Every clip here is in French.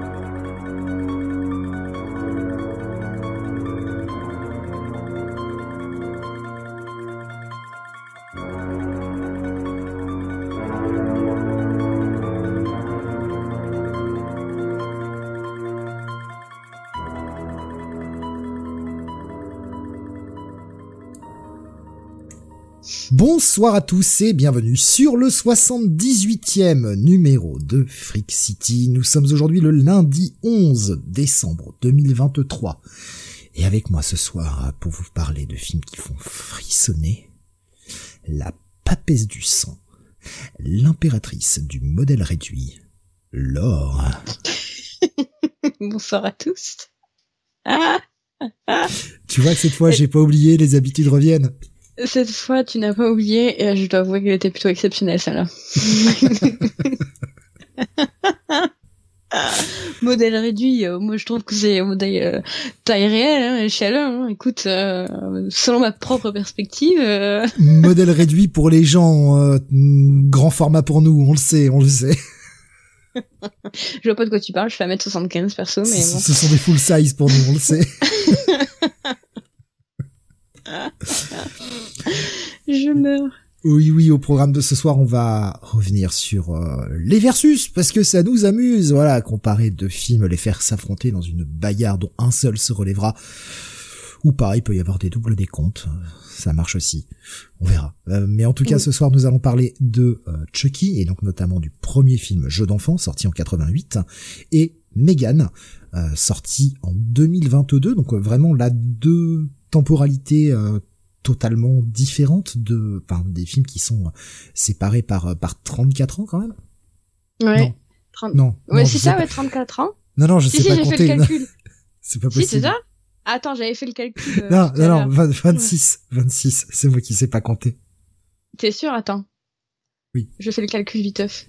Bye. Bonsoir à tous et bienvenue sur le 78e numéro de Freak City. Nous sommes aujourd'hui le lundi 11 décembre 2023. Et avec moi ce soir pour vous parler de films qui font frissonner, la papesse du sang, l'impératrice du modèle réduit, Laure. Bonsoir à tous. tu vois que cette fois j'ai pas oublié, les habitudes reviennent. Cette fois, tu n'as pas oublié, et je dois avouer qu'elle était plutôt exceptionnelle, celle-là. modèle réduit, euh, moi je trouve que c'est modèle euh, taille réelle, hein, échelle. Hein. Écoute, euh, selon ma propre perspective. modèle réduit pour les gens, grand format pour nous, on le sait, on le sait. je vois pas de quoi tu parles, je fais 1m75 perso, mais bon. Ce sont des full size pour nous, on le sait. Je meurs. Oui, oui, au programme de ce soir, on va revenir sur euh, les versus, parce que ça nous amuse, voilà, comparer deux films, les faire s'affronter dans une bagarre dont un seul se relèvera. Ou pareil, il peut y avoir des doubles décomptes, ça marche aussi, on verra. Euh, mais en tout cas, ce soir, nous allons parler de euh, Chucky, et donc notamment du premier film Jeu d'enfant, sorti en 88, et Megan, sorti en 2022, donc vraiment là, deux temporalités totalement différente de, enfin, des films qui sont séparés par par 34 ans quand même? Ouais. Non. Ouais, c'est ça, ouais, 34 ans? Non, non, je sais si, pas j'ai compter. fait le calcul. c'est pas possible. Si, c'est ça. Attends, j'avais fait le calcul. Euh, non, non, non, 26, 26. C'est moi qui sais pas compter. T'es sûr? Attends. Oui. Je fais le calcul viteuf.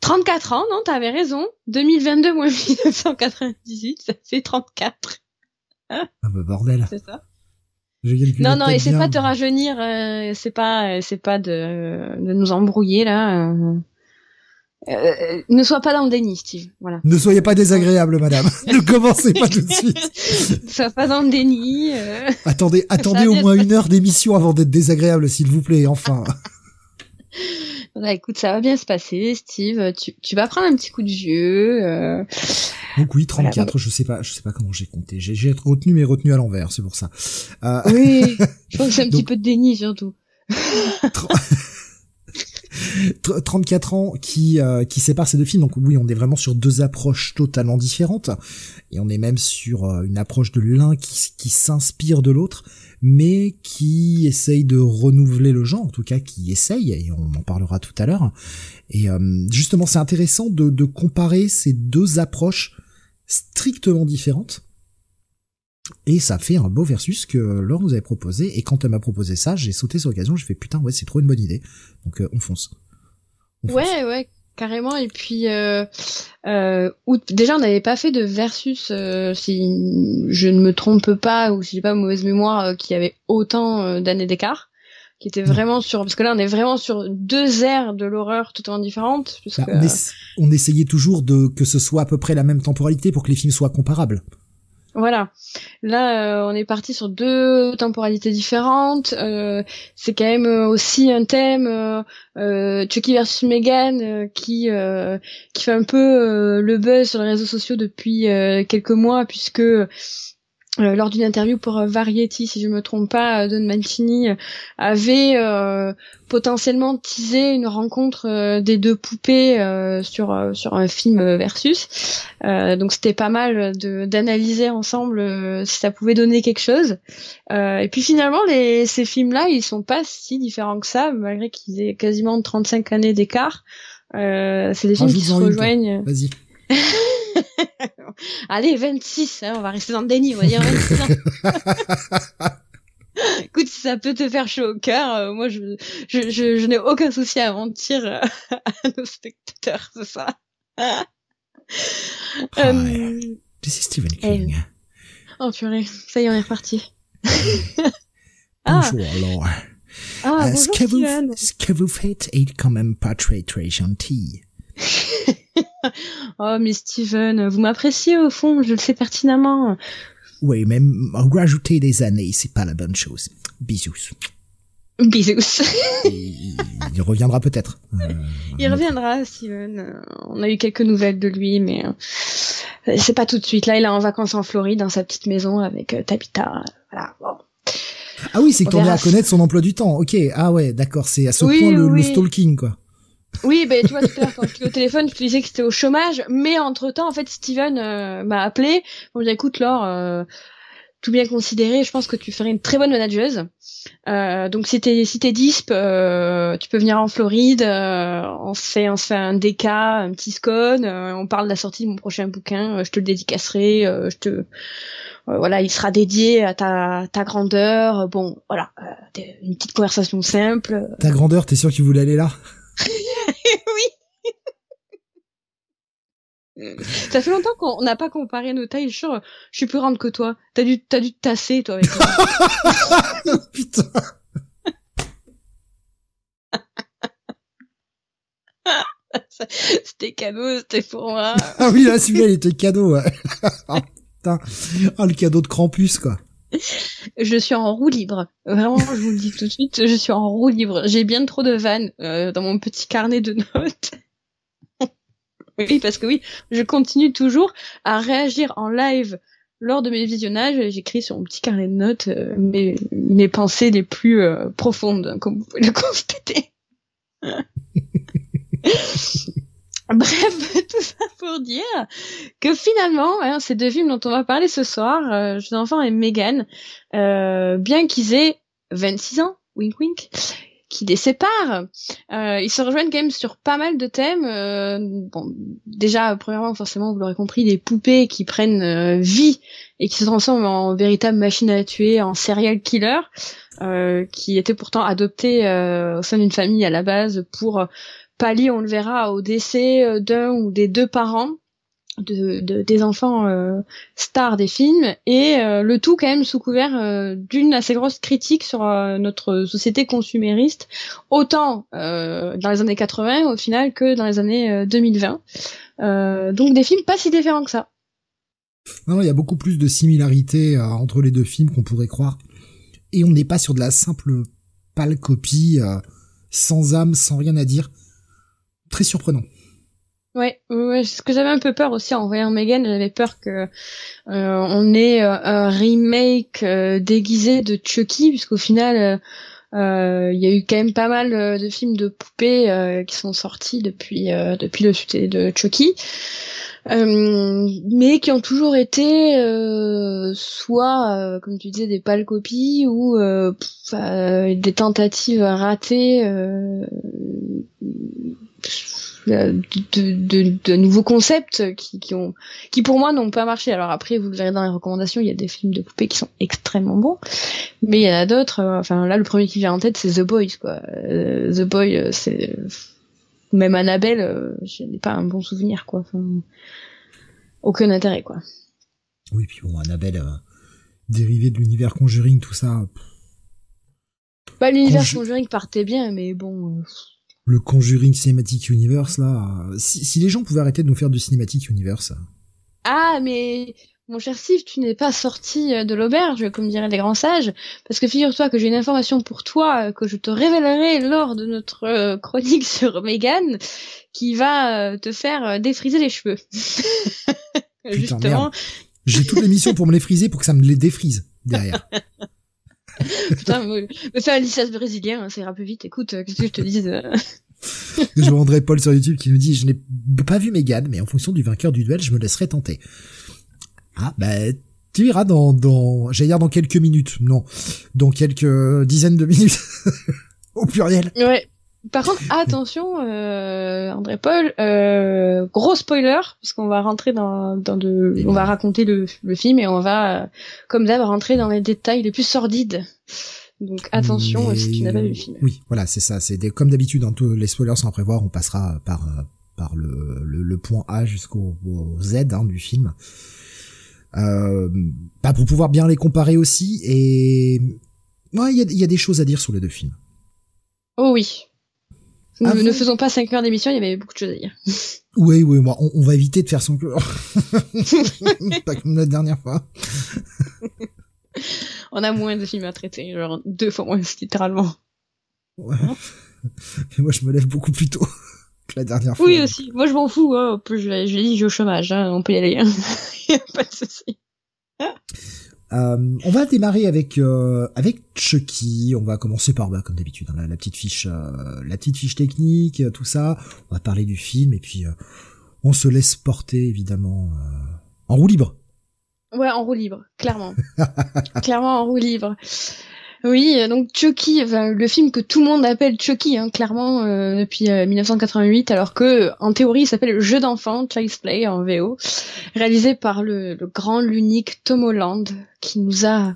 34 ans, non, t'avais raison. 2022 moins 1998, ça fait 34. ah bah bordel. C'est ça. Non, non, c'est pas te rajeunir, euh, c'est pas, euh, c'est pas de, de nous embrouiller là. Euh, euh, ne sois pas dans le déni, Steve. Voilà. Ne soyez pas désagréable, madame. ne commencez pas tout de suite. ne sois pas dans le déni. Euh... Attendez, attendez au moins une heure d'émission avant d'être désagréable, s'il vous plaît. Enfin. Bah, écoute, ça va bien se passer, Steve. Tu, tu vas prendre un petit coup de vieux. Euh... Donc oui, 34, je sais pas, je sais pas comment j'ai compté. J'ai retenu mes retenues à l'envers, c'est pour ça. Euh... Oui, je pense que c'est un petit peu de déni surtout. 34 ans qui euh, qui séparent ces deux films. Donc oui, on est vraiment sur deux approches totalement différentes et on est même sur euh, une approche de l'un qui qui s'inspire de l'autre mais qui essaye de renouveler le genre, en tout cas qui essaye, et on en parlera tout à l'heure. Et euh, justement, c'est intéressant de, comparer ces deux approches strictement différentes. Et ça fait un beau versus que Laure nous avait proposé. Et quand elle m'a proposé ça, j'ai sauté sur l'occasion. J'ai fait putain, ouais, c'est trop une bonne idée. Donc euh, on fonce. On fonce. Ouais, ouais, carrément. Et puis, euh, euh, déjà, on n'avait pas fait de versus, euh, si je ne me trompe pas, ou si j'ai pas mauvaise mémoire, euh, qui avait autant euh, d'années d'écart qui était vraiment sur parce que là on est vraiment sur deux ères de l'horreur totalement différentes bah, on, on, essayait toujours de que ce soit à peu près la même temporalité pour que les films soient comparables voilà. Là, euh, on est parti sur deux temporalités différentes. Euh, c'est quand même aussi un thème euh, Chucky versus Megan qui qui fait un peu le buzz sur les réseaux sociaux depuis quelques mois puisque euh, lors d'une interview pour euh, Variety, si je me trompe pas, euh, Don Mancini avait potentiellement teasé une rencontre des deux poupées sur sur un film versus. donc c'était pas mal de d'analyser ensemble si ça pouvait donner quelque chose. et puis finalement, les, ces films-là, ils sont pas si différents que ça, malgré qu'ils aient quasiment 35 années d'écart. c'est des films qui se rejoignent. Vas-y. Allez, 26, hein, on va rester dans le déni, on va dire 26 ans. Écoute, si ça peut te faire chaud au cœur, euh, moi je, je, je, je n'ai aucun souci à mentir euh, à nos spectateurs, c'est ça. oh, euh, This is Stephen King. Oh purée, ça y est, on est reparti. bonjour, alors. Ah, bonjour, ce, que vous, ce que vous faites est quand même pas très très gentil. oh, mais Steven, vous m'appréciez au fond, je le sais pertinemment. Oui, mais rajouter des années, c'est pas la bonne chose. Bisous. Bisous. il, reviendra peut-être. Euh, il reviendra, Steven. On a eu quelques nouvelles de lui, mais euh, c'est pas tout de suite. Là, il est en vacances en Floride, dans sa petite maison avec euh, Tabitha. Voilà. Ah oui, c'est que t'en à connaître son emploi du temps. Ok. Ah ouais, d'accord. C'est à ce point le, stalking, quoi. Oui, ben tu vois tout quand je suis au téléphone, je te disais que c'était au chômage, mais entre temps, en fait, Steven m'a appelé. On me dit écoute, Laure, tout bien considéré, je pense que tu ferais une très bonne manageuse. Euh, donc si t'es si t'es disp, euh, tu peux venir en Floride. Euh, on se fait on se fait un DK, un petit scone. Euh, on parle de la sortie de mon prochain bouquin. Euh, je te le dédicacerai. je te voilà, il sera dédié à ta ta grandeur. Bon, voilà, une petite conversation simple. Ta grandeur, t'es sûr qu'il voulait aller là? Oui. Ça fait longtemps qu'on n'a pas comparé nos tailles. Je suis, je suis plus grande que toi. T'as dû, t'as dû te tasser, toi. Avec Putain. c'était cadeau, c'était pour moi. ah oui, là, celui-là, il était cadeau, ouais. oh, putain. Oh, le cadeau de Krampus, quoi. Je suis en roue libre. Vraiment, je vous le dis tout de suite, je suis en roue libre. J'ai bien trop de vannes euh, dans mon petit carnet de notes. Oui, parce que oui, je continue toujours à réagir en live lors de mes visionnages. J'écris sur mon petit carnet de notes euh, mes, mes pensées les plus euh, profondes, comme vous pouvez le constater. Bref, tout ça pour dire que finalement, hein, ces deux films dont on va parler ce soir, euh, Jeux d'enfants et Megan, euh, bien qu'ils aient 26 ans, wink wink, qui les séparent. Euh, ils se rejoignent quand même sur pas mal de thèmes. Euh, bon, déjà, premièrement, forcément, vous l'aurez compris, des poupées qui prennent vie et qui se transforment en véritable machine à tuer, en serial killer, qui étaient pourtant adoptés au sein d'une famille à la base pour pallier, on le verra, au décès d'un ou des deux parents de, des enfants euh, stars des films. Et euh, le tout quand même sous couvert euh, d'une assez grosse critique sur notre société consumériste autant dans les années 80 au final que dans les années 2020 donc des films pas si différents que ça. Non il y a beaucoup plus de similarités entre les deux films qu'on pourrait croire. Et on n'est pas sur de la simple pâle copie sans âme sans rien à dire très surprenant Ouais, ouais, ce que j'avais un peu peur aussi en voyant Megan, j'avais peur que euh, on ait euh, un remake euh, déguisé de Chucky, puisqu'au final, il y a eu quand même pas mal de films de poupées qui sont sortis depuis depuis le succès de Chucky. mais qui ont toujours été soit, comme tu disais, des pâles copies ou des tentatives ratées de, de, de, nouveaux concepts qui, qui ont qui pour moi n'ont pas marché. Alors après, vous le verrez dans les recommandations, il y a des films de poupées qui sont extrêmement bons, mais il y en a d'autres. Euh, enfin là, le premier qui vient en tête, c'est The Boys. Quoi. Euh, The Boy, euh, c'est même Annabelle, je n'ai pas un bon souvenir. Quoi. Enfin, aucun intérêt. quoi. Oui, puis bon, Annabelle, dérivé de l'univers Conjuring, tout ça. Bah, l'univers Conjuring partait bien, mais bon le Conjuring Cinematic Universe là. Si, les gens pouvaient arrêter de nous faire du Cinematic Universe. Ah mais mon cher Steve, tu n'es pas sorti euh, de l'auberge, comme diraient les grands sages, parce que figure-toi que j'ai une information pour toi euh, que je te révélerai lors de notre euh, chronique sur Megan, qui va te faire défriser les cheveux. Putain, Justement. J'ai toute l'émission pour me les friser pour que ça me les défrise derrière. Putain, me, me faire un licence brésilien, ça ira plus vite. Écoute, qu'est-ce que je te dis Je vendrai Paul sur YouTube qui nous dit, je n'ai pas vu Megan, mais en fonction du vainqueur du duel, je me laisserai tenter. Ah, bah, tu iras dans, dans, j'allais dire dans quelques minutes. Non. Dans quelques dizaines de minutes. Au pluriel. Ouais. Par contre, attention, euh, André Paul, euh, gros spoiler, parce qu'on va rentrer dans, dans de, on va raconter le, le film et on va, comme d'hab, rentrer dans les détails les plus sordides. Donc attention si tu n'as pas vu le film. Oui, voilà, c'est ça. C'est comme d'habitude dans tous les spoilers sans prévoir, on passera par par le, le, point A jusqu'au Z hein, du film. Euh, bah pour pouvoir bien les comparer aussi et ouais, il y a, y a des choses à dire sur les deux films. Oh oui, ne, ne faisons pas 5 heures d'émission, il y avait beaucoup de choses à dire. Oui, oui, moi, on, va éviter de faire son cœur. Pas comme la dernière fois. on a moins de films à traiter, genre deux fois moins, littéralement. Ouais. Mais moi, je me lève beaucoup plus tôt que la dernière fois. Oui, aussi. Moi, je m'en fous. Hein. Je, je, je dis, j'ai au chômage. Hein. On peut y aller. Hein. pas de souci. Euh, on va démarrer avec euh, avec Chucky. On va commencer par bah, comme d'habitude hein, la, petite fiche, euh, la petite fiche technique, tout ça. On va parler du film et puis on se laisse porter évidemment en roue libre. Ouais, en roue libre, clairement, clairement en roue libre. Oui, donc Chucky, le film que tout le monde appelle Chucky, hein, clairement euh, depuis 1988, euh, alors que en théorie il s'appelle Le Jeu d'enfant, Child's Play en VO, réalisé par le, grand, l'unique Tom Holland, qui nous a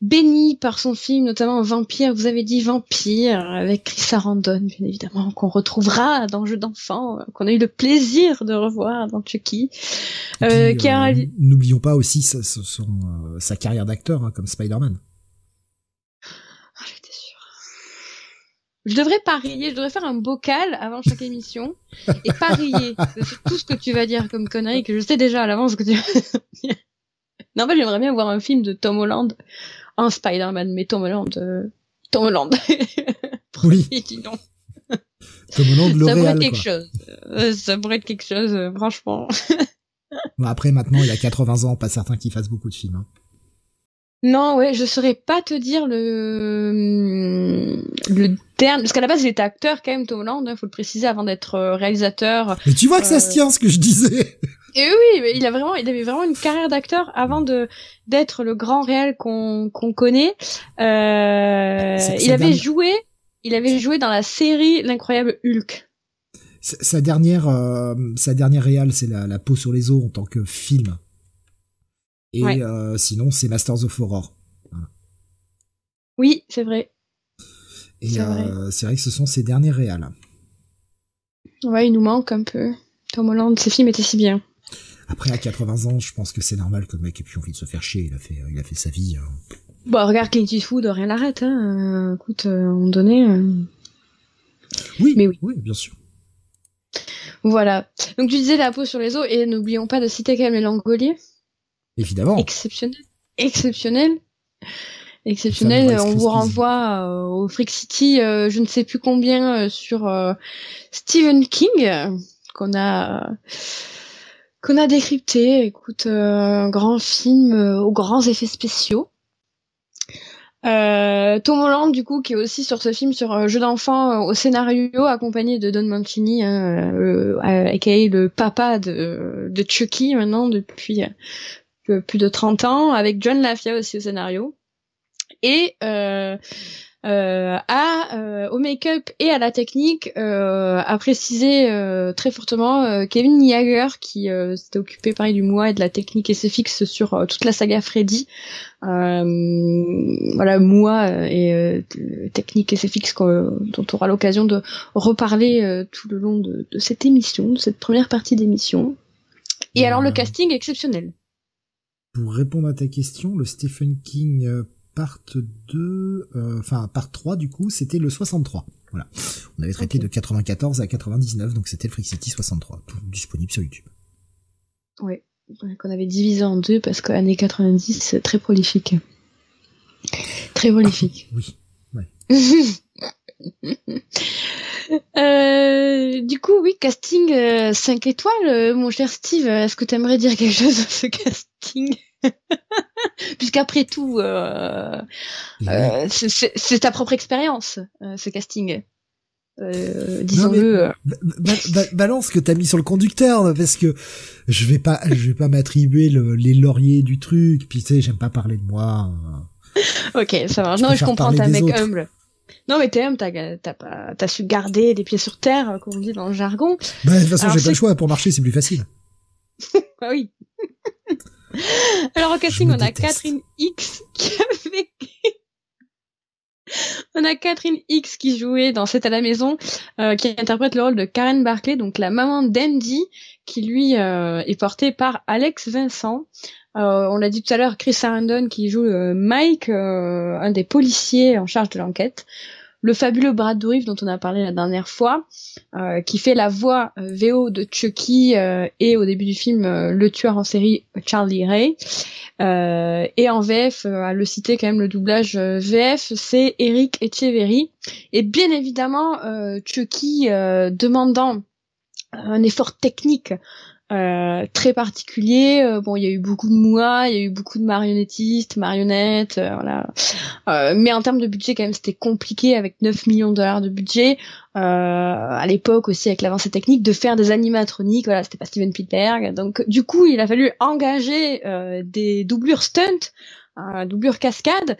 béni par son film, notamment Vampire, vous avez dit Vampire, avec Chris Sarandon, bien évidemment, qu'on retrouvera dans Jeu d'enfant, qu'on a eu le plaisir de revoir dans Chucky. Euh, N'oublions pas aussi sa, sa carrière d'acteur, hein, comme Spider-Man. Je devrais parier, je devrais faire un bocal avant chaque émission et parier sur tout ce que tu vas dire comme connerie que je sais déjà à l'avance que tu vas dire. Non, en fait, j'aimerais bien voir un film de Tom Holland, un Spider-Man, mais Tom Holland, euh, Tom Holland. oui. Tom Holland, Ça pourrait être quelque chose. Euh, ça pourrait être quelque chose, euh, franchement. bon, après, maintenant, il a 80 ans, pas certain qu'il fasse beaucoup de films. Hein. Non, ouais, je saurais pas te dire le le terme parce qu'à la base il était acteur quand même Tom Holland, hein, faut le préciser avant d'être euh, réalisateur. Mais tu vois que ça se euh, tient ce que je disais. Et oui, mais il a vraiment, il avait vraiment une carrière d'acteur avant de d'être le grand réel qu'on qu'on connaît. Euh, il avait joué, il avait joué dans la série L'incroyable Hulk. Sa dernière, euh, sa dernière réal, c'est la, la peau sur les os en tant que film. Et euh, sinon, c'est Masters of Horror. Oui, c'est vrai. Et c'est vrai. Euh, vrai. que ce sont ses derniers réals. Ouais, il nous manque un peu. Tom Holland, ses films étaient si bien. Après, à 80 ans, je pense que c'est normal que le mec ait plus envie de se faire chier. Il a fait, il a fait sa vie. Hein. Bon, regarde Clint Eastwood, rien l'arrête. Hein. Écoute, euh, on donné. Oui, mais oui. Oui, bien sûr. Voilà. Donc tu disais la peau sur les os et n'oublions pas de citer quand même les Langoliers. Évidemment. Exceptionnel. Exceptionnel. Exceptionnel. On vous renvoie euh, au Freak City, euh, je ne sais plus combien, euh, sur Stephen King, qu'on a qu'on a décrypté. Écoute, un grand film aux grands effets spéciaux. Euh, Tom Holland, du coup, qui est aussi sur ce film sur jeu d'enfant au scénario, accompagné de Don Mancini, hein, euh, aka le papa de, de Chucky maintenant depuis plus de 30 ans, avec John Lafia aussi au scénario. Et euh, euh, à, euh, au make-up et à la technique euh, a précisé euh, très fortement euh, Kevin Niager qui s'était occupé pareil du mois et de la technique SFX sur toute la saga Freddy. voilà, moi et technique SFX dont on aura l'occasion de reparler tout le long de, de, cette émission, de cette première partie d'émission. Et alors le casting est exceptionnel pour répondre à ta question, le Stephen King euh, part 2, euh, enfin part 3 du coup, c'était le 63. Voilà. On avait traité de 94 à 99, donc c'était le Freak City 63, tout disponible sur YouTube. Oui, qu'on avait divisé en deux parce que l'année 90, c'est très prolifique. Très prolifique. oui, ouais. Euh, du coup, oui, casting 5 étoiles, mon cher Steve. Est-ce que tu aimerais dire quelque chose de ce casting? Puisqu'après tout, euh, euh, c'est ta propre expérience, euh, ce casting. Euh, disons-le. balance ce que t'as mis sur le conducteur, parce que je vais pas, je vais pas m'attribuer les lauriers du truc. Puis tu sais, j'aime pas parler de moi. ok, ça marche. Non, je comprends, t'es un mec humble. Non, mais t'es humble, t'as as su garder les pieds sur terre, comme on dit dans le jargon. Bah, de toute façon, j'ai pas le choix. Pour marcher, c'est plus facile. ah oui. Alors au casting, on a Catherine X qui avait... on a Catherine X qui jouait dans C'est à la maison, euh, qui interprète le rôle de Karen Barclay, donc la maman d'Andy, qui lui euh, est portée par Alex Vincent. Euh, on l'a dit tout à l'heure, Chris Sarandon qui joue Mike, un des policiers en charge de l'enquête. Le fabuleux Brad Dourif dont on a parlé la dernière fois, euh, qui fait la voix euh, VO de Chucky et au début du film le tueur en série Charlie Ray. et en VF, à le citer quand même le doublage VF, c'est Eric Echeverry. Et bien évidemment, Chucky demandant un effort technique euh, très particulier. Euh, bon, il y a eu beaucoup de mois, il y a eu beaucoup de marionnettistes, marionnettes, euh, voilà. mais en termes de budget, quand même, c'était compliqué avec 9 millions de dollars de budget. à l'époque aussi, avec l'avancée technique, de faire des animatroniques. Voilà, c'était pas Steven Spielberg. Donc, du coup, il a fallu engager des doublures stunt, doublures cascade,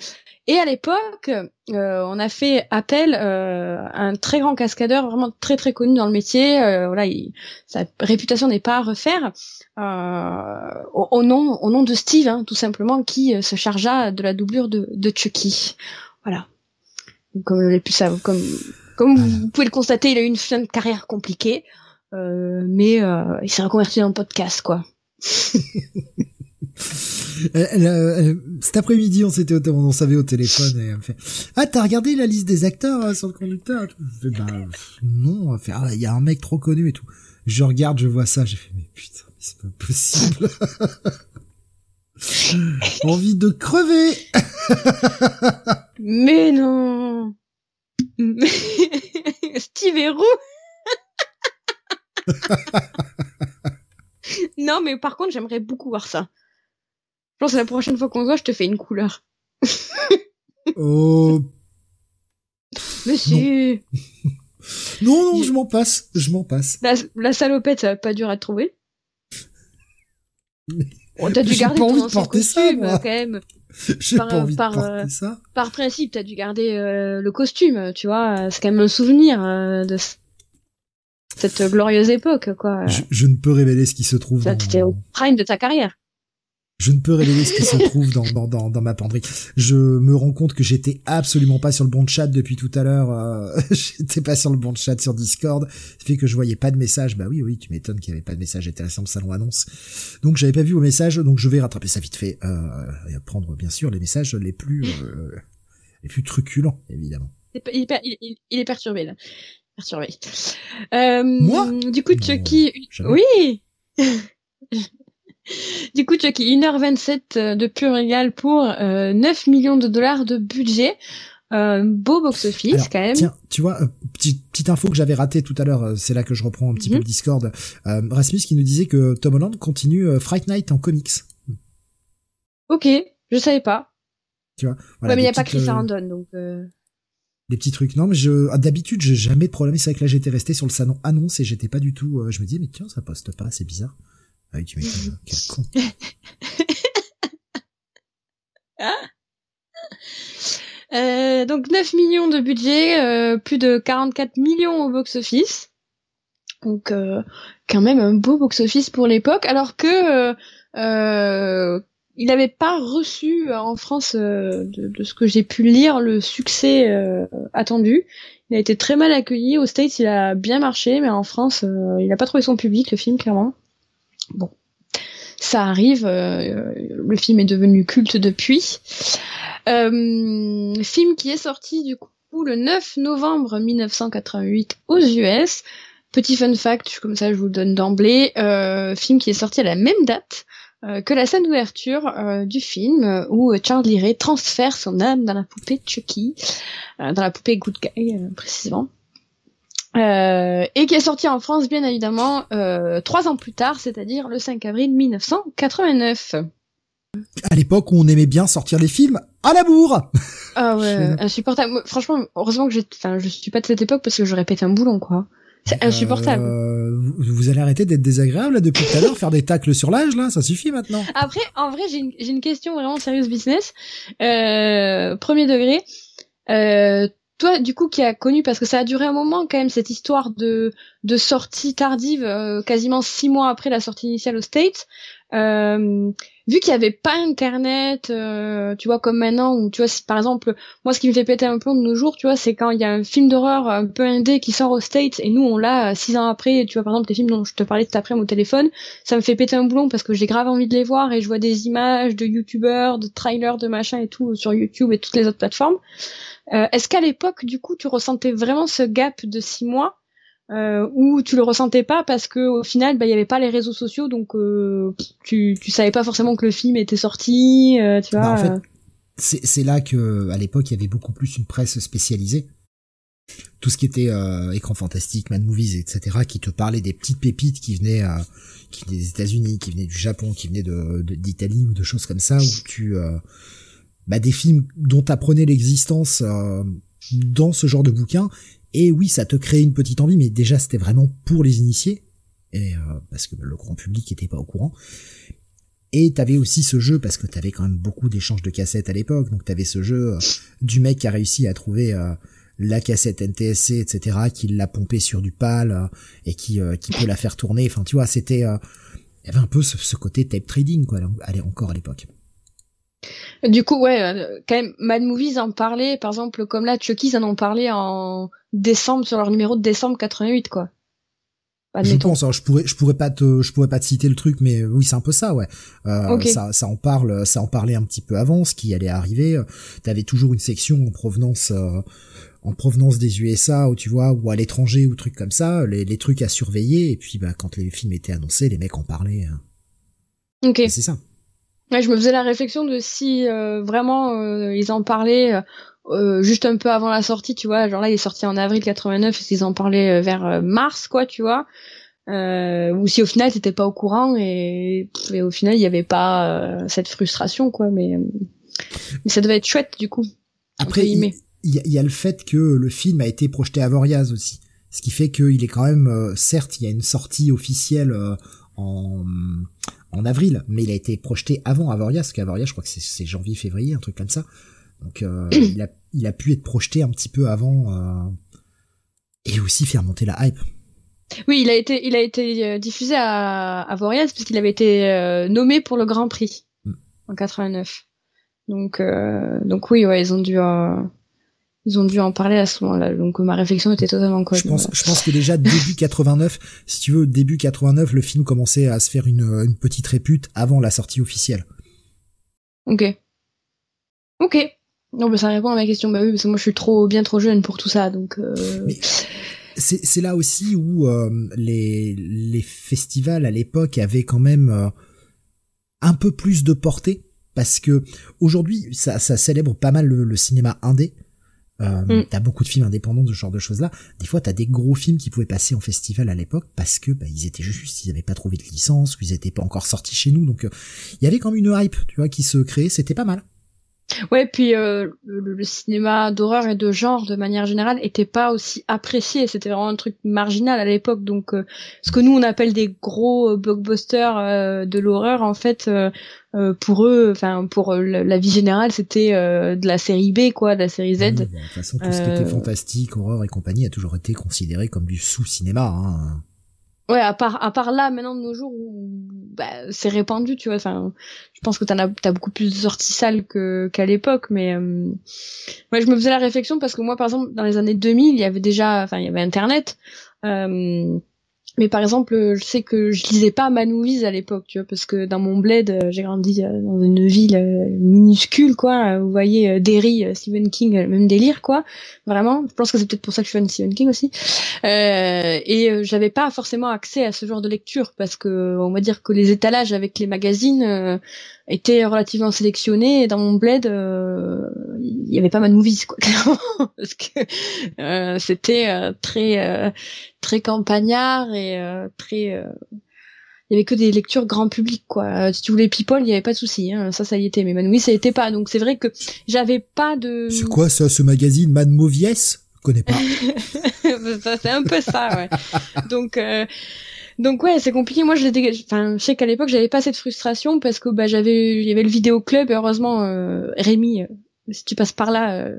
et à l'époque, euh, on a fait appel euh, à un très grand cascadeur, vraiment très très connu dans le métier. Euh, voilà, sa réputation n'est pas à refaire. Au, nom, au nom de Steve, hein, tout simplement, qui se chargea de la doublure de, de Chucky. Voilà. Comme comme comme vous pouvez le constater, il a eu une fin de carrière compliquée, mais il s'est reconverti dans le podcast, quoi. cet après-midi, on s'était, on savait au téléphone et elle me fait, ah, t'as regardé la liste des acteurs hein, sur le conducteur? Je fais, bah, non, fait, ah, il y a un mec trop connu et tout. Je regarde, je vois ça, j'ai fait, mais putain, c'est pas possible. Envie de crever. mais non. Steve Héroux. non, mais par contre, j'aimerais beaucoup voir ça. Je pense que la prochaine fois qu'on se voit, je te fais une couleur. oh. Monsieur. Non, non, je m'en passe. Je m'en passe. La, salopette, ça va pas dur à trouver. On t'as dû garder ton ancien costume, ça, quand même. J'ai pas envie de porter euh, ça. Par principe, t'as dû garder euh, le costume, tu vois. C'est quand même un souvenir euh, de cette glorieuse époque, quoi. Je, ne peux révéler ce qui se trouve ça, dans... au prime de ta carrière. Je ne peux révéler ce qui se trouve dans, dans, dans, dans, ma penderie. Je me rends compte que j'étais absolument pas sur le bon chat depuis tout à l'heure. Euh, j'étais pas sur le bon chat sur Discord. Ça fait que je voyais pas de message. Bah oui, oui, tu m'étonnes qu'il y avait pas de message intéressant au salon annonce. Donc j'avais pas vu vos messages, donc je vais rattraper ça vite fait. Euh, et prendre bien sûr les messages les plus euh, les plus truculents, évidemment. Il est, il, il est perturbé là. Perturbé. Euh, Moi? Du coup, Chucky... Oui du coup, Chucky, 1h27 euh, de pur régal pour 9 euh, millions de dollars de budget. Euh, beau box-office quand même. Tiens, tu vois, petite, petite info que j'avais ratée tout à l'heure, c'est là que je reprends un petit peu mhm. le Discord. Rasmus qui nous disait que Tom Holland continue Fright Night en comics. Ok, je savais pas. Tu vois. ouais, mais il n'y a pas Chris Arandon, donc. Des petits trucs. Non, mais je, ah, d'habitude, j'ai jamais de problème. C'est vrai que là, j'étais resté sur le salon annonce et j'étais pas du tout. je me disais, mais tiens, ça poste pas, c'est bizarre. Ah tu quel con. euh, donc 9 millions de budget, euh, plus de 44 millions au box-office. Donc euh, quand même un beau box-office pour l'époque, alors que il n'avait pas reçu en France, de, de, ce que j'ai pu lire, le succès attendu. Il a été très mal accueilli. Aux States, il a bien marché, mais en France, il n'a pas trouvé son public, le film, clairement. Bon, ça arrive. Euh, le film est devenu culte depuis. Euh, film qui est sorti du coup le 9 novembre 1988 aux US. Petit fun fact, comme ça je vous le donne d'emblée, euh, film qui est sorti à la même date que la scène d'ouverture du film où Charlie Ray transfère son âme dans la poupée Chucky, dans la poupée Good Guy précisément. Euh, et qui est sorti en France bien évidemment euh, trois ans plus tard, c'est-à-dire le 5 avril 1989. À l'époque où on aimait bien sortir les films à la bourre. Ah ouais, insupportable. Franchement, heureusement que j'ai, enfin, je suis pas de cette époque parce que j'aurais pété un boulon quoi. C'est insupportable. Euh, vous allez arrêter d'être désagréable là, depuis tout à l'heure, faire des tacles sur l'âge là, ça suffit maintenant. Après, en vrai, j'ai une, une question vraiment sérieuse business. Euh, premier degré. Euh, toi, du coup, qui a connu, parce que ça a duré un moment quand même, cette histoire de, de sortie tardive, euh, quasiment six mois après la sortie initiale aux States, euh, vu qu'il y avait pas internet euh, tu vois comme maintenant ou tu vois par exemple moi ce qui me fait péter un plomb de nos jours tu vois c'est quand il y a un film d'horreur un peu indé qui sort aux States et nous on l'a six ans après tu vois par exemple les films dont je te parlais tout après mon téléphone ça me fait péter un boulon parce que j'ai grave envie de les voir et je vois des images de youtubeurs de trailers de machin et tout sur YouTube et toutes les autres plateformes euh, est-ce qu'à l'époque du coup tu ressentais vraiment ce gap de six mois euh, ou tu le ressentais pas parce que au final bah il y avait pas les réseaux sociaux donc euh, tu tu savais pas forcément que le film était sorti euh, tu vois bah, en fait, c'est c'est là que à l'époque il y avait beaucoup plus une presse spécialisée. Tout ce qui était euh, écran fantastique mad movies etc qui te parlait des petites pépites qui venaient qui venaient des États-Unis qui venaient du Japon qui venaient de d'Italie ou de choses comme ça où tu bah des films dont apprenais l'existence dans ce genre de bouquins et oui, ça te crée une petite envie, mais déjà c'était vraiment pour les initiés, et euh, parce que le grand public était pas au courant. Et t'avais aussi ce jeu, parce que t'avais quand même beaucoup d'échanges de cassettes à l'époque, donc t'avais ce jeu euh, du mec qui a réussi à trouver euh, la cassette NTSC, etc., qui l'a pompé sur du PAL, et qui, qui peut la faire tourner. Enfin, tu vois, c'était... il y avait un peu ce, ce côté tape trading, quoi, allez, encore à l'époque. Du coup, ouais, euh, quand même, Mad Movies en parlait, par exemple, comme là, Chucky, en ont parlé en décembre, sur leur numéro de décembre 88, quoi. Je pense, hein, je pourrais, je pourrais pas te, je pourrais pas te citer le truc, mais oui, c'est un peu ça, ouais. Euh, ça, ça en parle, ça en parlait un petit peu avant, ce qui allait arriver. T'avais toujours une section en provenance, euh, en provenance des USA, où tu vois, ou à l'étranger, ou trucs comme ça, les, les trucs à surveiller. Et puis, bah, quand les films étaient annoncés, les mecs en parlaient. Hein. Ok. C'est ça. Ouais, je me faisais la réflexion de si euh, vraiment euh, ils en parlaient euh, juste un peu avant la sortie, tu vois. Genre là, il est sorti en avril 89, et s'ils en parlaient vers mars, quoi, tu vois. ou si au final t'étais pas au courant et, et au final il y avait pas cette frustration, quoi. Mais, mais ça devait être chouette du coup. Après, il y, y, a le fait que le film a été projeté à Voriaz aussi, ce qui fait qu'il est quand même, certes, il y a une sortie officielle en en avril, mais il a été projeté avant Avoria, parce qu'Avoria, je crois que c'est janvier-février, un truc comme ça. Donc euh, il, a, il a pu être projeté un petit peu avant euh, et aussi faire monter la hype. Oui, il a été, il a été euh, diffusé à, à Voriaz puisqu'il avait été nommé pour le Grand Prix mm. en 89. Donc, donc oui, ouais, ils ont dû, ils ont dû en parler à ce moment-là. Donc ma réflexion était totalement correcte. Je pense, je pense que déjà début 89, si tu veux, début 89, le film commençait à se faire une, une petite répute avant la sortie officielle. Ok. Ok. Non, mais ça répond à ma question. Bah oui, parce que moi je suis trop bien trop jeune pour tout ça, donc. Euh... C'est là aussi où euh, les les festivals à l'époque avaient quand même euh, un peu plus de portée parce que aujourd'hui ça, ça célèbre pas mal le, le cinéma indé euh, mm. T'as beaucoup de films indépendants de ce genre de choses-là. Des fois, t'as des gros films qui pouvaient passer en festival à l'époque parce que bah, ils étaient juste, ils avaient pas trouvé de licence, ou ils étaient pas encore sortis chez nous. Donc, euh, il y avait quand même une hype, tu vois, qui se créait. C'était pas mal. Ouais, puis euh, le, cinéma d'horreur et de genre, de manière générale, était pas aussi apprécié. C'était vraiment un truc marginal à l'époque. Donc, euh, ce que nous on appelle des gros euh, blockbusters de l'horreur, en fait, pour eux, enfin pour la, vie générale, c'était de la série B, quoi, de la série Z. de toute façon, tout ce qui était fantastique, horreur et compagnie a toujours été considéré comme du sous-cinéma. Hein. Ouais, à part à part là maintenant de nos jours où bah, c'est répandu, tu vois. Enfin, je pense que t'en as t'as beaucoup plus de sorties sales qu'à l'époque, mais euh... je me faisais la réflexion parce que moi, par exemple, dans les années 2000, il y avait déjà, enfin, il y avait Internet. Euh, mais par exemple, je sais que je lisais pas Manouise à l'époque, tu vois, parce que dans mon bled, euh, j'ai grandi euh, dans une ville euh, minuscule, quoi. Vous voyez, Derry, Stephen King, même délire, quoi. Vraiment. Je pense que c'est peut-être pour ça que je suis fan de Stephen King aussi. Euh, et j'avais pas forcément accès à ce genre de lecture, parce que on va dire que les étalages avec les magazines était relativement sélectionné et dans mon bled euh, il y avait pas mal de movies quoi clairement parce que euh, c'était euh, très très campagnard et très il y avait que des lectures grand public quoi. Si tu voulais people il y avait pas de souci hein. ça ça y était mais Manouis ça y était pas. Donc c'est vrai que j'avais pas de c'est quoi ça ce magazine Man Movies? Connais pas. C'est un peu ça ouais. Donc donc ouais, c'est compliqué. Moi, je enfin, je sais qu'à l'époque, j'avais pas cette frustration parce que bah j'avais, il y avait le vidéo club. heureusement, euh, Rémi, euh, si tu passes par là, euh,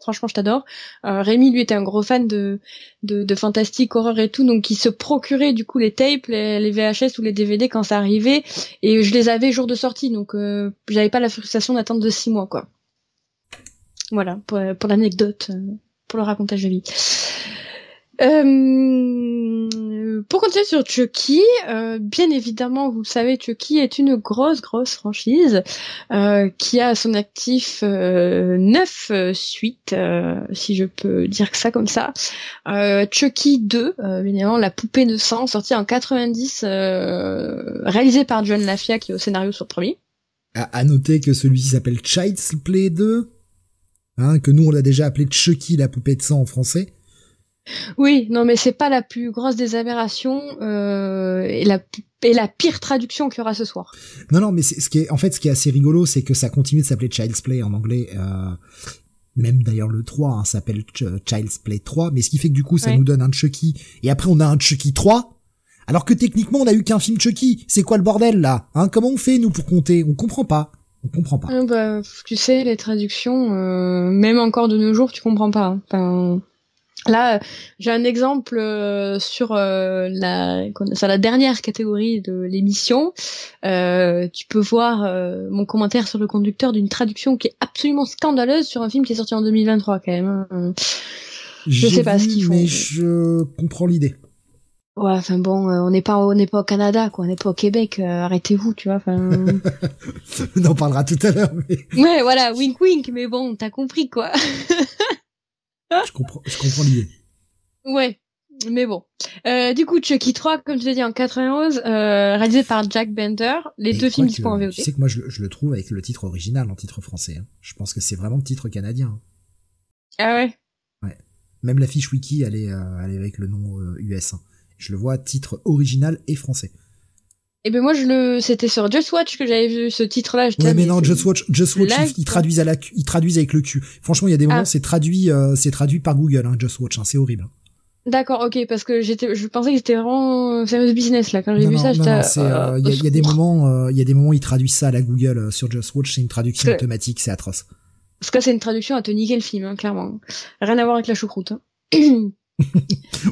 Franchement, je t'adore. Rémi, lui, était un gros fan de, de, de fantastique, horreur et tout, donc il se procurait du coup les tapes, les, VHS ou les DVD quand ça arrivait, et je les avais jour de sortie, donc j'avais pas la frustration d'attendre de six mois, quoi. Voilà, pour, pour l'anecdote, pour le racontage de vie. Pour continuer sur Chucky, euh, bien évidemment, vous le savez, Chucky est une grosse, grosse franchise euh, qui a à son actif neuf suites, si je peux dire ça comme ça. Chucky 2, bien évidemment, la poupée de sang, sortie en 90, réalisé par John Lafia, qui est au scénario sur le premier. À, noter que celui-ci s'appelle Child's Play 2, hein, que nous on l'a déjà appelé Chucky, la poupée de sang en français. Oui, non, mais c'est pas la plus grosse des aberrations euh, et la et la pire traduction qu'il y aura ce soir. Non, non, mais ce qui est en fait ce qui est assez rigolo, c'est que ça continue de s'appeler Child's Play en anglais. Euh, même d'ailleurs le 3 hein, s'appelle Child's Play 3, mais ce qui fait que du coup ça nous donne un Chucky et après on a un Chucky 3. Alors que techniquement on a eu qu'un film Chucky. C'est quoi le bordel là Hein? Comment on fait nous pour compter? On comprend pas. On comprend pas. Euh, bah, tu sais, les traductions, euh, même encore de nos jours, tu comprends pas. Hein. Enfin, Là, j'ai un exemple euh, sur euh, la sur la dernière catégorie de l'émission. Euh, tu peux voir mon commentaire sur le conducteur d'une traduction qui est absolument scandaleuse sur un film qui est sorti en 2023 quand même. Hein. Je sais pas ce qu'ils font. Mais je comprends l'idée. Ouais, enfin bon, on n'est pas on n'est pas au Canada quoi, on n'est pas au Québec. Arrêtez-vous, tu vois. Enfin. on en parlera tout à l'heure. Mais... Ouais, voilà, wink wink, mais bon, t'as compris quoi. je comprends, je comprends l'idée. Ouais, mais bon. Euh, du coup, Chucky 3, comme je l'ai dit en 91, euh, réalisé par Jack Bender. Les deux films dispo en VOD. Tu sais que moi, je, le trouve avec le titre original en titre français. Hein. Je pense que c'est vraiment le titre canadien. Ah ouais Ouais. Même la fiche wiki, elle est, euh, elle est avec le nom US. Hein. Je le vois titre original et français. Et eh ben moi je le c'était sur Just Watch que j'avais vu ce titre là ouais mais non Just Watch Just Watch ils, traduisent à la ils traduisent avec le cul franchement il y a des moments ah. c'est traduit euh, c'est traduit par Google hein, Just Watch hein, c'est horrible D'accord, ok, parce que j'étais, je pensais que c'était vraiment serious business là quand j'ai vu ça. Non, non, euh, il y, a, y, a des moments, euh, il y a des moments ils traduisent ça à la Google sur Just Watch, c'est une traduction automatique, c'est atroce. Parce que c'est une traduction à te niquer le film, hein, clairement. Rien à voir avec la choucroute. Hein.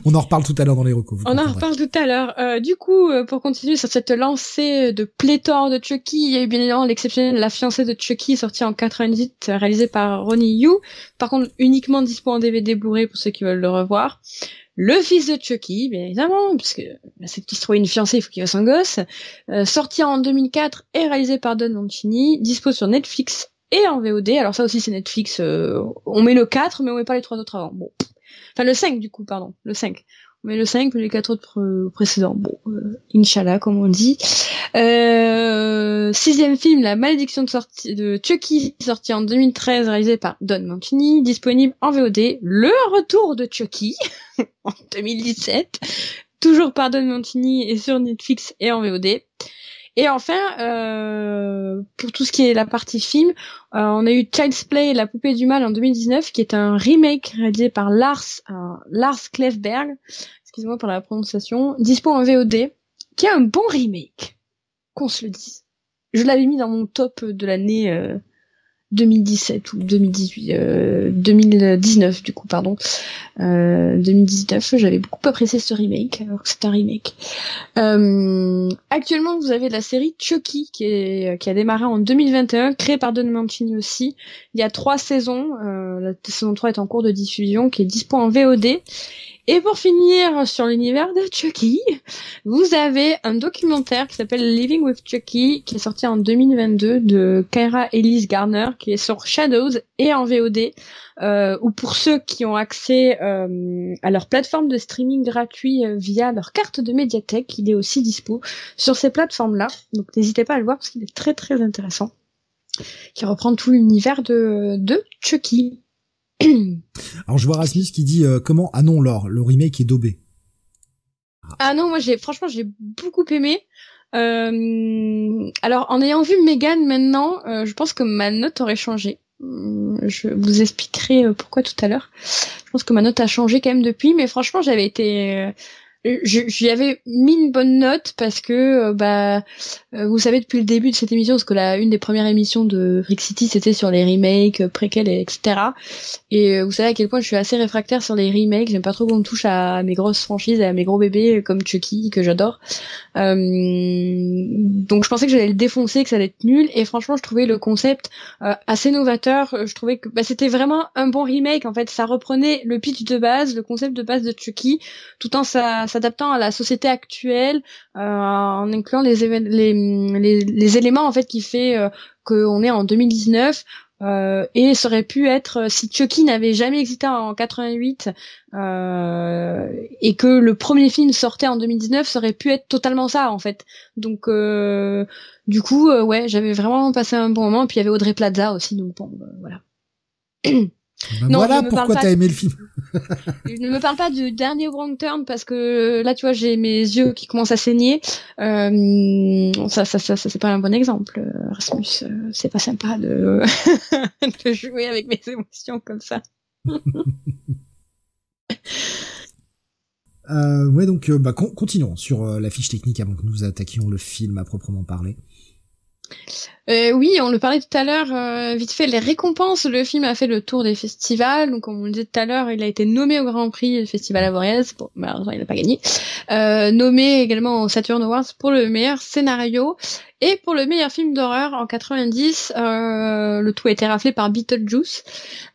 On en reparle tout à l'heure dans les recours. On en reparle tout à l'heure. Euh, du coup, euh, pour continuer sur cette lancée de pléthore de Chucky, il y a eu bien évidemment l'exceptionnel La fiancée de Chucky, sorti en 98, réalisé par Ronnie Yu. Par contre, uniquement dispo en DVD Blu-ray pour ceux qui veulent le revoir. Le fils de Chucky, bien évidemment, puisque bah, c'est qu'il se trouve une fiancée, il faut qu'il fasse un gosse. Euh, sorti en 2004 et réalisé par Don Mancini, dispo sur Netflix et en VOD. Alors ça aussi c'est Netflix, on met le 4 mais on met pas les trois autres avant. Bon, Enfin, le 5, du coup, pardon. Le 5. Mais le 5, mais les quatre autres précédents. Bon, euh, Inch'Allah, comme on dit. Euh, sixième film, La malédiction de, sortie Chucky, sorti en 2013, réalisé par Don Mancini, disponible en VOD. Le retour de Chucky, en 2017, toujours par Don Mancini et sur Netflix et en VOD. Et enfin, euh, pour tout ce qui est la partie film, euh, on a eu Child's Play, La poupée du mal en 2019, qui est un remake réalisé par Lars, euh, Lars Klefberg, excusez-moi pour la prononciation, dispo en VOD, qui est un bon remake, qu'on se le dise. Je l'avais mis dans mon top de l'année 2017 ou 2018, euh, 2019 du coup pardon, euh, 2019. J'avais beaucoup apprécié ce remake alors que c'est un remake. Euh, actuellement vous avez la série Chucky qui est qui a démarré en 2021, créée par Don Mancini aussi. Il y a trois saisons, euh, la saison 3 est en cours de diffusion, qui est dispo en VOD et pour finir sur l'univers de Chucky, vous avez un documentaire qui s'appelle Living with Chucky, qui est sorti en 2022 de Kyra Elise Garner, qui est sur Shadows et en VOD, euh, ou pour ceux qui ont accès euh, à leur plateforme de streaming gratuit euh, via leur carte de médiathèque, il est aussi dispo sur ces plateformes-là. Donc n'hésitez pas à le voir parce qu'il est très très intéressant, qui reprend tout l'univers de, de Chucky. Alors je vois Rasmus qui dit euh, comment ah non Laure le remake est daubé. Ah, non moi j'ai franchement j'ai beaucoup aimé. Euh, alors en ayant vu Megan maintenant, euh, je pense que ma note aurait changé. Je vous expliquerai pourquoi tout à l'heure. Je pense que ma note a changé quand même depuis, mais franchement j'avais été j'y avais mis une bonne note parce que euh, bah euh, vous savez depuis le début de cette émission parce que la une des premières émissions de Freak City c'était sur les remakes euh, préquels etc et vous savez à quel point je suis assez réfractaire sur les remakes. J'aime pas trop qu'on me touche à mes grosses franchises et à mes gros bébés comme Chucky que j'adore. Euh, donc je pensais que j'allais le défoncer que ça allait être nul. Et franchement je trouvais le concept assez novateur. Je trouvais que bah, c'était vraiment un bon remake en fait. Ça reprenait le pitch de base le concept de base de Chucky tout en ça s'adaptant à la société actuelle, euh, en incluant les, éléments en fait qui fait euh, qu'on est en 2019. Euh, et ça aurait pu être si Chucky n'avait jamais existé en 88 euh, et que le premier film sortait en 2019, ça aurait pu être totalement ça en fait. Donc du coup, ouais, j'avais vraiment passé un bon moment. Puis il y avait Audrey Plaza aussi, donc bon, voilà. Ben voilà pourquoi t'as aimé le film. je ne me parle pas du dernier Wrong Turn parce que là, tu vois, j'ai mes yeux qui commencent à saigner. Euh, ça, ça, ça, ça c'est pas un bon exemple, Rasmus. Euh, c'est pas sympa de... de jouer avec mes émotions comme ça. euh, ouais, donc, euh, bah, continuons sur la fiche technique avant que nous attaquions le film à proprement parler. Euh, oui, on le parlait tout à l'heure, euh, vite fait, les récompenses. Le film a fait le tour des festivals. Donc, comme on le disait tout à l'heure, il a été nommé au Grand Prix du Festival Avoriaz. Bon, malheureusement, il n'a pas gagné. Euh, nommé également au Saturn Awards pour le meilleur scénario et pour le meilleur film d'horreur en 90. Euh, le tout a été raflé par Beetlejuice.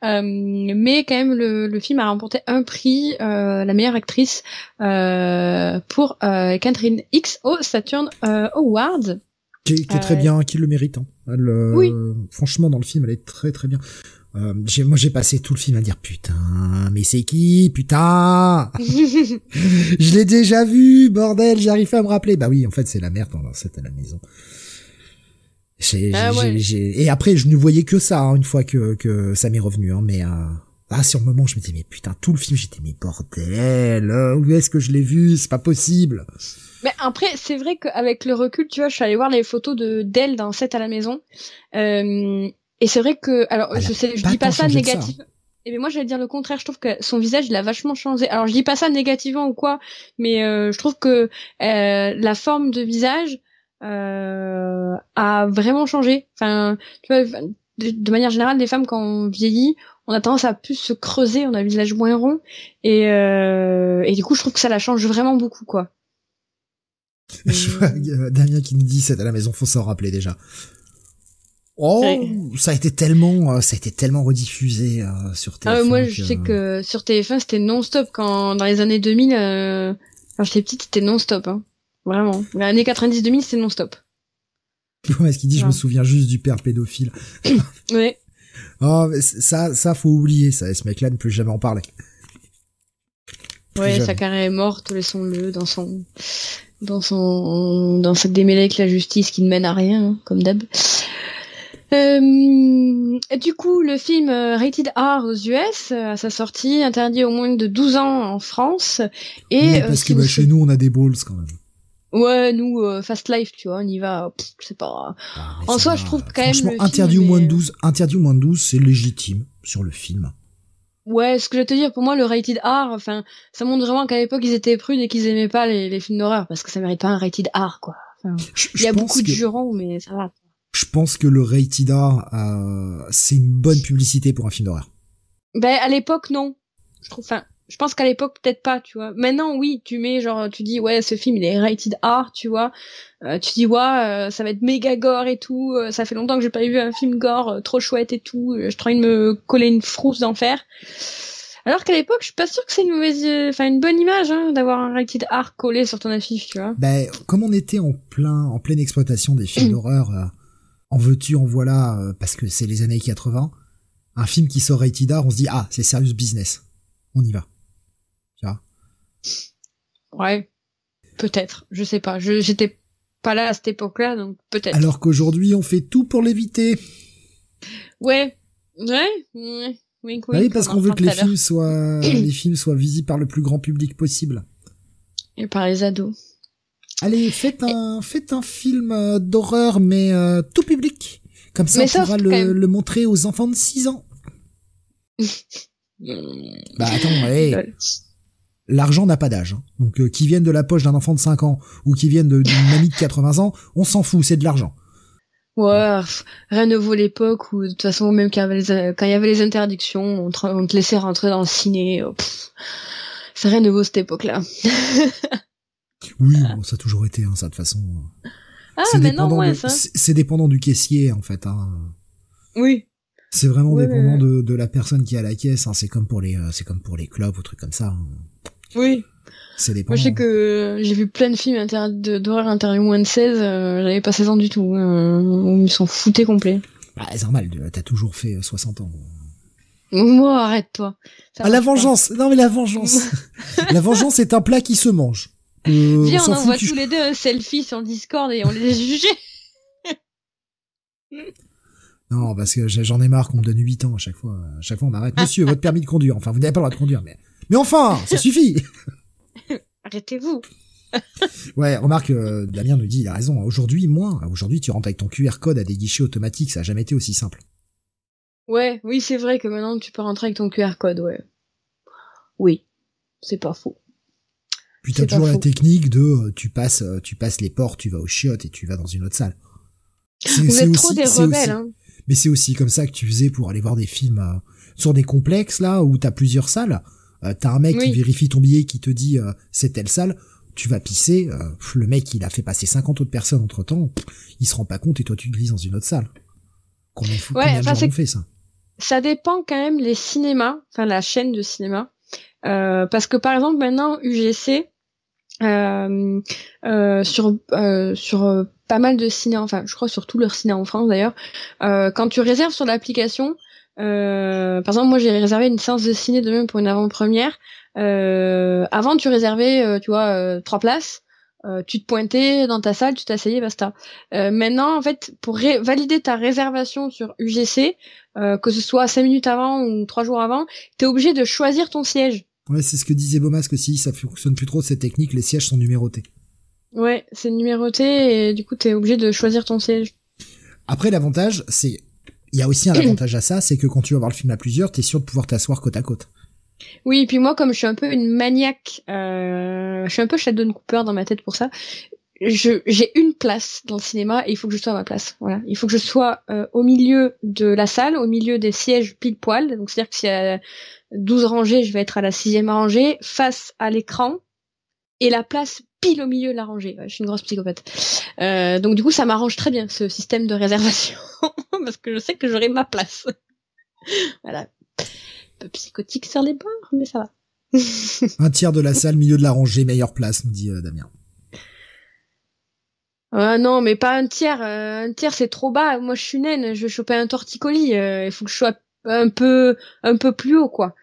Euh, mais quand même, le, le, film a remporté un prix, euh, la meilleure actrice, pour Catherine X au Saturn Awards. Qui, est très bien, qui le mérite. Hein. oui. Franchement, dans le film, elle est très très bien. Euh, moi, j'ai passé tout le film à dire putain, mais c'est qui, putain? Je l'ai déjà vu, bordel, j'arrive pas à me rappeler. Bah oui, en fait, c'est la mère pendant cette à la maison. Ah et après, je ne voyais que ça hein, une fois que, que ça m'est revenu. Hein, mais euh... ah, sur le moment, je me disais mais putain, tout le film, j'étais mais bordel, euh, où est-ce que je l'ai vu? C'est pas possible. Mais après, c'est vrai qu'avec le recul, tu vois, je suis allée voir les photos de d'elle dans Set à la maison. Euh, et c'est vrai que, alors, je sais, je dis pas ça négatif. Et eh bien moi, j'allais dire le contraire. Je trouve que son visage, il a vachement changé. Alors, je dis pas ça négativement ou quoi, mais euh, je trouve que euh, la forme de visage euh, a vraiment changé. Enfin, tu vois, de, de, manière générale, les femmes quand on vieillit, on a tendance à plus se creuser, on a un visage moins rond, et, euh, et du coup, je trouve que ça la change vraiment beaucoup, quoi. Je vois euh, Damien qui nous dit c'est à la maison, faut s'en rappeler déjà. Oh, ça a été tellement, euh, ça a été tellement rediffusé euh, sur TF1. Ah, moi, je sais que sur TF1, c'était non-stop quand dans les années 2000, euh, quand j'étais petite, c'était non-stop, hein. Vraiment. Les années 90-2000, c'était non-stop. Ouais, ce qu'il dit, je me souviens juste du père pédophile. ouais. Oh, ça, ça, faut oublier, ça. ce mec-là ne peut jamais en parler. ouais, sa carrière est morte, laissons-le dans son, dans son dans cette démêlée avec la justice qui ne mène à rien, hein, comme d'hab. Euh, du coup, le film euh, Rated R aux US, euh, à sa sortie, interdit au moins de 12 ans en France. Et, parce que bah, chez nous, on a des balls quand même. Ouais, nous, Fast Life, tu vois, on y va, c'est pas... Ah, en soi, je trouve quand même... Franchement, interdit, au moins de 12, interdit au moins de 12, c'est légitime sur le film. Ouais, ce que je vais te dire, pour moi, le rated R, enfin, ça montre vraiment qu'à l'époque, ils étaient prudes et qu'ils aimaient pas les, les films d'horreur, parce que ça mérite pas un rated R, quoi. il y a beaucoup de jurons, mais ça va. Je pense que le rated R, euh, c'est une bonne publicité pour un film d'horreur. Ben, à l'époque, non. Je trouve, enfin, je pense qu'à l'époque peut-être pas tu vois. Maintenant oui tu mets genre tu dis ouais ce film il est rated R tu vois. Euh, tu dis ouais euh, ça va être méga gore et tout euh, ça fait longtemps que j'ai pas vu un film gore trop chouette et tout je train de me coller une frousse d'enfer. Alors qu'à l'époque je suis pas sûre que c'est une mauvaise enfin une bonne image hein, d'avoir un rated R collé sur ton affiche tu vois. Ben comme on était en plein en pleine exploitation des films d'horreur en veux-tu en voilà parce que c'est les années 80 un film qui sort rated R on se dit ah c'est serious business. On y va Ouais, peut-être. Je sais pas. Je j'étais pas là à cette époque-là, donc peut-être. Alors qu'aujourd'hui, on fait tout pour l'éviter. Ouais, ouais, ouais. Oui, oui, parce qu'on veut que les films soient les films soient visibles par le plus grand public possible. Et par les ados. Allez, faites un faites un film euh, d'horreur mais euh, tout public. Comme ça, on pourra le, le, montrer aux enfants de 6 ans. bah attends, allez. L'argent n'a pas d'âge. Hein. Donc euh, qui viennent de la poche d'un enfant de 5 ans ou qui viennent d'une mamie de 80 ans, on s'en fout, c'est de l'argent. Ouais, rien ne vaut l'époque où de toute façon même quand il y avait les, interdictions, on te, laissait rentrer dans le ciné. Oh, ça rien ne vaut cette époque-là. oui, ça a toujours été hein, ça de toute façon. Ah, mais non, ouais, ça. C'est dépendant du caissier en fait. Hein. Oui. C'est vraiment dépendant De, de, la personne qui à la caisse. Hein. C'est comme pour les, euh, c'est comme pour les clubs ou trucs comme ça. Hein. Oui. C'est dépendant. Moi, je sais que j'ai vu plein de films d'horreur interdits moins de 16. Euh, J'avais pas 16 ans du tout. Euh, ils s'en foutaient complet. Bah, c'est normal. T'as toujours fait 60 euh, ans. Moi, arrête-toi. Ah, la vengeance. Non, mais la vengeance. la vengeance est un plat qui se mange. Euh, Viens, on, envoie tous les deux un selfie sur Discord et on les juge. non, parce que j'en ai marre qu'on me donne 8 ans à chaque fois. À chaque fois, on m'arrête. Monsieur, votre permis de conduire. Enfin, vous n'avez pas le droit de conduire, mais, mais enfin, ça suffit. Arrêtez-vous. ouais, remarque, euh, Damien nous dit, il a raison. Aujourd'hui, moins. Aujourd'hui, tu rentres avec ton QR code à des guichets automatiques. Ça a jamais été aussi simple. Ouais, oui, c'est vrai que maintenant tu peux rentrer avec ton QR code, ouais. Oui, c'est pas faux. Puis t'as toujours la technique de euh, tu passes euh, tu passes les portes, tu vas au chiottes et tu vas dans une autre salle. Vous êtes trop des rebelles, hein. Mais c'est aussi comme ça que tu faisais pour aller voir des films euh, sur des complexes là où t'as plusieurs salles. t'as un mec qui vérifie ton billet qui te dit c'est telle salle. Tu vas pisser, le mec il a fait passer 50 autres personnes entre temps, il se rend pas compte et toi tu glisses dans une autre salle. Combien, ouais, combien de fait ça? Ça dépend quand même les cinémas, enfin la chaîne de cinéma. parce que par exemple maintenant UGC, euh, euh, sur euh, sur pas mal de ciné, enfin je crois sur tout leur ciné en France d'ailleurs. quand tu réserves sur l'application, par exemple moi j'ai réservé une séance de ciné de même pour une avant-première. avant tu réservais, tu vois, trois places. tu te pointais dans ta salle, tu t'asseyais, basta. maintenant, en fait, pour valider ta réservation sur UGC, que ce soit cinq minutes avant ou trois jours avant, tu es obligé de choisir ton siège. Ouais, c'est ce que disait Beaumasque aussi, ça fonctionne plus trop cette technique, les sièges sont numérotés. Ouais, c'est numéroté et du coup t'es obligé de choisir ton siège. Après l'avantage, c'est il y a aussi un avantage à ça, c'est que quand tu vas voir le film à plusieurs, t'es sûr de pouvoir t'asseoir côte à côte. Oui, et puis moi comme je suis un peu une maniaque, euh, je suis un peu Sheldon Cooper dans ma tête pour ça. Je j'ai une place dans le cinéma et il faut que je sois à ma place. Voilà, il faut que je sois euh, au milieu de la salle, au milieu des sièges pile poil. Donc c'est à dire que s'il y a 12 rangées, je vais être à la sixième rangée, face à l'écran, et la place pile au milieu de la rangée. je suis une grosse psychopathe. Euh, donc du coup, ça m'arrange très bien ce système de réservation, parce que je sais que j'aurai ma place. voilà. Un peu psychotique sur les bords, mais ça va. un tiers de la salle, milieu de la rangée, meilleure place, me dit euh, Damien. Ah non, mais pas un tiers. Euh, un tiers, c'est trop bas. Moi, je suis naine. Je vais choper un torticolis. Il faut que je sois un peu, un peu plus haut, quoi.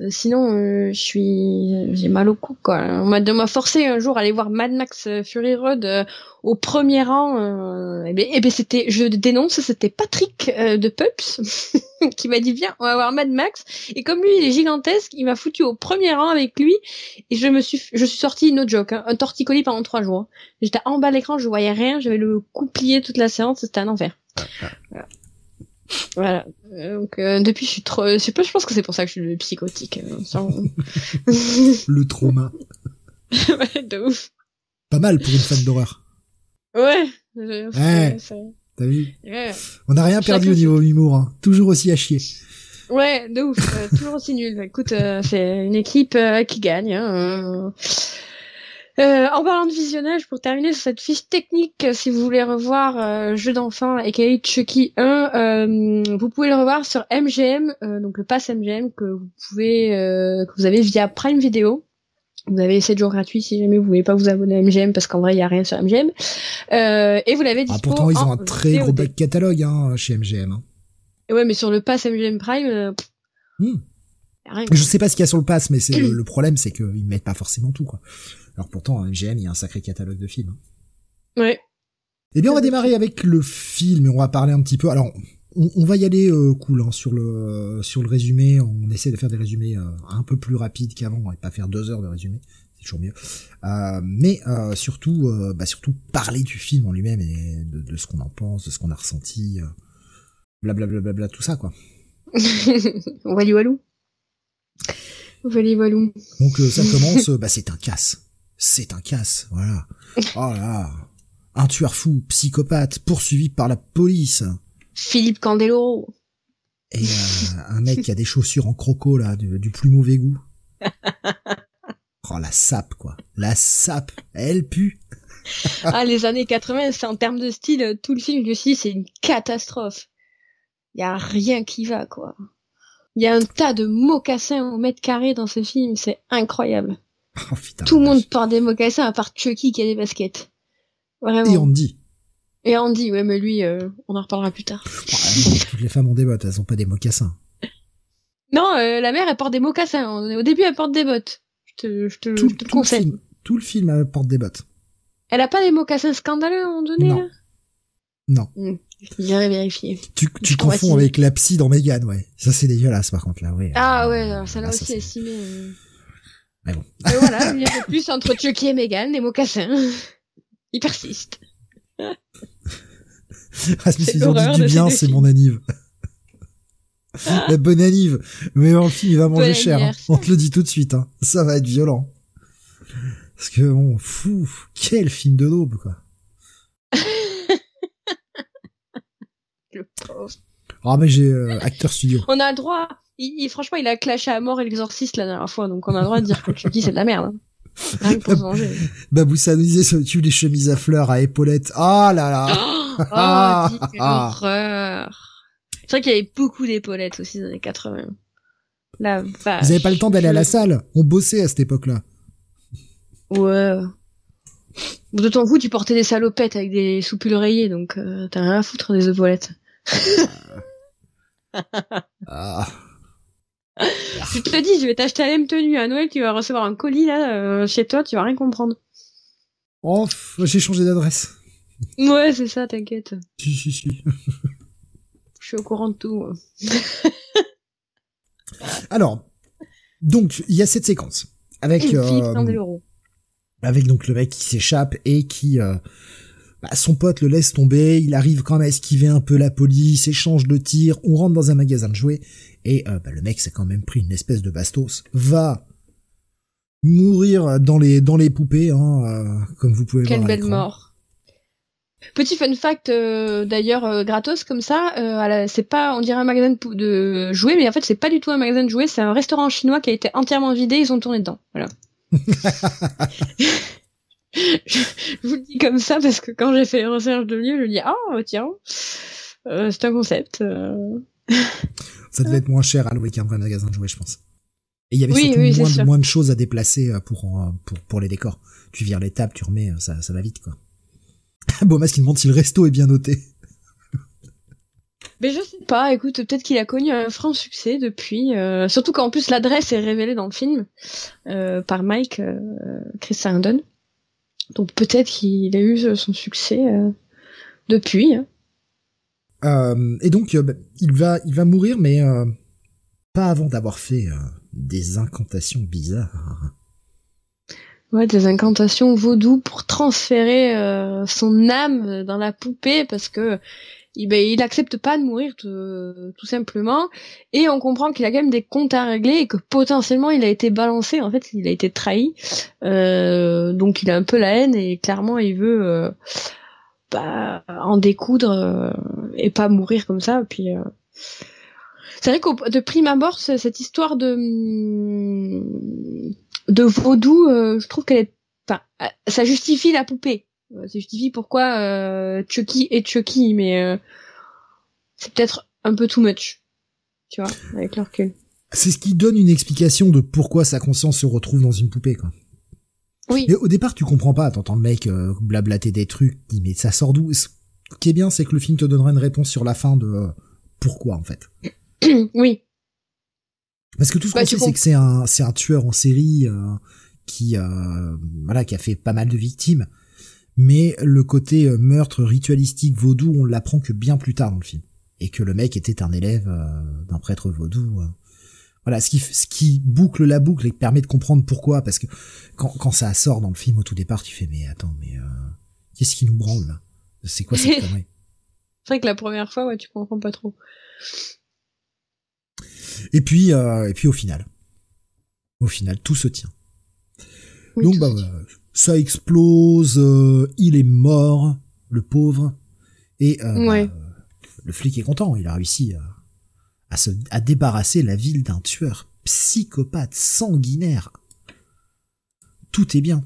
Euh, sinon, euh, je suis, j'ai mal au cou quoi. On m'a de m'a forcé un jour à aller voir Mad Max euh, Fury Road au premier rang. et ben, et ben c'était, je dénonce, c'était Patrick de Pups qui m'a dit viens, on va voir Mad Max. Et comme lui il est gigantesque, il m'a foutu au premier rang avec lui et je me suis, je suis sortie no joke, hein, un torticolis pendant trois jours. J'étais en bas de l'écran, je voyais rien, j'avais le cou plié toute la séance, c'était un enfer. Voilà. Voilà. Euh, donc euh, depuis je suis trop je sais pas je pense que c'est pour ça que je suis psychotique. Euh, le trauma. ouais, de ouf. Pas mal pour une fan d'horreur. Ouais. ouais. T'as vu ouais. On n'a rien perdu au niveau humour, hein. toujours aussi à chier. Ouais, de ouf, toujours aussi nul. Écoute, c'est une équipe qui gagne. Hein. Euh, en parlant de visionnage, pour terminer sur cette fiche technique, si vous voulez revoir euh, Jeu d'enfant et Chucky 1, euh, vous pouvez le revoir sur MGM, euh, donc le pass MGM que vous pouvez que vous avez via Prime Video. Vous avez 7 jours gratuits si jamais vous voulez pas vous abonner à MGM parce qu'en vrai il y a rien sur MGM. et vous l'avez ah, dispo. Ah, pourtant ils ont un très gros back catalogue hein, chez MGM. Hein. Ouais, mais sur le pass MGM Prime. Hmm. Je sais pas ce qu'il y a sur le pass, mais c'est le, problème, c'est qu'ils mettent pas forcément tout, quoi. Alors pourtant, MGM, il y a un sacré catalogue de films. Ouais. Eh bien, on va démarrer avec le film et on va parler un petit peu. Alors, on, va y aller euh, cool hein, sur le sur le résumé. On essaie de faire des résumés euh, un peu plus rapides qu'avant et pas faire deux heures de résumé. C'est toujours mieux. Euh, mais surtout, bah, surtout parler du film en lui-même et de, ce qu'on en pense, de ce qu'on a ressenti, blablabla, bla, bla, bla, tout ça quoi. Walou walou. Voilà, voilà. Donc euh, ça commence, euh, bah c'est un casse. C'est un casse, voilà. Oh là là. Un tueur fou, psychopathe, poursuivi par la police. Philippe Candeloro. Et euh, un mec qui a des chaussures en croco, là, du, du plus mauvais goût. Oh, la sape, quoi. La sape, elle pue. ah, les années 80, c'est en termes de style, euh, tout le film, je suis c'est une catastrophe. Il y a rien qui va, quoi. Il y a un tas de mocassins au mètre carré dans ce film, c'est incroyable. Oh, putain, Tout le monde porte des mocassins à part Chucky qui a des baskets. Vraiment. Et dit. Et Andy, ouais, mais lui, euh, on en reparlera plus tard. Toutes les femmes ont des bottes, elles ont pas des mocassins. Non, euh, la mère, elle porte des mocassins. Au début, elle porte des bottes. Je te, je te, Tout, je te le conseille. film, tout le film elle porte des bottes. Elle a pas des mocassins scandaleux à un moment donné, Non. là? Non. J'irai vérifier. Tu, confonds avec la psy dans Megan, ouais. Ça c'est dégueulasse par contre là, ouais. Ah Euh, ouais, alors ça là là, ça, aussi estimé. Mais bon. Mais voilà, il y a plus entre Chucky et Megan, des mocassins. Il persiste. Ah, mais C'est ils ont dit du bien, c'est mon anniv. la bonne anniv. Mais le film, il va manger cher. hein. On te le dit tout de suite. Hein. Ça va être violent. Parce que bon, fou, quel film de daube, quoi. Le pauvre. Ah mais j'ai euh, acteur studio. On a le droit. Il, il- franchement, il a clashé à mort l'exorciste la dernière fois, donc on a le droit de dire que Chucky c'est de la merde. hein. Rien que pour se venger. Baboussa nous disait YouTube les chemises à fleurs à épaulettes. Ah là là. Oh, Ah, dis, quelle ah. horreur. C'est vrai qu'il y avait beaucoup d'épaulettes aussi dans les 80. La vache. Vous avez pas le temps d'aller à la salle? On bossait à cette époque-là. Ouais. Ton coup, tu portais des salopettes avec des soupules rayées, donc euh, t'as rien à foutre des épaulettes. Ah. Je te dis, je vais t'acheter la même tenue à Noël, tu vas recevoir un colis là euh, chez toi, tu vas rien comprendre. Oh, j'ai changé d'adresse. Ouais, c'est ça, t'inquiète. Si, si, si. Je suis au courant de tout. Alors, donc, il y a cette séquence. Avec, euh, avec donc le mec qui s'échappe et qui, euh, bah, son pote le laisse tomber, il arrive quand même à esquiver un peu la police, échange de tirs, on rentre dans un magasin de jouets, et euh, bah, le mec s'est quand même pris une espèce de bastos, va mourir dans les dans les poupées, hein, euh, comme vous pouvez le Quelle voir à belle mort. Petit fun fact euh, d'ailleurs euh, gratos comme ça, euh, c'est pas on dirait un magasin de jouets, mais en fait c'est pas du tout un magasin de jouets, c'est un restaurant chinois qui a été entièrement vidé, ils ont tourné dedans. Voilà. je, vous le dis comme ça parce que quand j'ai fait recherche de lieu, je me dis ah tiens, euh, c'est un concept. euh. Ça devait être moins cher à louer qu'un vrai magasin de jouets, je pense. Et il y avait Oui, surtout oui, moins, de, sûr. moins de choses à déplacer euh, pour, pour, pour les décors. Tu vires les tables, tu remets, ça, ça va vite, quoi. Beaumas qui demande si le resto est bien noté. Mais je sais pas, écoute, peut-être qu'il a connu un franc succès depuis, euh, surtout qu'en plus l'adresse est révélée dans le film euh, par Mike euh, Chris Sarandon. Donc peut-être qu'il a eu son succès euh, depuis. hein. Euh, et donc, euh, bah, il va, il va mourir, mais euh, pas avant d'avoir fait euh, des incantations bizarres. Ouais, des incantations vaudou pour transférer euh, son âme dans la poupée parce que il, ben, accepte pas de mourir tout, simplement. Et on comprend qu'il a quand même des comptes à régler et que potentiellement il a été balancé. En fait il a été trahi. Euh, donc il a un peu la haine et clairement il veut euh, bah, en découdre euh, et pas mourir comme ça. Puis c'est vrai qu'au de prime abord ce- cette histoire de de vaudou je trouve qu'elle est enfin ça justifie la poupée ça justifie pourquoi euh, Chucky est Chucky mais euh, c'est peut-être un peu too much tu vois avec le recul C'est ce qui donne une explication de pourquoi sa conscience se retrouve dans une poupée, quoi. oui Mais au départ, tu comprends pas. T'entends le mec euh, blablater des trucs. Dis, mais ça sort d'où? Ce qui est bien, c'est que le film te donnera une réponse sur la fin de euh, pourquoi, en fait. oui Parce que tout ce Bah, qu'on tu sait, c'est que c'est un, c'est un tueur en série euh, qui, euh, voilà, qui a fait pas mal de victimes. Mais le côté euh, meurtre ritualistique vaudou, on l'apprend que bien plus tard dans le film. Et que le mec était un élève euh, d'un prêtre vaudou. euh. Voilà, ce qui, ce qui boucle la boucle et permet de comprendre pourquoi. Parce que quand, quand ça sort dans le film au tout départ, tu fais mais attends, mais euh, qu'est-ce qui nous branle là? C'est quoi cette connerie? C'est vrai que la première fois ouais tu comprends pas trop Et puis, euh, et puis au final, Au final, tout se tient. Donc bah voilà, ça explose, euh, il est mort, le pauvre, et euh, Ouais. bah, le flic est content, il a réussi à, à se à débarrasser la ville d'un tueur psychopathe sanguinaire. Tout est bien.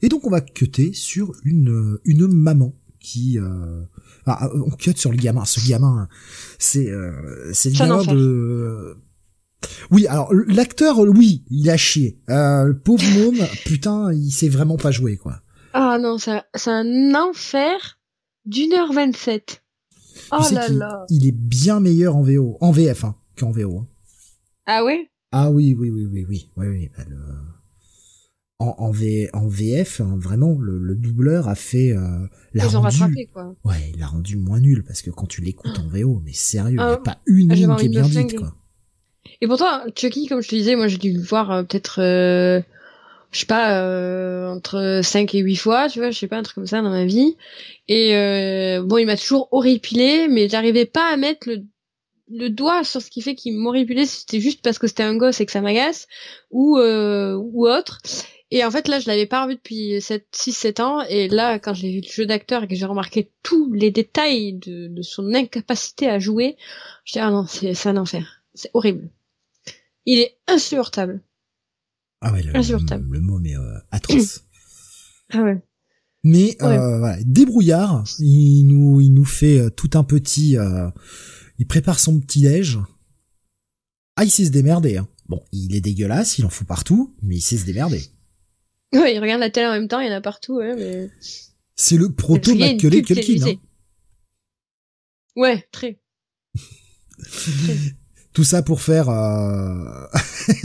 Et donc on va cutter sur une euh, une maman qui euh, ah, on cut sur le gamin. Ce gamin, c'est euh, c'est le gamin de oui, alors l'acteur, oui, il a chié. Euh, le pauvre môme, putain, il sait vraiment pas jouer, quoi. Ah non, c'est un- enfer d'une heure vingt-sept. Oh Tu sais là là. Il est bien meilleur en VO, en VF, hein, qu'en VO. hein. Ah ouais Ah oui, oui, oui, oui, oui, oui, oui. bah, le- En, en, V, en VF, hein, vraiment, le, le doubleur a fait, euh, l'a Ils ont rattrapé quoi. ouais, il l'a rendu moins nul parce que quand tu l'écoutes en VO, mais sérieux, il Ah, n'y a pas une j'avais ligne qui est bien dite, quoi. Et pourtant, Chucky, comme je te disais, moi j'ai dû le voir euh, peut-être, euh, je sais pas, euh, entre 5 et 8 fois, tu vois, je sais pas, un truc comme ça dans ma vie. Et euh, bon, il m'a toujours horripilé, mais j'arrivais pas à mettre le, le doigt sur ce qui fait qu'il m'horripilait, si c'était juste parce que c'était un gosse et que ça m'agace, ou, euh, ou autre. Et en fait, là, je l'avais pas revu depuis 6-7 ans, et là, quand j'ai vu le jeu d'acteur et que j'ai remarqué tous les détails de, de son incapacité à jouer, je dis, ah non, c'est un enfer. C'est horrible. Il est insupportable. Ah ouais, le, Insupportable. le, le mot est euh, atroce. Ah ouais. Mais Ouais. euh, voilà, débrouillard, il nous il nous fait euh, tout un petit euh, il prépare son petit déj. Ah, il sait se démerder hein. Bon, il est dégueulasse, il en fout partout, mais il sait se démerder. Ouais, il regarde la télé en même temps, il y en a partout, ouais, mais... C'est le proto Macaulay Culkin. hein. Ouais, très. Tout ça pour faire euh...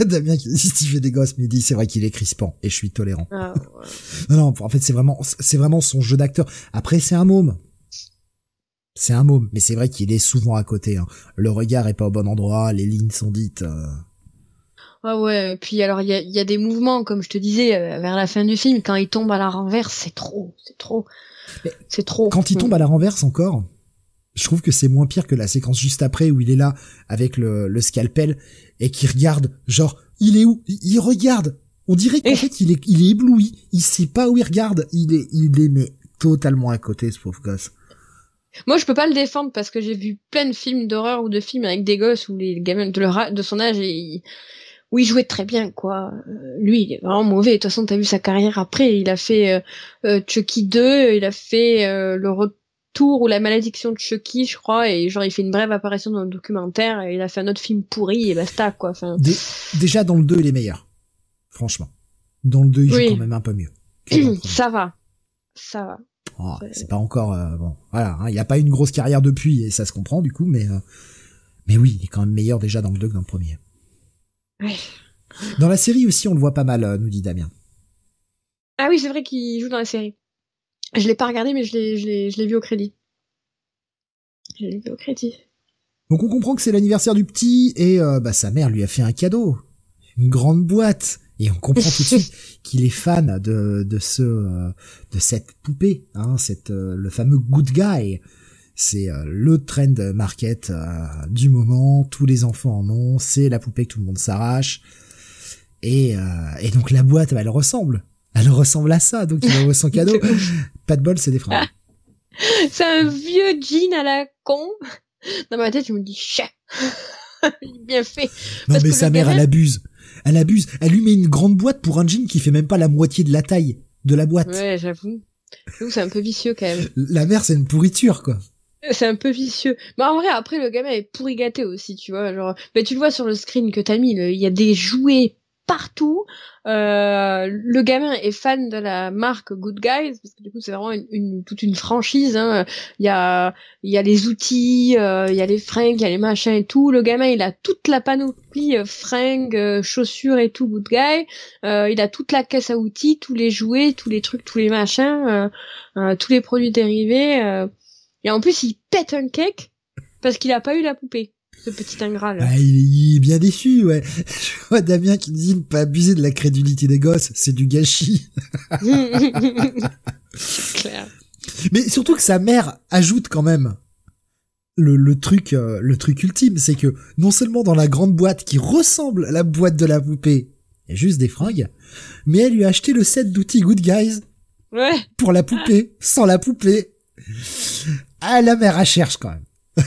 Damien qui dit fait des gosses, mais il dit c'est vrai qu'il est crispant et je suis tolérant. Ah, ouais. Non, non, en fait c'est vraiment c'est vraiment son jeu d'acteur. Après c'est un môme. C'est un môme, mais c'est vrai qu'il est souvent à côté. Hein. Le regard est pas au bon endroit, les lignes sont dites. euh, Ah ouais, puis alors il y a, y a des mouvements, comme je te disais, euh, vers la fin du film, quand il tombe à la renverse, c'est trop, c'est trop. C'est trop. Quand il tombe à la renverse encore, je trouve que c'est moins pire que la séquence juste après où il est là avec le, le scalpel et qui regarde, genre, il est où? Il, regarde. On dirait qu'en Eh. fait il est, il est ébloui. Il sait pas où il regarde. Il est, il est mais totalement à côté ce pauvre gosse. Moi, je peux pas le défendre parce que j'ai vu plein de films d'horreur ou de films avec des gosses où les gamins de, leur a- de son âge où il jouait très bien, quoi. Euh, lui, il est vraiment mauvais. De toute façon, t'as vu sa carrière après. Il a fait euh, euh, Chucky 2, il a fait euh, le retour ou la malédiction de Chucky, je crois, et genre il fait une brève apparition dans le documentaire. Et il a fait un autre film pourri et basta, quoi. Enfin, Dé- déjà dans le 2 il est meilleur. Franchement. Dans le 2 il Oui. joue quand même un peu mieux. ça va, ça va. Oh, c'est pas encore euh, bon. Voilà, hein, il a pas une grosse carrière depuis et ça se comprend du coup, mais euh, mais oui, il est quand même meilleur déjà dans le 2 que dans le premier. Ouais. Dans la série aussi, on le voit pas mal, euh, nous dit Damien. Ah oui, c'est vrai qu'il joue dans la série. Je l'ai pas regardé, mais je l'ai, je l'ai, je l'ai vu au crédit. Je l'ai vu au crédit. Donc on comprend que c'est l'anniversaire du petit et euh, bah sa mère lui a fait un cadeau, une grande boîte et on comprend tout de suite qu'il est fan de de ce euh, de cette poupée, hein, cette euh, le fameux good guy. C'est le trend market du moment, tous les enfants en ont, c'est la poupée que tout le monde s'arrache. Et, euh, et donc la boîte, bah, elle ressemble. Elle ressemble à ça, donc il envoie son cadeau. Pas de bol, c'est des fringues. C'est un vieux jean à la con. Dans ma tête, je me dis, chien. Bien fait. Non Parce mais que sa mère, elle abuse. Elle abuse. Elle lui met une grande boîte pour un jean qui fait même pas la moitié de la taille de la boîte. Ouais, j'avoue. J'avoue, c'est un peu vicieux quand même. La mère, c'est une pourriture, quoi. C'est un peu vicieux. Mais en vrai, après, le gamin est pourri gâté aussi, tu vois. Genre, mais tu le vois sur le screen que t'as mis, il y a des jouets partout. Euh, le gamin est fan de la marque Good Guys parce que du coup c'est vraiment une, une- toute une franchise. hein. Il y a y a les outils, euh, il y a les fringues, il y a les machins et tout. Le gamin il a toute la panoplie euh, fringues, euh, chaussures et tout Good Guy. Euh, il a toute la caisse à outils, tous les jouets, tous les trucs, tous les machins, euh, tous les produits dérivés. Et en plus il pète un cake parce qu'il a pas eu la poupée. Ce petit ingrat là. Ah, il, est- il est bien déçu, ouais. Je vois Damien qui dit ne pas abuser de la crédulité des gosses, c'est du gâchis. Clair. Mais surtout que sa mère ajoute quand même le, le truc, euh, le truc ultime, c'est que non seulement dans la grande boîte qui ressemble à la boîte de la poupée, il y a juste des fringues, mais elle lui a acheté le set d'outils Good Guys Ouais. pour la poupée, sans la poupée. Ah, la mère, elle cherche quand même.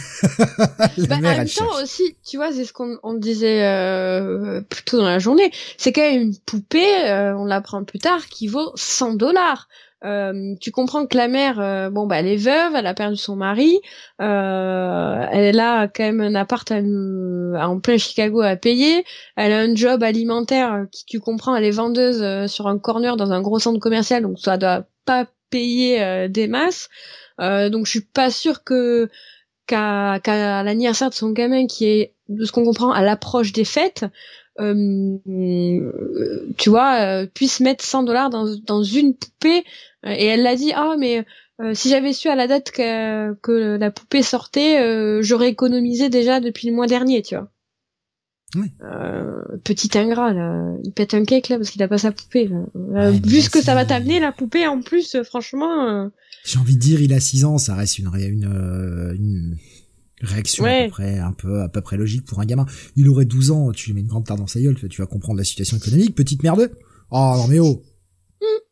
Bah, en même temps aussi, tu vois, c'est ce qu'on on disait euh, plus tôt dans la journée. C'est quand même une poupée, euh, on l'apprend plus tard, qui vaut 100 dollars. Euh, tu comprends que la mère, euh, bon bah elle est veuve, elle a perdu son mari, euh, elle a quand même un appart à nous- en plein Chicago à payer, elle a un job alimentaire euh, qui tu comprends, elle est vendeuse euh, sur un corner dans un gros centre commercial, donc ça doit pas payer euh, des masses. Euh, donc je suis pas sûre que qu'à qu'à l'anniversaire de son gamin qui est de ce qu'on comprend à l'approche des fêtes euh, tu vois euh, puisse mettre 100 dollars dans une poupée. Euh, et elle l'a dit ah mais euh, si j'avais su à la date que que la poupée sortait j'aurais économisé déjà depuis le mois dernier tu vois Oui. Euh, petit ingrat là il pète un cake là parce qu'il a pas sa poupée là. Euh, Ouais, vu ce que ça va t'amener la poupée en plus euh, franchement euh, J'ai envie de dire, il a 6 ans, ça reste une, ré- une, une réaction à peu près, un peu, à peu près logique pour un gamin. Il aurait 12 ans, tu lui mets une grande tarte dans sa gueule, tu vas comprendre la situation économique, petite merde. Oh, non mais oh.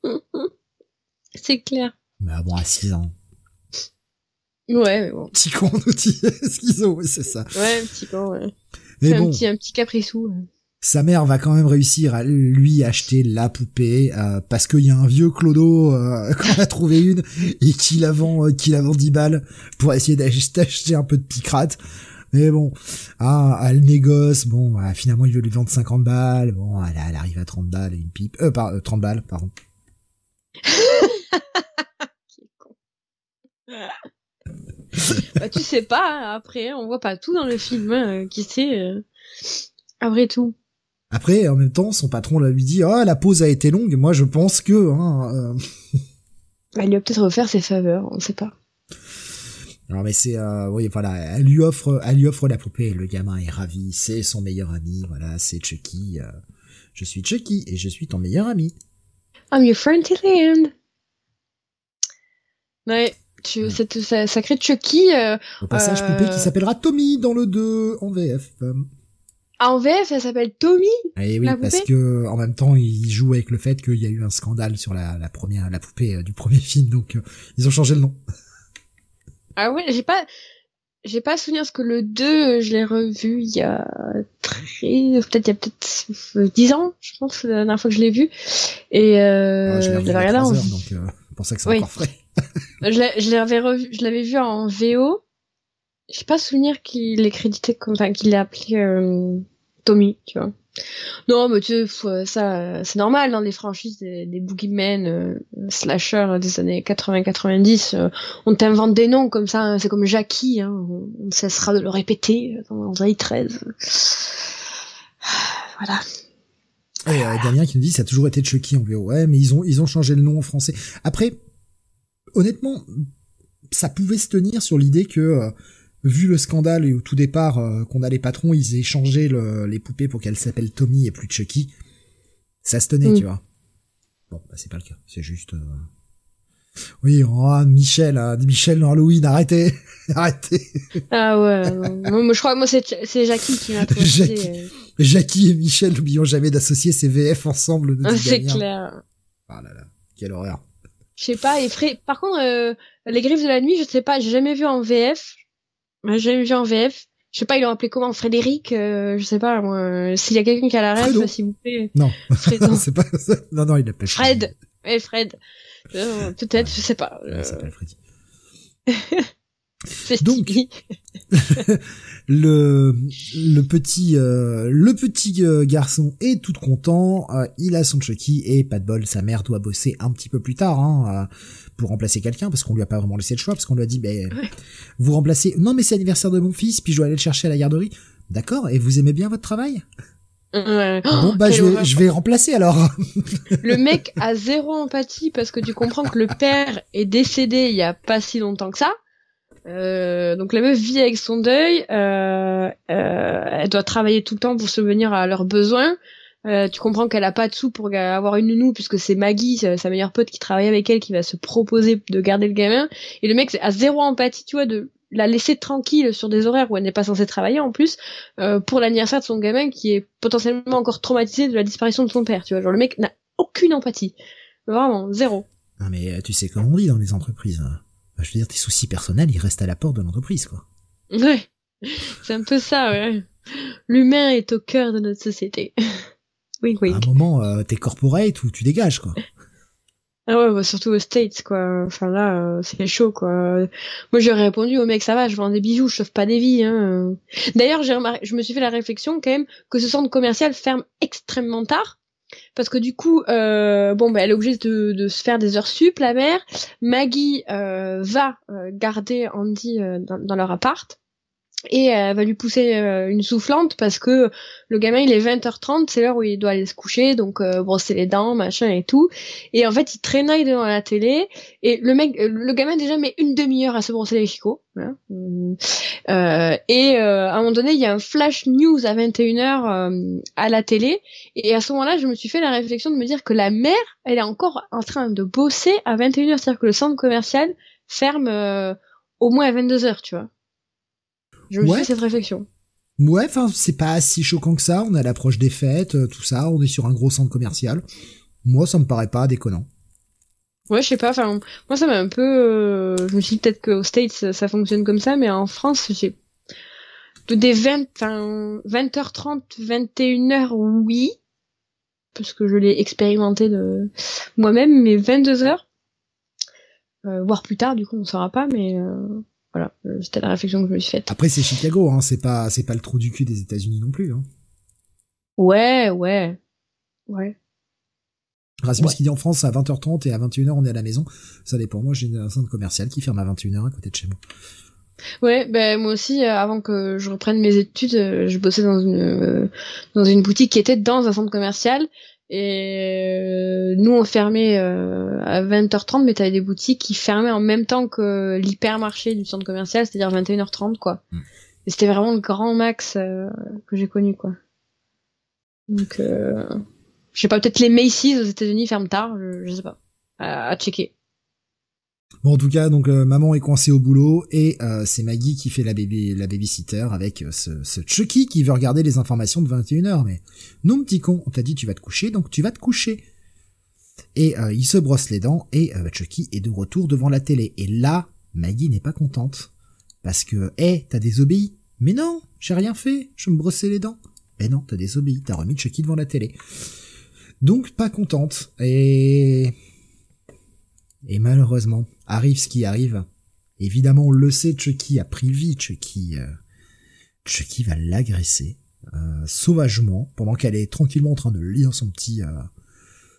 c'est clair Mais bon, à 6 ans. ouais mais bon Petit con d'outils schizo, c'est ça. ouais petit peu ouais Mais C'est un petit, un petit capricou. sa mère va quand même réussir à lui acheter la poupée euh, parce qu'il y a un vieux clodo euh, qu'on a trouvé une et qui la vend euh, qui la vend 10 balles pour essayer d'ach- d'acheter un peu de picrate. Mais bon. Ah elle négoce. Bon ah, finalement il veut lui vendre 50 balles. Bon elle, elle arrive à 30 balles et une pipe euh, par, euh, 30 balles pardon. Qui est con. bah, tu sais pas, hein, après, on voit pas tout dans le film, hein, qui sait, euh, après tout. après en même temps son patron là, lui dit ah la pause a été longue moi je pense que hein, euh, Elle lui a peut-être offert ses faveurs, on sait pas. Alors mais c'est euh, oui voilà, elle lui offre elle lui offre la poupée, le gamin est ravi, c'est son meilleur ami, voilà, c'est Chucky. euh, je suis Chucky et je suis ton meilleur ami. I'm your friend till the end. Ouais, tu, cette sa- sacrée Chucky, euh, Au passage, Euh. poupée qui s'appellera Tommy dans le 2 en VF. Euh, en VF, elle s'appelle Tommy. Et oui, La parce que en même temps, il joue avec le fait qu'il y a eu un scandale sur la, la première la poupée euh, du premier film, donc euh, ils ont changé le nom. Ah ouais, j'ai pas, j'ai pas souvenir parce que le 2, euh, je l'ai revu il y a très, peut-être il y a peut-être euh, 10 ans, je pense, la dernière fois que je l'ai vu. Et euh, Euh, je l'ai regardé en heures, donc euh, pour ça que c'est Oui. encore frais. Je je l'avais revu, je l'avais vu en VO. J'ai pas souvenir qu'il est crédité comme, enfin, qu'il l'ait appelé euh, Tommy, tu vois. Non, mais tu sais, ça, c'est normal dans les franchises des, des boogeymen, euh, slasher des années 80-90. euh, on t'invente des noms comme ça, hein, c'est comme Jackie, hein, on, on cessera de le répéter dans Vendredi 13. Voilà. Et euh, Damien qui nous dit ça a toujours été Chucky en VO. Ouais, mais ils ont ils ont changé le nom en français. Après, honnêtement, ça pouvait se tenir sur l'idée que euh, vu le scandale et au tout départ euh, qu'on a les patrons, ils aient changé le- les poupées pour qu'elles s'appellent Tommy et plus Chucky. Ça se tenait, Mm. tu vois. Bon, bah, c'est pas le cas. C'est juste. euh, Oui, oh, Michel, hein, Michel dans Halloween, arrêtez, arrêtez. Ah ouais, non. moi, moi, je crois, moi c'est c'est Jackie qui m'a trouvé. Jackie. et Michel, n'oublions jamais d'associer ces VF ensemble. C'est clair. Ah là là, quelle horreur. Je sais pas, effrayé. Par contre, euh, les griffes de la nuit, je sais pas, j'ai jamais vu en VF. J'ai jamais vu en VF. Je sais pas, ils l'ont appelé comment Frédéric euh, Je sais pas, moi. euh, S'il y a quelqu'un qui a la rêve, s'il vous plaît. Non. Fred. non. c'est pas ça. Non, non, il l'appelle Fred. Ouais, Fred. Euh, Peut-être, je sais pas. Ouais, il s'appelle Freddy. Donc. Le, le petit, euh, le petit euh, garçon est tout content. euh, il a son Chucky et pas de bol, sa mère doit bosser un petit peu plus tard hein, euh, pour remplacer quelqu'un parce qu'on lui a pas vraiment laissé le choix parce qu'on lui a dit, ben, vous remplacez. Non, mais c'est l'anniversaire de mon fils, puis je dois aller le chercher à la garderie. D'accord. Et vous aimez bien votre travail? Ouais. Bon, Oh, bah, je vais, je vais remplacer alors. Le mec a zéro empathie parce que tu comprends que le père est décédé il y a pas si longtemps que ça. Euh, donc la meuf vit avec son deuil, euh, euh, elle doit travailler tout le temps pour subvenir à leurs besoins. Euh, tu comprends qu'elle a pas de sous pour avoir une nounou puisque c'est Maggie, sa meilleure pote qui travaille avec elle, qui va se proposer de garder le gamin. Et le mec a zéro empathie, tu vois, de la laisser tranquille sur des horaires où elle n'est pas censée travailler en plus euh, pour l'anniversaire de son gamin qui est potentiellement encore traumatisé de la disparition de son père. Tu vois, genre le mec n'a aucune empathie, vraiment zéro. Non mais tu sais comment on dit dans les entreprises. Hein. Bah, je veux dire, tes soucis personnels, ils restent à la porte de l'entreprise, quoi. Ouais, c'est un peu ça. Ouais. L'humain est au cœur de notre société. oui, oui. À un moment, euh, t'es corporate ou tu dégages, quoi. Ah ouais, bah surtout aux States, quoi. Enfin là, euh, c'est chaud, quoi. Moi, j'aurais répondu au mec, ça va, je vends des bijoux, je sauve pas des vies. Hein. D'ailleurs, j'ai remarqué, je me suis fait la réflexion quand même que ce centre commercial ferme extrêmement tard. Parce que du coup, euh, bon, bah, elle est obligée de, se faire des heures sup, la mère. Maggie euh, va euh, garder Andy euh, dans, dans, leur appart et elle va lui pousser euh, une soufflante parce que le gamin il est 20h30 c'est l'heure où il doit aller se coucher donc euh, brosser les dents machin et tout. Et en fait il traînaille devant la télé et le mec euh, le gamin déjà met une demi-heure à se brosser les chicots hein. euh, et à un moment donné il y a un flash news à 21h à la télé. Et à ce moment-là je me suis fait la réflexion de me dire que la mère elle est encore en train de bosser à 21h c'est-à-dire que le centre commercial ferme au moins à 22h tu vois je me ouais. cette réflexion. Ouais, enfin, c'est pas si choquant que ça. On est à l'approche des fêtes, euh, tout ça. On est sur un gros centre commercial. Moi, ça me paraît pas déconnant. Ouais, je sais pas. Enfin, moi, ça m'a un peu. Euh, je me suis dit peut-être qu'aux States ça, ça, fonctionne comme ça, mais en France, j'ai des 20, enfin, 20h30, 21h, oui, parce que je l'ai expérimenté de moi-même, mais 22h, euh, voire plus tard, du coup, on saura pas, mais euh, voilà, euh, c'était la réflexion que je me suis faite. Après, c'est Chicago, hein, c'est pas, c'est pas le trou du cul des États-Unis non plus. Hein. Ouais, ouais, ouais. Rasmus qui dit en France à 20h30 et à 21h on est à la maison. Ça dépend. Moi j'ai un centre commercial qui ferme à 21h à côté de chez moi. Ouais, ben moi aussi euh, avant que je reprenne mes études, euh, je bossais dans une dans une boutique qui était dans un centre commercial et euh, nous, on fermait euh, à 20h30, mais t'avais des boutiques qui fermaient en même temps que l'hypermarché du centre commercial, c'est-à-dire 21h30, quoi. Mm. Et c'était vraiment le grand max euh, que j'ai connu, quoi. Donc, je sais pas, peut-être les Macy's aux États-Unis ferment tard, je, sais pas. à checker. Bon, en tout cas, donc euh, maman est coincée au boulot et euh, c'est Maggie qui fait la baby la babysitter avec euh, ce, Chucky qui veut regarder les informations de 21h. Mais non, petit con, on t'a dit tu vas te coucher, donc tu vas te coucher. Et il se brosse les dents et Chucky est de retour devant la télé. Et là, Maggie n'est pas contente parce que, hé, hey, t'as désobéi. Mais non, j'ai rien fait, je me brossais les dents. Mais non, t'as désobéi, t'as remis Chucky devant la télé. Donc pas contente. Et et malheureusement, arrive ce qui arrive. Évidemment, on le sait, Chucky a pris vie. Chucky, euh, Chucky va l'agresser euh, sauvagement pendant qu'elle est tranquillement en train de lire son petit, euh,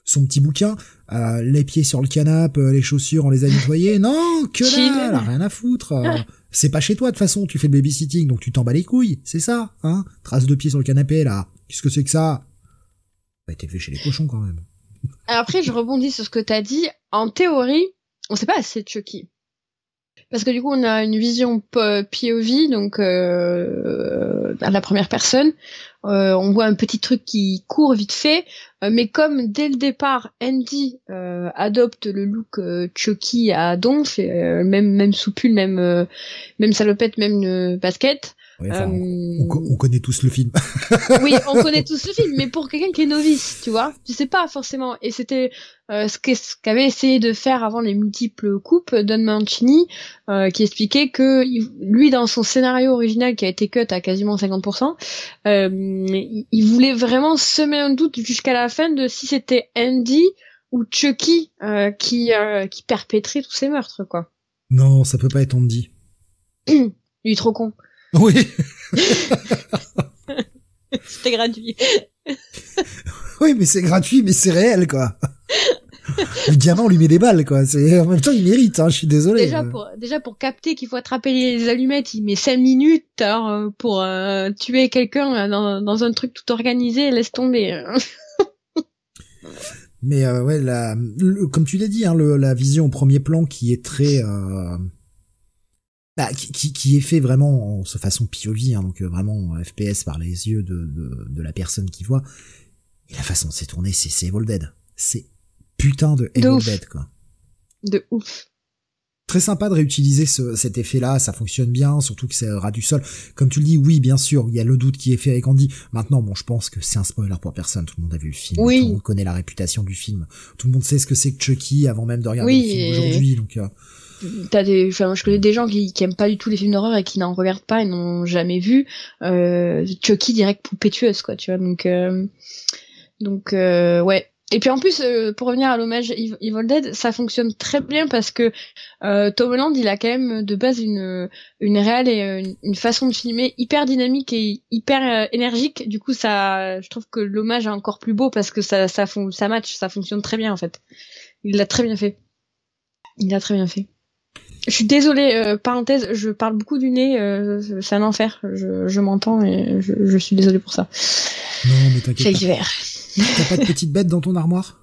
son petit bouquin. Euh, les pieds sur le canapé, les chaussures, on les a nettoyées. Non, que là, rien à foutre. c'est pas chez toi de toute façon. Tu fais le babysitting, donc tu t'en bats les couilles. C'est ça, hein Trace de pieds sur le canapé là. Qu'est-ce que c'est que ça? Ça a été fait chez les cochons quand même. Après, je rebondis sur ce que t'as dit. En théorie, on sait pas assez de Chucky. Parce que du coup, on a une vision POV, donc euh, à la première personne. Euh, on voit un petit truc qui court vite fait, euh, mais comme dès le départ, Andy euh, adopte le look Chucky à Donf, même même soupule, même même salopette, même basket, euh, on, connaît tous le film. oui, on connaît tous le film, mais pour quelqu'un qui est novice, tu vois, tu sais pas forcément. Et c'était euh, ce qu'avait essayé de faire avant les multiples coupes Don Mancini, euh, qui expliquait que lui, dans son scénario original qui a été cut à quasiment 50%, il voulait vraiment semer un doute jusqu'à la fin de si c'était Andy ou Chucky qui qui perpétrait tous ces meurtres, quoi. Non, ça peut pas être Andy. il est trop con. Oui. C'était gratuit. oui, mais c'est gratuit, mais c'est réel, quoi. Le diamant, on lui met des balles, quoi. C'est, en même temps, il mérite, hein, je suis désolé. Déjà, pour, déjà, pour capter qu'il faut attraper les allumettes, il met 5 minutes, hein, pour euh, tuer quelqu'un dans, dans, un truc tout organisé, laisse tomber. Hein. Mais euh, ouais, la, comme tu l'as dit, hein, le, la vision au premier plan qui est très euh, bah, qui, qui, est fait vraiment en façon POV, hein, donc euh, vraiment FPS par les yeux de, de, de, la personne qui voit. Et la façon de c'est tourné, c'est Evil Dead. C'est putain de Evil Dead, quoi. De ouf. très sympa de réutiliser ce, cet effet-là, ça fonctionne bien, surtout que c'est ras du sol. Comme tu le dis, oui, bien sûr, il y a le doute qui est fait avec Andy. Maintenant, bon, je pense que c'est un spoiler pour personne, tout le monde a vu le film, oui. tout le monde connaît la réputation du film, tout le monde sait ce que c'est que Chucky avant même de regarder oui, le film aujourd'hui, donc... Euh... T'as des, enfin, je connais des gens qui, qui aiment pas du tout les films d'horreur et qui n'en regardent pas et n'ont jamais vu. Euh, Chucky direct poupée tueuse, quoi, tu vois. Donc, euh, donc, euh, ouais, et puis en plus, euh, pour revenir à l'hommage Evil Dead, ça fonctionne très bien parce que euh, Tom Holland, il a quand même de base une une réelle et une, façon de filmer hyper dynamique et hyper euh, énergique. Du coup, ça, je trouve que l'hommage est encore plus beau parce que ça ça ça match, ça fonctionne très bien en fait. Il l'a très bien fait. Il l'a très bien fait. Je suis désolée, euh, parenthèse, je parle beaucoup du nez, euh, c'est un enfer. Je, je m'entends et je, je, suis désolée pour ça. Non, mais t'inquiète pas. T'as pas de petites bêtes dans ton armoire?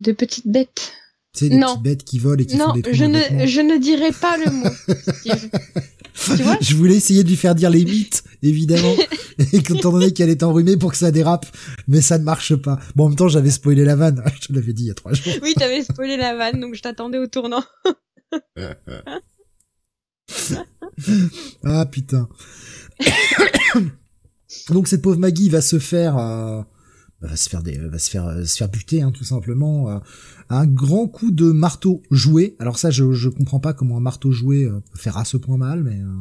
De petites bêtes Tu sais, des petites bêtes qui volent et qui non, font des trous je ne, je ne dirai pas le mot. tu vois je voulais essayer de lui faire dire les mythes, évidemment, et étant donné qu'elle est enrhumée pour que ça dérape, mais ça ne marche pas. Bon, en même temps, j'avais spoilé la vanne, je te l'avais dit il y a trois jours. Oui, t'avais spoilé la vanne, donc je t'attendais au tournant. ah putain. Donc cette pauvre Maggie va se faire euh, va se faire des va se faire se faire buter hein, tout simplement euh, un grand coup de marteau joué. Alors ça je je comprends pas comment un marteau joué euh, peut faire à ce point mal mais euh,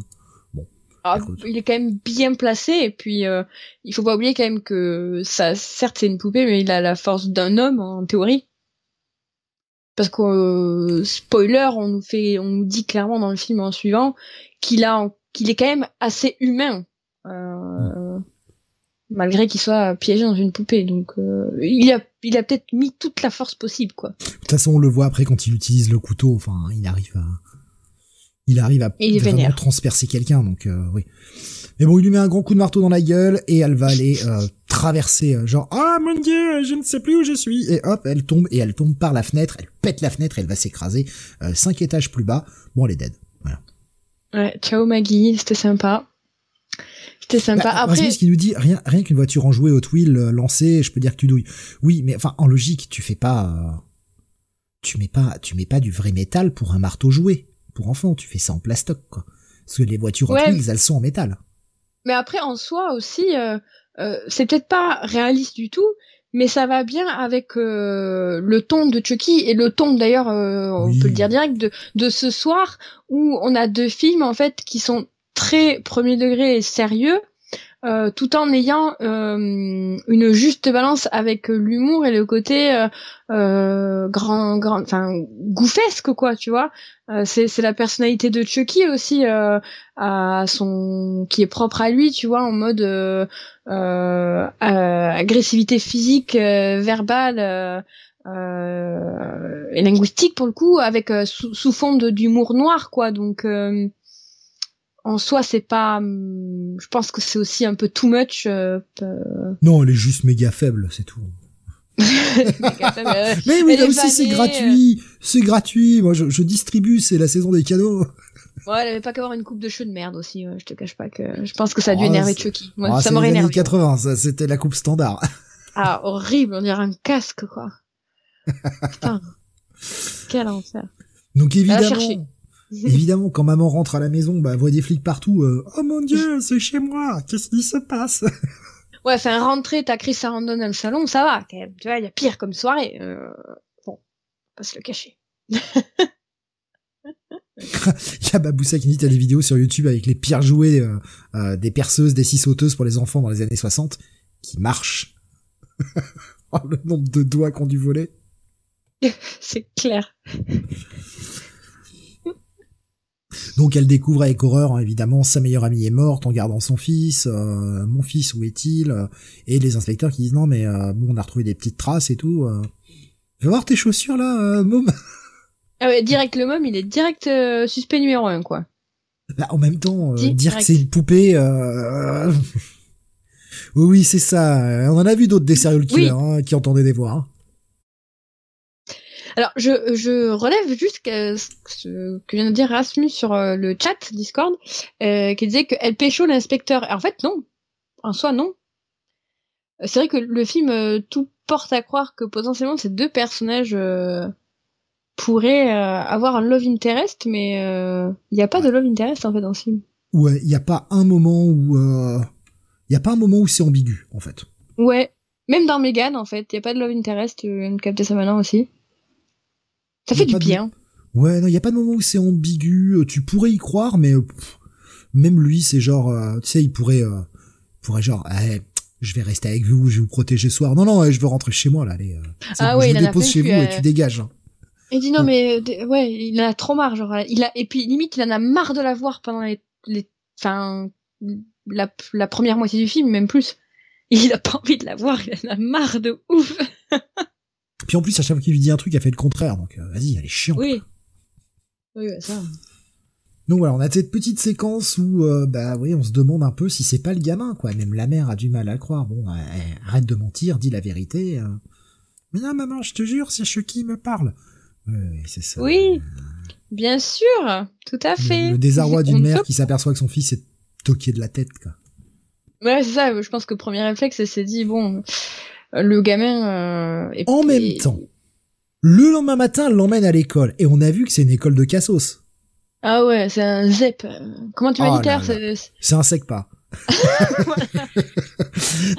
bon. Ah, il est quand même bien placé et puis euh, il faut pas oublier quand même que ça certes c'est une poupée mais il a la force d'un homme en théorie. Parce que spoiler, on nous fait on nous dit clairement dans le film en suivant qu'il a qu'il est quand même assez humain. Euh, malgré qu'il soit piégé dans une poupée. Donc euh, il a, il a peut-être mis toute la force possible, quoi. De toute façon, on le voit après quand il utilise le couteau. Enfin, il arrive à, il arrive à il vraiment transpercer quelqu'un. Donc euh, oui. Mais bon, il lui met un grand coup de marteau dans la gueule et elle va aller euh, traverser, euh, genre ah mon dieu, je ne sais plus où je suis. Et hop, elle tombe et elle tombe par la fenêtre. Elle pète la fenêtre, et elle va s'écraser euh, cinq étages plus bas. Bon, elle est dead. Voilà. Ouais, ciao Maggie, c'était sympa. C'était sympa. Bah, Après, ce qui nous dit rien, rien qu'une voiture enjouée Hot Wheel euh, lancée, je peux dire que tu douilles. Oui, mais enfin en logique, tu fais pas, euh, tu mets pas, tu mets pas du vrai métal pour un marteau joué pour enfants. Tu fais ça en plastoc quoi. Parce que les voitures Hot Ouais. Wheels, elles sont en métal. mais après en soi aussi, euh, euh, c'est peut-être pas réaliste du tout, mais ça va bien avec euh, le ton de Chucky et le ton d'ailleurs, euh, on Oui. peut le dire direct, de, de ce soir où on a deux films en fait qui sont très premier degré et sérieux, euh, tout en ayant euh, une juste balance avec l'humour et le côté euh, euh, grand, grand, enfin gouffesque quoi, tu vois. Euh, c'est c'est la personnalité de Chucky aussi euh, à son qui est propre à lui, tu vois, en mode euh, euh, euh, agressivité physique, euh, verbale. euh, euh, et linguistique pour le coup avec euh, sous, sous fond d'humour noir quoi donc euh, en soi c'est pas hum, je pense que c'est aussi un peu too much euh, euh, Non, elle est juste méga faible, c'est tout. euh, Mais oui, là aussi c'est gratuit, c'est gratuit. Moi, je, je distribue, c'est la saison des cadeaux. ouais, elle avait pas qu'avoir une coupe de cheveux de merde aussi ouais, je te cache pas que je pense que ça a dû Oh, énerver Chucky Ah, ça m'aurait énervé 80, ça, c'était la coupe standard. ah horrible on dirait un casque quoi putain quel enfer Donc va chercher. évidemment, évidemment, quand maman rentre à la maison, bah, elle voit des flics partout. euh, oh mon dieu, c'est chez moi. Qu'est-ce qui se passe? Ouais, enfin, rentrer, t'as Chris Sarandon dans le salon, ça va, quand même. Tu vois, il y a pire comme soirée. Euh, bon, pas se le cacher. Il y a Baboussa qui dit t'as des vidéos sur YouTube avec les pires jouets euh, euh, des perceuses, des scie sauteuses pour les enfants dans les années 60 qui marchent. oh, le nombre de doigts qu'on dû voler. C'est clair. Donc elle découvre avec horreur, hein, évidemment, sa meilleure amie est morte en gardant son fils. euh, mon fils, où est-il Euh, Et les inspecteurs qui disent non mais euh, bon, on a retrouvé des petites traces et tout. Euh. Va voir tes chaussures là, euh, môme. Ah ouais, direct, le mom, il est direct euh, suspect numéro un, quoi. Bah, en même temps, euh, dire que c'est une poupée. Euh... oui, oui, c'est ça. On en a vu d'autres des serial killers Oui. hein, qui entendaient des voix. hein. Alors, je, je relève juste que, ce que vient de dire Rasmus sur euh, le chat Discord, euh, qui disait qu'elle pécho l'inspecteur. En fait, non. En soi, non. C'est vrai que le film, euh, tout porte à croire que potentiellement ces deux personnages euh, pourrait avoir un love interest, mais il n'y a pas de love interest en fait dans le film. Ouais, il n'y a pas un moment où il y a pas un moment où c'est ambigu en fait. Ouais, même dans Megan en fait, il y a pas de love interest, une capter ça maintenant aussi. Ça fait du bien. Ouais, non, il y a pas de moment où c'est ambigu. Euh, tu pourrais y croire, mais euh, même lui, c'est genre, euh, tu sais, il pourrait, pourrait genre, eh, je vais rester avec vous, je vais vous protéger ce soir. Non, non, je veux rentrer chez moi là. Allez, ah ouais, je il me dépose chez vous et tu dégages. Hein. Il dit non, mais ouais, il en a trop marre, genre, il a et puis limite, il en a marre de la voir pendant les, les, enfin, la, la première moitié du film, même plus. Il a pas envie de la voir, il en a marre de ouf. Puis en plus, à chaque fois qu'il lui dit un truc, elle fait le contraire. Donc vas-y, elle est chiante. Oui. Oui, ça. Donc voilà, on a cette petite séquence où, euh, bah oui, on se demande un peu si c'est pas le gamin, quoi. Même la mère a du mal à le croire. Bon, arrête de mentir, dis la vérité. Euh. Mais non, maman, je te jure, c'est Chucky me parle. Oui, c'est ça. Oui, bien sûr, tout à fait. Le, désarroi d'une mère qui s'aperçoit que son fils est toqué de la tête, quoi. Ouais, c'est ça. Je pense que le premier réflexe, c'est s'est dit bon, le gamin. Euh, est, en même temps, le lendemain matin, l'emmène à l'école. Et on a vu que c'est une école de cassos. Ah ouais, c'est un ZEP. Comment tu m'as oh dit C'est un SECPA.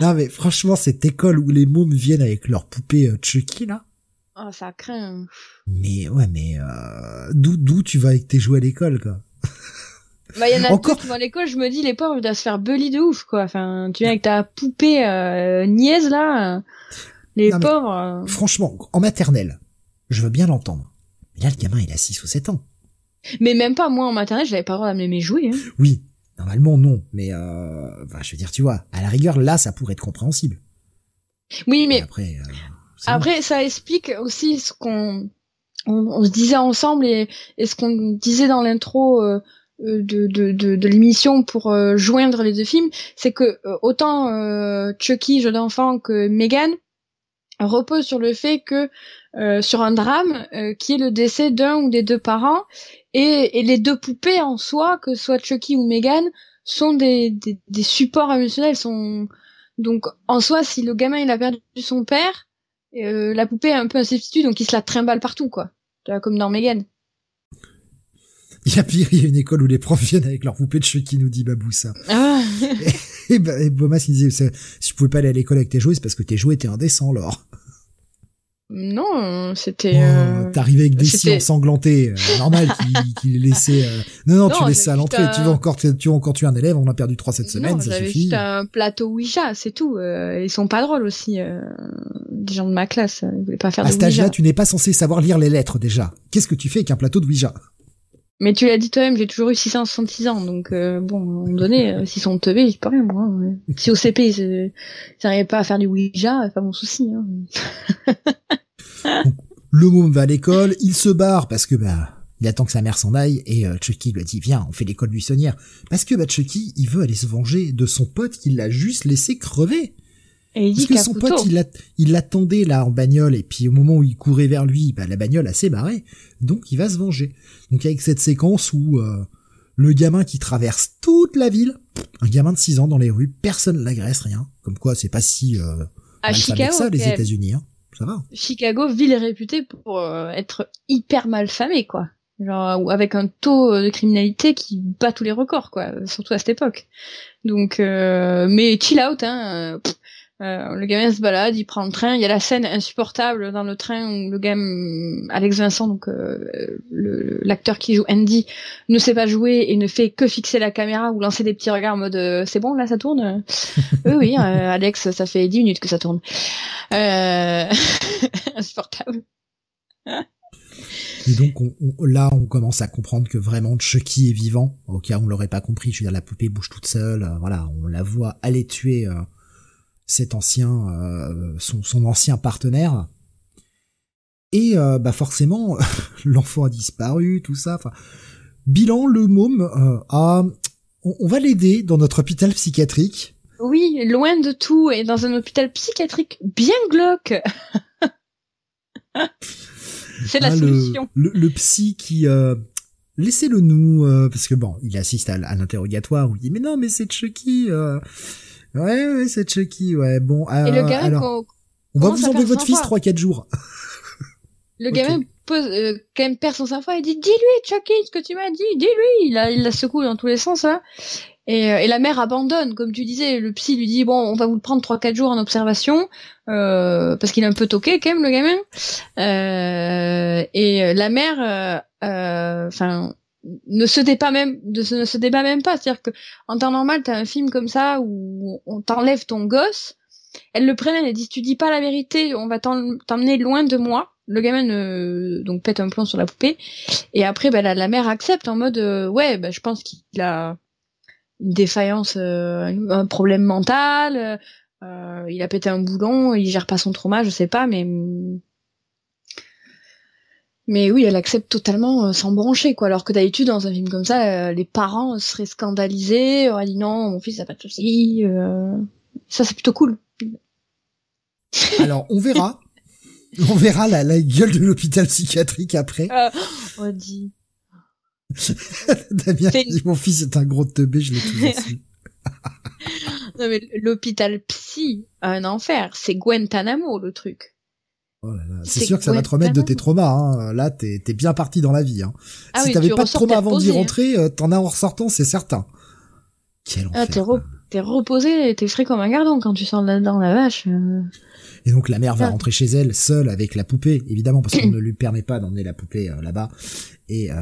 non mais franchement, cette école où les mômes viennent avec leurs poupées euh, Chucky, là. Oh, ça craint. Mais ouais, mais euh, d'où d'où tu vas avec tes jouets à l'école, quoi? Bah, y en a Encore... qui vont à l'école, je me dis, les pauvres, ils doivent se faire bully de ouf, quoi. Enfin, tu viens avec ta poupée euh, niaise, là. Les pauvres. Franchement, en maternelle, je veux bien l'entendre. Mais là, le gamin, il a 6 ou 7 ans. Mais même pas, moi, en maternelle, j'avais pas le droit d'amener mes jouets. Hein. Oui, normalement, non. Mais, euh, je veux dire, tu vois, à la rigueur, là, ça pourrait être compréhensible. Oui, mais... après, euh, après ça explique aussi ce qu'on on, se disait ensemble et, et ce qu'on disait dans l'intro euh, de, de, de, de l'émission pour euh, joindre les deux films, c'est que euh, autant Chucky, jeu d'enfant, que Megan repose sur le fait que euh, sur un drame euh, qui est le décès d'un ou des deux parents et, et, les deux poupées en soi, que soit Chucky ou Megan, sont des, des, des, supports émotionnels. Sont donc en soi, si le gamin il a perdu son père, euh, la poupée est un peu un substitut, donc il se la trimballe partout quoi, comme dans Megan. Il y a pire, il y a une école où les profs viennent avec leur poupée de Chucky, nous dit Baboussa. Ah. et, et, et Bomas il disait, si tu pouvais pas aller à l'école avec tes jouets, c'est parce que tes jouets étaient indécents, Laure. Non, c'était. Euh... T'arrivais avec des scies ensanglantés, euh, normal qu'il qu laissait. Euh... Non, non, tu laisses ça à l'entrée. Tu veux encore, tu veux encore tuer un élève. On a perdu trois cette semaine, ça suffit. juste un plateau Ouija, c'est tout. Ils sont pas drôles aussi, des gens de ma classe. Ils voulaient pas faire. À cet âge-là, tu n'es pas censé savoir lire les lettres déjà. Qu'est-ce que tu fais avec un plateau de Ouija? Mais tu l'as dit toi-même, j'ai toujours eu 666 ans, donc euh, bon, à un moment donné, euh, s'ils sont teubés, rien, moi. Hein, Si au CP, ils n'arrivaient pas à faire du Ouija, pas mon souci. Hein. le môme va à l'école, il se barre parce que bah il attend que sa mère s'en aille et euh, Chucky lui dit viens on fait l'école buissonnière parce que bah Chucky il veut aller se venger de son pote qui l'a juste laissé crever. Et il dit Parce que son pote, il l'attendait là en bagnole, et puis au moment où il courait vers lui, bah, la bagnole a sébarré, donc il va se venger. Donc avec cette séquence où euh, le gamin qui traverse toute la ville, un gamin de 6 ans dans les rues, personne l'agresse, rien. Comme quoi, c'est pas si euh, à Chicago, ça, les États-Unis. Hein. Ça va. Chicago, ville réputée pour euh, être hyper mal famée, quoi. Genre avec un taux de criminalité qui bat tous les records, quoi. Surtout à cette époque. Donc, euh, mais chill out, hein. Euh, le gamin se balade, il prend le train. Il y a la scène insupportable dans le train où le gamin, Alex Vincent, donc euh, l'acteur qui joue Andy, ne sait pas jouer et ne fait que fixer la caméra ou lancer des petits regards en mode euh, c'est bon là ça tourne? oui oui, Alex, ça fait 10 minutes que ça tourne. insupportable. Et donc là, on commence à comprendre que vraiment Chucky est vivant. Au cas où on l'aurait pas compris, je veux dire, la poupée bouge toute seule. voilà, on la voit aller tuer cet ancien, euh, son, son, ancien partenaire. Et euh, bah forcément, l'enfant a disparu, tout ça. Enfin, bilan, le môme euh, a, on, va l'aider dans notre hôpital psychiatrique. Oui, loin de tout et dans un hôpital psychiatrique bien glauque. C'est la ah, solution. Le, le, psy qui laissez-le nous parce que bon, il assiste à, l'interrogatoire où il dit mais non mais c'est Chucky. Ouais, ouais, c'est Chucky, ouais. Bon, Et le euh, gamin, alors, on va vous enlever votre fils 3-4 jours. le gamin pose, euh, quand même perd son sang-froid et dit dis-lui Chucky ce que tu m'as dit, dis-lui. Il la, il la secoue dans tous les sens là. Et, euh, et, la mère abandonne, comme tu disais. Le psy lui dit bon, on va vous le prendre trois quatre jours en observation euh, parce qu'il est un peu toqué quand même le gamin. Euh, et la mère, enfin, ne se débat même, ne se, même pas. C'est-à-dire que en temps normal, t'as un film comme ça où on t'enlève ton gosse. Elle le prévient, elle dit tu dis pas la vérité, on va t'emmener loin de moi le gamin euh, donc pète un plomb sur la poupée et après bah, la, mère accepte en mode euh, ouais bah, je pense qu'il a une défaillance euh, un problème mental il a pété un boulon il gère pas son trauma je sais pas mais mais oui elle accepte totalement sans broncher quoi alors que d'habitude dans un film comme ça les parents seraient scandalisés auraient dit non mon fils a pas de soucis ça c'est plutôt cool alors on verra On verra la, la gueule de l'hôpital psychiatrique après. Euh, on dit. Damien dit mon fils est un gros teubé, je l'ai toujours su. non mais l'hôpital psy, un enfer, c'est Guantanamo le truc. Oh c'est sûr que ça va te remettre de tes traumas. Hein. Là, t'es es bien parti dans la vie. Hein. Ah si t'avais pas de trauma avant d'y rentrer, euh, t'en as en ressortant, c'est certain. Quel ah, enfer. Ah, t'es reposé, t'es frais comme un gardon quand tu sors là-dedans, la vache. Euh. Et donc la mère va rentrer chez elle seule avec la poupée, évidemment parce qu'on ne lui permet pas d'emmener la poupée euh, là-bas, et euh,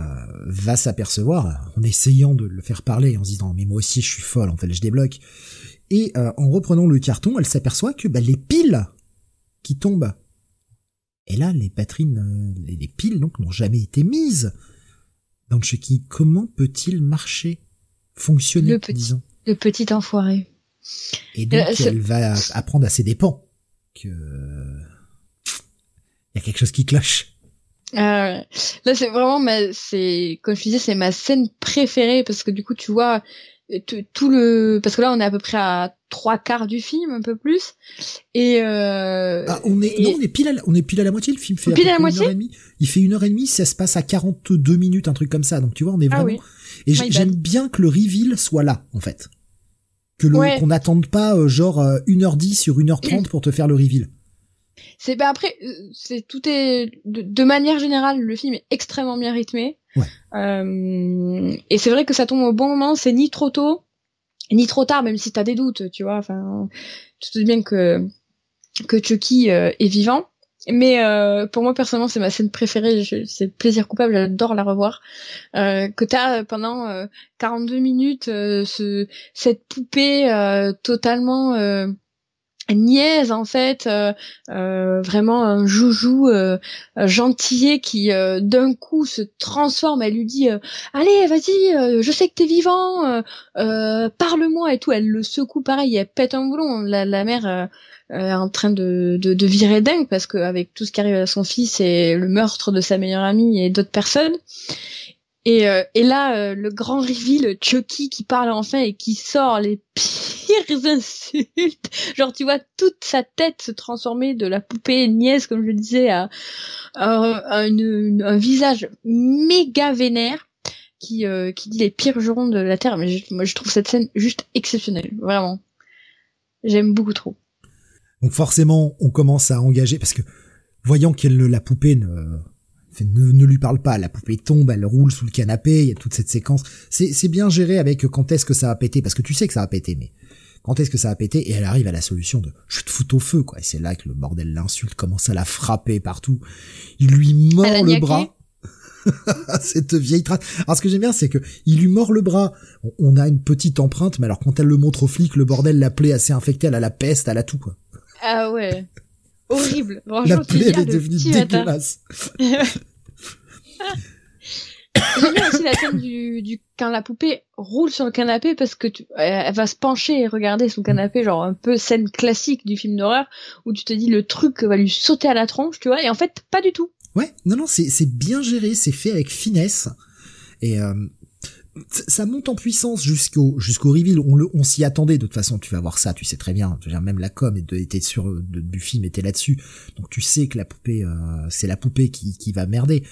va s'apercevoir, en essayant de le faire parler, en se disant mais moi aussi je suis folle, en fait je débloque. Et euh, en reprenant le carton, elle s'aperçoit que bah, les piles qui tombent, et là les batteries, les, piles donc n'ont jamais été mises dans Chucky. Comment peut-il marcher, fonctionner, le petit, disons? Le petit enfoiré. Et donc elle va apprendre à ses dépens que il y a quelque chose qui cloche. Ah Là, c'est vraiment ma, c'est, comme je disais, c'est ma scène préférée parce que du coup, tu vois, tout le, parce que là, on est à peu près à trois quarts du film, un peu plus, et euh... ah, on est, non, on est pile à la, on est pile à la moitié. Le film fait pile à la moitié. Une heure et demie. Il fait une heure et demie, ça se passe à 42 minutes, un truc comme ça. Donc tu vois, on est ah vraiment. Et j'aime bien que le reveal soit là, en fait que le qu'on n'attende pas euh, genre 1h10 euh, sur 1h30 pour te faire le reveal. C'est bah après euh, c'est tout est de, manière générale le film est extrêmement bien rythmé. Euh, et c'est vrai que ça tombe au bon moment, c'est ni trop tôt ni trop tard même si t'as des doutes, tu vois, enfin tu te dis bien que que Chucky est vivant. Mais euh, pour moi personnellement, c'est ma scène préférée. C'est plaisir coupable. J'adore la revoir. Euh, que t'as pendant euh, 42 minutes euh, ce, cette poupée euh, totalement niaise en fait, vraiment un joujou gentillet qui d'un coup se transforme. Elle lui dit "Allez, vas-y, je sais que t'es vivant, parle-moi" et tout. Elle le secoue pareil, elle pète un boulon. La, mère euh, en train de, de, de, virer dingue parce qu'avec tout ce qui arrive à son fils et le meurtre de sa meilleure amie et d'autres personnes. Et, euh, et là, euh, le grand reveal, Chucky qui parle enfin et qui sort les pires insultes. Genre, tu vois toute sa tête se transformer de la poupée nièce, comme je disais, à, un visage méga vénère qui, qui dit les pires jurons de la Terre. Mais moi, je trouve cette scène juste exceptionnelle, vraiment. J'aime beaucoup trop. Donc forcément, on commence à engager parce que voyant qu'elle la poupée ne, ne, lui parle pas, la poupée tombe, elle roule sous le canapé, il y a toute cette séquence. C'est bien géré avec quand est-ce que ça va péter parce que tu sais que ça va péter, mais quand est-ce que ça va péter et elle arrive à la solution de je te fous au feu quoi. Et c'est là que le bordel l'insulte commence à la frapper partout. Il lui mord le bras. cette vieille trace. Alors ce que j'aime bien, c'est que il lui mord le bras. On a une petite empreinte, mais alors quand elle le montre au flic, le bordel l'appelait assez infecté, elle a la peste, elle a tout quoi. Ah ouais. Horrible. La plaie est devenue dégueulasse. J'aime bien aussi la scène du, quand la poupée roule sur le canapé parce que elle va se pencher et regarder son canapé, genre un peu scène classique du film d'horreur où tu te dis le truc va lui sauter à la tronche, tu vois, et en fait pas du tout. Ouais, non non, c'est c'est bien géré, c'est fait avec finesse et euh, ça monte en puissance jusqu'au jusqu'au reveal. On le, on s'y attendait de toute façon. Tu vas voir ça, tu sais très bien. Même la com était sur du film était là-dessus, donc tu sais que la poupée, euh, c'est la poupée qui qui va merder.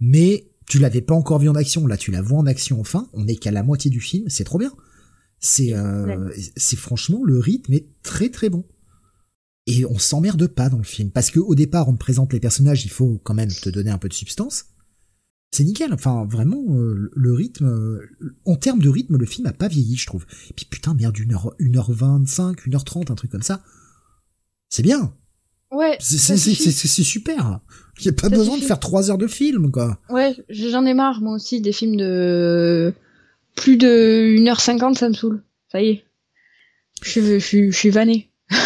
Mais tu l'avais pas encore vu en action. Là, tu la vois en action enfin. On est qu'à la moitié du film. C'est trop bien. C'est euh, c'est franchement le rythme est très très bon. Et on s'emmerde pas dans le film parce que au départ on te présente les personnages, il faut quand même te donner un peu de substance. C'est nickel, enfin vraiment euh, le rythme, euh, en termes de rythme, le film a pas vieilli, je trouve. Et puis putain merde, 1h, 1h25, 1h30, un truc comme ça. C'est bien. Ouais. C'est super. A pas besoin de faire 3 heures de film, quoi. Ouais, j'en ai marre, moi aussi, des films de plus de 1h50, ça me saoule. Ça y est. Je, je, je suis vanné.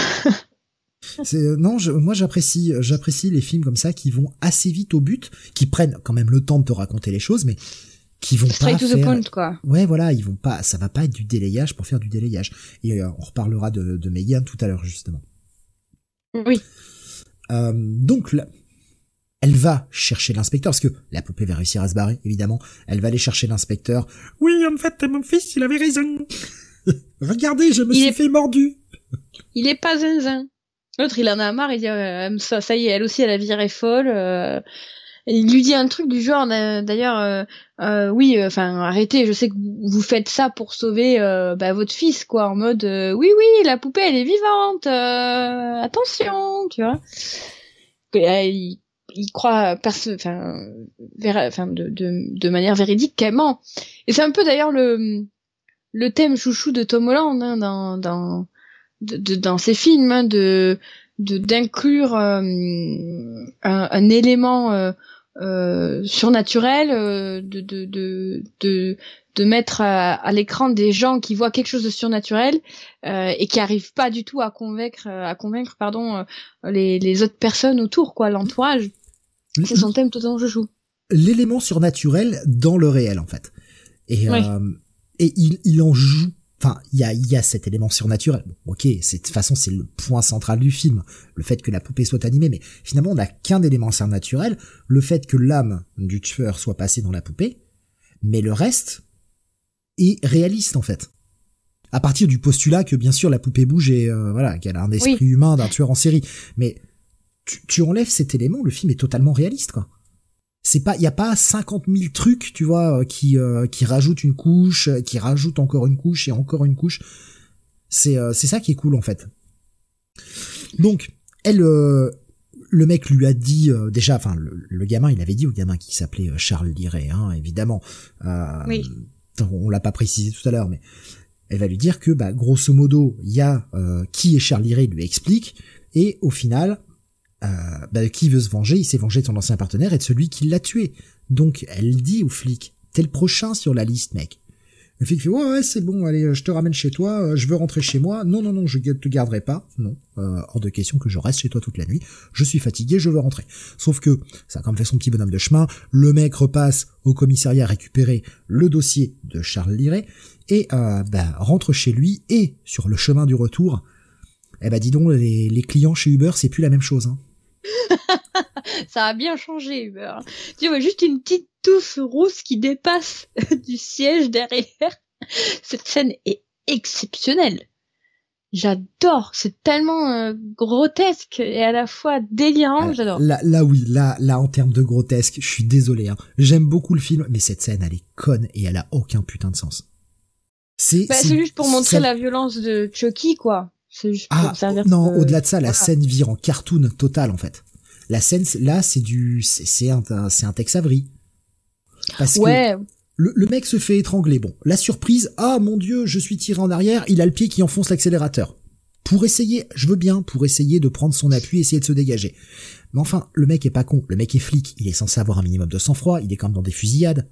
C'est non, moi j'apprécie, j'apprécie les films comme ça qui vont assez vite au but, qui prennent quand même le temps de te raconter les choses, mais qui vont Straight pas to the point, quoi. Ouais, voilà, ils vont pas, ça va pas être du délayage pour faire du délayage. Et euh, on reparlera de, de Megan tout à l'heure justement. Oui. Euh, donc là, elle va chercher l'inspecteur parce que la poupée va réussir à se barrer, évidemment. Elle va aller chercher l'inspecteur. Oui, en fait, mon fils, il avait raison. Regardez, je me suis fait mordu. Il est pas zinzin. L'autre, il en a marre, il dit euh, ça, ça y est, elle aussi, elle a viré folle. Euh, il lui dit un truc du genre, d'ailleurs, euh, euh oui, enfin, arrêtez, je sais que vous faites ça pour sauver bah, votre fils, quoi, en mode, oui, oui, la poupée, elle est vivante, attention, tu vois. Il, il croit, enfin, enfin, de, de, de manière véridique qu'elle ment. Et c'est un peu d'ailleurs le le thème chouchou de Tom Holland hein, dans dans de, dans ses films hein, de d'inclure euh, un, un, élément euh, euh, surnaturel, euh, de, de, de, de, de mettre à, à l'écran des gens qui voient quelque chose de surnaturel euh, et qui arrivent pas du tout à convaincre, à convaincre pardon, les, les autres personnes autour, quoi, l'entourage. C'est son thème totalement joue. L'élément surnaturel dans le réel, en fait. Et, et il, il en joue Enfin, il y a, y a cet élément surnaturel. Bon, ok, de toute façon c'est le point central du film, le fait que la poupée soit animée, mais finalement on n'a qu'un élément surnaturel, le fait que l'âme du tueur soit passée dans la poupée, mais le reste est réaliste en fait. À partir du postulat que bien sûr la poupée bouge et euh, voilà qu'elle a un esprit humain d'un tueur en série, mais tu, tu enlèves cet élément, le film est totalement réaliste quoi c'est pas il y a pas 50 000 trucs tu vois euh, qui euh, qui rajoutent une couche euh, qui rajoutent encore une couche et encore une couche c'est c'est ça qui est cool en fait donc elle le mec lui a dit déjà enfin le, gamin il avait dit au gamin qui s'appelait Charles Liray hein, évidemment oui. on l'a pas précisé tout à l'heure mais elle va lui dire que bah grosso modo il y a qui est Charles Liray lui explique et au final euh, bah, qui veut se venger, il s'est vengé de son ancien partenaire et de celui qui l'a tué. Donc elle dit au flic, t'es le prochain sur la liste, mec. Le flic fait ouais ouais c'est bon allez je te ramène chez toi euh, je veux rentrer chez moi non non non je te garderai pas non euh, hors de question que je reste chez toi toute la nuit je suis fatigué je veux rentrer sauf que ça a quand même fait son petit bonhomme de chemin le mec repasse au commissariat récupérer le dossier de Charles Liret et euh, bah, rentre chez lui et sur le chemin du retour eh bah dis donc les, les clients chez Uber c'est plus la même chose hein. ça a bien changé, Uber. Tu vois juste une petite touffe rousse qui dépasse du siège derrière. Cette scène est exceptionnelle. J'adore, c'est tellement euh, grotesque et à la fois délirant, j'adore. Là, là oui, là, là en termes de grotesque, je suis désolé. Hein. J'aime beaucoup le film, mais cette scène, elle est conne et elle a aucun putain de sens. C'est bah, juste pour montrer la violence de Chucky, quoi ah, non, au-delà de ça, la scène vire en cartoon total en fait. La scène là, c'est du, c'est un, c'est un Tex Avery. Parce ouais. que le, le, mec se fait étrangler. Bon, la surprise, ah mon dieu, je suis tiré en arrière, il a le pied qui enfonce l'accélérateur. Pour essayer, je veux bien, pour essayer de prendre son appui, essayer de se dégager. Mais enfin, le mec est pas con, le mec est flic, il est censé avoir un minimum de sang-froid, il est quand même dans des fusillades.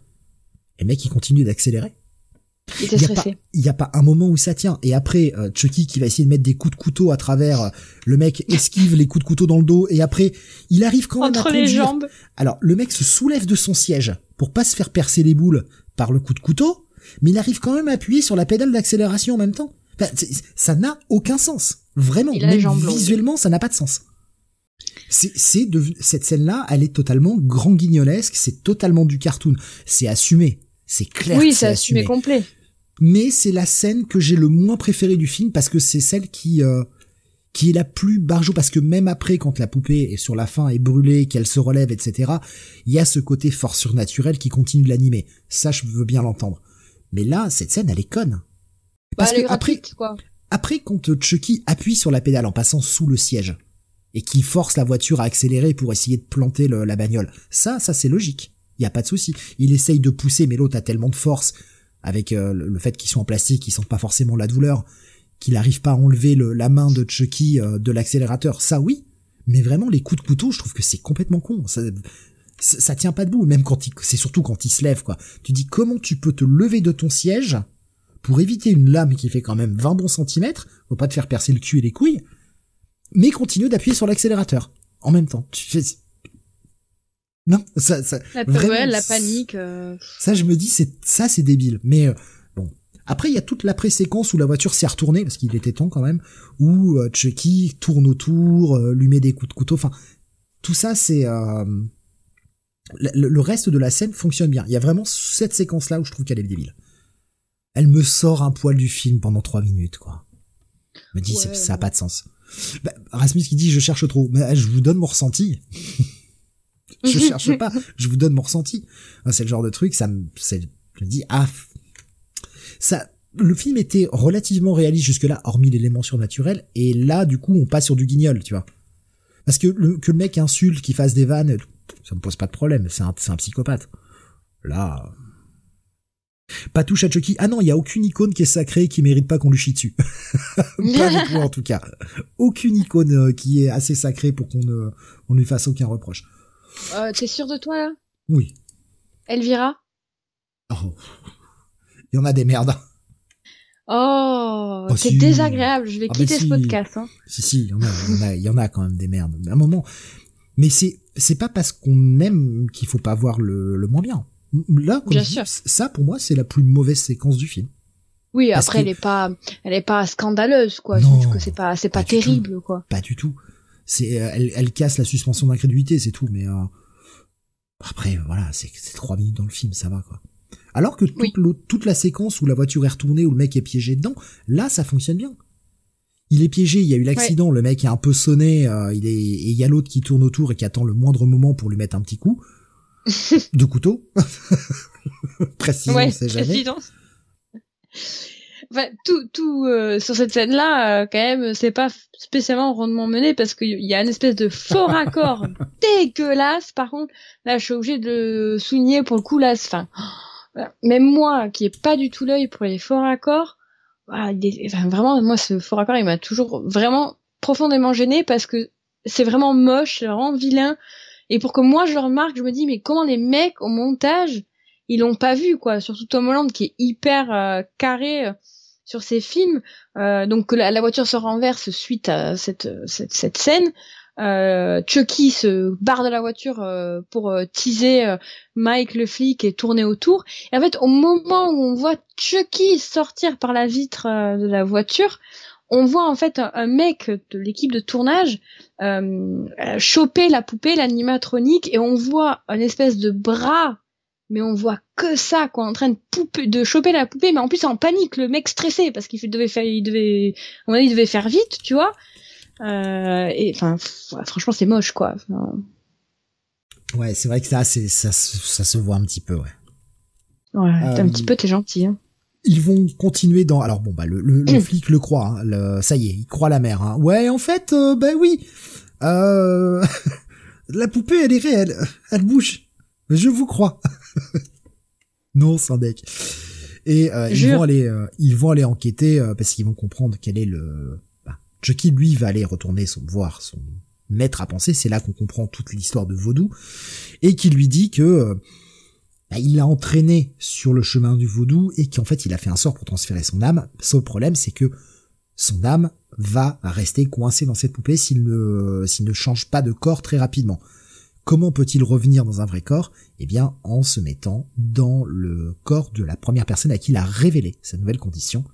Et le mec, il continue d'accélérer. Il n'y a, pas, y a pas un moment où ça tient. Et après, euh, Chucky qui va essayer de mettre des coups de couteau à travers, euh, le mec esquive les coups de couteau dans le dos et après, il arrive quand même Entre à les jambes. Alors, le mec se soulève de son siège pour pas se faire percer les boules par le coup de couteau, mais il arrive quand même à appuyer sur la pédale d'accélération en même temps. ça n'a aucun sens. Vraiment, même visuellement, ça n'a pas de sens. C'est, c'est cette scène-là, elle est totalement grand guignolesque, c'est totalement du cartoon, c'est assumé, c'est clair. Oui, c'est assumé complet mais c'est la scène que j'ai le moins préférée du film parce que c'est celle qui euh, qui est la plus barjo parce que même après quand la poupée est sur la fin est brûlée qu'elle se relève etc il y a ce côté fort surnaturel qui continue de l'animer ça je veux bien l'entendre mais là cette scène elle est conne bah, parce que après quoi. Après, quand Chucky appuie sur la pédale en passant sous le siège et qui force la voiture à accélérer pour essayer de planter la bagnole, ça, ça c'est logique. Il y a pas de souci. Il essaye de pousser, mais l'autre a tellement de force avec euh, le fait qu'ils sont en plastique, qu'ils sentent pas forcément la douleur, qu'il n'arrive pas à enlever la main de Chucky euh, de l'accélérateur. Ça, oui. Mais vraiment, les coups de couteau, je trouve que c'est complètement con. Ça, ça, tient pas debout. Même quand c'est surtout quand il se lève, quoi. Tu dis comment tu peux te lever de ton siège pour éviter une lame qui fait quand même 20 bons centimètres, faut pas te faire percer le cul et les couilles, mais continue d'appuyer sur l'accélérateur en même temps. Non, ça, ça la, vraiment, la panique. Euh. Ça, je me dis, c'est ça, c'est débile. Mais euh, bon, après, il y a toute l'après-séquence où la voiture s'est retournée parce qu'il était temps quand même, où euh, Chucky tourne autour, lui met des coups de couteau. Enfin, tout ça, c'est le, reste de la scène fonctionne bien. Il y a vraiment cette séquence-là où je trouve qu'elle est débile. Elle me sort un poil du film pendant trois minutes, quoi. me dit, ça a pas de sens. Bah, Rasmus qui dit, je cherche trop. Mais je vous donne mon ressenti. je cherche pas, je vous donne mon ressenti. C'est le genre de truc, ça me, je me dis, ah, ça, le film était relativement réaliste jusque-là, hormis l'élément surnaturel, et là, du coup, on passe sur du guignol, tu vois. Parce que le, que le mec insulte, qu'il fasse des vannes, ça me pose pas de problème, c'est un, un psychopathe. Là, pas touche à Chucky. Ah non, il y a aucune icône qui est sacrée qui mérite pas qu'on lui chie dessus. pas du tout en tout cas. Aucune icône euh, qui est assez sacrée pour qu'on ne on lui fasse aucun reproche. Euh, T'es sûr de toi là? Oui. Elvira? Oh. Il y en a des merdes. Oh, oh c'est désagréable. Je vais ah, quitter ce podcast. Hein. Si si, il y en a, il y en a, quand même des merdes. Mais à un moment, mais c'est c'est pas parce qu'on aime qu'il faut pas voir le, le moins bien. Là, comme bien ça pour moi c'est la plus mauvaise séquence du film. Oui, après elle est pas, elle est pas scandaleuse quoi. Non, c'est pas, c'est pas, terrible quoi. Pas du tout c'est euh, elle, elle, casse la suspension d'incrédulité, c'est tout. Mais euh, après, voilà, c'est trois minutes dans le film, ça va quoi. Alors que toute, toute la séquence où la voiture est retournée, où le mec est piégé dedans, là, ça fonctionne bien. Il est piégé, il y a eu l'accident, le mec est un peu sonné, euh, il est, et il y a l'autre qui tourne autour et qui attend le moindre moment pour lui mettre un petit coup de couteau. Précisément, ouais, c'est jamais enfin, tout, tout euh, sur cette scène-là, euh, quand même, c'est pas spécialement rondement mené parce qu'il y a une espèce de faux raccord dégueulasse. Par contre, là, je suis obligée de le souligner pour le coup là. Enfin, même moi, qui ai pas du tout l'œil pour les faux raccords, enfin, vraiment, moi, ce faux raccord, il m'a toujours vraiment profondément gêné parce que c'est vraiment moche, c'est vraiment vilain. Et pour que moi je le remarque, je me dis mais comment les mecs au montage ils l'ont pas vu quoi surtout Tom Holland qui est hyper euh, carré sur ces films. Euh, donc que la, voiture se renverse suite à cette, cette, cette scène. Euh, Chucky se barre de la voiture euh, pour euh, teaser euh, Mike le flic et tourner autour. Et en fait, au moment où on voit Chucky sortir par la vitre de la voiture, on voit en fait un, mec de l'équipe de tournage choper la poupée, l'animatronique, et on voit une espèce de bras mais on voit que ça quoi en train de poupée, de choper la poupée. Mais en plus en panique le mec stressé parce qu'il devait faire il devait on il devait faire vite tu vois. Euh, et enfin franchement c'est moche quoi. Ouais c'est vrai que ça c'est ça, ça se voit un petit peu ouais. Ouais un euh, petit peu t'es gentil hein. ils vont continuer dans alors bon bah le, le, flic le croit hein, le, ça y est il croit la mère hein. ouais en fait euh, bah oui. Euh, la poupée elle est réelle. Elle bouge je vous crois. non, sans deck. Et euh, ils vont aller, euh, ils vont aller enquêter euh, parce qu'ils vont comprendre quel est le. Bah, Chucky lui va aller retourner son voir son maître à penser. C'est là qu'on comprend toute l'histoire de Vaudou et qui lui dit que bah, il l'a entraîné sur le chemin du Vaudou et qu'en fait il a fait un sort pour transférer son âme. Sauf problème, c'est que son âme va rester coincée dans cette poupée s'il ne s'il ne change pas de corps très rapidement. Comment peut-il revenir dans un vrai corps? Eh bien, en se mettant dans le corps de la première personne à qui il a révélé sa nouvelle condition.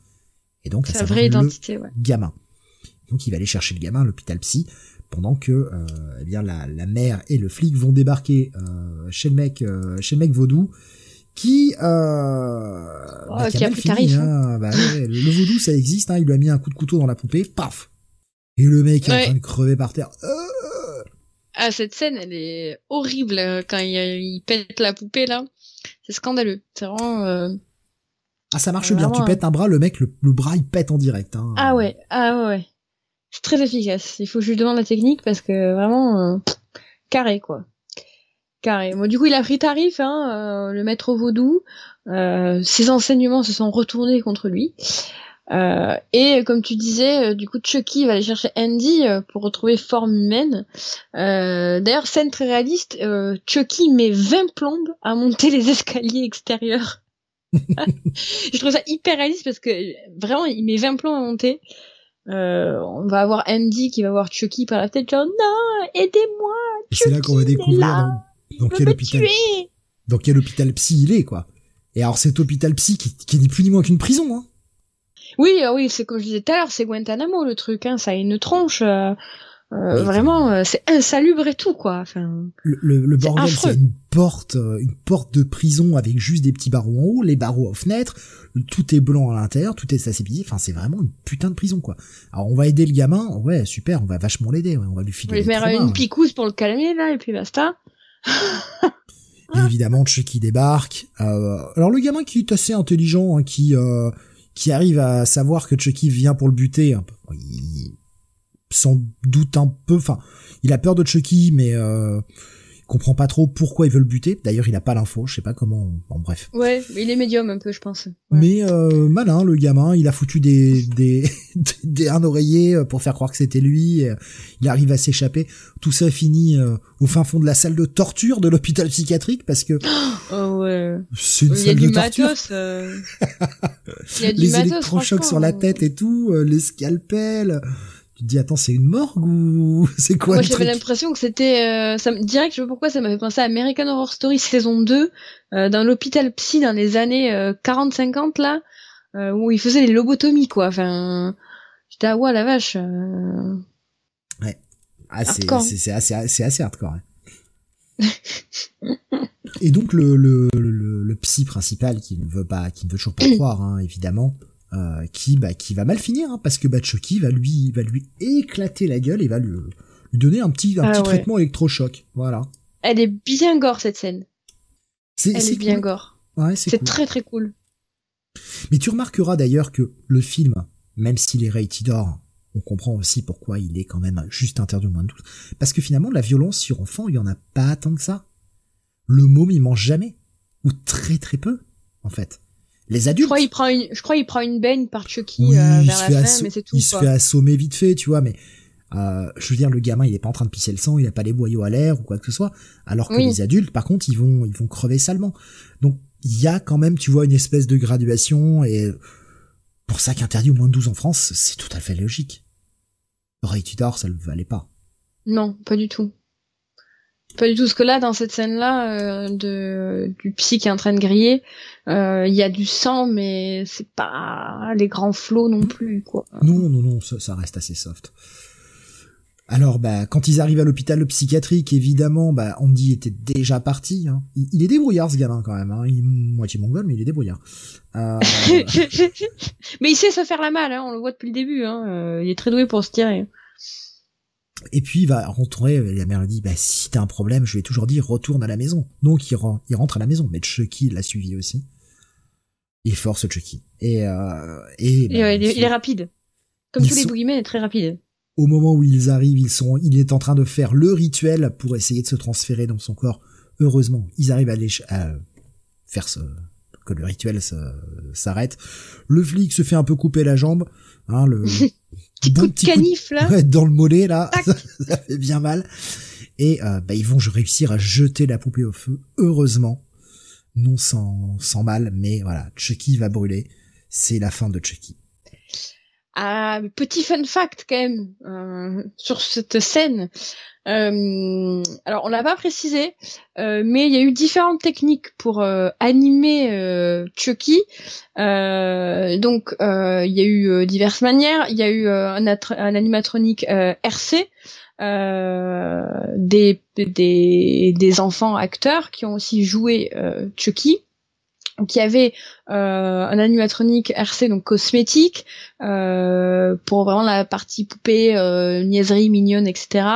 Et donc, sa vraie identité, ouais. gamin. Donc, il va aller chercher le gamin à l'hôpital psy, pendant que, euh, eh bien, la, mère et le flic vont débarquer euh, chez le mec, euh, chez le mec vaudou, qui, euh, oh, bah, qui, a, pris tarif. Hein. Bah, le, vaudou, ça existe. Hein, il lui a mis un coup de couteau dans la poupée, paf. Et le mec est en train de crever par terre. Euh, ah, cette scène, elle est horrible euh, quand il, il pète la poupée là. C'est scandaleux. C'est vraiment. Euh... Ah, ça marche bien. Tu pètes un bras, le mec, le, bras, il pète en direct. Hein. Ah ouais, ah ouais. C'est très efficace. Il faut que je lui demande la technique parce que vraiment, carré, quoi. Carré. Bon, du coup, il a pris tarif, hein, le maître vaudou. ses enseignements se sont retournés contre lui. Euh, et comme tu disais, euh, du coup, Chucky va aller chercher Andy euh, pour retrouver forme humaine. D'ailleurs, scène très réaliste, Chucky met 20 plombes à monter les escaliers extérieurs. je trouve ça hyper réaliste parce que vraiment, il met 20 plombes à monter. on va avoir Andy qui va voir Chucky par la tête, genre non, aidez-moi. C'est là qu'on va découvrir dans, quel hôpital, dans quel hôpital psy il est, quoi. Et alors cet hôpital psy qui, qui n'est plus ni moins qu'une prison, hein. Oui, ah oui, c'est comme je disais tout à l'heure, c'est Guantanamo le truc, hein, ça a une tronche. Euh, euh, vraiment, euh, c'est insalubre et tout quoi. Enfin, le, le, bordel, c'est une porte, une porte de prison avec juste des petits barreaux en haut, les barreaux aux fenêtres, tout est blanc à l'intérieur, tout est aseptisé. Enfin, c'est vraiment une putain de prison quoi. Alors on va aider le gamin, ouais, super, on va vachement l'aider, on va lui filer. On lui faire une picouse pour le calmer là et puis basta. évidemment, Chucky débarque. alors le gamin qui est assez intelligent, hein, qui qui arrive à savoir que Chucky vient pour le buter. Il s'en doute un peu. Enfin, il a peur de Chucky, mais euh, comprend pas trop pourquoi il veut le buter. D'ailleurs, il a pas l'info, je sais pas comment. Bon, bref. Ouais, il est médium un peu, je pense. Mais euh, malin, le gamin, il a foutu des des, des un oreiller pour faire croire que c'était lui. Il arrive à s'échapper. Tout ça finit euh, au fin fond de la salle de torture de l'hôpital psychiatrique parce que oh ouais. C'est une salle de torture. Matos, euh... il y a du les électrochocs sur la tête et tout, euh, les scalpels te dis attends c'est une morgue ou c'est quoi Moi j'avais l'impression que c'était euh, ça direct je sais pas pourquoi ça m'avait pensé à American Horror Story saison 2 euh, dans l'hôpital psy dans les années euh, 40 50 là euh, où ils faisaient des lobotomies quoi enfin j'étais ah ouais la vache euh. ouais ah c'est c'est assez c'est assez hardcore hein. et donc le, le le, le psy principal qui ne veut pas qui ne veut toujours pas croire hein, évidemment euh, qui bah qui va mal finir hein, parce que bah, Chucky va lui va lui éclater la gueule et va lui, lui donner un petit un ah petit traitement électrochoc. Voilà. Elle est bien gore cette scène. Elle est, bien gore. Ouais, c'est très très cool. Mais tu remarqueras d'ailleurs que le film même s'il est rated R on comprend aussi pourquoi il est quand même juste interdit au moins de 12 parce que finalement la violence sur enfant il y en a pas tant que ça. Le môme il mange jamais. Ou très très peu en fait les adultes. Je crois il prend une, je crois il prend une baigne par Chucky euh, vers la fin, mais c'est tout. Il se fait assommer vite fait, tu vois, mais euh, je veux dire, le gamin, il est pas en train de pisser le sang, il a pas les boyaux à l'air ou quoi que ce soit. Alors que les adultes, par contre, ils vont, ils vont crever salement. Donc, il y a quand même, tu vois, une espèce de graduation et pour ça qu'interdit au moins de 12 en France, c'est tout à fait logique. Ray Tudor, ça le valait pas. Non, pas du tout. Pas du tout, ce que là, dans cette scène-là, euh, de du psy qui est en train de griller, euh, il y a du sang, mais c'est pas les grands flots non plus, quoi. Non, non, non, ça, ça reste assez soft. Alors, bah, quand ils arrivent à l'hôpital psychiatrique, évidemment, bah, Andy était déjà parti. Hein. Il, est débrouillard, ce gamin, quand même. Hein. Il est moitié mongol, mais il est débrouillard. Euh... mais il sait se faire la malle, hein. on le voit depuis le début. Hein. Il est très doué pour se tirer. Et puis il va rentrer, la mère lui dit, bah si t'as un problème, je lui ai toujours dit, retourne à la maison. Donc il, il rentre à la maison, mais Chucky l'a suivi aussi. Il force Chucky. Et, euh, et, bah, il, est, rapide. Comme tous les boogeymen, il est très rapide. Au moment où ils arrivent, ils sont, il est en train de faire le rituel pour essayer de se transférer dans son corps. Heureusement, ils arrivent à, à faire ce, que le rituel s'arrête. Le flic se fait un peu couper la jambe. Hein, le, petit coup de canif là. dans le mollet là, ça, fait bien mal. Et euh, bah, ils vont réussir à jeter la poupée au feu, heureusement, non sans, sans mal, mais voilà, Chucky va brûler. C'est la fin de Chucky. Ah, petit fun fact quand même euh, sur cette scène. Euh, alors on l'a pas précisé, euh, mais il y a eu différentes techniques pour euh, animer euh, Chucky. donc il y a eu diverses manières. Il y a eu un, un, animatronique RC. Des, des, des enfants acteurs qui ont aussi joué Chucky qui avait un animatronique RC donc cosmétique pour vraiment la partie poupée, niaiserie, mignonne, etc.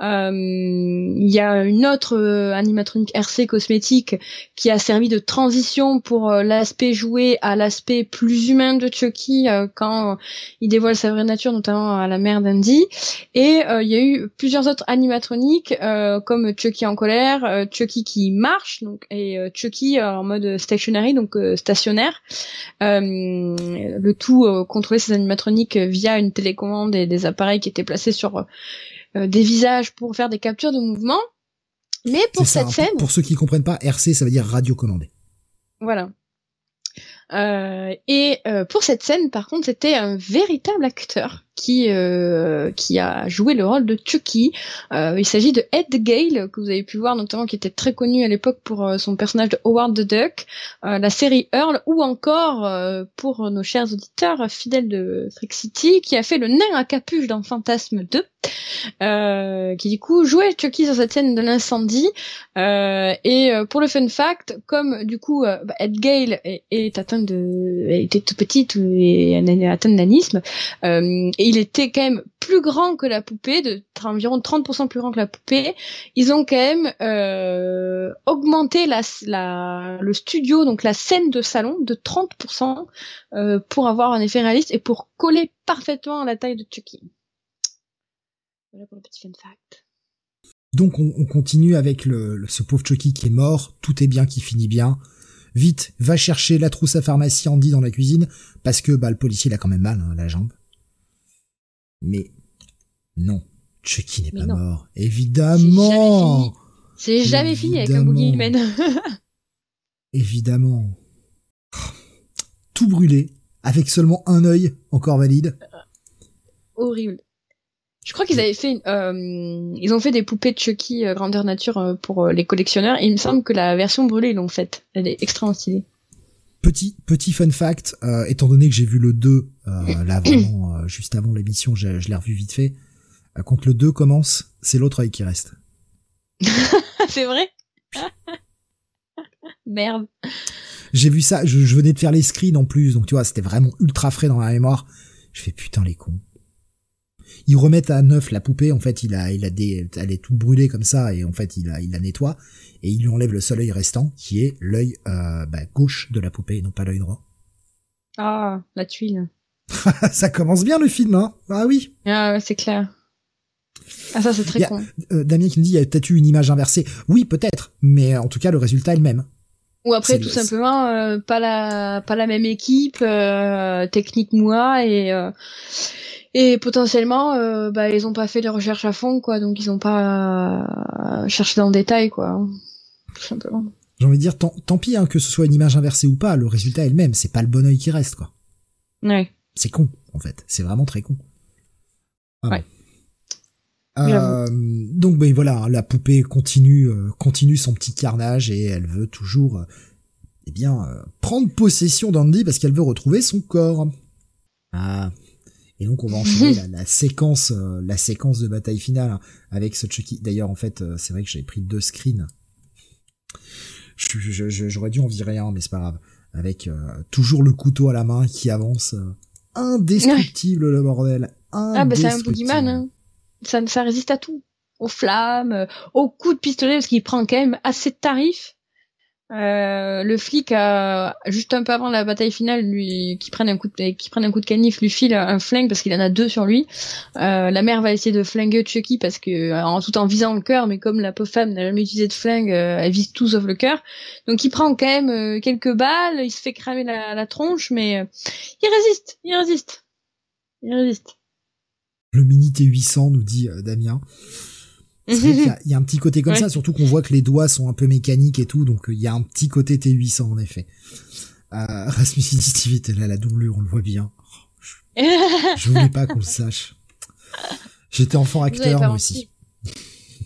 Euh, il y a une autre euh, animatronique RC cosmétique qui a servi de transition pour euh, l'aspect joué à l'aspect plus humain de Chucky quand il dévoile sa vraie nature, notamment à la mère d'Andy. Et il y a eu plusieurs autres animatroniques comme Chucky en colère, Chucky qui marche, donc et Chucky en mode stationary, donc stationnaire. le tout contrôler ces animatroniques via une télécommande et des appareils qui étaient placés sur euh, des visages pour faire des captures de mouvement. Mais pour cette scène, pour ceux qui comprennent pas, RC ça veut dire radio commandé. Voilà. Euh, et euh, pour cette scène, par contre, c'était un véritable acteur qui euh, qui a joué le rôle de Chucky. Euh, il s'agit de Ed Gale que vous avez pu voir notamment qui était très connu à l'époque pour euh, son personnage de Howard the Duck, la série Earl ou encore pour nos chers auditeurs fidèles de Freak City qui a fait le nain à capuche dans Fantasme 2, qui du coup jouait Chucky sur cette scène de l'incendie. et pour le fun fact, comme du coup bah, Ed Gale est, est atteint de était tout petite et atteint de nanisme, et il était quand même plus grand que la poupée, de environ 30% plus grand que la poupée. Ils ont quand même euh, augmenté le studio, donc la scène de salon, de 30% euh, pour avoir un effet réaliste et pour coller parfaitement à la taille de Chucky. Voilà pour le petit fun fact. Donc on, on continue avec ce pauvre Chucky qui est mort, tout est bien qui finit bien. Vite, va chercher la trousse à pharmacie Andy dans la cuisine, parce que bah, le policier il a quand même mal hein, la jambe. Mais non, Chucky n'est pas mort. Évidemment. C'est jamais, fini avec un boogeyman. Évidemment. Tout brûlé, avec seulement un œil encore valide. horrible. Je crois qu'ils avaient fait, euh, ils ont fait des poupées de Chucky euh, grandeur nature euh, pour les collectionneurs. Et il me semble que la version brûlée ils l'ont faite. Elle est extrêmement stylée. Petit petit fun fact, euh, étant donné que j'ai vu le 2 euh, là vraiment euh, juste avant l'émission, je, l'ai revu vite fait. quand le 2 commence, c'est l'autre œil qui reste. c'est vrai? Merde. J'ai vu ça, je, je, venais de faire les screens en plus, donc tu vois, c'était vraiment ultra frais dans la mémoire. Je fais putain les cons ils remettent à neuf la poupée. En fait, il a, il a des, elle est toute brûlée comme ça, et en fait, il, a, il la nettoie et il lui enlève le seul œil restant, qui est l'œil euh, bah, gauche de la poupée, et non pas l'œil droit. Ah, la tuile. ça commence bien le film, hein Ah oui. Ah, c'est clair. Ah ça c'est très con. Euh, Damien qui me dit il y a peut-être eu une image inversée. Oui peut-être, mais en tout cas le résultat est le même. Ou après tout simplement euh, pas la pas la même équipe euh, technique moi et euh, et potentiellement euh, bah ils ont pas fait les recherches à fond quoi donc ils ont pas euh, cherché dans le détail quoi tout simplement j'ai envie de dire tant, tant pis hein, que ce soit une image inversée ou pas le résultat est le même c'est pas le bon oeil qui reste quoi ouais c'est con en fait c'est vraiment très con ah ouais euh, donc ben voilà la poupée continue euh, continue son petit carnage et elle veut toujours eh bien prendre possession d'Andy parce qu'elle veut retrouver son corps ah et donc on va enchaîner la, la, séquence, euh, la séquence de bataille finale hein, avec ce Chucky. D'ailleurs en fait, euh, c'est vrai que j'avais pris deux screens. J'aurais dû en virer un, mais c'est pas grave. Avec euh, toujours le couteau à la main qui avance, indestructible le bordel. Ah bah c'est un boogeyman, hein. ça, ça résiste à tout, aux flammes, aux coups de pistolet parce qu'il prend quand même assez de tarifs. Euh, le flic a juste un peu avant la bataille finale lui qui prenne un coup de qui prenne un coup de canif lui file un flingue parce qu'il en a deux sur lui. Euh, la mère va essayer de flinguer Chucky parce que en tout en visant le cœur mais comme la pauvre femme n'a jamais utilisé de flingue euh, elle vise tout sauf le cœur. Donc il prend quand même euh, quelques balles, il se fait cramer la, la tronche mais il résiste, il résiste. Il résiste. Le mini T800 nous dit Damien. Il y, a un petit côté comme ça, surtout qu'on voit que les doigts sont un peu mécaniques et tout, donc euh, il y a un petit côté T800 en effet. Euh, Rasmussen Steve était là, la doublure, on le voit bien. Je, voulais pas qu'on le sache. J'étais enfant acteur moi aussi.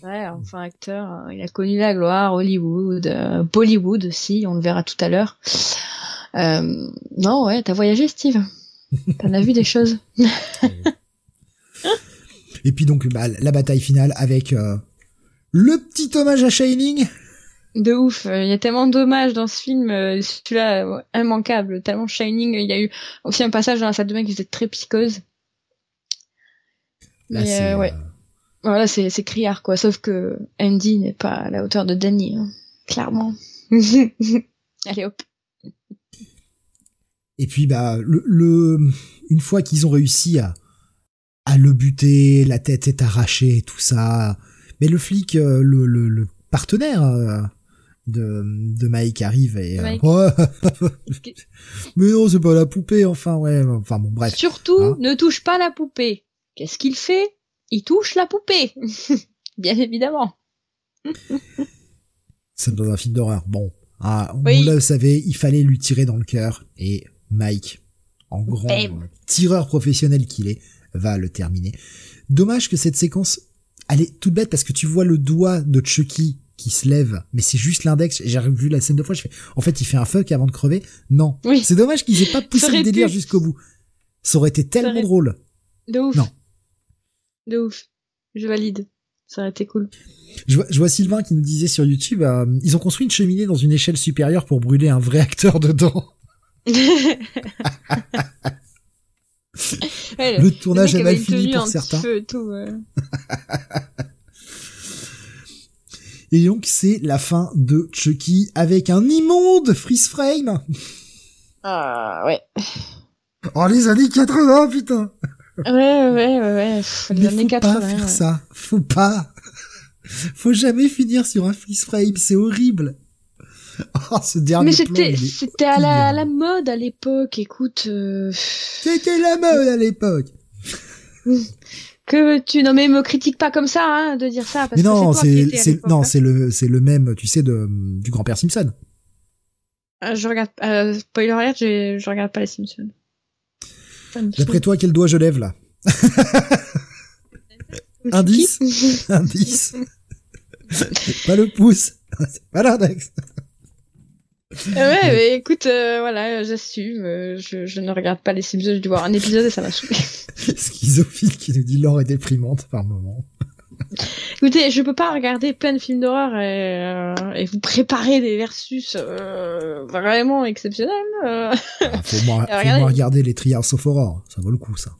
Ouais, enfant acteur, euh, il a connu la gloire, Hollywood, euh, Bollywood aussi, on le verra tout à l'heure. Euh, non, ouais, t'as voyagé, Steve? T'en as vu des choses? Et puis donc bah, la bataille finale avec euh, le petit hommage à Shining. De ouf, il y a tellement d'hommages dans ce film, celui-là immanquable, tellement shining. Il y a eu aussi un passage dans la salle de bain qui était très piqueuse. Mais ouais, voilà, c'est c'est criard quoi. Sauf que Andy n'est pas à la hauteur de Danny, hein. clairement. Allez hop. Et puis bah le, le une fois qu'ils ont réussi à à le buter, la tête est arrachée, tout ça. Mais le flic, euh, le, le, le partenaire euh, de, de Mike arrive et euh, ouais. mais non c'est pas la poupée enfin ouais enfin bon bref. Surtout hein. ne touche pas la poupée. Qu'est-ce qu'il fait? Il touche la poupée. Bien évidemment. C'est dans un film d'horreur. Bon. Ah, vous le savez il fallait lui tirer dans le cœur. Et Mike en grand tireur professionnel qu'il est va le terminer dommage que cette séquence elle est toute bête parce que tu vois le doigt de Chucky qui se lève, mais c'est juste l'index. J'ai vu la scène de fois, je fais, en fait, il fait un fuck avant de crever. Non. Oui. C'est dommage qu'ils aient pas poussé le délire jusqu'au bout. Ça aurait été tellement drôle. De ouf. Non. De ouf. Je valide. Ça aurait été cool. Je vois, je vois Sylvain qui nous disait sur YouTube, euh, ils ont construit une cheminée dans une échelle supérieure pour brûler un vrai acteur dedans. le, tournage a mal fini pour certains. tout, Et donc c'est la fin de Chucky avec un immonde freeze frame. Ah ouais. Oh les années 80 putain. Ouais ouais ouais ouais. Les Mais années faut 80. pas faire ça. Faut pas. Faut jamais finir sur un freeze frame, c'est horrible. Oh, ce dernier Mais c'était c'était à la, à la mode à l'époque, écoute. Euh... C'était la mode à l'époque. Que tu non mais me critique pas comme ça hein, de dire ça parce mais non c'est c'est non hein. c'est le c'est le même tu sais de du grand père Simpson. Euh, je regarde euh, spoiler alert je je regarde pas les Simpsons. D'après toi quel doigt je lève là Indice Indice Pas le pouce pas l'index ouais, mais écoute, euh, voilà, j'assume. Euh, je, je, ne regarde pas les Simpsons. J'ai dû voir un épisode et ça m'a saoulé. Schizophile qui nous dit l'or est déprimante par moment. Écoutez, je peux pas regarder plein de films d'horreur et, euh, et, vous préparer des versus euh, vraiment exceptionnels. Euh. Ah, faut moi, faut regarder les Trials of Horror. Ça vaut le coup, ça.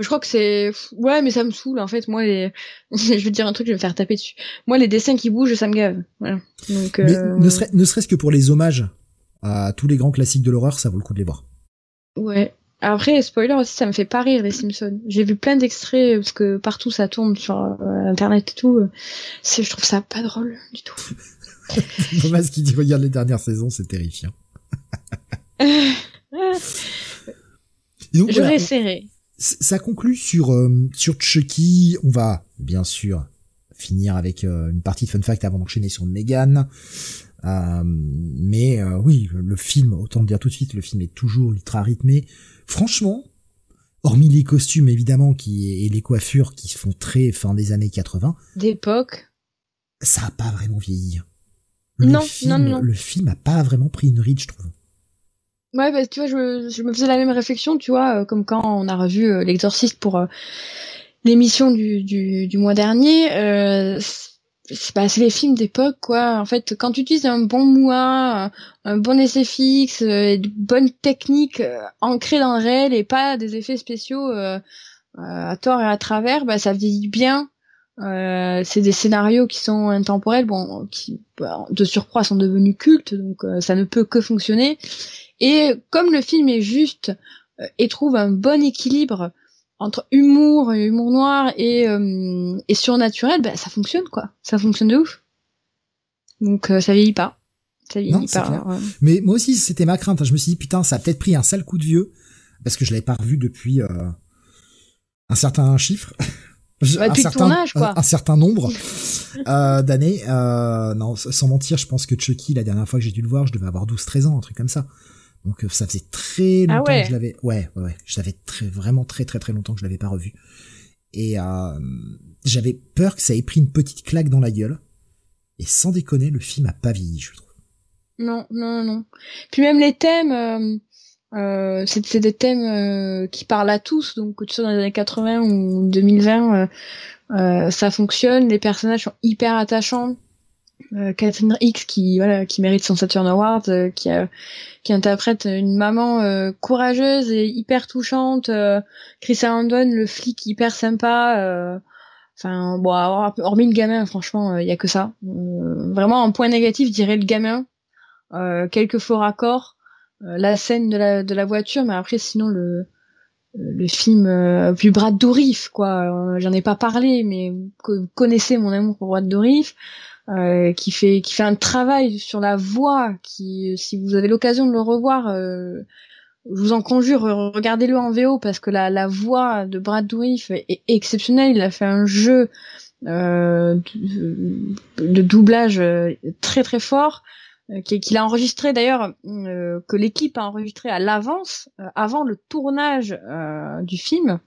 Je crois que c'est ouais, mais ça me saoule en fait. Moi, les... je vais dire un truc, je vais me faire taper dessus. Moi, les dessins qui bougent, ça me gave. Voilà. Donc, mais euh... ne, serait, ne serait-ce que pour les hommages à tous les grands classiques de l'horreur, ça vaut le coup de les voir. Ouais. Après, spoiler aussi, ça me fait pas rire les Simpsons. J'ai vu plein d'extraits parce que partout ça tourne sur euh, internet et tout. C'est, je trouve ça pas drôle du tout. Thomas qui dit regarde les dernières saisons, c'est terrifiant. Donc, J'aurais serré ça conclut sur euh, sur Chucky. On va bien sûr finir avec euh, une partie de fun fact avant d'enchaîner sur Megan. Euh, mais oui, le film, autant le dire tout de suite, le film est toujours ultra rythmé. Franchement, hormis les costumes évidemment qui et les coiffures qui font très fin des années 80. D'époque. Ça a pas vraiment vieilli. Le non, film, non, non. Le film a pas vraiment pris une ride, je trouve. Ouais, bah, tu vois, je, je, me faisais la même réflexion, tu vois, euh, comme quand on a revu euh, L'Exorciste pour euh, l'émission du, du, du, mois dernier. Euh, c'est bah, les films d'époque, quoi. En fait, quand tu utilises un bon mois, un bon essai fixe, une bonne technique ancrée dans le réel et pas des effets spéciaux à tort et à travers, bah, ça vieillit bien. Euh, c'est des scénarios qui sont intemporels, bon, qui bah, de surcroît sont devenus cultes, donc ça ne peut que fonctionner. Et comme le film est juste euh, et trouve un bon équilibre entre humour, humour noir et, euh, et surnaturel, bah, ça fonctionne quoi. Ça fonctionne de ouf. Donc euh, ça vieillit pas. Ça vieillit pas. Mais moi aussi c'était ma crainte. Je me suis dit putain ça a peut-être pris un sale coup de vieux parce que je l'avais pas revu depuis un certain chiffre. un, certain, quoi. Un, certain nombre d'années. non, sans mentir, je pense que Chucky, la dernière fois que j'ai dû le voir, je devais avoir 12-13 ans, un truc comme ça. Donc euh, ça faisait très ah longtemps que je l'avais. Ouais, ouais, je l'avais très, vraiment très, très, très longtemps que je l'avais pas revu. Et euh, j'avais peur que ça ait pris une petite claque dans la gueule. Et sans déconner, le film a pas vieilli, je trouve. Non, non, non. Puis même les thèmes, euh, euh c'est des thèmes euh, qui parlent à tous. Donc que tu sois dans les années 80 ou 2020, ça fonctionne. Les personnages sont hyper attachants. Euh, Catherine X qui voilà qui mérite son Saturn Award, euh, qui qui interprète une maman euh, courageuse et hyper touchante. Chris Arandon, le flic hyper sympa. Enfin bon, hormis le gamin, franchement, il y a que ça. vraiment un point négatif, je dirais le gamin. quelques faux raccords, la scène de la de la voiture, mais après sinon le le film euh, plus Brad Dourif quoi j'en ai pas parlé mais vous connaissez mon amour pour Brad Dourif euh, qui fait qui fait un travail sur la voix qui si vous avez l'occasion de le revoir euh, je vous en conjure regardez-le en VO parce que la, la voix de Brad Dourif est, exceptionnelle. Il a fait un jeu euh, de, doublage très très fort qu'il a enregistré d'ailleurs que l'équipe a enregistré à l'avance avant le tournage du film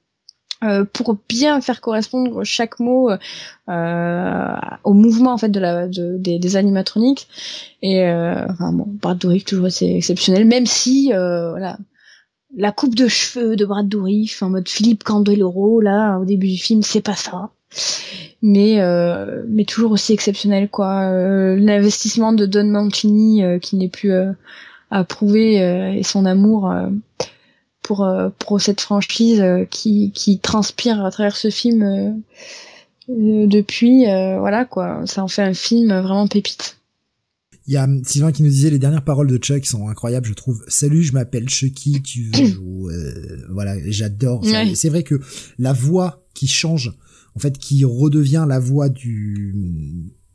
euh, pour bien faire correspondre chaque mot euh, au mouvement en fait de la de, des, des animatroniques. Et euh, enfin bon Brad Dourif toujours c'est exceptionnel même si euh, voilà la coupe de cheveux de Brad Dourif en mode Philippe Candeloro là au début du film c'est pas ça. Mais euh, mais toujours aussi exceptionnel quoi. L'investissement de Don Mancini qui n'est plus à prouver et son amour pour euh, pour cette franchise euh, qui qui transpire à travers ce film euh, depuis voilà quoi ça en fait un film vraiment pépite il y a Sylvain qui nous disait les dernières paroles de Chuck sont incroyables, je trouve. Salut, je m'appelle Chucky, tu veux jouer Voilà, j'adore. C'est vrai que la voix qui change, en fait, qui redevient la voix du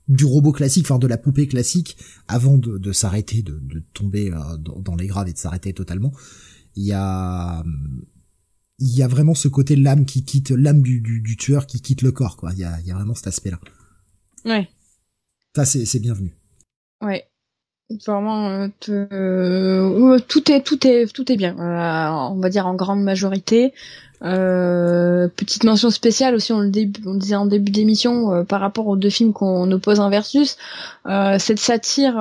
du robot classique, enfin de la poupée classique, avant de, de s'arrêter, de, de tomber dans, dans les graves et de s'arrêter totalement il y a il y a vraiment ce côté l'âme qui quitte l'âme du, du, tueur qui quitte le corps quoi. Il y a, il y a vraiment cet aspect là ouais. Ça c'est c'est bienvenu. Ouais. Vraiment euh, euh, tout est tout est tout est bien. Euh, on va dire en grande majorité. Petite mention spéciale aussi on le, on disait en début d'émission par rapport aux deux films qu'on oppose en versus. Cette satire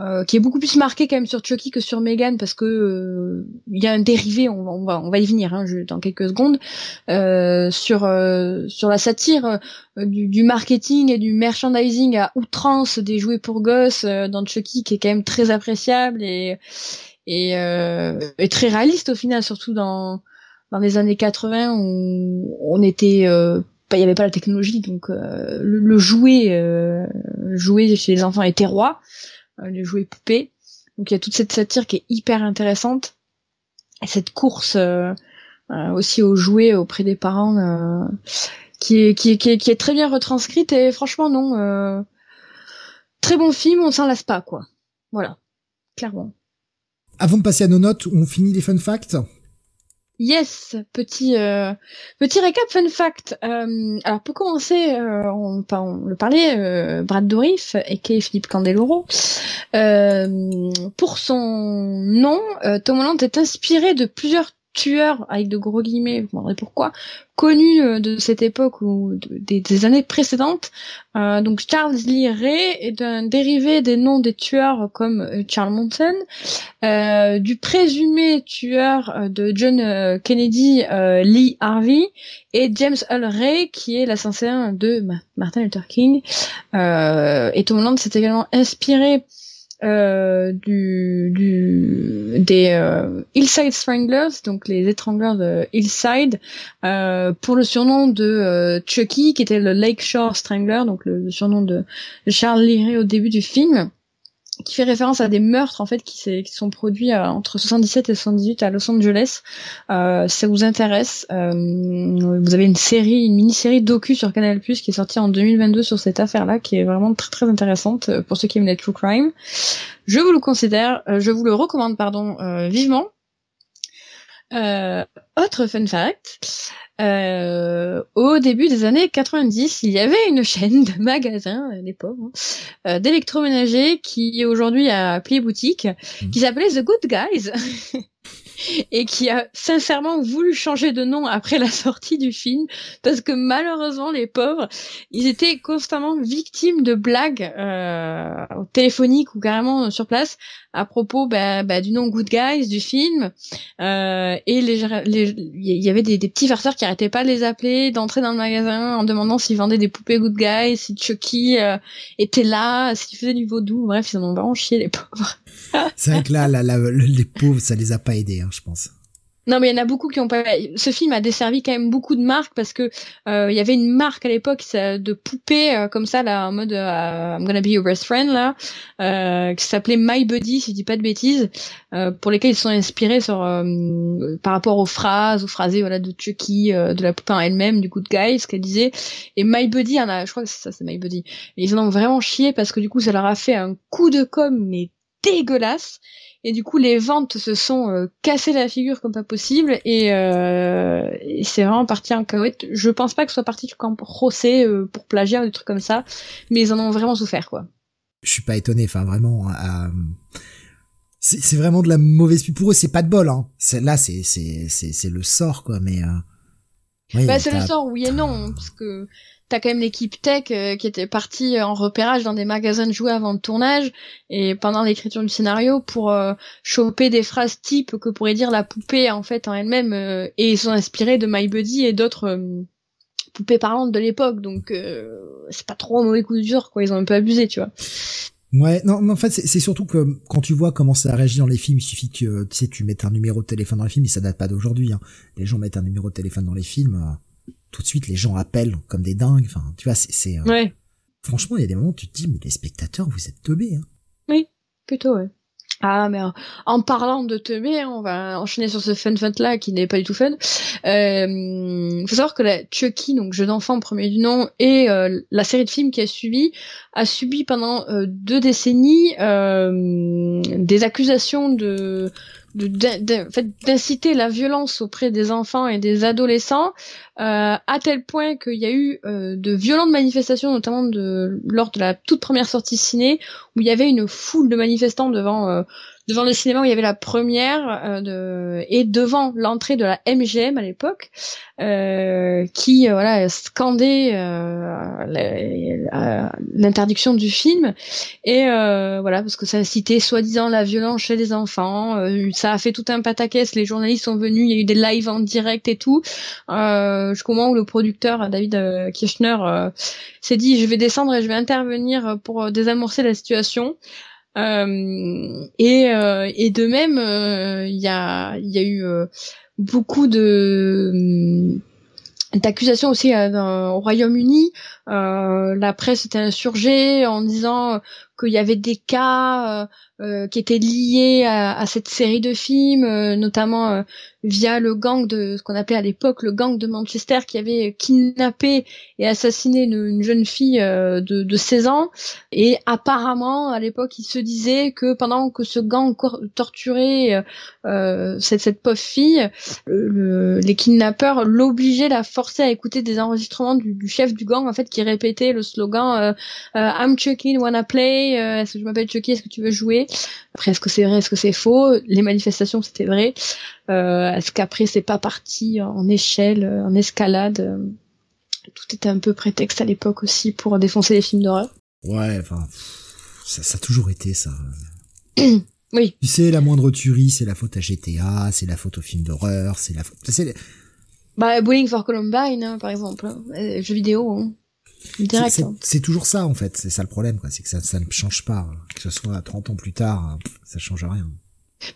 euh, qui est beaucoup plus marqué quand même sur Chucky que sur Megan parce que euh, il y a un dérivé, on, va on va y venir hein, dans quelques secondes euh, sur euh, sur la satire du, du, marketing et du merchandising à outrance des jouets pour gosses dans Chucky qui est quand même très appréciable et et, et très réaliste au final surtout dans dans les années 80 où on était il n'y avait pas la technologie donc le, le, jouet jouet chez les enfants était roi euh, les jouets poupées. Donc il y a toute cette satire qui est hyper intéressante. Et cette course euh, euh, aussi aux jouets auprès des parents qui est, qui, qui, est, qui, est, très bien retranscrite. Et franchement non très bon film on s'en lasse pas quoi. Voilà. Clairement. Avant de passer à nos notes on finit les fun facts Yes, petit euh, petit récap fun fact. Euh, alors pour commencer, euh, on, on, le parlait, euh, Brad Dourif et Philippe Candeloro. pour son nom, Tom Holland est inspiré de plusieurs tueur avec de gros guillemets, vous demanderez pourquoi, connu euh, de cette époque ou des, années précédentes. Euh, donc Charles Lee Ray est un dérivé des noms des tueurs comme euh, Charles Manson, du présumé tueur de John Kennedy, Lee Harvey, et James Earl Ray qui est l'assassin de Martin Luther King. et Tom Holland s'est également inspiré euh, du, du, des euh, Hillside Stranglers, donc les étrangleurs de Hillside, euh, pour le surnom de euh, Chucky, qui était le Lakeshore Strangler, donc le, surnom de, Charles Lee au début du film qui fait référence à des meurtres en fait qui, qui sont produits euh, entre 77 et 78 à Los Angeles. Euh, ça vous intéresse euh, Vous avez une série, une mini-série docu sur Canal+ qui est sortie en 2022 sur cette affaire-là, qui est vraiment très très intéressante euh, pour ceux qui aiment les true crime. Je vous le considère, euh, je vous le recommande pardon vivement. autre fun fact, euh, au début des années 90, il y avait une chaîne de magasins, les pauvres, hein, euh, d'électroménager qui aujourd'hui a plié boutique, mmh. qui s'appelait The Good Guys. et qui a sincèrement voulu changer de nom après la sortie du film parce que malheureusement les pauvres ils étaient constamment victimes de blagues euh, téléphoniques ou carrément sur place à propos bah, bah, du nom Good Guys du film. Euh, et il y avait des, petits farceurs qui arrêtaient pas de les appeler d'entrer dans le magasin en demandant s'ils vendaient des poupées Good Guys si Chucky euh, était là s'il faisait du vaudou. Bref ils en ont vraiment chié les pauvres. C'est vrai que là, les pauvres, ça les a pas aidés, hein, je pense. Non, mais il y en a beaucoup qui ont pas. Ce film a desservi quand même beaucoup de marques parce que euh, il y avait une marque à l'époque de poupées euh, comme ça là en mode euh, I'm gonna be your best friend là, euh, qui s'appelait My Buddy si je dis pas de bêtises, pour lesquels ils sont inspirés sur par rapport aux phrases, aux phrasés voilà de Chucky, de la poupée en elle-même, du Good Guy, ce qu'elle disait. Et My Buddy, en a, je crois que ça, c'est My Buddy. Ils en ont vraiment chié parce que du coup ça leur a fait un coup de com mais dégueulasse. Et du coup, les ventes se sont euh, cassées la figure comme pas possible. Et, euh, c'est vraiment parti en cahuète. Je pense pas que ce soit parti camp procès euh, pour plagiat ou des trucs comme ça. Mais ils en ont vraiment souffert, quoi. Je suis pas étonné. Enfin, vraiment... Euh, c'est vraiment de la mauvaise pub. Pour eux, c'est pas de bol. Hein. Là, c'est c'est le sort, quoi. Mais... bah, c'est le sort, oui et non. Parce que t'as quand même l'équipe tech euh, qui était partie en repérage dans des magasins de jouets avant le tournage et pendant l'écriture du scénario pour euh, choper des phrases type que pourrait dire la poupée en fait en elle-même euh, et ils sont inspirés de My Buddy et d'autres poupées parlantes de l'époque donc c'est pas trop un mauvais coup de dur quoi ils ont un peu abusé tu vois Ouais, non, mais en fait, c'est surtout que quand tu vois comment ça réagit dans les films, il suffit que tu sais, tu mettes un numéro de téléphone dans les films, et ça date pas d'aujourd'hui. Hein. Les gens mettent un numéro de téléphone dans les films, tout de suite les gens appellent comme des dingues. Enfin, tu vois, c'est. Euh... Ouais. Franchement, il y a des moments où tu te dis, mais les spectateurs, vous êtes teubés. Hein. Oui, plutôt, ouais. Ah, mais en parlant de teubés, on va enchaîner sur ce fun fun là qui n'est pas du tout fun. Euh, faut savoir que la Chucky, donc jeu d'enfant premier du nom, et euh, la série de films qui a suivi, a subi pendant euh, deux décennies euh, des accusations de d'inciter la violence auprès des enfants et des adolescents euh, à tel point qu'il y a eu euh, de violentes manifestations notamment lors de la toute première sortie ciné où il y avait une foule de manifestants devant euh, devant le cinéma où il y avait la première euh, de, et devant l'entrée de la MGM à l'époque, euh, qui euh, voilà scandait l'interdiction du film et voilà parce que ça cité soi-disant la violence chez les enfants. ça a fait tout un pataquès. Les journalistes sont venus, il y a eu des lives en direct et tout. jusqu'au moment où le producteur David Kirchner s'est dit je vais descendre et je vais intervenir pour désamorcer la situation. Euh, et, euh, et de même, euh, il y, a, y a eu beaucoup de d'accusations aussi au Royaume-Uni. la presse était insurgée en disant qu'il y avait des cas euh, qui étaient liés à, à, cette série de films, euh, notamment euh, via le gang de ce qu'on appelait à l'époque le gang de Manchester qui avait kidnappé et assassiné une, une jeune fille de, de, 16 ans. Et apparemment, à l'époque, il se disait que pendant que ce gang torturait cette, cette pauvre fille, le, les kidnappeurs l'obligeaient, la forcer à écouter des enregistrements du, du, chef du gang en fait qui répétait le slogan I'm Chucky, wanna play Est-ce que je m'appelle Chucky Est-ce que tu veux jouer? Après, est-ce que c'est vrai, est-ce que c'est faux? Les manifestations, c'était vrai. Euh, est-ce qu'après, c'est pas parti en échelle, en escalade? Tout était un peu prétexte à l'époque aussi pour défoncer les films d'horreur. Ouais, enfin, ça, ça a toujours été ça. oui. Tu sais, la moindre tuerie, c'est la faute à GTA, c'est la faute aux films d'horreur, c'est la faute... Bah, Bowling for Columbine, hein, par exemple, hein. euh, jeux vidéo. Hein. Hein. C'est toujours ça en fait, c'est ça le problème, c'est que ça, ça ne change pas. Que ce soit 30 ans plus tard, ça change rien.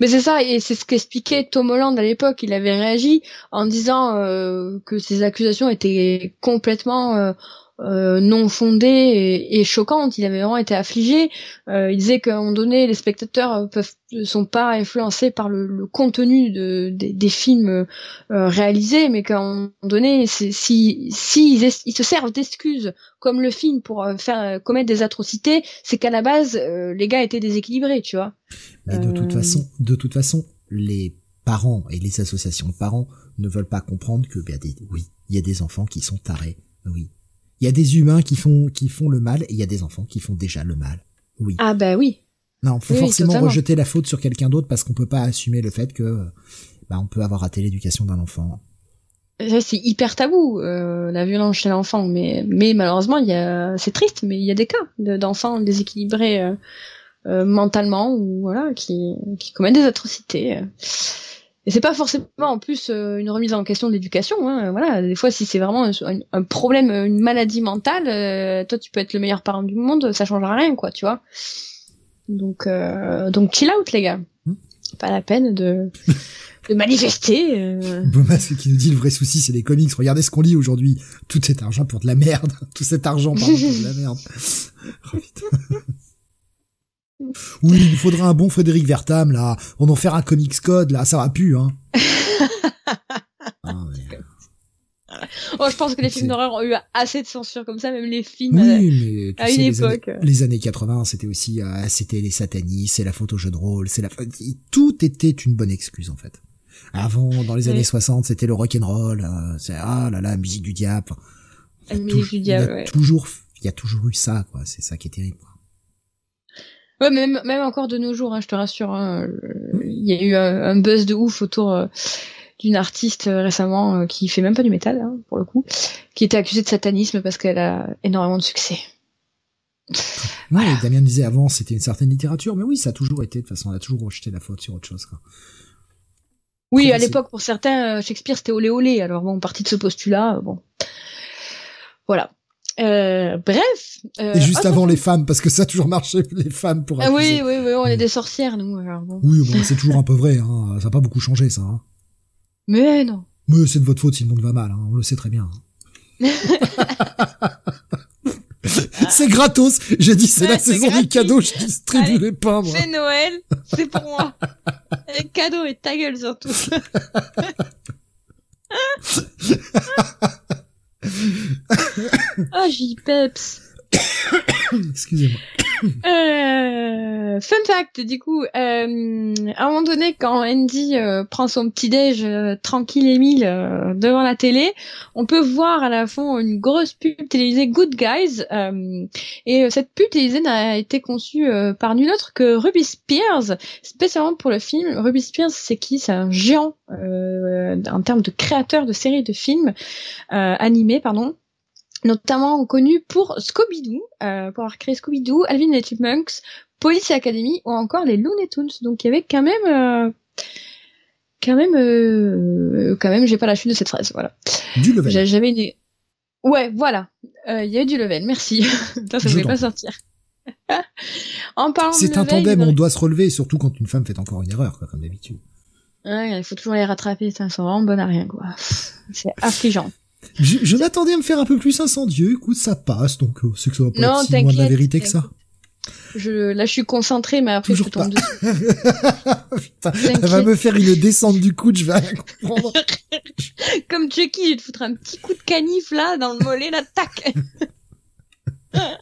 Mais c'est ça, et c'est ce qu'expliquait Tom Holland à l'époque. Il avait réagi en disant euh, que ces accusations étaient complètement euh, euh, non fondée et, choquante. Il avait vraiment été affligé. Euh, il disait qu'à un moment donné, les spectateurs peuvent sont pas influencés par le, contenu de, des films euh, réalisés, mais qu'à un moment donné, si si ils, se servent d'excuses comme le film pour faire commettre des atrocités, c'est qu'à la base les gars étaient déséquilibrés, tu vois. Mais de toute façon, de toute façon, les parents et les associations de parents ne veulent pas comprendre que, ben, oui, il y a des enfants qui sont tarés, oui, il y a des humains qui font qui font le mal et il y a des enfants qui font déjà le mal. Oui. Ah bah oui. Non, faut forcément rejeter la faute sur quelqu'un d'autre parce qu'on peut pas assumer le fait que bah, on peut avoir raté l'éducation d'un enfant. C'est hyper tabou euh, la violence chez l'enfant, mais mais malheureusement il y a c'est triste, mais il y a des cas d'enfants déséquilibrés euh, euh, mentalement ou voilà qui qui commettent des atrocités. Et c'est pas forcément en plus une remise en question de l'éducation. Hein, voilà, des fois si c'est vraiment un, un, problème, une maladie mentale, toi tu peux être le meilleur parent du monde, ça changera rien quoi, tu vois. Donc euh, donc chill out les gars. Hmm. Pas la peine de de manifester. Euh... ce qui nous dit le vrai souci, c'est les comics. Regardez ce qu'on lit aujourd'hui. Tout cet argent pour de la merde. Tout cet argent pour de la merde. Oh, oui, il faudra un bon Frédéric Vertam, là. On en faire un comics code, là. Ça va plus, hein. ah, Oh, je pense que les films d'horreur ont eu assez de censure comme ça, même les films oui, mais, à une époque. Les années, 80, c'était aussi, euh, c'était les satanistes, c'est la faute au jeu de rôle, c'est la, tout était une bonne excuse, en fait. Avant, dans les années 60, c'était le rock and roll, euh, c'est, ah là là, musique du diable. La musique du diable, il y a toujours, il y a toujours eu ça, quoi. C'est ça qui est terrible. Ouais, même, même encore de nos jours, hein, je te rassure, hein, il y a eu un, buzz de ouf autour, euh, d'une artiste euh, récemment euh, qui fait même pas du métal hein, pour le coup, qui était accusée de satanisme parce qu'elle a énormément de succès. Ouais, Damien disait avant c'était une certaine littérature, mais oui, ça a toujours été de toute façon, on a toujours rejeté la faute sur autre chose. Quoi. Oui, à l'époque pour certains, euh, Shakespeare c'était olé olé. Alors bon, partie de ce postulat, bon, voilà. Euh, bref. Euh, et juste avant les femmes, parce que ça a toujours marché les femmes pour. Ah oui, oui, oui, on est des sorcières nous. Oui, bon, c'est toujours un peu vrai. Hein. Ça n'a pas beaucoup changé ça. Hein. Mais non. Mais c'est de votre faute si le monde va mal, hein, on le sait très bien. c'est gratos. J'ai dit c'est la saison des cadeaux, je distribue les pains. C'est Noël, c'est pour moi. Les cadeaux et ta gueule surtout. Ah, j'y peps. Excusez-moi. Euh, fun fact, du coup, euh, à un moment donné, quand Andy euh, prend son petit déj euh, tranquille et mille euh, devant la télé, on peut voir à la fond une grosse pub télévisée Good Guys. et cette pub télévisée n'a été conçue par nul autre que Ruby Spears, spécialement pour le film. Ruby Spears, c'est qui? C'est un géant en termes de créateur de séries de films animés, pardon notamment connu pour Scooby-Doo, euh, pour avoir créé Scooby-Doo, Alvin et les Chipmunks, Police Academy ou encore les Looney Tunes. Donc il y avait quand même, euh, quand même, euh, quand même, j'ai pas la chute de cette phrase, voilà. Du level. J'avais une, ouais, voilà, euh, il y a eu du level, merci. ça, ça voulait pas sortir. en parlant C'est un tandem, on doit se relever, surtout quand une femme fait encore une erreur, quoi, comme d'habitude. Ouais, il faut toujours les rattraper, ça, sont vraiment bonnes à rien, quoi. C'est affligeant. Je, je m'attendais à me faire un peu plus incendieux. Écoute, ça passe, donc euh, c'est que ça va pas non, être si loin de la vérité que ça. Je, là, je suis concentré, mais après, Toujours je tombe Putain, elle va me faire une descente du coude, je vais rien comprendre. Comme Chucky, je vais te foutre un petit coup de canif, là, dans le mollet, là, tac.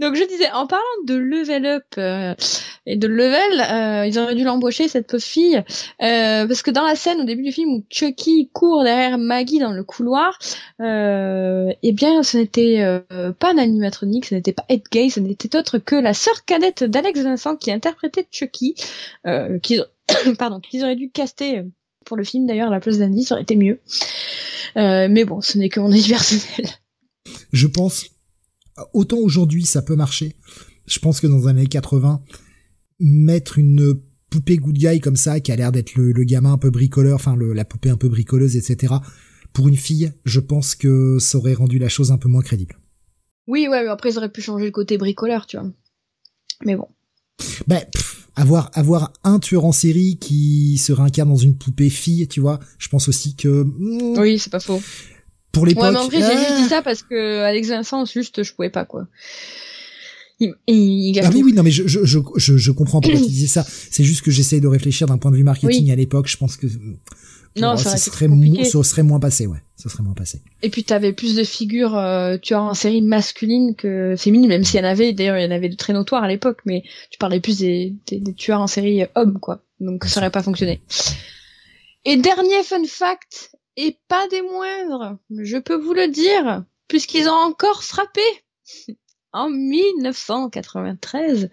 Donc je disais, en parlant de level up euh, et de level, euh, ils auraient dû l'embaucher cette pauvre fille euh, parce que dans la scène au début du film où Chucky court derrière Maggie dans le couloir, eh bien ce n'était pas un animatronique, ce n'était pas Ed Gay, ce n'était autre que la sœur cadette d'Alex Vincent qui interprétait Chucky, pardon qu'ils auraient dû caster pour le film d'ailleurs la place d'Andy, ça aurait été mieux. mais bon, ce n'est que mon avis personnel. Je pense autant aujourd'hui ça peut marcher. Je pense que dans les années 80, mettre une poupée good guy comme ça, qui a l'air d'être le, gamin un peu bricoleur, enfin la poupée un peu bricoleuse, etc. Pour une fille, je pense que ça aurait rendu la chose un peu moins crédible. Oui, ouais, mais après ils auraient pu changer le côté bricoleur, tu vois. Mais bon. Ben, avoir avoir un tueur en série qui se réincarne dans une poupée fille, tu vois. Je pense aussi que. Hmm, oui, c'est pas faux pour l'époque. Ouais, mais en vrai, j'ai juste dit ah. ça parce que Alex Vincent, juste, je pouvais pas, quoi. Il, il, ah oui, oui, non, mais je, je, je, je, comprends pourquoi tu disais ça. C'est juste que j'essaye de réfléchir d'un point de vue marketing à l'époque. Je pense que non, ça, serait, ça serait moins passé, ouais. Ça serait moins passé. Et puis t'avais plus de figures euh, tueurs en série masculines que féminines, même s'il y en avait. D'ailleurs, il y en avait de très notoires à l'époque, mais tu parlais plus des, des, des tueurs en série hommes, quoi. Donc ça aurait pas fonctionné. Et dernier fun fact, et pas des moindres, je peux vous le dire, puisqu'ils ont encore frappé. en 1993,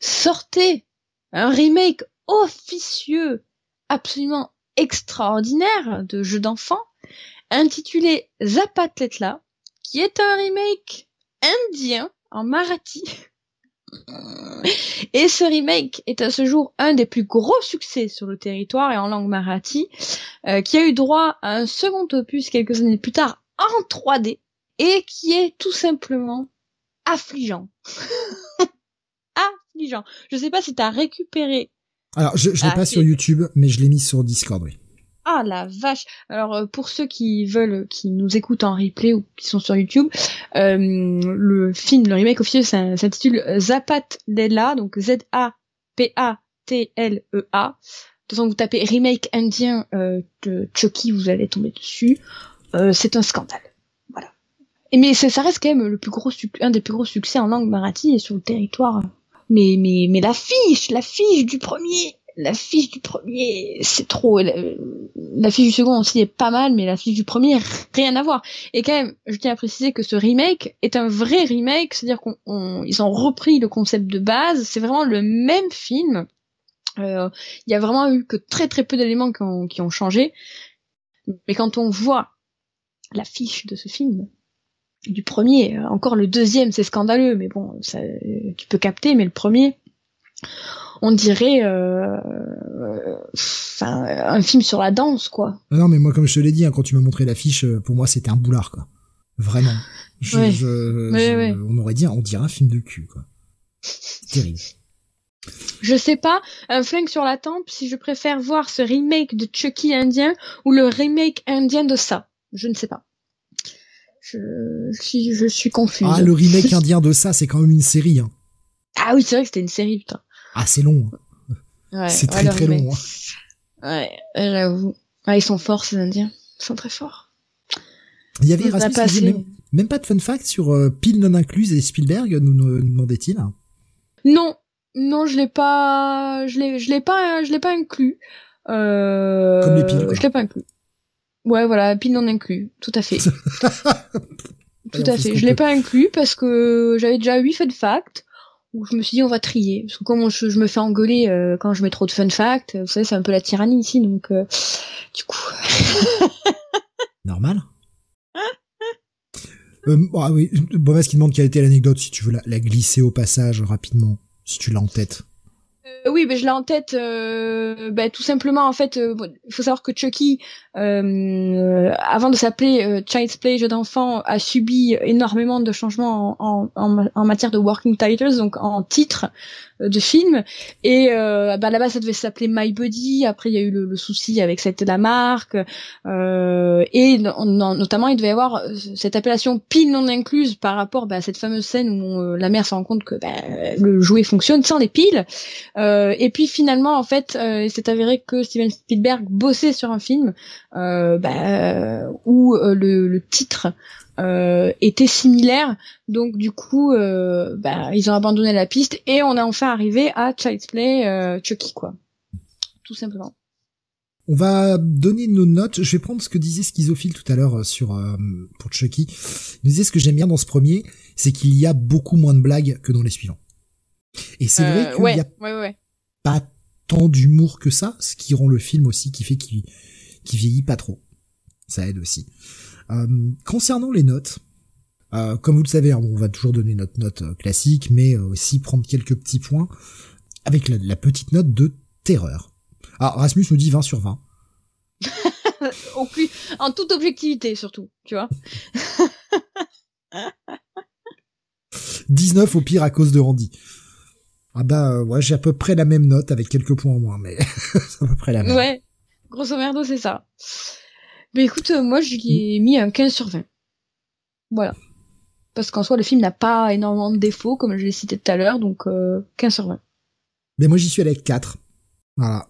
sortait un remake officieux, absolument extraordinaire de jeu d'enfant, intitulé Zapatletla, qui est un remake indien en marathi. Et ce remake est à ce jour un des plus gros succès sur le territoire et en langue marathi, euh, qui a eu droit à un second opus quelques années plus tard en 3D et qui est tout simplement affligeant. affligeant. Je sais pas si t'as récupéré. Alors, je, je l'ai Ah, pas sur YouTube, mais je l'ai mis sur Discord, oui. Ah la vache. Alors euh, pour ceux qui veulent, qui nous écoutent en replay ou qui sont sur YouTube, euh, le film, le remake officiel s'intitule Zapat Lela, donc Z A P A T L E. De toute façon, vous tapez remake indien euh, de Chucky, vous allez tomber dessus. Euh, c'est un scandale. Voilà. Et mais ça reste quand même le plus gros un des plus gros succès en langue marathi et sur le territoire. Mais mais mais l'affiche, l'affiche du premier, l'affiche du premier, c'est trop. La, l'affiche du second aussi est pas mal, mais l'affiche du premier rien à voir. Et quand même, je tiens à préciser que ce remake est un vrai remake, c'est-à-dire qu'on on- ils ont repris le concept de base. C'est vraiment le même film. Euh, Il y a vraiment eu que très très peu d'éléments qui ont, qui ont changé. Mais quand on voit l'affiche de ce film, du premier, euh, encore le deuxième, c'est scandaleux, mais bon, ça, euh, tu peux capter, mais le premier, on dirait euh, enfin, un film sur la danse, quoi. Ah Non, mais moi, comme je te l'ai dit, hein, quand tu m'as montré l'affiche, euh, pour moi, c'était un boulard, quoi. Vraiment. Je, Ouais. je- Ouais, je- ouais. On aurait dit, on dirait un film de cul, quoi. Terrible. Je sais pas, un flingue sur la tempe, si je préfère voir ce remake de Chucky indien ou le remake indien de ça. Je ne sais pas. Je, je suis, je suis confuse. Ah, le remake indien de ça, c'est quand même une série, hein. Ah oui, c'est vrai que c'était une série, putain. Ah, c'est long. hein. Ouais, C'est très, très long, hein. Ouais, j'avoue. Ouais, ils sont forts, ces Indiens. Ils sont très forts. Il y avait Erasmus pas assez- même, même pas de fun fact sur euh, pile non incluse et Spielberg, nous, nous demandait-il. Non, non, je l'ai pas, je l'ai, je l'ai pas, je l'ai pas inclus. Euh, Comme les piles, quoi. Je l'ai pas inclus. Ouais, voilà, pile non inclus, tout à fait. Tout à fait Je l'ai pas inclus parce que j'avais déjà 8 fun facts je me suis dit on va trier. Parce que comme je, me fais engueuler euh, quand je mets trop de fun facts, vous savez, c'est un peu la tyrannie ici, donc euh, du coup. Normal. euh, ah oui, qui demande quelle était l'anecdote, si tu veux la glisser au passage rapidement, si tu l'as en tête. Euh, oui, mais je l'ai en tête. Euh, bah, tout simplement, en fait, il faut savoir que Chucky, euh, avant de s'appeler euh, Child's Play jeu d'enfant, a subi énormément de changements en, en, matière de working titles, donc en titre euh, de film. Et euh, bah, là-bas, ça devait s'appeler My Body. Après, il y a eu le, le souci avec cette la marque. Euh, et no- no- notamment, il devait y avoir euh, cette appellation pile non incluse par rapport bah, à cette fameuse scène où euh, la mère se rend compte que bah, le jouet fonctionne sans les piles. Euh, et puis finalement, en fait, euh, il s'est avéré que Steven Spielberg bossait sur un film euh, bah, où euh, le, le titre euh, était similaire. Donc du coup, euh, bah, ils ont abandonné la piste et on a enfin arrivé à Child's Play euh, Chucky, quoi. Tout simplement. On va donner nos notes. Je vais prendre ce que disait Schizophile tout à l'heure euh, sur euh, pour Chucky. Il disait ce que j'aime bien dans ce premier, c'est qu'il y a beaucoup moins de blagues que dans les suivants. Et c'est vrai Euh, qu'il ouais, y a ouais, ouais, ouais. pas tant d'humour que ça, ce qui rend le film aussi, qui fait qu'il qui vieillit pas trop. Ça aide aussi. Euh, concernant les notes, euh, comme vous le savez, hein, on va toujours donner notre note euh, classique, mais aussi prendre quelques petits points avec la, la petite note de terreur. Ah, Rasmus nous dit 20 sur 20. Au plus, en toute objectivité surtout, tu vois. 19 au pire à cause de Randy. Ah bah ouais, j'ai à peu près la même note avec quelques points en moins, mais c'est à peu près la même. Ouais, grosso merdo, c'est ça. Mais écoute, euh, moi, je lui ai mis un 15 sur 20. Voilà. Parce qu'en soi, le film n'a pas énormément de défauts, comme je l'ai cité tout à l'heure, donc euh, 15 sur 20. Mais moi j'y suis allé avec 4. Voilà.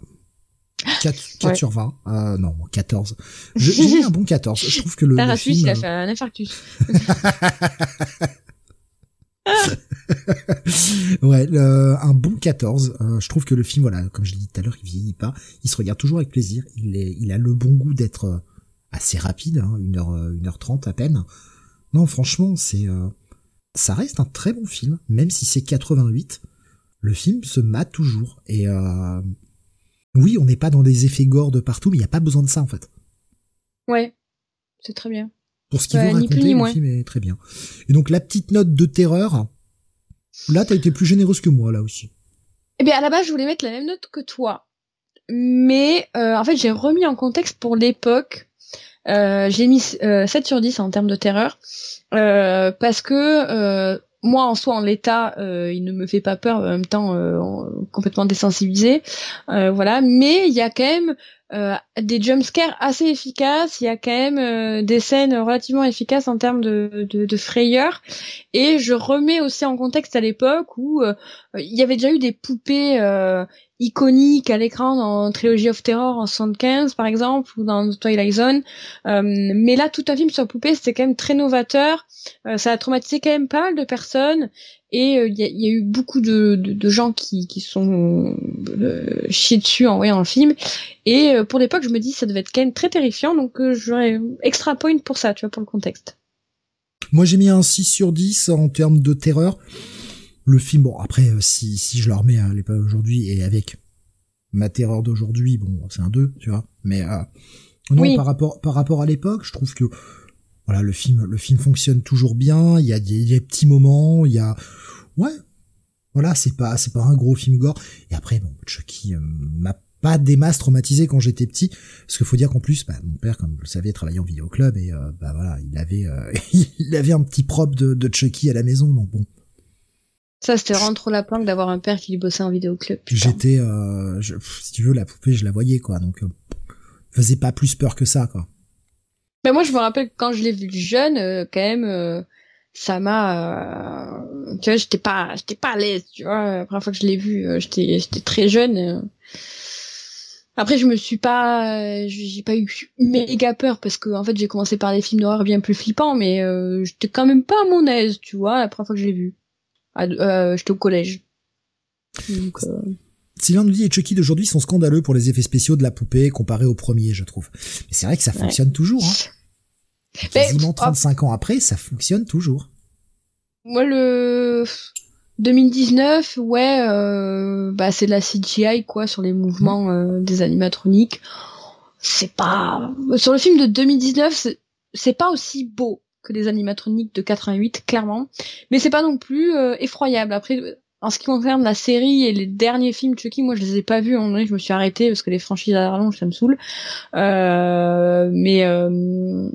4, 4 Ouais. sur 20. Euh, non, 14. Je- J'ai mis un bon 14. Je trouve que le, le film... il a fait un infarctus. ouais, le- un bon 14. Euh, je trouve que le film, voilà, comme je l'ai dit tout à l'heure, il vieillit pas. Il se regarde toujours avec plaisir. Il, est, il a le bon goût d'être euh, assez rapide, hein, 1h, 1h30 à peine. Non, franchement, c'est... Euh, ça reste un très bon film, même si c'est 88. Le film se mate toujours. Et euh, oui, on n'est pas dans des effets gore de partout, mais il n'y a pas besoin de ça en fait. Ouais, c'est très bien. Pour ce qu'il veut raconter, le film est très bien. Et donc la petite note de terreur, là t'as été plus généreuse que moi là aussi. Eh bien à la base je voulais mettre la même note que toi, mais euh, en fait j'ai remis en contexte pour l'époque. Euh, j'ai mis 7 euh, sur 10 en termes de terreur euh, parce que euh, moi en soi en l'état il ne me fait pas peur en même temps complètement désensibilisé voilà mais il y a quand même des jumpscares assez efficaces. Il y a quand même des scènes relativement efficaces en termes de, de, frayeur. Et je remets aussi en contexte à l'époque où il y avait déjà eu des poupées iconiques à l'écran dans Trilogy of Terror en 75 par exemple ou dans Twilight Zone. mais là, tout un film sur poupées, c'était quand même très novateur. ça a traumatisé quand même pas mal de personnes. Et il y, y, a eu beaucoup de, de, de gens qui, qui sont euh, chiés dessus en voyant le film. Et euh, pour l'époque, je me dis ça devait être quand même très terrifiant, donc euh, j'aurais extra point pour ça, tu vois, pour le contexte. Moi, j'ai mis un 6 sur 10 en termes de terreur. Le film, bon, après, euh, si, si je le remets à l'époque aujourd'hui et avec ma terreur d'aujourd'hui, bon, c'est un 2, tu vois. Mais euh, non, par rapport par rapport à l'époque, je trouve que voilà, le film le film fonctionne toujours bien. Il y a des petits moments, il y a ouais, voilà, c'est pas c'est pas un gros film gore. Et après, bon, Chucky m'a pas des masses traumatisé quand j'étais petit parce qu'il faut dire qu'en plus bah, mon père comme vous le savez travaillait en vidéoclub et euh, bah voilà il avait euh, il avait un petit prop de, de, Chucky à la maison donc bon ça c'était vraiment trop la planque d'avoir un père qui bossait en vidéoclub j'étais euh, si tu veux la poupée je la voyais quoi donc euh, faisait pas plus peur que ça quoi. Mais moi je me rappelle que quand je l'ai vu jeune quand même ça m'a tu vois j'étais pas j'étais pas à l'aise tu vois. La première fois que je l'ai vu j'étais j'étais très jeune après, je me suis pas, euh, j'ai pas eu méga peur parce que en fait, j'ai commencé par des films d'horreur bien plus flippants, mais euh, j'étais quand même pas à mon aise, tu vois, la première fois que je l'ai vu. Euh, j'étais au collège. Donc, euh... Sylvain nous dit et Chucky d'aujourd'hui sont scandaleux pour les effets spéciaux de la poupée comparé au premier, je trouve. Mais c'est vrai que ça fonctionne toujours. Hein. Quasiment 35 ans après, ça fonctionne toujours. Moi, le 2019, ouais, euh, bah c'est de la CGI quoi sur les mouvements mm. euh, des animatroniques. C'est pas sur le film de 2019, c'est pas aussi beau que les animatroniques de 88 clairement, mais c'est pas non plus euh, effroyable. Après, en ce qui concerne la série et les derniers films Chucky, moi je les ai pas vus. En je me suis arrêtée parce que les franchises à rallonge ça me saoule. Euh, mais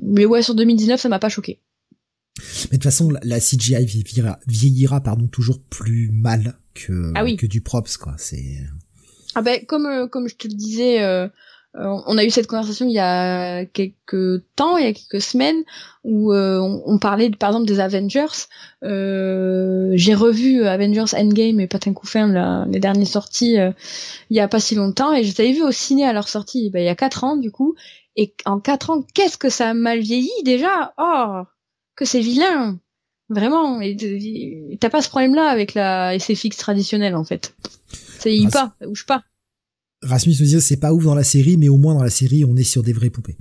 mais ouais, sur 2019, ça m'a pas choqué. Mais de toute façon, la CGI vieillira, vieillira pardon, toujours plus mal que, ah que du props, quoi. C'est. Ah ben, comme, euh, comme je te le disais, euh, euh, on a eu cette conversation il y a quelques temps, il y a quelques semaines, où on, on, parlait par exemple des Avengers. J'ai revu Avengers Endgame et Patin Couffin, les dernières sorties, il y a pas si longtemps, et je les avais vus au ciné à leur sortie, ben, il y a quatre ans du coup. Et en quatre ans, qu'est-ce que ça a mal vieilli déjà? Oh que c'est vilain. Vraiment. Et t'as pas ce problème-là avec la SFX traditionnelle, en fait. Ça y pas, ça bouge pas. Rasmus nous disait c'est pas ouf dans la série, mais au moins dans la série, on est sur des vraies poupées.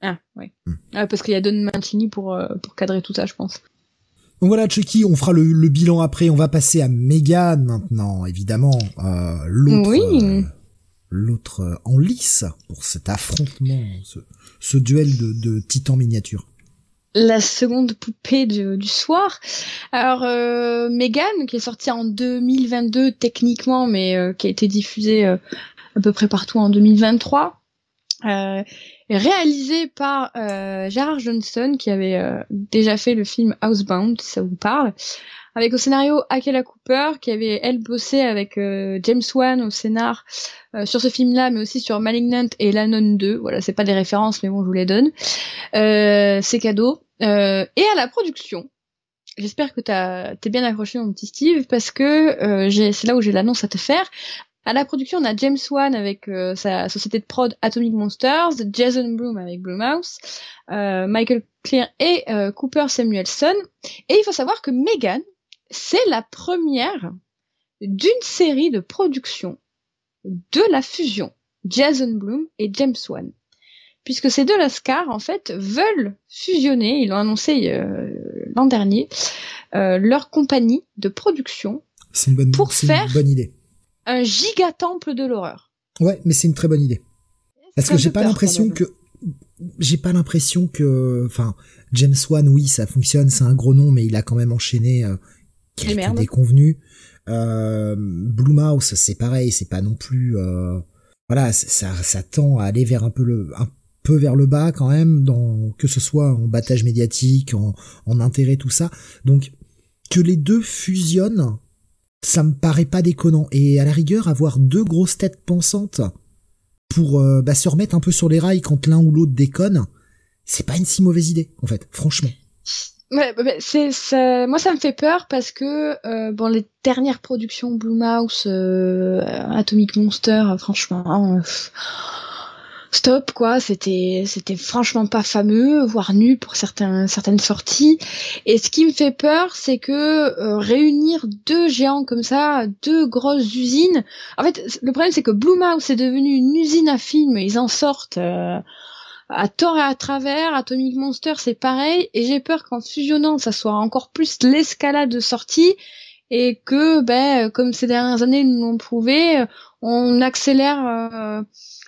Ah, ouais. Hmm. Ah, parce qu'il y a Don Mancini pour, euh, pour cadrer tout ça, je pense. Donc voilà, Chucky, on fera le, bilan après. On va passer à Megan maintenant, évidemment. Euh, l'autre, euh, l'autre en lice pour cet affrontement, ce, ce duel de, de titans miniatures la seconde poupée du, du soir. Alors euh, Megan, qui est sortie en 2022 techniquement, mais euh, qui a été diffusée euh, à peu près partout en 2023, euh, est réalisée par euh, Gerard Johnson, qui avait déjà fait le film Housebound, si ça vous parle, avec au scénario Akela Cooper, qui avait elle bossé avec James Wan au scénar sur ce film-là, mais aussi sur Malignant et La 2. Voilà, c'est pas des références, mais bon, je vous les donne. c'est cadeau. Euh, et à la production. J'espère que t'es bien accroché mon petit Steve parce que euh, c'est là où j'ai l'annonce à te faire. À la production, on a James Wan avec euh, sa société de prod Atomic Monsters, Jason Bloom avec Blumhouse, euh, Michael Clear et euh, Cooper Samuelson. Et il faut savoir que Megan, c'est la première d'une série de productions de la fusion Jason Bloom et James Wan puisque ces deux Lascar en fait veulent fusionner. Ils l'ont annoncé euh, l'an dernier leur compagnie de production c'est une bonne, pour faire une bonne idée. Un giga temple de l'horreur. Ouais, mais c'est une très bonne idée. Parce que j'ai pas l'impression que j'ai pas l'impression que enfin James Wan oui ça fonctionne c'est un gros nom mais il a quand même enchaîné euh, quelques déconvenus euh, Blue Mouse c'est pareil c'est pas non plus euh, voilà ça ça tend à aller vers un peu le un peu vers le bas quand même dans que ce soit en battage médiatique en, en intérêt tout ça donc que les deux fusionnent ça me paraît pas déconnant et à la rigueur avoir deux grosses têtes pensantes pour euh, bah, se remettre un peu sur les rails quand l'un ou l'autre déconne, c'est pas une si mauvaise idée, en fait, franchement. Ouais, c'est ça, moi ça me fait peur parce que euh, bon les dernières productions Blumhouse, euh, Atomic Monster, franchement, hein, stop quoi. C'était c'était franchement pas fameux voire nul pour certains certaines sorties. Et ce qui me fait peur c'est que euh, réunir deux géants comme ça deux grosses usines en fait le problème c'est que Blumhouse est devenu une usine à films. Ils en sortent euh, à tort et à travers. Atomic Monster c'est pareil. Et j'ai peur qu'en fusionnant ça soit encore plus l'escalade de sorties et que ben comme ces dernières années nous l'ont prouvé on accélère euh,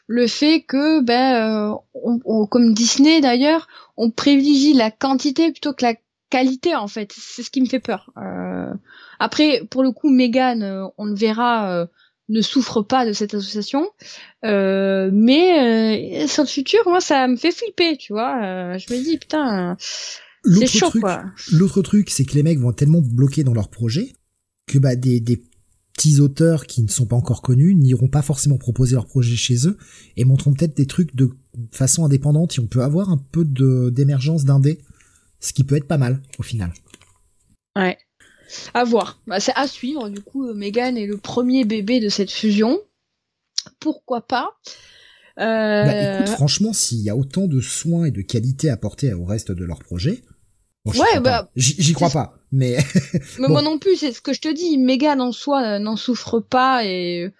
le fait que, ben, euh, on, comme Disney d'ailleurs, on privilégie la quantité plutôt que la qualité en fait. C'est ce qui me fait peur. Euh, après, pour le coup, Megan, euh, on le verra, ne souffre pas de cette association, mais sur le futur, moi, ça me fait flipper, tu vois. je me dis putain. C'est chaud, quoi. L'autre truc, c'est que les mecs vont tellement bloquer dans leur projet que bah des, des petits auteurs qui ne sont pas encore connus n'iront pas forcément proposer leur projet chez eux et montreront peut-être des trucs de façon indépendante et on peut avoir un peu d'émergence d'indé, ce qui peut être pas mal au final. Ouais. À voir. Bah, c'est à suivre. Du coup, Megan est le premier bébé de cette fusion. Pourquoi pas? Euh... bah, écoute, franchement, s'il y a autant de soins et de qualité apportés au reste de leur projet, ouais, bah, j'y crois pas, mais. mais moi non plus, c'est ce que je te dis. Megan en soi euh, n'en souffre pas et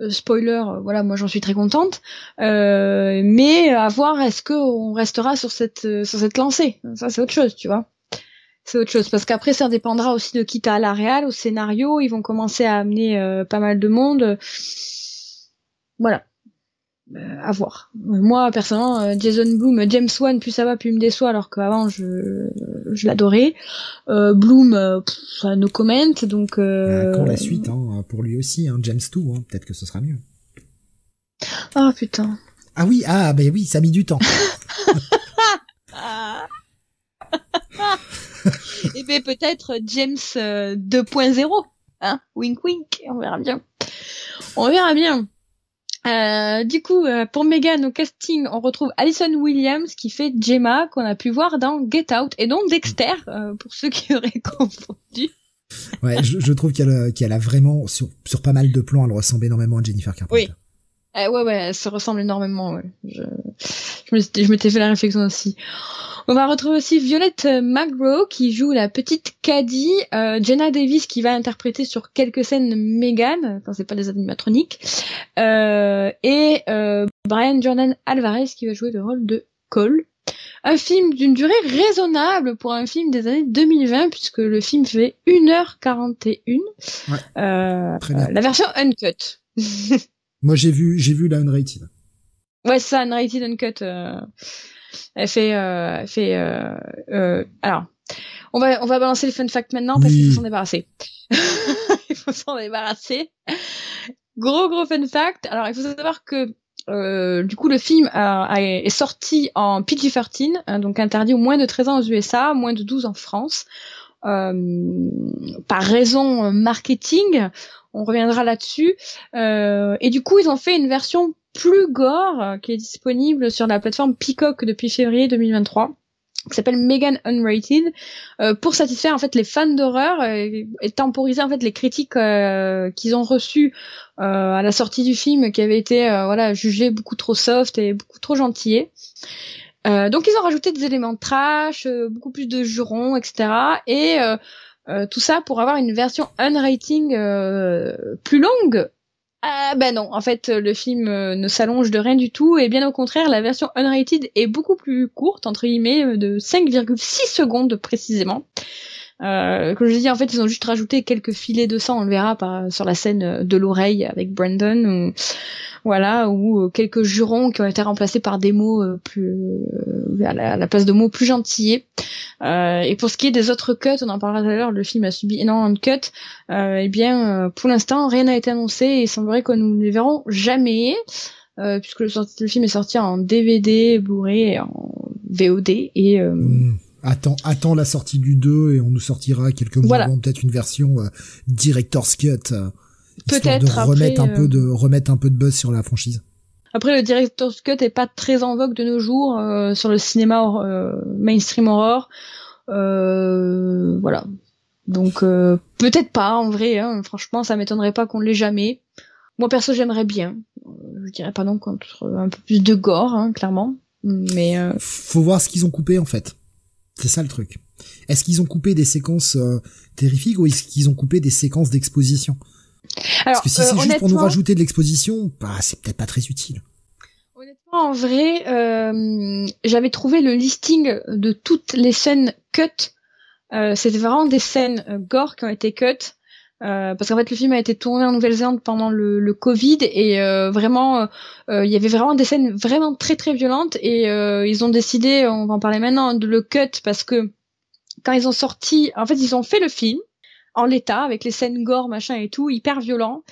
euh, spoiler, euh, voilà, moi j'en suis très contente. mais à voir, est-ce que on restera sur cette sur cette lancée? Ça c'est autre chose, tu vois. C'est autre chose parce qu'après ça dépendra aussi de qui t'as à la réal, au scénario. Ils vont commencer à amener pas mal de monde. Voilà. Euh, à voir. Moi, personnellement, euh, Jason Bloom, James Wan, plus ça va, plus il me déçoit, alors qu'avant, je, je l'adorais. Euh, Bloom, ça no comment, donc... Euh... Quand la suite, hein, pour lui aussi, hein, James 2, hein, peut-être que ce sera mieux. Ah, oh, putain. Ah oui, ah, ben oui, ça a mis du temps. Et eh ben peut-être James 2.0, hein, wink wink, on verra bien. On verra bien. Euh, du coup, euh, pour Megan au casting, on retrouve Alison Williams qui fait Gemma qu'on a pu voir dans Get Out et donc Dexter euh, pour ceux qui auraient confondu. Ouais, je, je trouve qu'elle a, qu'elle a vraiment sur, sur pas mal de plans, elle ressemble énormément à Jennifer Carpenter. Oui. Euh, ouais, ouais, elle se ressemble énormément. Ouais. Je, je m'étais fait la réflexion aussi. On va retrouver aussi Violette McGraw qui joue la petite Caddy, euh, Jenna Davis qui va interpréter sur quelques scènes Megan, enfin c'est pas des animatroniques, euh, et euh, Brian Jordan Alvarez qui va jouer le rôle de Cole. Un film d'une durée raisonnable pour un film des années 2020 puisque le film fait 1h41. Ouais, euh, la version uncut. Moi j'ai vu j'ai vu la unrated. Ouais, ça unrated uncut. Euh, elle fait, euh, elle fait. Euh, alors, on va, on va balancer les fun facts maintenant parce qu'il faut s'en débarrasser. il faut s'en débarrasser. Gros gros fun fact. Alors, il faut savoir que euh, du coup, le film a, est sorti en PG-13, hein, donc interdit au moins de 13 ans aux USA, moins de 12 en France. Euh, par raison marketing, on reviendra là-dessus. Euh, et du coup, ils ont fait une version plus gore euh, qui est disponible sur la plateforme Peacock depuis février 2023 qui s'appelle Megan Unrated euh, pour satisfaire en fait les fans d'horreur et, temporiser en fait les critiques euh, qu'ils ont reçues à la sortie du film qui avait été voilà jugé beaucoup trop soft et beaucoup trop gentillé. Donc ils ont rajouté des éléments de trash, beaucoup plus de jurons, etc. Et tout ça pour avoir une version unrating plus longue Ah ben non, en fait le film euh, ne s'allonge de rien du tout et bien au contraire la version unrated est beaucoup plus courte entre guillemets euh, de 5,6 secondes précisément. Euh, comme je dis en fait ils ont juste rajouté quelques filets de sang on le verra par, sur la scène de l'oreille avec Brandon voilà, ou euh, quelques jurons qui ont été remplacés par des mots euh, plus euh, à la, place de mots plus gentillés. et pour ce qui est des autres cuts, on en parlera tout à l'heure, le film a subi énormément de cuts. eh bien, pour l'instant, rien n'a été annoncé et il semblerait que nous ne les verrons jamais. puisque le, film est sorti en DVD, Blu-ray, en VOD et mmh. Attends, attends la sortie du 2 et on nous sortira quelques mois avant peut-être une version director's cut. Peut-être de remettre un peu de euh, remettre un peu de buzz sur la franchise. Après, le director's cut est pas très en vogue de nos jours euh, sur le cinéma euh, mainstream horror. voilà. Donc peut-être pas en vrai. Hein. Franchement, ça m'étonnerait pas qu'on l'ait jamais. Moi perso, j'aimerais bien. je dirais pas non contre un peu plus de gore, hein, clairement. Mais faut voir ce qu'ils ont coupé en fait. C'est ça le truc. Est-ce qu'ils ont coupé des séquences terrifiques ou est-ce qu'ils ont coupé des séquences d'exposition? Parce que si c'est euh, juste pour nous rajouter de l'exposition, bah, c'est peut-être pas très utile. Honnêtement, en vrai, euh, j'avais trouvé le listing de toutes les scènes cut. Euh, C'était vraiment des scènes euh, gore qui ont été cut. Euh, parce qu'en fait le film a été tourné en Nouvelle-Zélande pendant le, Covid et euh, vraiment il y avait vraiment des scènes vraiment très très violentes et ils ont décidé on va en parler maintenant de le cut parce que quand ils ont sorti en fait ils ont fait le film en l'état avec les scènes gore machin et tout hyper violent.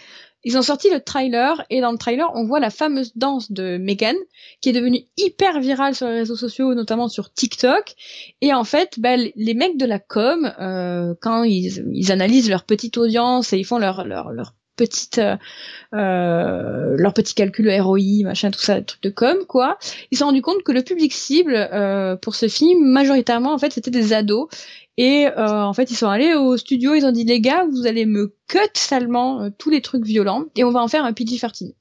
Ils ont sorti le trailer et dans le trailer on voit la fameuse danse de Megan qui est devenue hyper virale sur les réseaux sociaux notamment sur TikTok. Et en fait bah, les mecs de la com euh, quand ils, ils, analysent leur petite audience et ils font leur leur, leur petite euh, euh leur petit calcul ROI machin tout ça truc de com quoi ils se sont rendu compte que le public cible euh, pour ce film majoritairement en fait c'était des ados et euh, en fait, ils sont allés au studio, ils ont dit les gars, vous allez me cut salement tous les trucs violents et on va en faire un PG-13.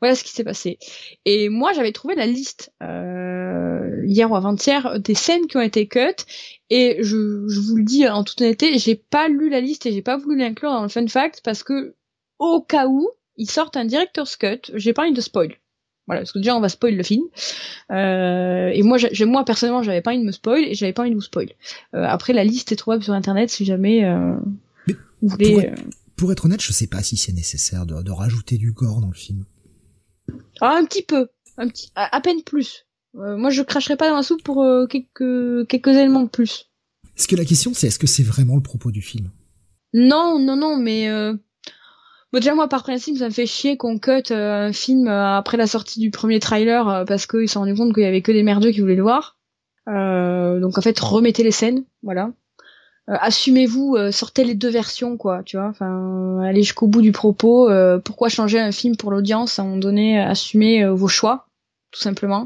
Voilà ce qui s'est passé. Et moi, j'avais trouvé la liste hier ou avant-hier des scènes qui ont été cut et je, je vous le dis en toute honnêteté, j'ai pas lu la liste et j'ai pas voulu l'inclure dans le fun fact parce que au cas où ils sortent un director's cut, j'ai pas envie de spoil. Voilà, parce que déjà on va spoil le film. Euh, et moi, moi personnellement, j'avais pas envie de me spoil et j'avais pas envie de vous spoil. Euh, après, la liste est trouvable sur internet si jamais euh, vous voulez. Pour être, pour être, honnête, je sais pas si c'est nécessaire de, de, rajouter du gore dans le film. Ah, un petit peu, un petit, à, peine plus. moi, je cracherai pas dans la soupe pour quelques quelques éléments de plus. Est-ce que la question c'est est-ce que c'est vraiment le propos du film? Non, non, non, mais Bon, déjà, moi, par principe, ça me fait chier qu'on cut euh, un film euh, après la sortie du premier trailer euh, parce qu'ils se sont rendus compte qu'il y avait que des merdeux qui voulaient le voir. donc, en fait, remettez les scènes, voilà. Assumez-vous, sortez les deux versions, quoi, tu vois. Enfin, allez jusqu'au bout du propos. pourquoi changer un film pour l'audience À un moment donné, assumez vos choix, tout simplement.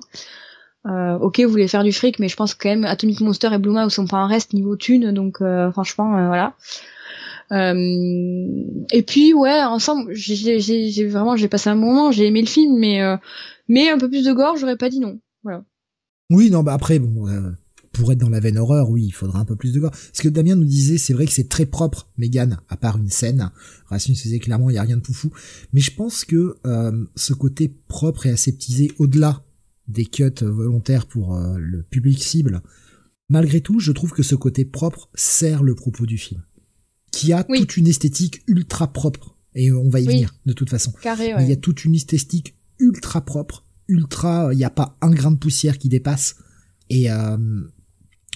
ok, vous voulez faire du fric, mais je pense quand même Atomic Monster et Blue Mouse sont pas un reste niveau thune, donc franchement, voilà. Euh, et puis ouais, ensemble, j'ai vraiment j'ai passé un moment, j'ai aimé le film, mais euh, mais un peu plus de gore, j'aurais pas dit non. Voilà. Oui, non, bah après bon. Euh, pour être dans la veine horreur, oui, il faudra un peu plus de gore. Ce que Damien nous disait, c'est vrai que c'est très propre, Megan, à part une scène. Racine faisait clairement, il y a rien de foufou. Mais je pense que ce côté propre et aseptisé, au-delà des cuts volontaires pour le public cible, malgré tout, je trouve que ce côté propre sert le propos du film qui a toute une esthétique ultra propre. Et on va y venir, de toute façon. Carré, il y a toute une esthétique ultra propre, ultra, il n'y a pas un grain de poussière qui dépasse. Et euh,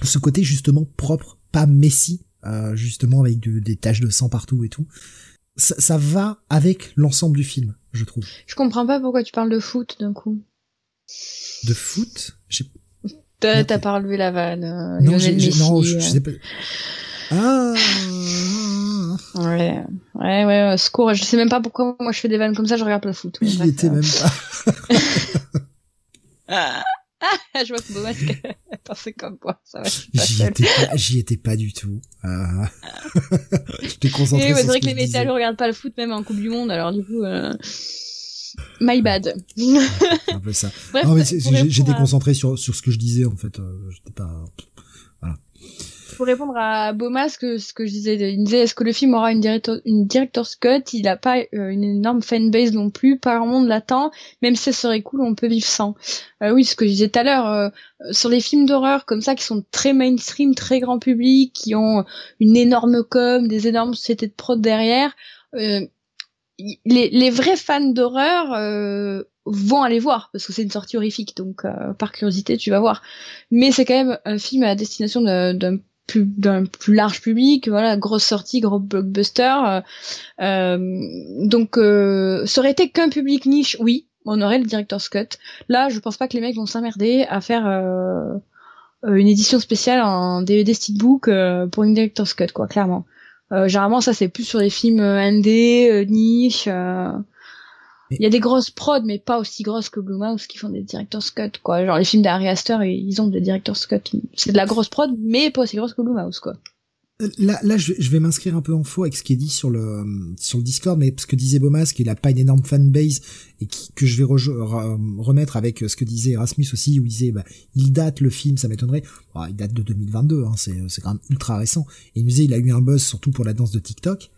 ce côté justement propre, pas messi, euh, justement avec des taches de sang partout et tout, ça, ça va avec l'ensemble du film, je trouve. Je comprends pas pourquoi tu parles de foot d'un coup. De foot? T'as pas relevé la vanne. Euh, non, non je, je sais pas. Ah Ouais, ouais, ouais, secours. Je sais même pas pourquoi moi je fais des vannes comme ça, je regarde pas le foot. J'y étais même pas. ah, je vois que Bomasque pensait comme quoi. J'y étais, pas, j'y étais pas du tout. Ah. je t'ai concentré oui, C'est vrai que, les métalleux regardent pas le foot même en Coupe du Monde, alors du coup. Euh... My bad. un peu ça. Bref, j'ai, déconcentré sur, sur ce que je disais, en fait. Euh, j'étais pas. Pour répondre à ce que, ce que je disais, il disait est-ce que le film aura une, director, une director's cut? Il a pas euh, une énorme fanbase non plus, pas grand monde l'attend, même si ça serait cool, on peut vivre sans. Euh, oui, ce que je disais tout à l'heure, euh, sur les films d'horreur comme ça, qui sont très mainstream, très grand public, qui ont une énorme com, des énormes sociétés de prod derrière, les, les vrais fans d'horreur vont aller voir parce que c'est une sortie horrifique donc euh, par curiosité tu vas voir. Mais c'est quand même un film à destination d'un d'un plus large public voilà grosse sortie gros blockbuster euh, euh donc euh, ça aurait été qu'un public niche oui on aurait le director's cut. Là je pense pas que les mecs vont s'emmerder à faire une édition spéciale en DVD steelbook pour une director's cut quoi clairement. Généralement ça c'est plus sur les films indé niche il y a des grosses prods, mais pas aussi grosses que Blue Mouse qui font des director's cut, quoi. Genre les films d'Ari Aster, ils ont des director's cut. C'est de la grosse prod, mais pas aussi grosse que Blue Mouse, quoi. Euh, là, là, je vais, m'inscrire un peu en faux avec ce qui est dit sur le sur le Discord, mais ce que disait Bomas, qu'il a pas une énorme fanbase et que je vais remettre avec ce que disait Erasmus aussi, où il disait, bah, il date le film, ça m'étonnerait. il date de 2022, hein, c'est c'est quand même ultra récent. Et il nous disait, il a eu un buzz surtout pour la danse de TikTok.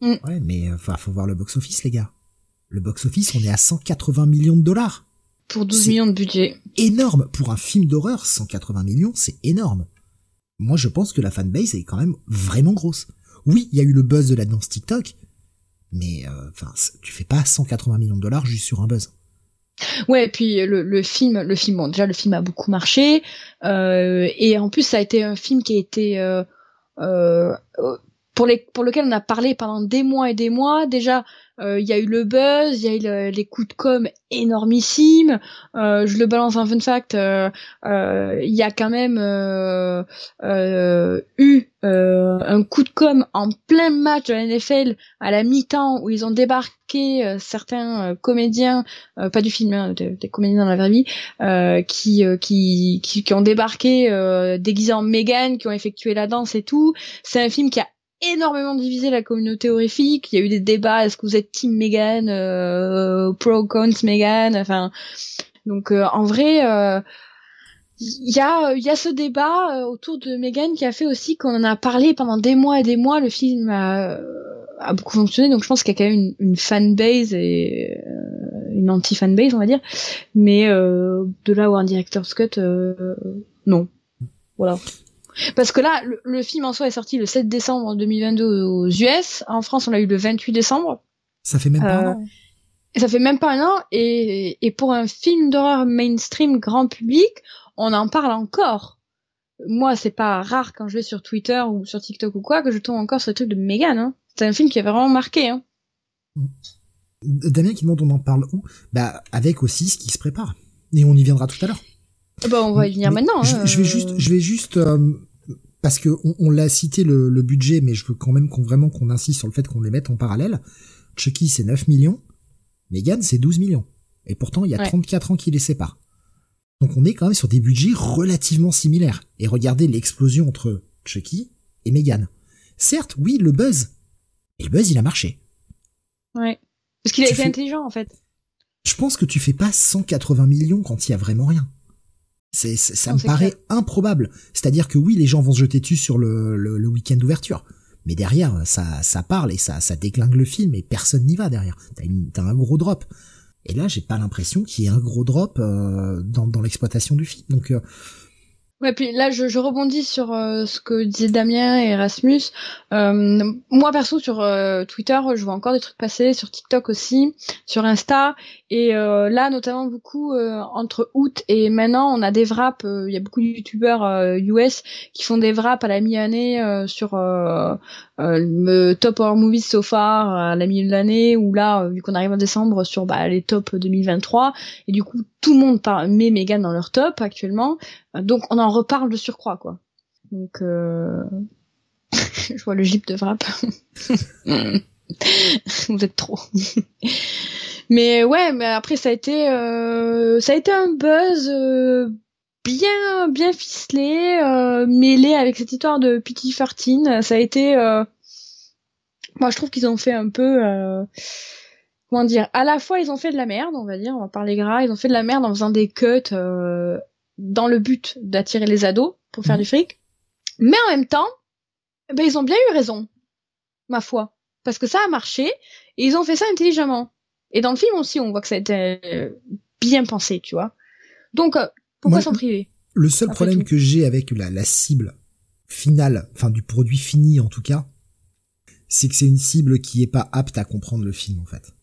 Mm. Ouais, mais enfin, faut voir le box office, les gars. Le box-office, on est à 180 millions de dollars. Pour 12 millions de budget. Énorme. Pour un film d'horreur, 180 millions, c'est énorme. Moi, je pense que la fanbase est quand même vraiment grosse. Oui, il y a eu le buzz de la danse TikTok, mais euh, enfin, tu fais pas 180 millions de dollars juste sur un buzz. Ouais, et puis le, film, le film, bon, déjà le film a beaucoup marché, euh, et en plus ça a été un film qui a été euh, pour les pour lequel on a parlé pendant des mois et des mois. Déjà, euh, il y a eu le buzz, il y a eu les coups de com énormissimes. Euh, je le balance un fun fact. Euh, il y a quand même eu un coup de com en plein match de la NFL à la mi-temps où ils ont débarqué certains comédiens, pas du film, hein, des, comédiens dans la vraie vie, qui, qui, qui, qui ont débarqué déguisés en Megan, qui ont effectué la danse et tout. C'est un film qui a énormément divisé la communauté horrifique. Il y a eu des débats. Est-ce que vous êtes Team Megan, euh, pro cons Megan, enfin. Donc euh, en vrai, euh, il y a il y a ce débat euh, autour de Megan qui a fait aussi qu'on en a parlé pendant des mois et des mois. Le film a, a beaucoup fonctionné, donc je pense qu'il y a quand même une, fanbase et une anti-fanbase, on va dire. Mais de là où un director's cut, non. Voilà. Parce que là, le, film en soi est sorti le 7 décembre 2022 aux US. En France, on l'a eu le 28 décembre. Ça fait même pas un euh, an. Et ça fait même pas un an. Et, et pour un film d'horreur mainstream grand public, on en parle encore. Moi, c'est pas rare quand je vais sur Twitter ou sur TikTok ou quoi que je tombe encore sur le truc de Megan. Hein. C'est un film qui a vraiment marqué. Hein. Damien qui demande on en parle où? Bah avec aussi ce qui se prépare. Et on y viendra tout à l'heure. Bah, on va y venir maintenant. Je, hein, je, vais juste, je vais juste euh, parce que on, on l'a cité le, le, budget, mais je veux quand même qu'on vraiment qu'on insiste sur le fait qu'on les mette en parallèle. Chucky c'est 9 millions, Megan c'est 12 millions, et pourtant il y a 34 ans qui les séparent. Donc on est quand même sur des budgets relativement similaires. Et regardez l'explosion entre Chucky et Megan. Certes, oui, le buzz, et le buzz il a marché. Ouais. Parce qu'il a été intelligent en fait. Je pense que tu fais pas 180 millions quand il y a vraiment rien. C'est, ça me paraît improbable. C'est-à-dire que oui, les gens vont se jeter dessus sur le, le, week-end d'ouverture. Mais derrière, ça, ça parle et ça, ça déglingue le film et personne n'y va derrière. T'as, t'as un gros drop. Et là, j'ai pas l'impression qu'il y ait un gros drop euh, dans, dans l'exploitation du film. Donc, euh, Ouais, puis là, je, je rebondis sur euh, ce que disaient Damien et Erasmus. Euh, moi, perso, sur euh, Twitter, je vois encore des trucs passer, sur TikTok aussi, sur Insta. Et là, notamment beaucoup, entre août et maintenant, on a des wraps. Il y a beaucoup de youtubeurs US qui font des wraps à la mi-année sur le top horror movies so far à la mi de l'année, ou là, vu qu'on arrive en décembre, sur bah, les tops 2023. Et du coup, tout le monde met Megan dans leur top actuellement. Donc on en reparle de surcroît, quoi. Donc euh... je vois le jeep de Vrap. Vous êtes trop. mais ouais, mais après ça a été euh... ça a été un buzz euh, bien bien ficelé, euh, mêlé avec cette histoire de Pity Fartine. Ça a été euh, moi je trouve qu'ils ont fait un peu comment dire, à la fois ils ont fait de la merde, on va dire, on va parler gras, ils ont fait de la merde en faisant des cuts euh, dans le but d'attirer les ados pour faire mhm. du fric. Mais en même temps, ben ils ont bien eu raison, ma foi, parce que ça a marché et ils ont fait ça intelligemment. Et dans le film aussi, on voit que ça a été euh, bien pensé, tu vois. Donc euh, pourquoi s'en priver? Le seul problème que j'ai avec la, la cible finale, enfin du produit fini en tout cas, c'est que c'est une cible qui est pas apte à comprendre le film en fait.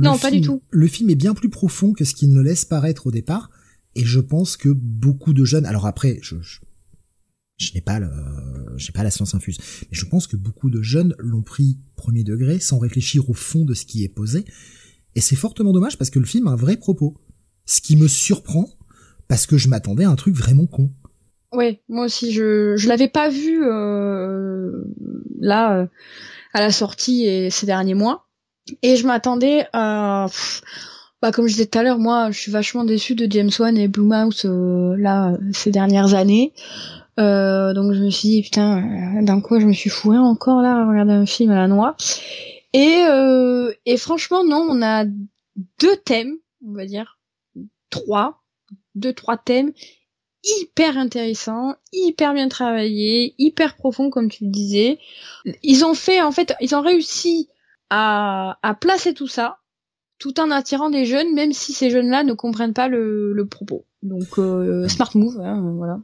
Non, pas du tout. Le film est bien plus profond que ce qu'il ne laisse paraître au départ, et je pense que beaucoup de jeunes, alors après, je, je, n'ai pas le, j'ai pas la science infuse, mais je pense que beaucoup de jeunes l'ont pris premier degré sans réfléchir au fond de ce qui est posé, et c'est fortement dommage parce que le film a un vrai propos, ce qui me surprend parce que je m'attendais à un truc vraiment con. Ouais, moi aussi, je je l'avais pas vu euh, là euh, à la sortie et ces derniers mois, et je m'attendais à bah comme je disais tout à l'heure, moi je suis vachement déçue de James Wan et Blumhouse euh, là ces dernières années. Euh, donc je me suis dit putain, euh, d'un quoi je me suis fourré encore là à regarder un film à la noix. Et euh, et franchement non, on a deux thèmes, on va dire trois, deux trois thèmes hyper intéressants, hyper bien travaillés, hyper profonds comme tu le disais. Ils ont fait en fait, ils ont réussi à, à placer tout ça tout en attirant des jeunes, même si ces jeunes-là ne comprennent pas le, le propos. Donc euh, smart move, hein, voilà.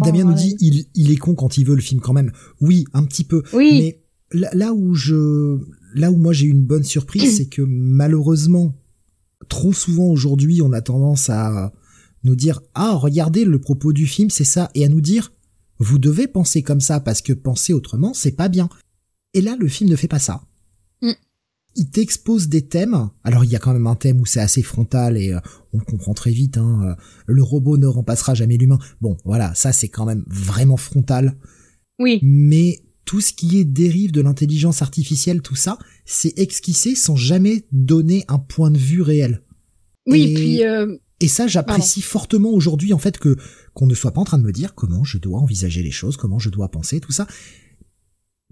Damien nous dit il, il est con quand il veut le film quand même. Oui, un petit peu. Oui. Mais là, où je, là où moi j'ai eu une bonne surprise, c'est que malheureusement, trop souvent aujourd'hui, on a tendance à nous dire ah regardez le propos du film, c'est ça, et à nous dire vous devez penser comme ça parce que penser autrement c'est pas bien. Et là, le film ne fait pas ça il t'expose des thèmes. Alors il y a quand même un thème où c'est assez frontal et euh, on comprend très vite. Hein, euh, le robot ne remplacera jamais l'humain. Bon, voilà, ça c'est quand même vraiment frontal. Oui. Mais tout ce qui est dérive de l'intelligence artificielle, tout ça, c'est esquissé sans jamais donner un point de vue réel. Oui, et, puis. Euh... Et ça, j'apprécie fortement aujourd'hui en fait que qu'on ne soit pas en train de me dire comment je dois envisager les choses, comment je dois penser, tout ça.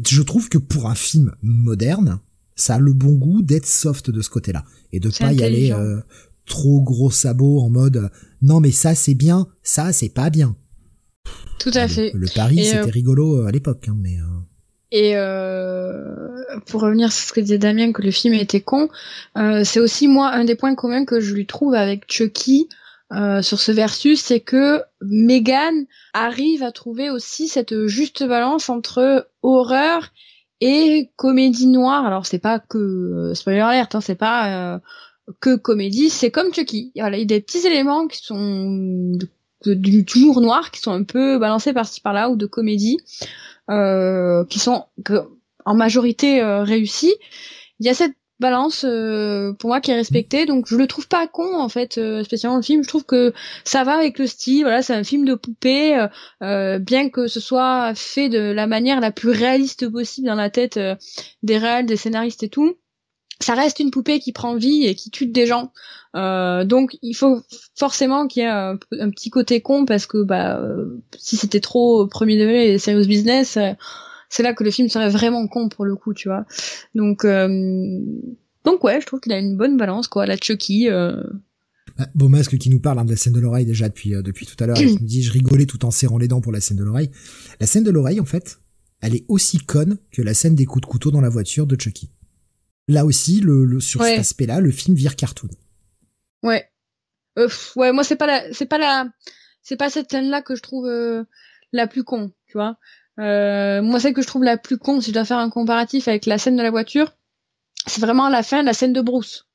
Je trouve que pour un film moderne, ça a le bon goût d'être soft de ce côté-là et de pas y aller euh, trop gros sabots en mode euh, non mais ça c'est bien, ça c'est pas bien. Tout à fait. Le pari c'était euh, rigolo à l'époque, hein, mais. Et pour revenir sur ce que disait Damien que le film était con, c'est aussi moi un des points communs que je lui trouve avec Chucky. sur ce versus, c'est que Megan arrive à trouver aussi cette juste balance entre horreur et comédie noire. Alors c'est pas que euh, spoiler alert, hein, c'est pas euh, que comédie, c'est comme Chucky. Voilà, il y a des petits éléments qui sont du toujours noir, qui sont un peu balancés par-ci par-là ou de comédie, euh, qui sont en majorité euh, réussis. Il y a cette balance euh, pour moi qui est respectée. Donc je le trouve pas con en fait euh, spécialement le film. Je trouve que ça va avec le style. Voilà c'est un film de poupée euh, bien que ce soit fait de la manière la plus réaliste possible dans la tête des réals des scénaristes et tout. Ça reste une poupée qui prend vie et qui tue des gens. Donc il faut forcément qu'il y ait un, petit côté con parce que bah si c'était trop premier degré et serious business c'est là que le film serait vraiment con pour le coup, tu vois. Donc, euh, donc ouais, je trouve qu'il a une bonne balance, quoi, la Chucky. Euh... Bah, Beaumasque qui nous parle hein, de la scène de l'oreille déjà depuis euh, depuis tout à l'heure, il me dit je rigolais tout en serrant les dents pour la scène de l'oreille. La scène de l'oreille, en fait, elle est aussi conne que la scène des coups de couteau dans la voiture de Chucky. Là aussi, le, sur cet aspect-là, le film vire cartoon. Ouais. Euh, ouais, moi c'est pas la, c'est pas la, c'est pas cette scène-là que je trouve euh, la plus con, tu vois. Euh, moi, celle que je trouve la plus con, si je dois faire un comparatif avec la scène de la voiture, c'est vraiment à la fin, la scène de Bruce.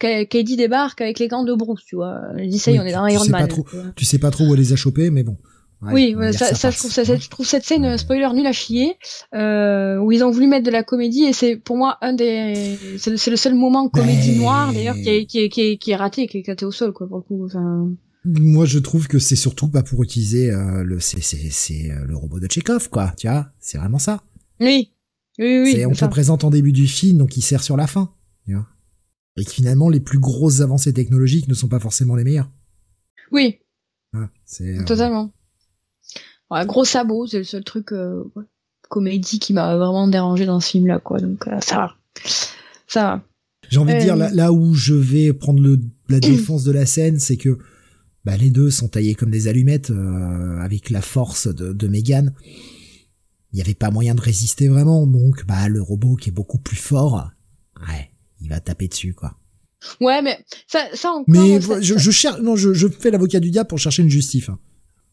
Katie débarque avec les gants de Bruce, tu vois. Je dis ça, on est dans Iron Man. Trop, tu sais pas trop où elle les a chopés, mais bon. oui, ça, ça, je trouve ça, je trouve cette scène spoiler nul à chier, euh, où ils ont voulu mettre de la comédie et c'est pour moi un des, c'est le, le, seul moment comédie noire d'ailleurs qui est, qui est, qui est, qui est raté, qui est éclaté au sol quoi pour le coup. Enfin moi je trouve que c'est surtout pas pour utiliser euh, le c'est c'est c'est euh, le robot de Chekhov quoi tu vois c'est vraiment ça. Oui. Oui oui on te présente en début du film donc il sert sur la fin tu vois. Et que finalement les plus grosses avancées technologiques ne sont pas forcément les meilleures. Oui. C'est euh, totalement. Ouais, gros sabot c'est le seul truc comédie qui m'a vraiment dérangé dans ce film là quoi donc ça va. Ça va. J'ai envie de dire là, là où je vais prendre le la défense de la scène c'est que bah les deux sont taillés comme des allumettes euh, avec la force de, de Megan. Il n'y avait pas moyen de résister vraiment, donc bah le robot qui est beaucoup plus fort, ouais, il va taper dessus quoi. Ouais, mais ça, ça encore. Mais ça- je, je cherche, non, je, je fais l'avocat du diable pour chercher une justif. hein.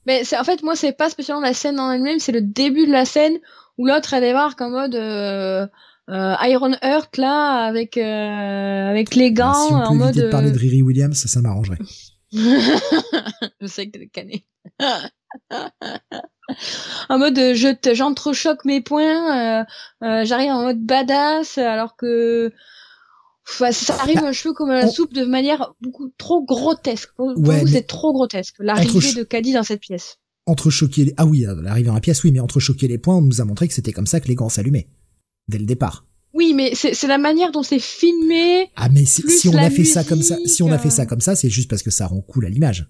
Mais c'est en fait moi c'est pas spécialement la scène en elle-même, c'est le début de la scène où l'autre elle débarque en mode euh, euh, Iron Heart là avec euh, avec les gants Ah, si on peut en mode de parler euh, de Riri Williams, ça, ça m'arrangerait. je sais que t'es cané. en mode euh, je te j'entrechoque mes points, euh, euh, j'arrive en mode badass alors que Enfin, ça arrive un cheveu comme à la Bah, soupe de manière beaucoup trop grotesque. Pour, pour Ouais, vous, c'est trop grotesque. L'arrivée de Caddy dans cette pièce. Entre choquer les, ah oui, l'arrivée dans la pièce, oui, mais entre choquer les points, on nous a montré que c'était comme ça que les gants s'allumaient. Dès le départ. Oui, mais c'est c'est la manière dont c'est filmé. Ah, mais si, on a fait ça comme ça, si on a fait ça comme ça, c'est juste parce que ça rend cool à l'image.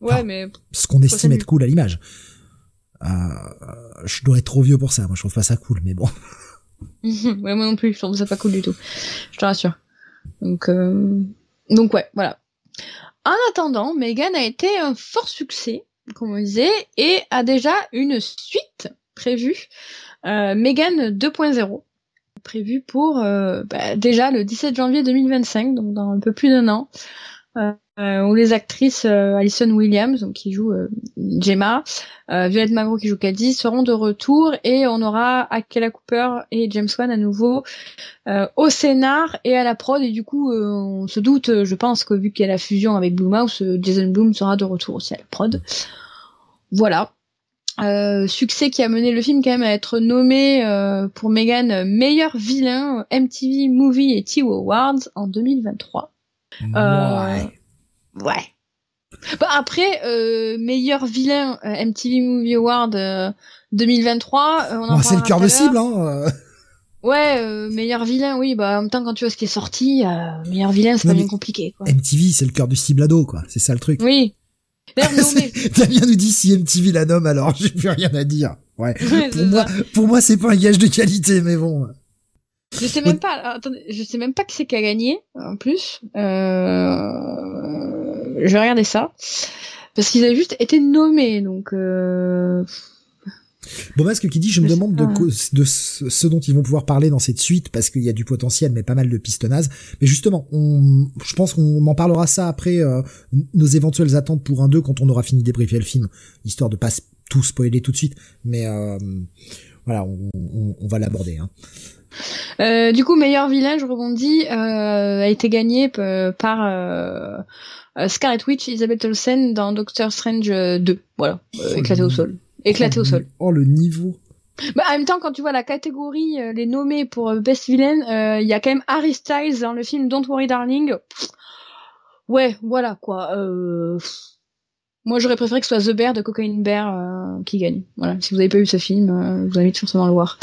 Ouais, mais Ce qu'on estime être cool à l'image. Euh, je dois être trop vieux pour ça. Moi, je trouve pas ça cool, mais bon. ouais, moi non plus, je trouve ça pas cool du tout. Je te rassure. Donc, euh... donc ouais, voilà. En attendant, Megan a été un fort succès, comme on disait, et a déjà une suite prévue. Euh, Megan 2.0, prévue pour euh, bah, déjà le 17 janvier 2025, donc dans un peu plus d'un an. Euh, où les actrices euh, Alison Williams, donc qui joue euh, Gemma, euh, Violette Magro qui joue Caddy seront de retour et on aura Akela Cooper et James Wan à nouveau euh, au scénar et à la prod et du coup on se doute, je pense que vu qu'il y a la fusion avec Blumhouse, Jason Blum sera de retour aussi à la prod. Voilà. Euh, succès qui a mené le film quand même à être nommé euh, pour Megan meilleur vilain MTV Movie et TIWO Awards en 2023. Euh, Ouais. Ouais. Bah après, euh, meilleur vilain euh, MTV Movie Award euh, 2023. euh, on en c'est le cœur de cible, hein. Ouais, euh, meilleur vilain, oui. Bah en même temps, quand tu vois ce qui est sorti, euh, meilleur vilain, c'est pas bien compliqué, quoi. MTV, c'est le cœur du cible ado, quoi. C'est ça le truc. Oui. Nommé. Damien nous dit si MTV la nomme, alors j'ai plus rien à dire. Ouais. Ouais, Pour moi, ça. pour moi, c'est pas un gage de qualité, mais bon. Je sais même pas. Attendez, je sais même pas qui c'est qui a gagné. En plus, euh... je vais regarder ça parce qu'ils avaient juste été nommés, donc. Euh... Bon, parce que qui dit, je me Je demande de, ce dont ils vont pouvoir parler dans cette suite, parce qu'il y a du potentiel, mais pas mal de pistes nazes. Mais justement, on, je pense qu'on en parlera ça après euh, nos éventuelles attentes pour un 2 quand on aura fini de débriefer le film, histoire de pas tout spoiler tout de suite. Mais euh, voilà, on, on- on va l'aborder. Hein. Euh, du coup, meilleur vilain, je rebondis, a été gagné par Scarlet Witch, Isabelle Olsen dans Doctor Strange euh, 2. Voilà, éclaté au sol. Éclaté au sol. Oh, le niveau. Bah, en même temps, quand tu vois la catégorie, euh, les nommés pour euh, Best Villain, euh, il y a quand même Harry Styles dans le film Don't Worry Darling. Pff, Ouais, voilà quoi. Moi, j'aurais préféré que ce soit The Bear de Cocaine Bear qui gagne. Voilà, si vous avez pas vu ce film, euh, vous invite forcément à le voir.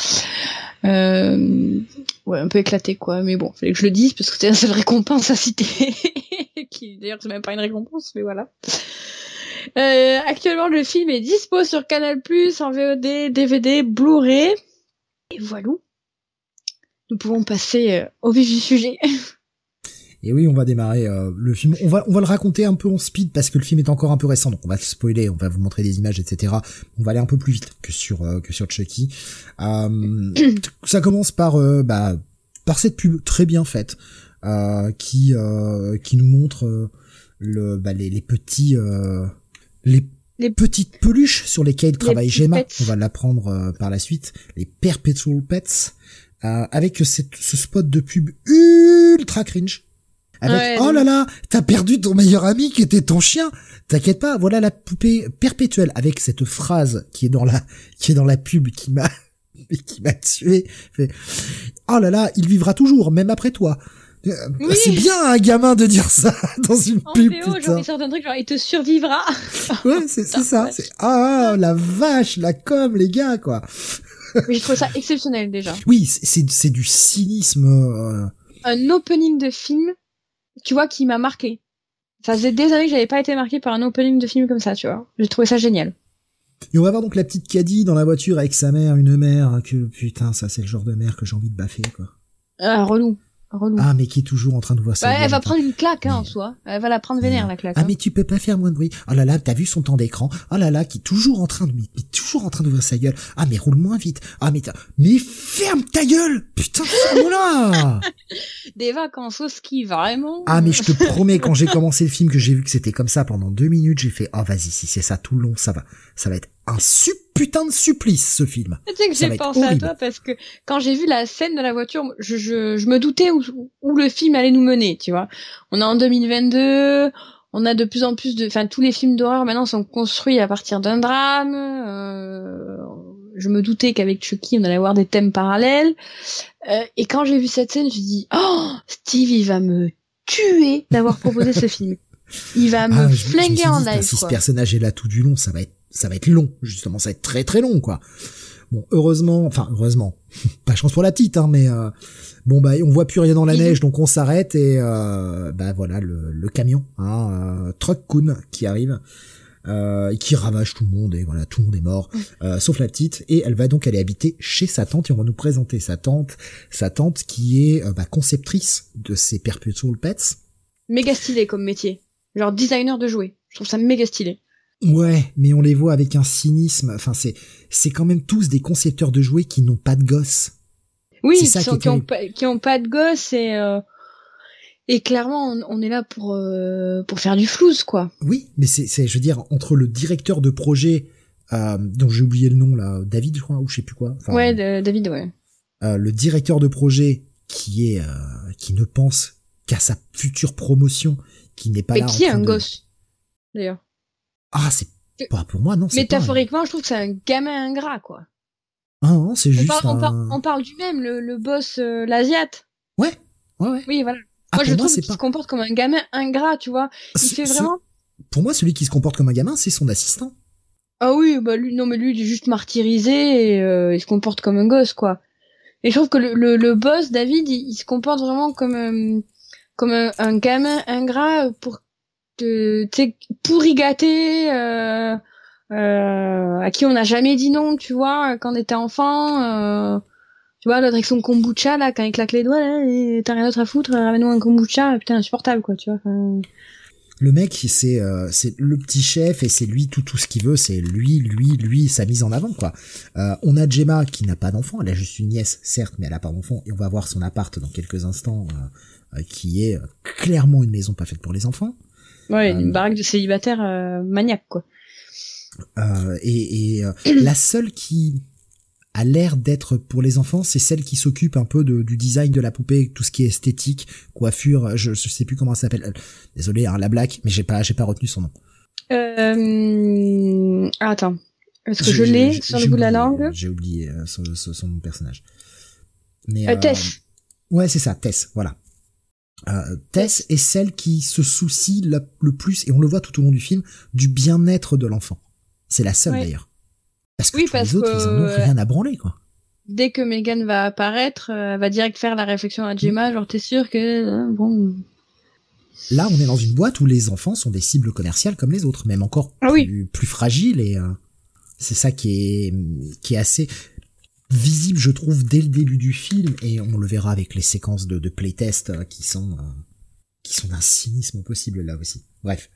Ouais, un peu éclaté quoi, mais bon, fallait que je le dise parce que c'était la seule récompense à citer. qui d'ailleurs c'est même pas une récompense, mais voilà. Euh, actuellement, le film est dispo sur Canal+, en VOD, DVD, Blu-ray. Et voilà. Nous pouvons passer euh, au vif du sujet. Et oui, on va démarrer euh, le film. On va on va le raconter un peu en speed parce que le film est encore un peu récent, donc on va le spoiler, on va vous montrer des images, etc. On va aller un peu plus vite que sur euh, que sur Chucky. Euh, ça commence par bah par cette pub très bien faite qui qui nous montre le bah, les, les petits les Les- petites peluches sur lesquelles travaille Gemma. pets. On va l'apprendre euh, par la suite. Les Perpetual Pets. Euh, avec cette, ce spot de pub ultra cringe. Avec Ouais, oh là là, t'as perdu ton meilleur ami qui était ton chien. T'inquiète pas, voilà la poupée perpétuelle avec cette phrase qui est dans la qui est dans la pub qui m'a qui m'a tué. Fait, oh là là, il vivra toujours, même après toi. Oui. C'est bien un gamin de dire ça dans une En pub, VO, genre, il sort un truc, genre, il te survivra. Ouais, c'est ça. C'est ah la vache, la com, les gars, quoi. Mais je trouve ça exceptionnel, déjà. Oui, c'est c'est- c'est du cynisme. euh, Un opening de film, tu vois, qui m'a marqué. Ça faisait des années que j'avais pas été marqué par un opening de film comme ça, tu vois. J'ai trouvé ça génial. Et on va voir donc la petite Caddy dans la voiture avec sa mère, une mère que putain, ça c'est le genre de mère que j'ai envie de baffer quoi. Ah, relou. Relou. Ah, mais qui est toujours en train de voir ça. Bah, elle va prendre une claque, hein, en soi. Elle va la prendre vénère, la claque. Ah, hein. mais tu peux pas faire moins de bruit. Oh là là, t'as vu son temps d'écran. Oh là là, qui est toujours en train de, mais, toujours en train d'ouvrir sa gueule. Ah, mais roule moins vite. Ah, mais t'as- mais ferme ta gueule! Putain, ferme-la! Des vacances au ski, vraiment. Ah, mais je te promets, quand j'ai commencé le film, que j'ai vu que c'était comme ça pendant deux minutes, j'ai fait, oh, vas-y, si c'est ça tout le long, ça va. Ça va être un su putain de supplice, ce film. Tu sais que j'ai pensé à toi parce que quand j'ai vu la scène de la voiture, je, je, je me doutais où, où le film allait nous mener, tu vois. On est en 2022, on a de plus en plus de... Enfin, tous les films d'horreur maintenant sont construits à partir d'un drame. euh, je me doutais qu'avec Chucky, on allait avoir des thèmes parallèles. Euh, et quand j'ai vu cette scène, je dis, oh, Steve, il va me tuer d'avoir proposé ce film. Il va me Ah, flinguer en live, Si ce personnage est là tout du long, ça va être, ça va être long, justement, ça va être très très long, quoi. Bon, heureusement, enfin, heureusement, pas chance pour la petite, hein, mais euh, bon, bah, on voit plus rien dans la neige, donc on s'arrête et euh, bah voilà le, le camion, hein, euh, Truck Kun qui arrive. Euh, et qui ravage tout le monde et voilà tout le monde est mort euh, sauf la petite et elle va donc aller habiter chez sa tante et on va nous présenter sa tante sa tante qui est euh, bah, conceptrice de ces perpetual pets Méga stylé comme métier. Genre designer de jouets. Je trouve ça méga stylé. Ouais, mais on les voit avec un cynisme. Enfin, c'est c'est quand même tous des concepteurs de jouets qui n'ont pas de gosses. Oui, qui, sont- qui ont qui ont pas de gosses et euh, et clairement on, on est là pour euh, pour faire du flouze quoi. Oui, mais c'est c'est je veux dire entre le directeur de projet euh, dont j'ai oublié le nom là, David je crois ou je sais plus quoi. Enfin, ouais, de- David, ouais. le directeur de projet qui est qui ne pense qu'à sa future promotion, qui n'est pas Mais là. qui est un de- gosse d'ailleurs? Ah, c'est pas pour moi non. pas Métaphoriquement, je trouve que c'est un gamin ingrat quoi. Ah non, c'est On juste parle, on, parle du même, le, le boss euh, l'asiate. Ouais, ouais, ouais. Oui, voilà. Ah, moi, je moi, trouve qu'il pas. se comporte comme un gamin ingrat, tu vois. Il Ce- fait ce- vraiment. Pour moi, celui qui se comporte comme un gamin, c'est son assistant. Ah oui, bah lui, non mais lui, il est juste martyrisé et euh, il se comporte comme un gosse, quoi. Et je trouve que le, le, le boss, David, il, il se comporte vraiment comme euh, comme un, gamin ingrat pour te, gâté, euh, euh, à qui on n'a jamais dit non, tu vois, quand on était enfant. Euh, tu vois, l'autre avec son kombucha, là, quand il claque les doigts, t'as rien d'autre à foutre, ramène-nous un kombucha, putain, insupportable, quoi, tu vois. Le mec, c'est le petit chef et c'est lui tout tout ce qu'il veut, c'est lui, lui, lui, sa mise en avant quoi. On a Gemma qui n'a pas d'enfant, elle a juste une nièce certes, mais elle a pas d'enfant et on va voir son appart dans quelques instants qui est euh, clairement une maison pas faite pour les enfants. Ouais, Euh, une baraque de célibataire euh, maniaque, quoi. Euh, et et, euh, la seule qui a l'air d'être pour les enfants, c'est celle qui s'occupe un peu de, du design de la poupée, tout ce qui est esthétique, coiffure, je, je sais plus comment ça s'appelle. Euh, Désolé, hein, la blague, mais j'ai pas j'ai pas retenu son nom. Euh... attends. Est-ce que je l'ai sur le bout de la langue euh, J'ai oublié euh, son, son, son personnage. Mais euh, euh, Tess. Ouais, c'est ça, Tess, voilà. Euh, Tess est celle qui se soucie la- le plus, et on le voit tout au long du film, du bien-être de l'enfant. C'est la seule Ouais. d'ailleurs. Parce que Oui, tous parce les autres, que, ils en ont rien à branler, quoi. Dès que Megan va apparaître, euh, elle va direct faire la réflexion à Gemma, genre t'es sûr que... euh, bon... Là, on est dans une boîte où les enfants sont des cibles commerciales comme les autres, même encore Ah oui. plus, plus fragiles, et euh, c'est ça qui est, qui est assez visible, je trouve, dès le début du film, et on le verra avec les séquences de, de playtest euh, qui sont euh, qui sont d'un cynisme possible là aussi. Bref.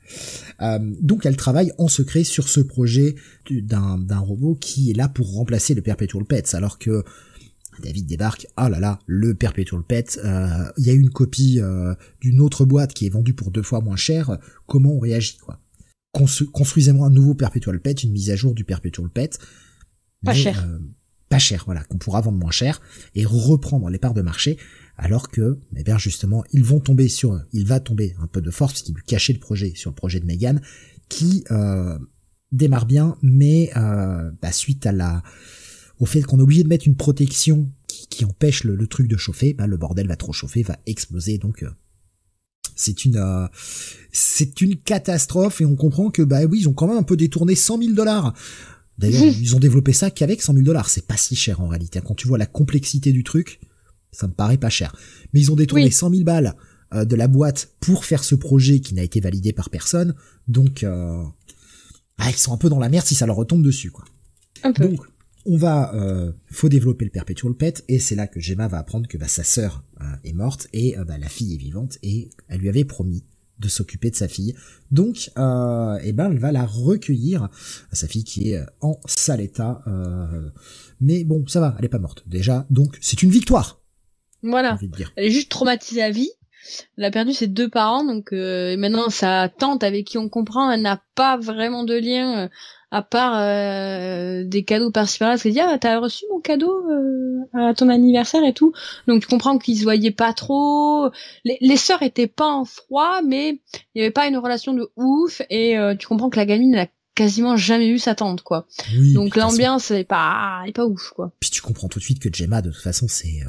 Euh, donc elle travaille en secret sur ce projet du- d'un d'un robot qui est là pour remplacer le Perpetual Pets, alors que David débarque, ah là là, le Perpetual Pet, euh, il y a une copie euh, d'une autre boîte qui est vendue pour deux fois moins cher, comment on réagit quoi? Constru- Construisez-moi un nouveau Perpetual Pet, une mise à jour du Perpetual Pet. Pas cher. Pas cher, voilà, qu'on pourra vendre moins cher et reprendre les parts de marché, alors que, eh bien justement, ils vont tomber sur, il va tomber un peu de force parce lui cachait le projet sur le projet de Megan, qui euh, démarre bien, mais euh, bah, suite à la, au fait qu'on a oublié de mettre une protection qui, empêche le, le truc de chauffer, bah, le bordel va trop chauffer, va exploser, donc euh, c'est une euh, c'est une catastrophe et on comprend que bah oui ils ont quand même un peu détourné 100 000 dollars. D'ailleurs ils ont développé ça qu'avec 100 000 dollars, c'est pas si cher en réalité. Quand tu vois la complexité du truc, ça me paraît pas cher. Mais ils ont détourné Oui. 100 000 balles euh, de la boîte pour faire ce projet qui n'a été validé par personne, donc euh, ah, ils sont un peu dans la merde si ça leur retombe dessus quoi. Un peu. Donc, on va, euh, faut développer le perpetual pet, et c'est là que Gemma va apprendre que bah, sa sœur, est morte et bah, la fille est vivante et elle lui avait promis de s'occuper de sa fille. Donc, euh, eh ben, elle va la recueillir, sa fille qui est en sale état. Euh, mais bon, ça va, elle est pas morte déjà. Donc, c'est une victoire. Voilà. Elle est juste traumatisée à vie. Elle a perdu ses deux parents, donc euh, maintenant sa tante avec qui on comprend, elle n'a pas vraiment de lien euh, à part euh, des cadeaux par-ci par-là. Parce qu'elle dit ah t'as reçu mon cadeau euh, à ton anniversaire et tout. Donc tu comprends qu'ils se voyaient pas trop. Les, les sœurs étaient pas en froid, mais il y avait pas une relation de ouf. Et tu comprends que la gamine n'a quasiment jamais vu sa tante quoi. Donc l'ambiance est pas est pas ouf quoi. Puis tu comprends tout de suite que Gemma de toute façon c'est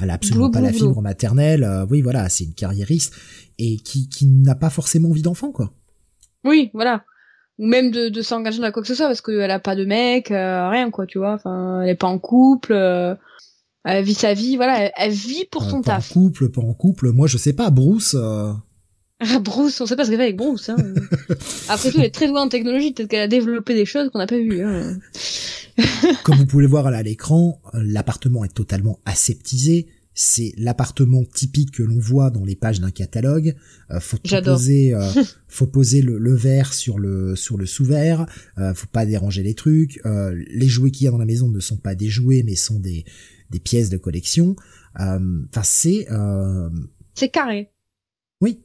elle a absolument pas la fibre maternelle. Euh, oui, voilà, c'est une carriériste et qui, qui n'a pas forcément envie d'enfant, quoi. Oui, voilà. Ou même de, de s'engager dans quoi que ce soit parce qu'elle a pas de mec, euh, rien, quoi, tu vois. Enfin, elle est pas en couple. Euh, elle vit sa vie, voilà, elle, vit pour son taf. En couple, pas en couple. Moi, je sais pas, Bruce. Ah, Bruce, on sait pas ce qu'elle fait avec Bruce. Hein. Après tout, elle est très douée en technologie. Peut-être qu'elle a développé des choses qu'on n'a pas vues. Hein. Comme vous pouvez le voir à l'écran, l'appartement est totalement aseptisé. C'est l'appartement typique que l'on voit dans les pages d'un catalogue. Euh, faut poser, euh, faut poser le, verre sur le sur le sous-verre. Euh, faut pas déranger les trucs. Euh, les jouets qu'il y a dans la maison ne sont pas des jouets, mais sont des des pièces de collection. Enfin, c'est c'est carré. Oui.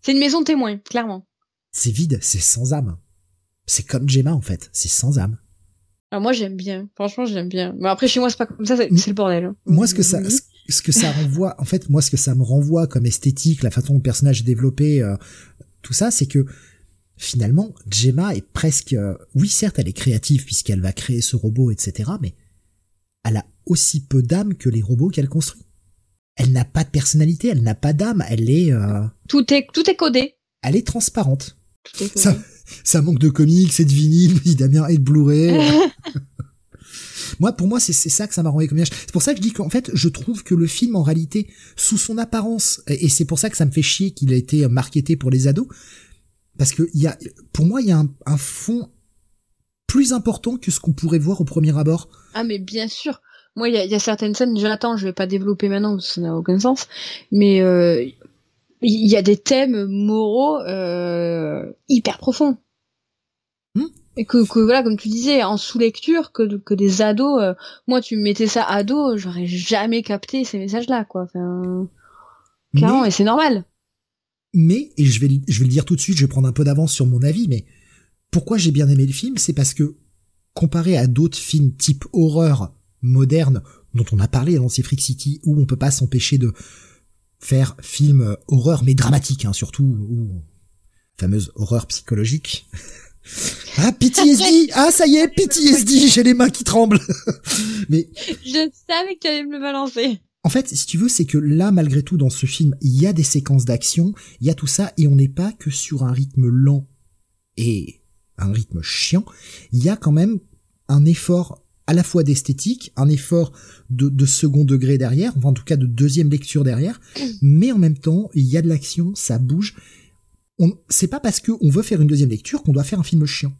C'est une maison témoin, clairement. C'est vide, c'est sans âme. C'est comme Gemma en fait, c'est sans âme. Alors moi j'aime bien, franchement j'aime bien. Mais après chez moi c'est pas comme ça, c'est le bordel. Hein. Moi ce que ça, ce que ça renvoie, en fait moi ce que ça me renvoie comme esthétique, la façon dont le personnage est développé, euh, tout ça, c'est que finalement Gemma est presque, euh, oui certes elle est créative puisqu'elle va créer ce robot, etc. Mais elle a aussi peu d'âme que les robots qu'elle construit. Elle n'a pas de personnalité, elle n'a pas d'âme, elle est. Euh, tout est tout est codé. Elle est transparente. Tout est codé. Ça, ça manque de comics, c'est de vinyle, Damien et de Blu-ray. moi, pour moi, c'est ça que ça m'a renvoyé comme image. C'est pour ça que je dis qu'en fait, je trouve que le film, en réalité, sous son apparence, et c'est pour ça que ça me fait chier qu'il a été marketé pour les ados, parce que il y a, pour moi, il y a un, un fond plus important que ce qu'on pourrait voir au premier abord. Ah, mais bien sûr. Moi, il y a, y a, certaines scènes, j'attends, je vais pas développer maintenant parce que ça n'a aucun sens, mais euh, il y a des thèmes moraux euh, hyper profonds. Hmm. Et que, que, voilà, comme tu disais, en sous-lecture, que, que des ados, euh, moi tu me mettais ça ado, j'aurais jamais capté ces messages-là, quoi. Enfin, clairement, et c'est normal. Mais, et je vais, je vais le dire tout de suite, je vais prendre un peu d'avance sur mon avis, mais pourquoi j'ai bien aimé le film, c'est parce que, comparé à d'autres films type horreur moderne, dont on a parlé dans Freak City, où on peut pas s'empêcher de faire film euh, horreur mais dramatique hein, surtout ou fameuse horreur psychologique. ah PTSD ah ça y est PTSD j'ai les mains qui tremblent. mais je savais que tu allais me le balancer. En fait, si tu veux, c'est que là, malgré tout, dans ce film, il y a des séquences d'action, il y a tout ça, et on n'est pas que sur un rythme lent et un rythme chiant. Il y a quand même un effort à la fois d'esthétique, un effort de, de, second degré derrière, enfin en tout cas de deuxième lecture derrière, mais en même temps, il y a de l'action, ça bouge. On, c'est pas parce qu'on veut faire une deuxième lecture qu'on doit faire un film chiant.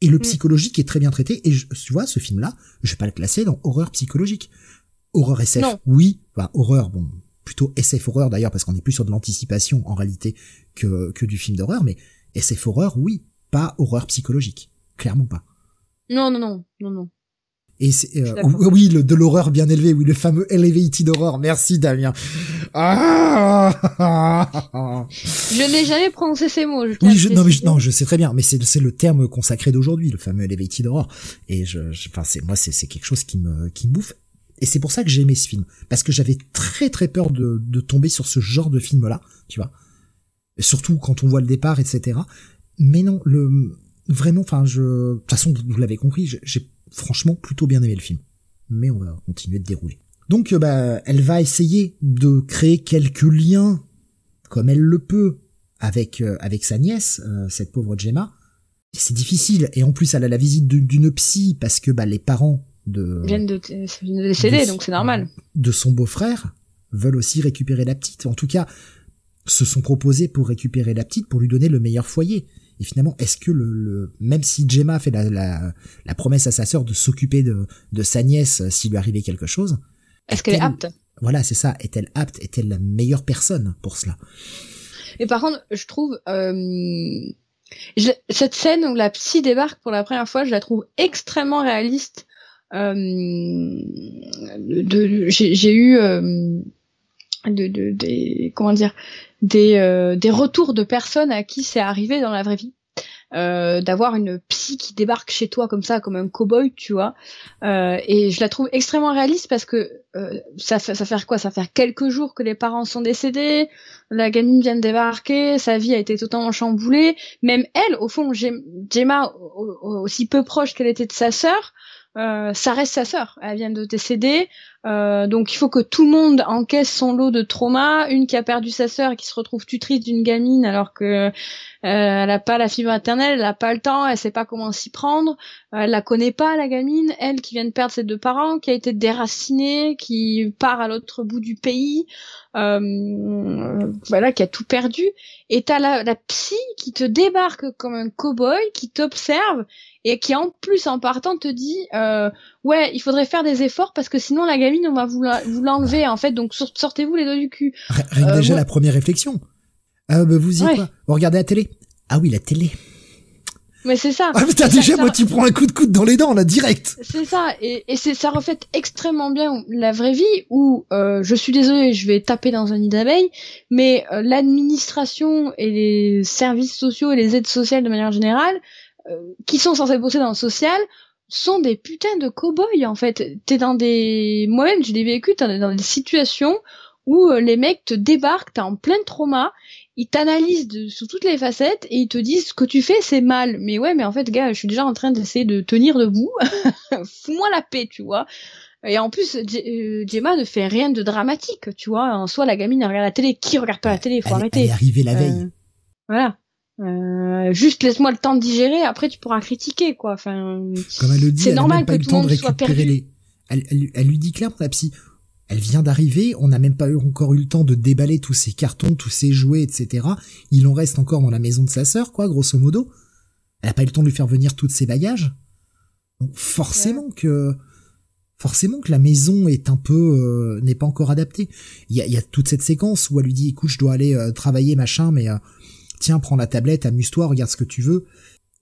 Et le mm. psychologique est très bien traité, et je, tu vois, ce film-là, je vais pas le classer dans horreur psychologique. Horreur SF, oui, enfin horreur, bon, plutôt SF horreur d'ailleurs, parce qu'on est plus sur de l'anticipation en réalité que, que du film d'horreur, mais SF horreur, oui, pas horreur psychologique. Clairement pas. Non, non, non, non, non. Et c'est, euh, oui, le, de l'horreur bien élevée, oui, le fameux elevated horror. Merci Damien. Ah je n'ai jamais prononcé ces mots. Je oui, je, non, mais je, non, je sais très bien, mais c'est, c'est le terme consacré d'aujourd'hui, le fameux elevated horror. Et je, enfin, c'est moi, c'est, c'est quelque chose qui me, qui me bouffe. Et c'est pour ça que j'ai aimé ce film, parce que j'avais très très peur de, de tomber sur ce genre de film-là, tu vois. surtout quand on voit le départ, etc. Mais non, le vraiment, enfin, je, de toute façon, vous l'avez compris, j'ai franchement plutôt bien aimé le film. Mais on va continuer de dérouler. Donc euh, bah, elle va essayer de créer quelques liens comme elle le peut avec euh, avec sa nièce, euh, cette pauvre Gemma. C'est difficile et en plus elle a la visite d'une psy parce que bah les parents de viennent de, décéder donc c'est normal. De son beau-frère veulent aussi récupérer la petite. En tout cas, se sont proposés pour récupérer la petite pour lui donner le meilleur foyer. Et finalement, est-ce que le, même si Gemma fait la, la, promesse à sa sœur de s'occuper de, de sa nièce s'il lui arrivait quelque chose, est-ce qu'elle est apte? Voilà, c'est ça. Est-elle apte? Est-elle la meilleure personne pour cela? Et par contre, je trouve euh, cette scène où la psy débarque pour la première fois, je la trouve extrêmement réaliste. Euh, de, j'ai eu euh, de, de, des comment dire des, euh, des retours de personnes à qui c'est arrivé dans la vraie vie. Euh, d'avoir une psy qui débarque chez toi comme ça, comme un cow-boy, tu vois. Euh, et je la trouve extrêmement réaliste parce que euh, ça, fait, ça fait quoi? Ça fait quelques jours que les parents sont décédés, la gamine vient de débarquer, sa vie a été totalement chamboulée. Même elle, au fond, Gemma, aussi peu proche qu'elle était de sa sœur, euh, ça reste sa sœur. Elle vient de décéder, euh, donc il faut que tout le monde encaisse son lot de trauma. Une qui a perdu sa sœur et qui se retrouve tutrice d'une gamine alors que euh, elle a pas la fibre maternelle, elle a pas le temps, elle sait pas comment s'y prendre, elle la connaît pas la gamine, elle qui vient de perdre ses deux parents, qui a été déracinée, qui part à l'autre bout du pays, euh, voilà, qui a tout perdu. Et t'as la, la psy qui te débarque comme un cow-boy, qui t'observe et qui en plus en partant te dit euh, ouais il faudrait faire des efforts parce que sinon la gamine on va vous l'enlever en fait donc sortez-vous les doigts du cul. Rien déjà la première réflexion. Ah, bah vous y quoi? Vous regardez la télé? Ah oui, la télé. Mais c'est ça. Ah putain, déjà, moi, tu prends un coup de coude dans les dents, là, direct. C'est ça, et, et c'est ça reflète extrêmement bien la vraie vie où, euh, je suis désolée, je vais taper dans un nid d'abeilles, mais euh, l'administration et les services sociaux et les aides sociales de manière générale, euh, qui sont censés bosser dans le social, sont des putains de cow-boys, en fait. T'es dans des... Moi-même, je l'ai vécu, t'es dans des situations où euh, les mecs te débarquent, t'es en plein trauma, ils t'analysent de, sous toutes les facettes et ils te disent ce que tu fais c'est mal. Mais ouais, mais en fait, gars, je suis déjà en train d'essayer de tenir debout. Fous-moi la paix, tu vois. Et en plus, euh, Gemma ne fait rien de dramatique, tu vois. En soi, la gamine regarde la télé. Qui regarde pas la télé? Faut arrêter. Elle est arrivée la veille. Euh, voilà. Euh, juste laisse-moi le temps de digérer, après tu pourras critiquer, quoi. Enfin, Comme elle le dit, c'est normal que tout le monde soit perdu. Les... Elle, elle, elle, lui dit clairement, la psy, elle vient d'arriver, on n'a même pas eu, encore eu le temps de déballer tous ses cartons, tous ses jouets, etc. Il en reste encore dans la maison de sa sœur, quoi, grosso modo. Elle n'a pas eu le temps de lui faire venir tous ses bagages. Donc forcément que forcément que la maison est un peu euh, n'est pas encore adaptée. Il y a, y a, toute cette séquence où elle lui dit écoute je dois aller euh, travailler machin mais euh, tiens prends la tablette amuse-toi regarde ce que tu veux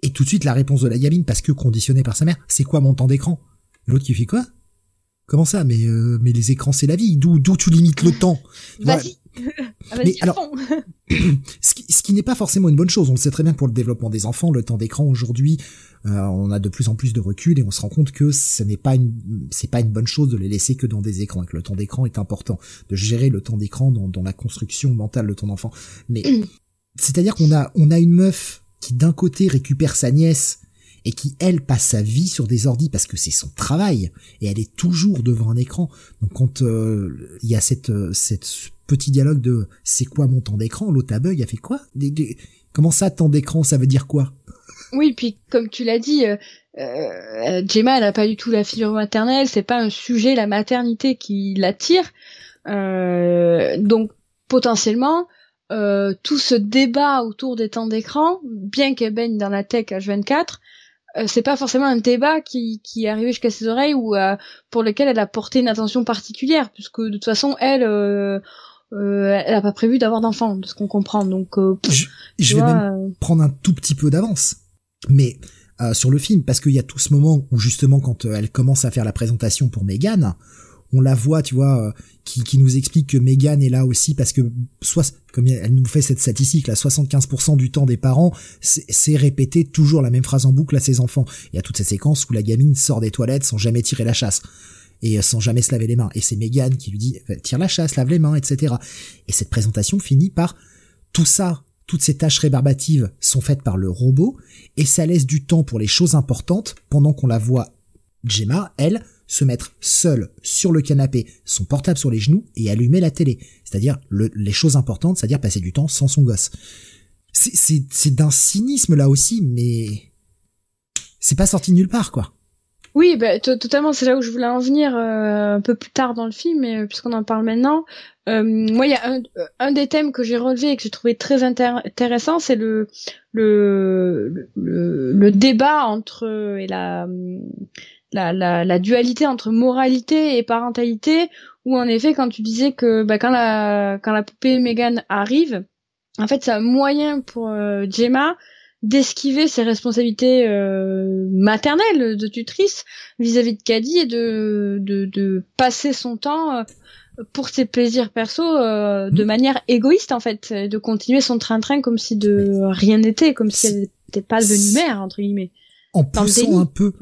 et tout de suite la réponse de la gamine parce que conditionnée par sa mère c'est quoi mon temps d'écran? L'autre qui fait quoi? Comment ça? Mais euh, mais les écrans c'est la vie. D'où d'où tu limites le temps? Vas-y. Ah, mais alors, ce qui, ce qui n'est pas forcément une bonne chose. On le sait très bien pour le développement des enfants, le temps d'écran aujourd'hui, euh, on a de plus en plus de recul et on se rend compte que ce n'est pas une c'est pas une bonne chose de les laisser que dans des écrans. Et que le temps d'écran est important, de gérer le temps d'écran dans, dans la construction mentale de ton enfant. Mais c'est-à-dire qu'on a on a une meuf qui d'un côté récupère sa nièce et qui elle passe sa vie sur des ordis parce que c'est son travail et elle est toujours devant un écran. Donc quand euh, il y a cette euh, cette petit dialogue de c'est quoi mon temps d'écran, l'autre a bug, a fait quoi? Comment ça temps d'écran, ça veut dire quoi? Oui, puis comme tu l'as dit, euh, euh, Gemma elle a pas du tout la figure maternelle, c'est pas un sujet la maternité qui l'attire. Donc potentiellement tout ce débat autour des temps d'écran, bien qu'elle baigne dans la tech H24, euh, c'est pas forcément un débat qui, qui est arrivé jusqu'à ses oreilles ou euh, pour lequel elle a porté une attention particulière, puisque de toute façon, elle, euh, elle a pas prévu d'avoir d'enfant, de ce qu'on comprend. Donc, je, vais même prendre un tout petit peu d'avance, mais sur le film, parce qu'il y a tout ce moment où justement, quand elle commence à faire la présentation pour Megan, on la voit, tu vois, euh, qui, nous explique que Megan est là aussi parce que, soit, comme elle nous fait cette statistique, là, 75% du temps des parents, c'est répéter toujours la même phrase en boucle à ses enfants. Il y a toute cette séquence où la gamine sort des toilettes sans jamais tirer la chasse et euh, sans jamais se laver les mains. Et c'est Megan qui lui dit tire la chasse, lave les mains, etc. Et cette présentation finit par tout ça, toutes ces tâches rébarbatives sont faites par le robot et ça laisse du temps pour les choses importantes pendant qu'on la voit Gemma, elle, se mettre seule sur le canapé, son portable sur les genoux et allumer la télé. C'est-à-dire les choses importantes, c'est-à-dire passer du temps sans son gosse. C'est d'un cynisme là aussi, mais c'est pas sorti de nulle part, quoi. Oui, bah, totalement, c'est là où je voulais en venir euh, un peu plus tard dans le film, mais euh, puisqu'on en parle maintenant, euh, moi, il y a un, un, des thèmes que j'ai relevé et que j'ai trouvé très intéressant, c'est le le, le le, débat entre et la la, la, la dualité entre moralité et parentalité, où en effet, quand tu disais que bah, quand la quand la poupée Megan arrive, en fait, c'est un moyen pour euh, Gemma d'esquiver ses responsabilités euh, maternelles de tutrice vis-à-vis de Caddy et de, de, de passer son temps euh, pour ses plaisirs perso euh, de manière égoïste en fait, de continuer son train-train comme si de rien n'était, comme si elle n'était pas devenue mère entre guillemets. En poussant un peu,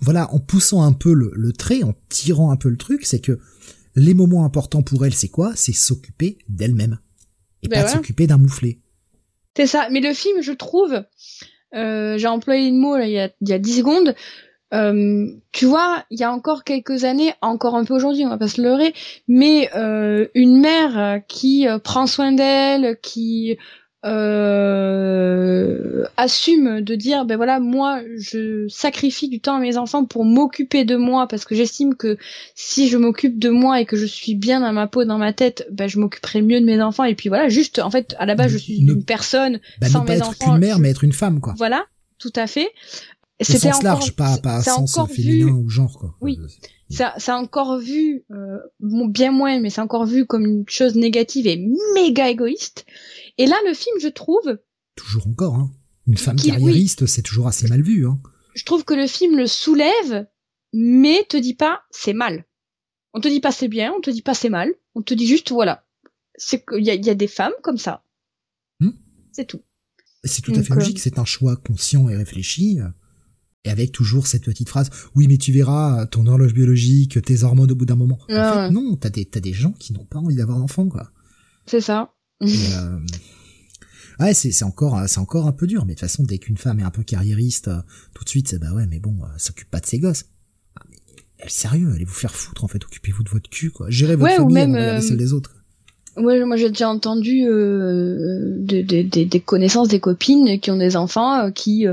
voilà, en poussant un peu le, le trait, en tirant un peu le truc, c'est que les moments importants pour elle, c'est quoi? C'est s'occuper d'elle-même et ben pas de s'occuper d'un mouflé. C'est ça. Mais le film, je trouve, euh, j'ai employé une mot là, il y a, il y a 10 secondes. Euh, tu vois, il y a encore quelques années, encore un peu aujourd'hui, on va pas se leurrer, mais euh, une mère qui prend soin d'elle, qui euh, assume de dire ben voilà moi je sacrifie du temps à mes enfants pour m'occuper de moi parce que j'estime que si je m'occupe de moi et que je suis bien dans ma peau dans ma tête ben je m'occuperai mieux de mes enfants. Et puis voilà juste en fait à la base je suis une personne bah, sans ne pas mes être enfants. qu'une mère mais être une femme quoi. Voilà tout à fait. C'était sens encore, large pas pas sens féminin vu, ou genre quoi. Oui. Ça, c'est encore vu, euh, bien moins, mais c'est encore vu comme une chose négative et méga égoïste. Et là, le film, je trouve... Toujours encore, hein. Une femme carriériste, c'est toujours assez mal vu, hein. Je trouve que le film le soulève, mais te dit pas c'est mal. On te dit pas c'est bien, on te dit pas c'est mal, on te dit juste voilà. C'est qu'il y a, y a des femmes comme ça. Hmm. C'est tout. C'est tout à fait logique, euh, c'est un choix conscient et réfléchi. Et avec toujours cette petite phrase, oui, mais tu verras ton horloge biologique, tes hormones au bout d'un moment. en fait, non, t'as des, t'as des gens qui n'ont pas envie d'avoir d'enfant, quoi. C'est ça. Euh... Ouais, c'est, c'est encore, c'est encore un peu dur, mais de toute façon, dès qu'une femme est un peu carriériste, euh, tout de suite, c'est bah ouais, mais bon, euh, s'occupe pas de ses gosses. Ah, mais, sérieux, allez vous faire foutre, en fait, occupez-vous de votre cul, quoi. Gérez votre famille, ou même, euh, celle des autres. Ouais, moi j'ai déjà entendu euh, des, des, des, connaissances, des copines qui ont des enfants qui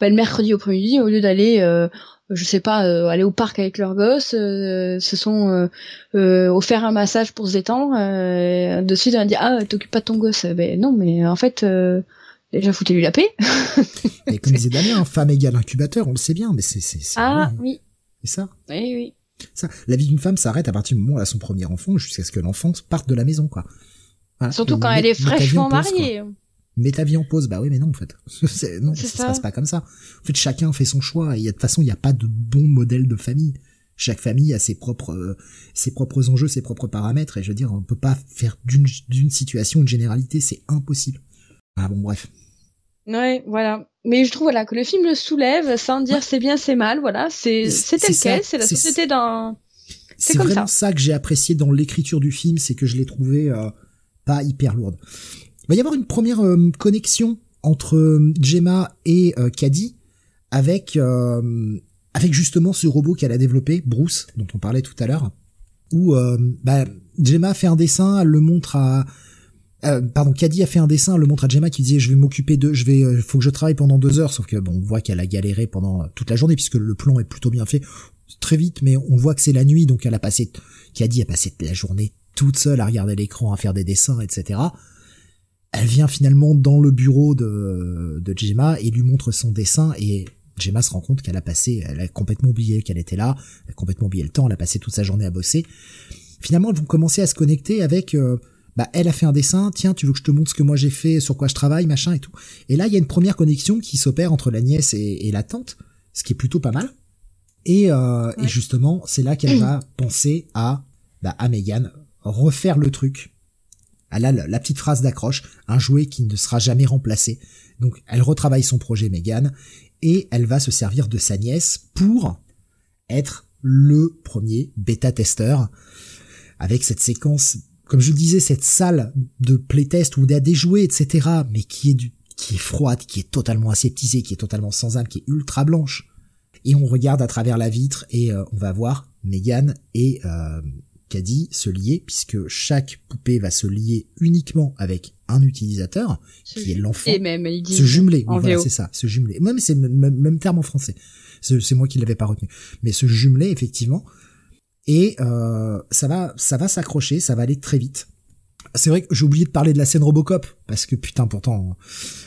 bah, le mercredi au premier au lieu d'aller euh, je sais pas euh, aller au parc avec leurs gosses euh, se sont offert un massage pour se détendre de suite on a dit ah t'occupes pas de ton gosse. Ben non mais en fait déjà foutez-lui la paix. Et comme disait Damien femme égale incubateur on le sait bien mais c'est c'est ah oui. C'est ça. Oui oui. Ça la vie d'une femme s'arrête à partir du moment où elle a son premier enfant jusqu'à ce que l'enfant parte de la maison quoi. Surtout quand elle est fraîchement mariée mets ta vie en pause. Bah oui, mais non, en fait. non, ça, se passe pas comme ça. En fait, chacun fait son choix. Et de toute façon, il n'y a pas de bon modèle de famille. Chaque famille a ses propres, euh, ses propres enjeux, ses propres paramètres. Et je veux dire, on peut pas faire d'une, d'une situation une généralité. C'est impossible. Ah bon, bref. Ouais, voilà. Mais je trouve voilà que le film le soulève sans dire c'est bien, c'est mal. Voilà, c'est c'est tel quel, c'est la société d'un. C'est vraiment ça. que j'ai apprécié dans l'écriture du film, c'est que je l'ai trouvé euh, pas hyper lourde. Il va y avoir une première euh, connexion entre euh, Gemma et euh, Caddy avec avec justement ce robot qu'elle a développé, Bruce, dont on parlait tout à l'heure, où bah, Gemma fait un dessin, elle le montre à pardon, Caddy a fait un dessin, le montre à Gemma qui disait je vais m'occuper de, je vais, faut que je travaille pendant deux heures, sauf que bon, on voit qu'elle a galéré pendant toute la journée puisque le plan est plutôt bien fait, très vite, mais on voit que c'est la nuit, donc elle a passé, Caddy a passé la journée toute seule à regarder l'écran, à faire des dessins, etc elle vient finalement dans le bureau de, de Gemma et lui montre son dessin et Gemma se rend compte qu'elle a passé, elle a complètement oublié qu'elle était là, elle a complètement oublié le temps, elle a passé toute sa journée à bosser. Finalement, elles vont commencer à se connecter avec, euh, bah, elle a fait un dessin, tiens, tu veux que je te montre ce que moi j'ai fait, sur quoi je travaille, machin et tout. Et là, il y a une première connexion qui s'opère entre la nièce et, la tante, ce qui est plutôt pas mal. Et, euh, et justement, c'est là qu'elle va penser à, bah, à Megan, refaire le truc elle a la petite phrase d'accroche, un jouet qui ne sera jamais remplacé. Donc elle retravaille son projet Megan et elle va se servir de sa nièce pour être le premier bêta-testeur avec cette séquence, comme je le disais, cette salle de playtest où il y des jouets, etc., mais qui est du, qui est froide, qui est totalement aseptisée, qui est totalement sans âme, qui est ultra blanche. Et on regarde à travers la vitre et euh, on va voir Megan et euh, qu'a dit se lier, puisque chaque poupée va se lier uniquement avec un utilisateur, qui est l'enfant. Et même, il se jumeler, oui, voilà, c'est ça, se jumeler. Même c'est le même, terme en français. C'est moi qui l'avais pas retenu. Mais se jumeler, effectivement. Et euh, ça va, ça va s'accrocher, ça va aller très vite. C'est vrai que j'ai oublié de parler de la scène Robocop parce que putain pourtant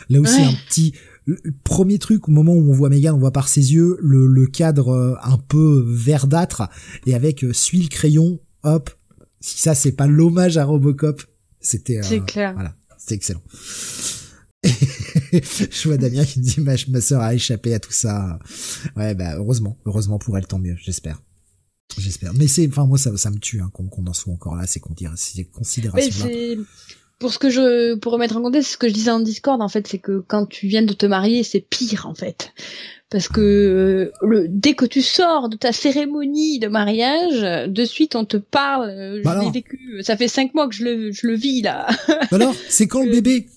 là aussi un petit le premier truc au moment où on voit Megan, on voit par ses yeux le, le cadre euh, un peu verdâtre et avec euh, suit le crayon, hop. Si ça c'est pas l'hommage à Robocop, c'était C'est clair. voilà, c'était excellent. je vois Damien qui dit ma, ma sœur a échappé à tout ça. Ouais bah heureusement, heureusement pour elle tant mieux, j'espère. J'espère. Mais c'est, enfin moi ça, ça me tue hein, qu'on qu'on en soit encore là, ces considéra- ces Mais considérations c'est pour ce que je pour remettre en contexte ce que je disais en Discord en fait c'est que quand tu viens de te marier c'est pire en fait parce que euh, le dès que tu sors de ta cérémonie de mariage de suite on te parle euh, Bah je l'ai vécu ça fait cinq mois que je le je le vis là. Alors, c'est quand le bébé?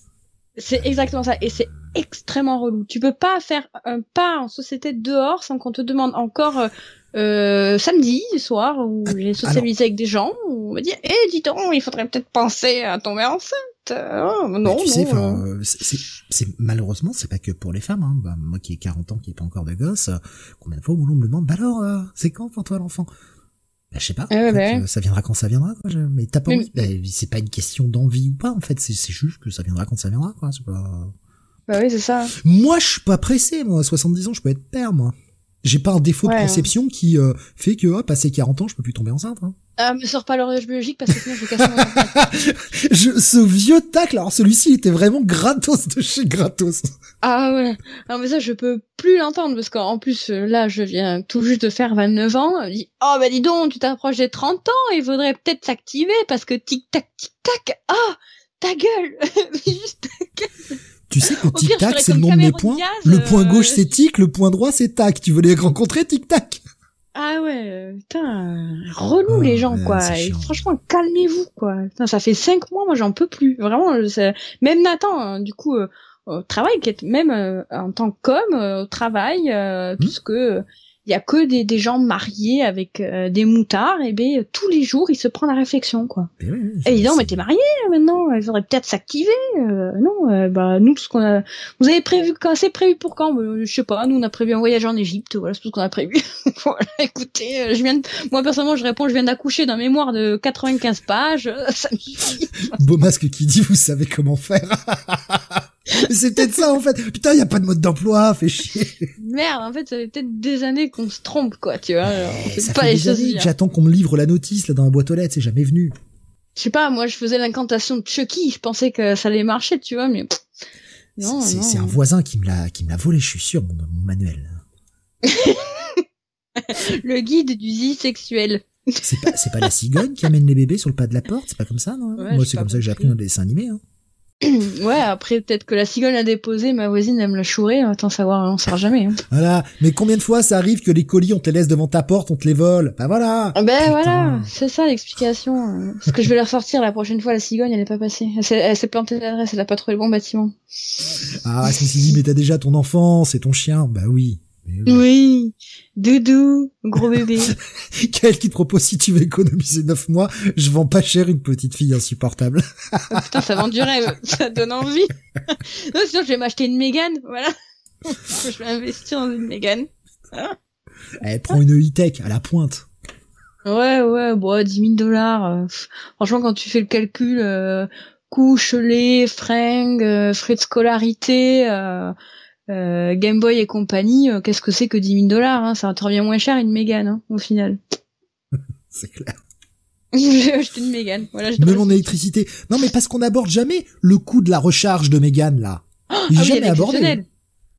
C'est exactement ça et c'est extrêmement relou. Tu peux pas faire un pas en société dehors sans qu'on te demande encore euh, samedi soir où j'ai socialisé avec des gens où on me dit eh dis donc il faudrait peut-être penser à tomber enceinte Oh, non Mais tu sais, non, euh. euh, c'est- malheureusement, c'est pas que pour les femmes. Hein. Bah, moi qui ai 40 ans, qui n'ai pas encore de gosse, euh, combien de fois où l'on me demande, bah alors, euh, c'est quand pour toi l'enfant? Bah, je sais pas. Ouais, en fait, bah ouais. euh, ça viendra quand ça viendra. Quoi. Je- Mais t'as pas Mais- envie. Bah, c'est pas une question d'envie ou pas. En fait, c'est juste que ça viendra quand ça viendra. Quoi. C'est Pas... Bah oui, c'est ça. Moi, je suis pas pressé. Moi, à 70 ans, je peux être père. Moi, j'ai pas un défaut Ouais, de hein. conception qui euh, fait que, hop, passé 40 ans, je peux plus tomber enceinte. Hein. Ah, me sors pas l'horloge biologique parce que sinon je vais casser mon. Je, ce vieux tacle, alors celui-ci était vraiment gratos de chez gratos. Ah ouais. Non mais ça je peux plus l'entendre parce qu'en plus euh, là je viens tout juste de faire 29 ans. Je dis oh bah dis donc tu t'approches des 30 ans, il faudrait peut-être s'activer parce que tic tac tic tac. Ah ta gueule. Juste Tu sais que tic-tac, ferais c'est le nom de mes points. Le point euh, gauche, c'est tic, le point droit, c'est tac. Tu veux les rencontrer, tic-tac ah ouais euh, putain relou Ah, les gens ouais, quoi. Et franchement calmez-vous quoi. Putain, ça fait 5 mois moi j'en peux plus. Vraiment même Nathan hein, du coup euh, au travail qui est même euh, en tant qu'homme euh, au travail Hmm. puisque euh, il y a que des, des gens mariés avec euh, des moutards et ben tous les jours il se prend la réflexion quoi. Eh oui, Et dis donc c'est- mais t'es marié là, maintenant, il faudrait peut-être s'activer. euh, non, euh, bah nous ce qu'on a, vous avez prévu quand c'est prévu pour quand Euh, Je sais pas. Nous on a prévu un voyage en Égypte. Voilà c'est tout ce qu'on a prévu. voilà, écoutez, euh, je viens, de... moi personnellement je réponds, je viens d'accoucher d'un mémoire de 95 pages. ça me. Beau masque qui dit, vous savez comment faire. C'est peut-être ça, en fait. Putain, y a pas de mode d'emploi, fait chier. Merde, en fait ça fait peut-être des années qu'on se trompe quoi, tu vois. alors, on Eh, fait ça pas fait les des choses j'attends qu'on me livre la notice, là, dans la boîte aux lettres, c'est jamais venu. Je sais pas, moi je faisais l'incantation de Chucky, je pensais que ça allait marcher, tu vois, mais non, C'est- un voisin qui me l'a, qui me l'a volé, je suis sûr, mon, mon manuel. Le guide du zi sexuel. C'est pas, pas la cigogne qui amène les bébés sur le pas de la porte, c'est pas comme ça, non? Ouais, Moi, c'est comme ça que j'ai appris compris. un dessin animé, hein. Ouais, après peut-être que la cigogne a déposé, ma voisine elle me l'a chouré, attends savoir, on saura jamais. Hein. Voilà. Mais combien de fois ça arrive que les colis, on te les laisse devant ta porte, on te les vole? Bah voilà. Ben Putain. voilà, c'est ça l'explication. Parce que je vais la ressortir la prochaine fois, la cigogne elle est pas passée. Elle s'est, plantée l'adresse, elle a pas trouvé le bon bâtiment. Ah, je me suis dit, mais t'as déjà ton enfant, c'est ton chien. Bah oui. Mais oui. Oui, doudou, gros bébé. Quel qui te propose si tu veux économiser 9 mois, je vends pas cher une petite fille insupportable. Oh, putain, ça vend du rêve, ça donne envie. non, sinon je vais m'acheter une Mégane, voilà. je vais investir dans une Mégane. Elle prend une e-tech à la pointe. Ouais, ouais, bon, 10 000 dollars. euh, franchement, quand tu fais le calcul, euh, couche, lait, fringues, euh, frais de scolarité, euh, euh, Game Boy et compagnie, euh, qu'est-ce que c'est que 10 000 dollars hein Ça te revient moins cher une Mégane, hein, au final. C'est clair. J'ai acheté une Mégane. Voilà, je Même en électricité. Non, mais parce qu'on n'aborde jamais le coût de la recharge de Mégane, là. Est Ah oui, elle jamais abordé.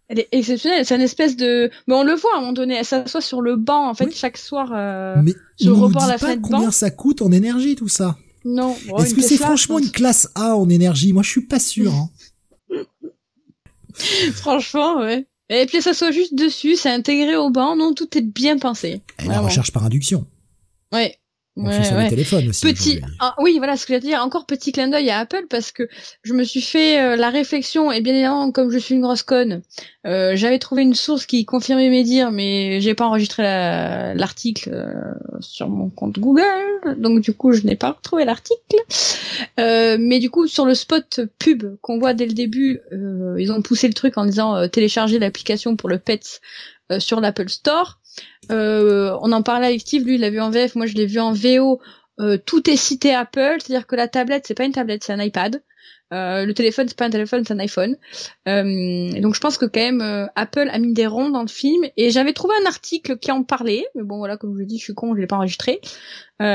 Elle est exceptionnelle. C'est une espèce de. Mais on le voit à un moment donné. Elle s'assoit sur le banc en fait Oui. chaque soir. euh, Mais sur on nous dit de la pas fenêtre combien banc. ça coûte en énergie, tout ça. Non. bon, Est-ce que c'est franchement je une classe A en énergie? Moi, je suis pas sûr. Hein. Franchement, ouais. Et puis elle s'assoit juste dessus. C'est intégré au banc. Non, tout est bien pensé. Et la recharge par induction. Ouais. On Ouais, fait sur ouais. les téléphones aussi. Petit, ah, oui, voilà ce que j'allais dire. Encore petit clin d'œil à Apple parce que je me suis fait euh, la réflexion et bien évidemment, comme je suis une grosse conne, euh, j'avais trouvé une source qui confirmait mes dires, mais j'ai pas enregistré la- l'article euh, sur mon compte Google, donc du coup, je n'ai pas retrouvé l'article. Euh, mais du coup, sur le spot pub qu'on voit dès le début, euh, ils ont poussé le truc en disant télécharger l'application pour le Pets euh, sur l'Apple Store. Euh, on en parlait avec Steve, lui il l'a vu en VF, moi je l'ai vu en VO tout est cité Apple, c'est-à-dire que la tablette c'est pas une tablette, c'est un iPad. Euh, le téléphone, c'est pas un téléphone, c'est un iPhone. Euh, donc je pense que quand même euh, Apple a mis des ronds dans le film. Et j'avais trouvé un article qui en parlait, mais bon voilà, comme je l'ai dit, je suis con, je l'ai pas enregistré. donc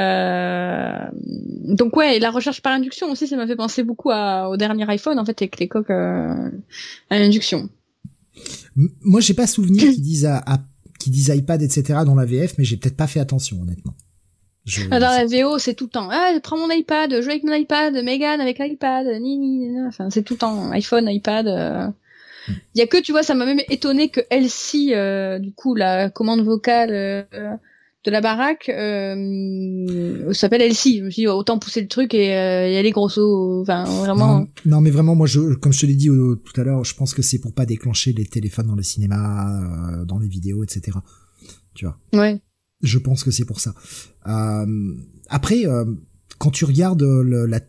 ouais, la recherche par induction aussi, ça m'a fait penser beaucoup au dernier iPhone en fait avec les coques à induction. Moi, j'ai pas souvenir qu'ils disent qui disent iPad, etc. dans la VF, mais j'ai peut-être pas fait attention, honnêtement. Ah, dans la VO, c'est tout le temps. Ah, prends mon iPad, joue avec mon iPad, Megan avec l'iPad, ni, ni, Enfin, c'est tout le temps iPhone, iPad. Euh. Hmm. Il y a que, tu vois, ça m'a même étonné que Elsie, euh, du coup, la commande vocale euh, de la baraque, euh, s'appelle Elsie. Je me suis dit, autant pousser le truc et y aller grosso. Enfin, vraiment. Non, mais vraiment, moi, je, comme je te l'ai dit tout à l'heure, je pense que c'est pour pas déclencher les téléphones dans les cinémas, dans les vidéos, etc. Tu vois. Ouais. Je pense que c'est pour ça. Euh, après, euh, quand tu regardes le, la,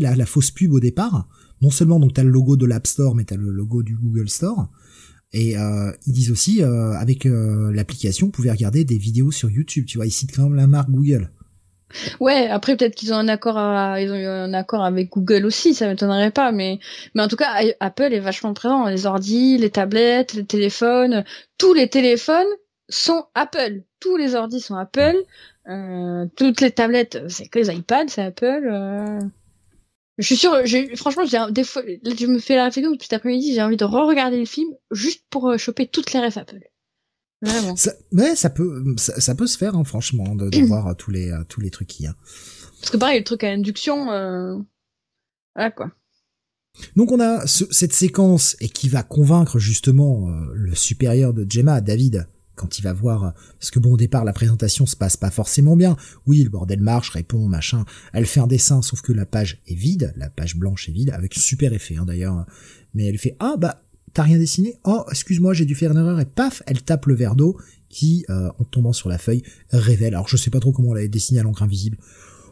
la, la fausse pub au départ, non seulement donc t'as le logo de l'App Store, mais t'as le logo du Google Store. Et euh, ils disent aussi, euh, avec euh, l'application, vous pouvez regarder des vidéos sur YouTube. Tu vois, ils citent quand même la marque Google. Ouais, après peut-être qu'ils ont un accord, à, ils ont eu un accord avec Google aussi, ça m'étonnerait pas, mais mais en tout cas Apple est vachement présent, les ordi, les tablettes, les téléphones, tous les téléphones sont Apple. Tous les ordis sont Apple. Euh, toutes les tablettes, c'est que les iPads, c'est Apple. Euh... Je suis sûre, franchement, j'ai des fois, là, je me fais la réflexion depuis cet après-midi, j'ai envie de re-regarder le film juste pour euh, choper toutes les refs Apple. Vraiment. Ça, mais ça peut, ça, peut se faire, hein, franchement, de, de voir tous les tous les trucs qu'il y a. Parce que pareil, le truc à induction, euh... voilà quoi. Donc on a cette séquence et qui va convaincre justement euh, le supérieur de Gemma, David, quand il va voir, parce que bon, au départ, la présentation se passe pas forcément bien. Oui, le bordel marche, répond, machin. Elle fait un dessin, sauf que la page est vide, la page blanche est vide, avec super effet, hein, d'ailleurs. Mais elle fait, ah, bah, t'as rien dessiné? Oh, excuse-moi, j'ai dû faire une erreur, et paf, elle tape le verre d'eau, qui, euh, en tombant sur la feuille, révèle. Alors, je sais pas trop comment elle avait dessiné à l'encre invisible.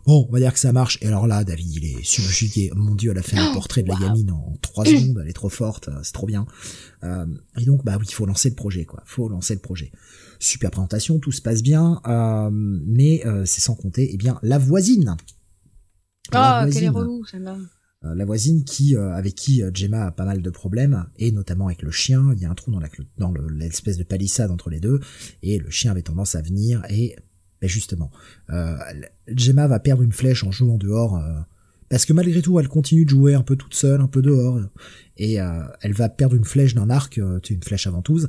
Bon, on va dire que ça marche. Et alors là, David, il est subjugué. Mon dieu, elle a fait un oh, portrait de la gamine en trois secondes. Elle est trop forte. C'est trop bien. Euh, et donc, bah oui, il faut lancer le projet, quoi. Faut lancer le projet. Super présentation, tout se passe bien. Euh, mais euh, c'est sans compter, eh bien, la voisine. Ah, oh, quelle est relou, celle-là. La voisine qui, avec qui Gemma a pas mal de problèmes, et notamment avec le chien, il y a un trou dans la dans l'espèce de palissade entre les deux, et le chien avait tendance à venir et mais justement, euh, Gemma va perdre une flèche en jouant dehors, euh, parce que malgré tout, elle continue de jouer un peu toute seule, un peu dehors, et euh, elle va perdre une flèche d'un arc, euh, une flèche à ventouse,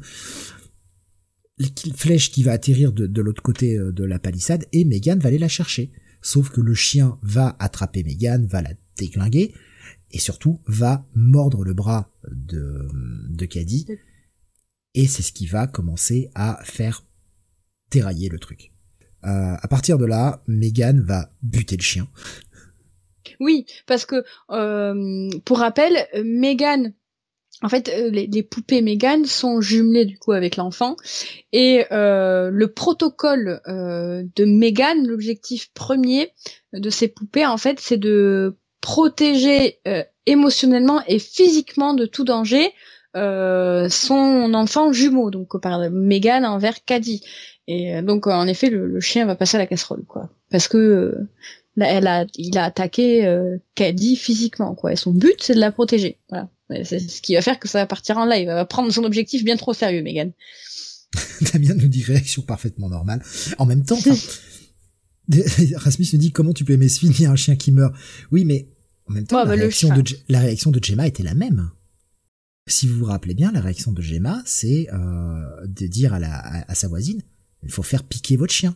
flèche qui va atterrir de, de l'autre côté de la palissade, et Megan va aller la chercher. Sauf que le chien va attraper Megan, va la déglinguer, et surtout va mordre le bras de, de Caddy, et c'est ce qui va commencer à faire dérailler le truc. Euh, à partir de là, Megan va buter le chien. Oui, parce que euh, pour rappel, Megan, en fait, euh, les, poupées Megan sont jumelées du coup avec l'enfant et le protocole de Megan, l'objectif premier de ces poupées, en fait, c'est de protéger émotionnellement et physiquement de tout danger son enfant jumeau, donc par Megan envers Caddy. Et euh, donc en effet, le, chien va passer à la casserole, quoi, parce que euh, elle a, il a attaqué euh, Caddy physiquement, quoi. Et son but, c'est de la protéger. Voilà. C'est ce qui va faire que ça va partir en live. Elle va prendre son objectif bien trop sérieux, Megan. Damien nous dit réaction parfaitement normale. En même temps, Rasmus nous dit comment tu peux aimer ce film, il y a un chien qui meurt. Oui, mais en même temps, la, bah, réaction de, la réaction de Gemma était la même. Si vous vous rappelez bien, la réaction de Gemma, c'est euh, de dire à, la, à sa voisine, il faut faire piquer votre chien.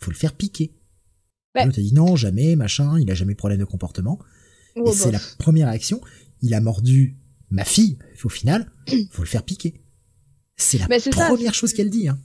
Il faut le faire piquer. Bah. L'autre a dit non, jamais, machin, il a jamais problème de comportement. et c'est la première réaction. Il a mordu ma fille. Au final, il faut le faire piquer. C'est la première chose qu'elle dit. Hein.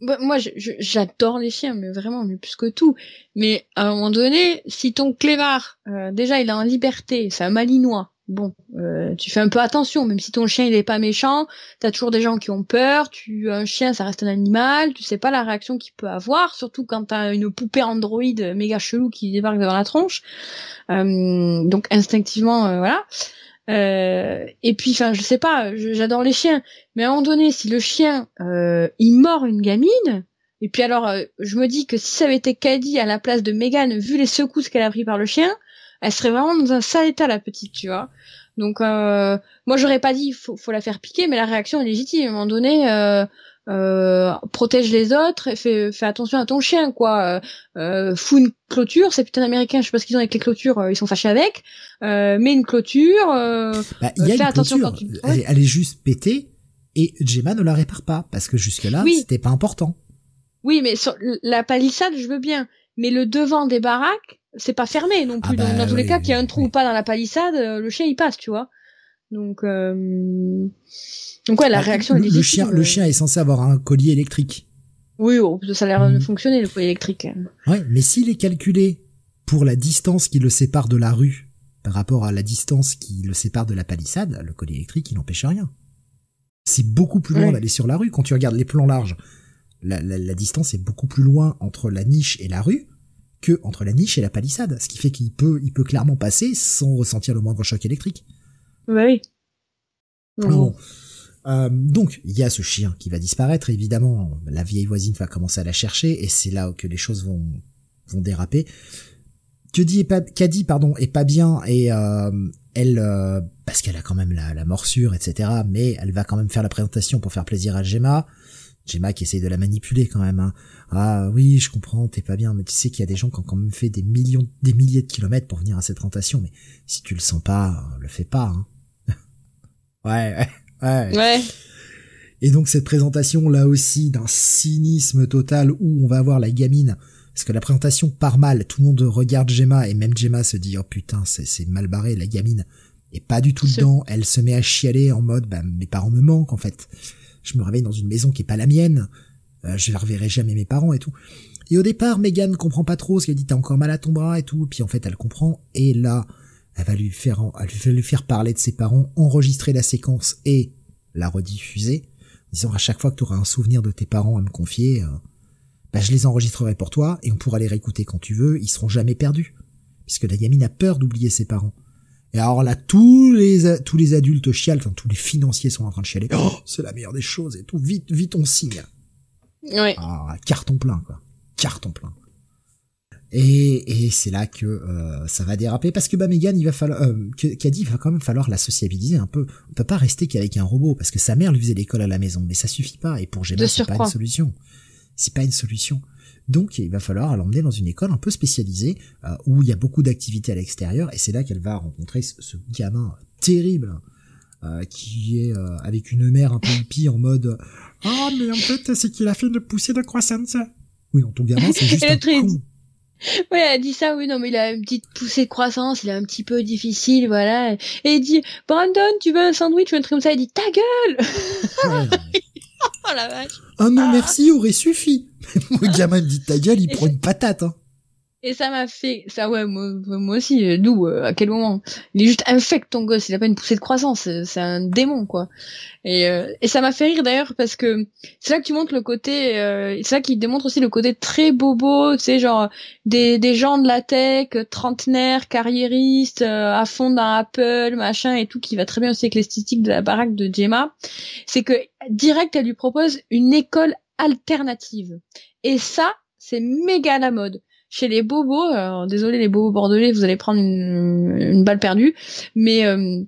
Bah, moi, j'adore les chiens, mais vraiment, mais plus que tout. Mais à un moment donné, si ton clévard, euh, déjà, il est en liberté, c'est un malinois, bon, euh, tu fais un peu attention, même si ton chien il est pas méchant, t'as toujours des gens qui ont peur, tu un chien ça reste un animal, tu sais pas la réaction qu'il peut avoir, surtout quand t'as une poupée Android méga chelou qui débarque devant la tronche. Euh, donc instinctivement, euh, voilà. et puis, enfin, je sais pas, j'adore les chiens, mais à un moment donné, si le chien il mord une gamine, Et puis alors, je me dis que si ça avait été Caddy à la place de Megan, vu les secousses qu'elle a pris par le chien, elle serait vraiment dans un sale état la petite, tu vois. Donc euh, moi j'aurais pas dit faut faut la faire piquer, mais la réaction est légitime. À un moment donné, euh, euh, protège les autres et fais, fais attention à ton chien quoi. Euh, euh fous une clôture, c'est putain américain, je sais pas ce qu'ils ont avec les clôtures, euh, ils sont fâchés avec. Euh, mets une clôture. Bah, y a fais attention quand tu. Elle, elle, est juste pétée et Gemma ne la répare pas parce que jusque là c'était pas important. Oui, mais sur la palissade, je veux bien, mais le devant des baraques, c'est pas fermé non plus. Ah dans, bah tous les cas, qu'il y a un trou ou pas dans la palissade, euh, le chien il passe, tu vois. Donc, euh... donc ouais, la bah, réaction le, est Le chien, le chien est censé avoir un collier électrique. Oui, oh, ça a l'air de mm. fonctionner le collier électrique. Ouais, mais s'il est calculé pour la distance qui le sépare de la rue par rapport à la distance qui le sépare de la palissade, le collier électrique, il n'empêche rien. C'est beaucoup plus loin d'aller sur la rue. Quand tu regardes les plans larges, la, la, la, distance est beaucoup plus loin entre la niche et la rue que entre la niche et la palissade, ce qui fait qu'il peut, il peut clairement passer sans ressentir le moindre choc électrique. Oui. Bon. Euh, donc, il y a ce chien qui va disparaître. Évidemment, la vieille voisine va commencer à la chercher, et c'est là que les choses vont vont déraper. Que dit est pas, Caddy, pardon, est pas bien, et euh, elle, euh, parce qu'elle a quand même la, la, morsure, etc. Mais elle va quand même faire la présentation pour faire plaisir à Gemma. Gemma qui essaye de la manipuler quand même. Hein. Ah oui, je comprends, t'es pas bien, mais tu sais qu'il y a des gens qui ont quand même fait des millions, des milliers de kilomètres pour venir à cette présentation, mais si tu le sens pas, le fais pas. Hein. ouais, ouais, ouais. Et donc cette présentation là aussi d'un cynisme total où on va avoir la gamine, parce que la présentation part mal, tout le monde regarde Gemma et même Gemma se dit oh putain c'est mal barré, la gamine est pas du tout dedans, elle se met à chialer en mode bah mes parents me manquent en fait je me réveille dans une maison qui est pas la mienne, euh, je ne reverrai jamais mes parents et tout. Et au départ, Megan comprend pas trop ce qu'elle dit, t'as encore mal à ton bras et tout, puis en fait elle comprend, et là, elle va lui faire, elle va lui faire parler de ses parents, enregistrer la séquence et la rediffuser, disant à chaque fois que tu auras un souvenir de tes parents à me confier, euh, bah, je les enregistrerai pour toi, et on pourra les réécouter quand tu veux, ils seront jamais perdus. Puisque la gamine a peur d'oublier ses parents. Et alors là, tous les tous les adultes chialent, enfin tous les financiers sont en train de chialer. Oh, c'est la meilleure des choses et tout. Vite, vite, on signe. Ouais. Ah, carton plein, quoi. Carton plein. Et, et c'est là que euh, ça va déraper parce que bah Megan, il va falloir, euh, dit, il va quand même falloir la sociabiliser un peu. On peut pas rester qu'avec un robot parce que sa mère lui faisait l'école à la maison, mais ça suffit pas. Et pour Gemma, c'est pas une solution. C'est pas une solution. Donc il va falloir l'emmener dans une école un peu spécialisée euh, où il y a beaucoup d'activités à l'extérieur et c'est là qu'elle va rencontrer ce, gamin terrible euh, qui est euh, avec une mère un peu hippie en mode ah mais en fait c'est qu'il a fait une poussée de croissance. Oui non ton gamin c'est juste un con. Oui, elle dit ça, oui, non, mais il a une petite poussée de croissance, il est un petit peu difficile, voilà. Et il dit, Brandon, tu veux un sandwich ou un truc comme ça? Il dit, ta gueule! oh la vache! Un non merci aurait suffi. Mon gamin me dit ta gueule, il prend une patate. Hein. Et ça m'a fait, ça ouais, moi, aussi, euh, d'où, euh, à quel moment Il est juste infect ton gosse, il a pas une poussée de croissance, c'est un démon quoi. Et, euh, et ça m'a fait rire d'ailleurs parce que c'est là que tu montres le côté, c'est là qu'il démontre aussi le côté très bobo, tu sais genre des, des gens de la tech, trentenaires, carriéristes, à fond dans Apple, machin et tout, qui va très bien aussi avec l'esthétique de la baraque de Gemma. C'est que direct elle lui propose une école alternative. Et ça, c'est méga la mode chez les bobos, alors désolé les bobos bordelais, vous allez prendre une, balle perdue, mais euh,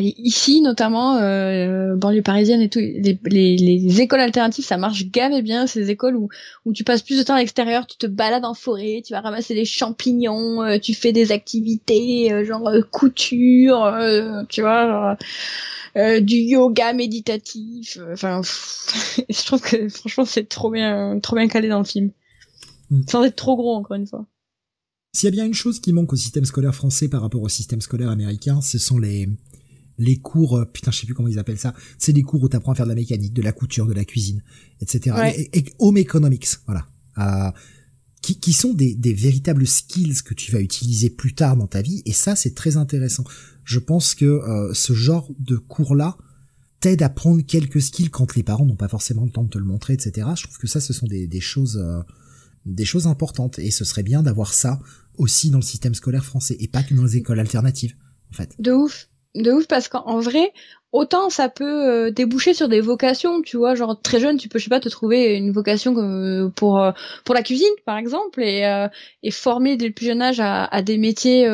ici notamment, euh, banlieue parisienne et tout, les, les, les, écoles alternatives, ça marche gavé bien, ces écoles où, où tu passes plus de temps à l'extérieur, tu te balades en forêt, tu vas ramasser des champignons, euh, tu fais des activités euh, genre euh, couture, tu vois, genre, du yoga méditatif, enfin, je trouve que franchement c'est trop bien, trop bien calé dans le film. Mm. Sans être trop gros, encore une fois. S'il y a bien une chose qui manque au système scolaire français par rapport au système scolaire américain, ce sont les les cours, euh, putain, je sais plus comment ils appellent ça. C'est des cours où tu apprends à faire de la mécanique, de la couture, de la cuisine, etc. Et, home economics, voilà, euh, qui, qui sont des, des véritables skills que tu vas utiliser plus tard dans ta vie. Et ça, c'est très intéressant. Je pense que euh, ce genre de cours-là t'aide à prendre quelques skills quand les parents n'ont pas forcément le temps de te le montrer, etc. Je trouve que ça, ce sont des, des choses des choses importantes et ce serait bien d'avoir ça aussi dans le système scolaire français et pas que dans les écoles alternatives en fait. De ouf. de ouf parce qu'en vrai, autant ça peut euh, déboucher sur des vocations, tu vois, genre très jeune, tu peux je sais pas te trouver une vocation euh, pour euh, pour la cuisine par exemple et et former dès le plus jeune âge à, à des métiers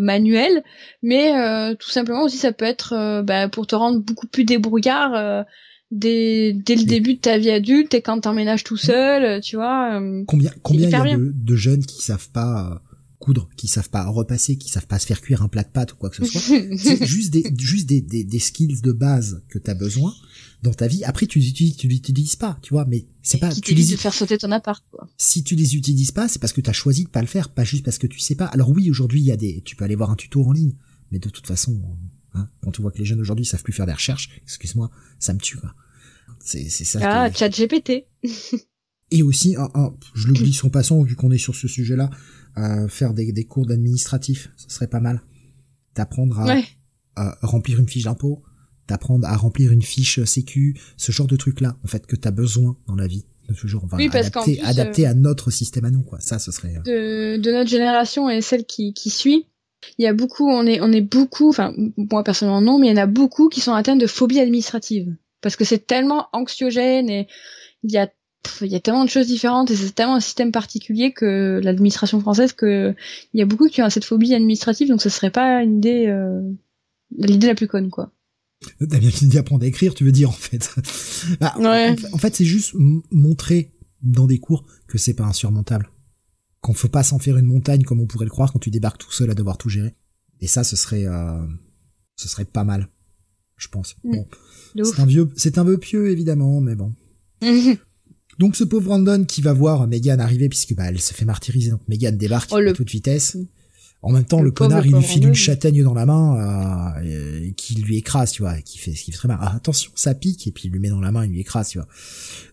manuels, mais tout simplement aussi ça peut être bah, pour te rendre beaucoup plus débrouillard dès, dès le début de ta vie adulte et quand t'emménages tout seul, tu vois. combien combien il y a de, de, jeunes qui savent pas coudre, qui savent pas repasser, qui savent pas se faire cuire un plat de pâtes ou quoi que ce soit? c'est juste des, juste des, des, des, skills de base que tu as besoin dans ta vie. Après, tu l'utilises, tu l'utilises pas, tu vois, mais c'est pas, tu les de faire sauter ton appart, quoi. Si tu les utilises pas, c'est parce que tu as choisi de pas le faire, pas juste parce que tu sais pas. Alors oui, aujourd'hui, il y a des, tu peux aller voir un tuto en ligne, mais de toute façon, hein, quand tu vois que les jeunes aujourd'hui savent plus faire des recherches, excuse-moi, ça me tue, quoi. C'est, c'est ça. Ah, chat GPT. Et aussi, je l'oublie son passant, vu qu'on est sur ce sujet-là, à faire des, des cours d'administratif, ce serait pas mal. D'apprendre à, remplir une fiche d'impôt, d'apprendre à remplir une fiche sécu, ce genre de trucs-là, en fait, que t'as besoin dans la vie. De toujours, enfin, oui, adapter, adapter euh, à notre système à nous, quoi. Ça, ce serait. Euh, de, de notre génération et celle qui, qui suit, il y a beaucoup, on est, on est beaucoup, enfin, moi personnellement non, mais il y en a beaucoup qui sont atteints de phobie administrative. Parce que c'est tellement anxiogène et il y a il y a tellement de choses différentes et c'est tellement un système particulier que l'administration française que il y a beaucoup qui ont cette phobie administrative donc ce serait pas une idée euh, l'idée la plus conne quoi. T'as bien fini d'apprendre à écrire, tu veux dire en fait. Bah, en, fait, c'est juste montrer dans des cours que c'est pas insurmontable, qu'on faut pas s'en faire une montagne comme on pourrait le croire quand tu débarques tout seul à devoir tout gérer. Et ça, ce serait, euh, ce serait pas mal, je pense. Mm. Bon, c'est un vieux, c'est un vœu pieux évidemment, mais bon. Donc ce pauvre Brandon qui va voir Megan arriver puisque bah elle se fait martyriser donc Megan débarque oh, à toute vitesse. En même temps, le, connard, il lui file une châtaigne dans la main euh, qui lui écrase, tu vois, qui fait, qui fait très mal. Ah, attention, ça pique et puis il lui met dans la main, il lui écrase, tu vois.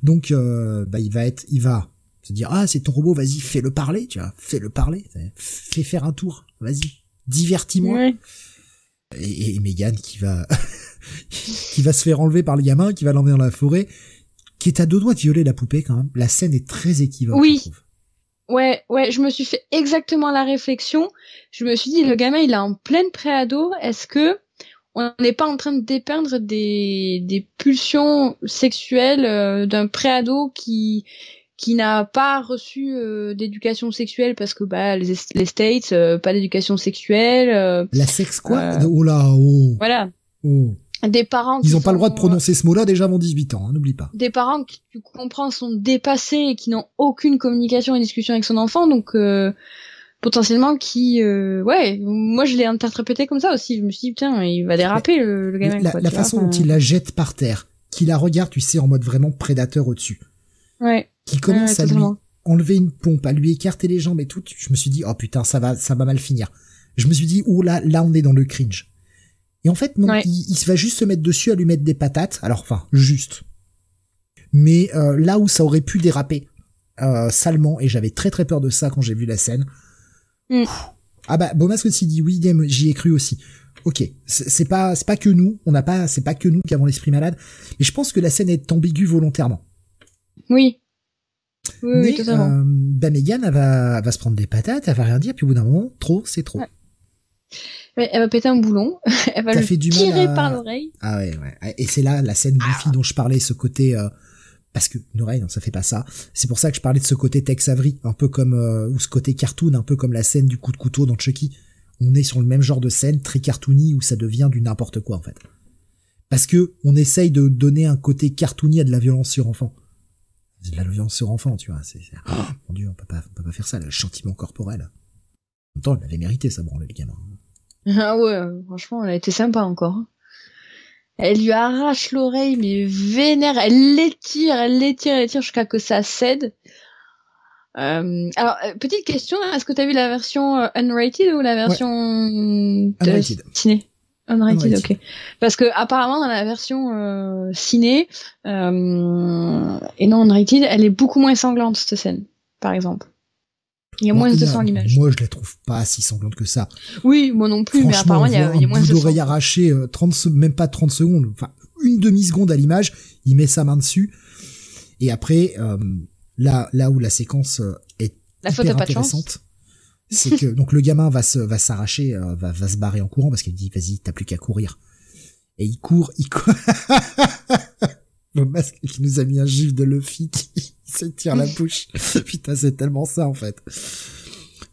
Donc, euh, bah il va être, il va se dire ah c'est ton robot, vas-y fais-le parler, tu vois, fais-le parler, fais faire un tour, vas-y, divertis-moi. Et, et Megan qui va, qui va se faire enlever par le gamin, qui va l'emmener dans la forêt qui est à deux doigts de violer la poupée quand même. La scène est très équivoque. Oui. Ouais, ouais, je me suis fait exactement la réflexion. Je me suis dit, le gamin, il est en pleine préado. Est-ce que on n'est pas en train de dépeindre des, des pulsions sexuelles euh, d'un préado qui qui n'a pas reçu euh, d'éducation sexuelle parce que bah les, les States euh, pas d'éducation sexuelle la sexe quoi oh là oh voilà oh des parents ils ont pas le droit de prononcer ce mot-là déjà avant 18 ans, hein, n'oublie pas. Des parents qui tu comprends sont dépassés et qui n'ont aucune communication et discussion avec son enfant donc euh, potentiellement qui euh, ouais, moi je l'ai interprété comme ça aussi, je me suis dit putain, il va déraper le, gamin La, la façon dont il la jette par terre, qu'il la regarde, tu sais en mode vraiment prédateur au-dessus. Ouais. Qui commence à lui enlever une pompe, à lui écarter les jambes et tout, je me suis dit oh putain, ça va ça va mal finir. Je me suis dit oh là là on est dans le cringe. Et en fait, non, il, va juste se mettre dessus à lui mettre des patates. Alors, enfin, juste. Mais euh, là où ça aurait pu déraper euh, salement, et j'avais très très peur de ça quand j'ai vu la scène. Mm. Ah bah, Bomas aussi dit oui, j'y ai cru aussi. Ok, c'est pas c'est pas que nous, on n'a pas c'est pas que nous qui avons l'esprit malade, mais je pense que la scène est ambiguë volontairement. Oui. Oui, mais, totalement. Euh, bah Megan, elle va, va se prendre des patates, elle va rien dire, puis au bout d'un moment, trop, c'est trop elle va péter un boulon, elle va le tirer par l'oreille. Ah ouais, ouais. Et c'est là la scène Buffy ah. dont je parlais, ce côté euh, parce que une oreille, non, ça fait pas ça. C'est pour ça que je parlais de ce côté Tex Avery, un peu comme euh, ou ce côté cartoon, un peu comme la scène du coup de couteau dans Chucky. On est sur le même genre de scène très cartoony où ça devient du n'importe quoi en fait. Parce que on essaye de donner un côté cartoony à de la violence sur enfant. De la violence sur enfant, tu vois. C'est, oh, mon dieu, on peut pas, on peut pas faire ça, le chantiment corporel. En même temps, il avait mérité ça, bon, le gamin. Ah ouais, franchement, elle a été sympa encore. Elle lui arrache l'oreille, mais vénère. Elle l'étire, elle l'étire, elle l'étire jusqu'à que ça cède. Euh, alors, euh, petite question, est-ce que tu as vu la version euh, unrated ou la version unrated. ciné? Unrated, ok. Parce que apparemment dans la version euh, ciné et non unrated, elle est beaucoup moins sanglante cette scène, par exemple. Il y a moins de sang l'image. Moi, je la trouve pas si sanglante que ça. Oui, moi non plus, mais apparemment, il y a, il y a moins de sang. d'oreille arraché, 30, même pas 30 secondes, enfin, une demi-seconde à l'image, il met sa main dessus. Et après, euh, là, là où la séquence euh, est la hyper intéressante, c'est que donc le gamin va se va s'arracher, euh, va va se barrer en courant parce qu'il dit vas-y t'as plus qu'à courir. Et il court, il court. le masque qui nous a mis un gif de Luffy qui se tire la bouche. Putain c'est tellement ça en fait.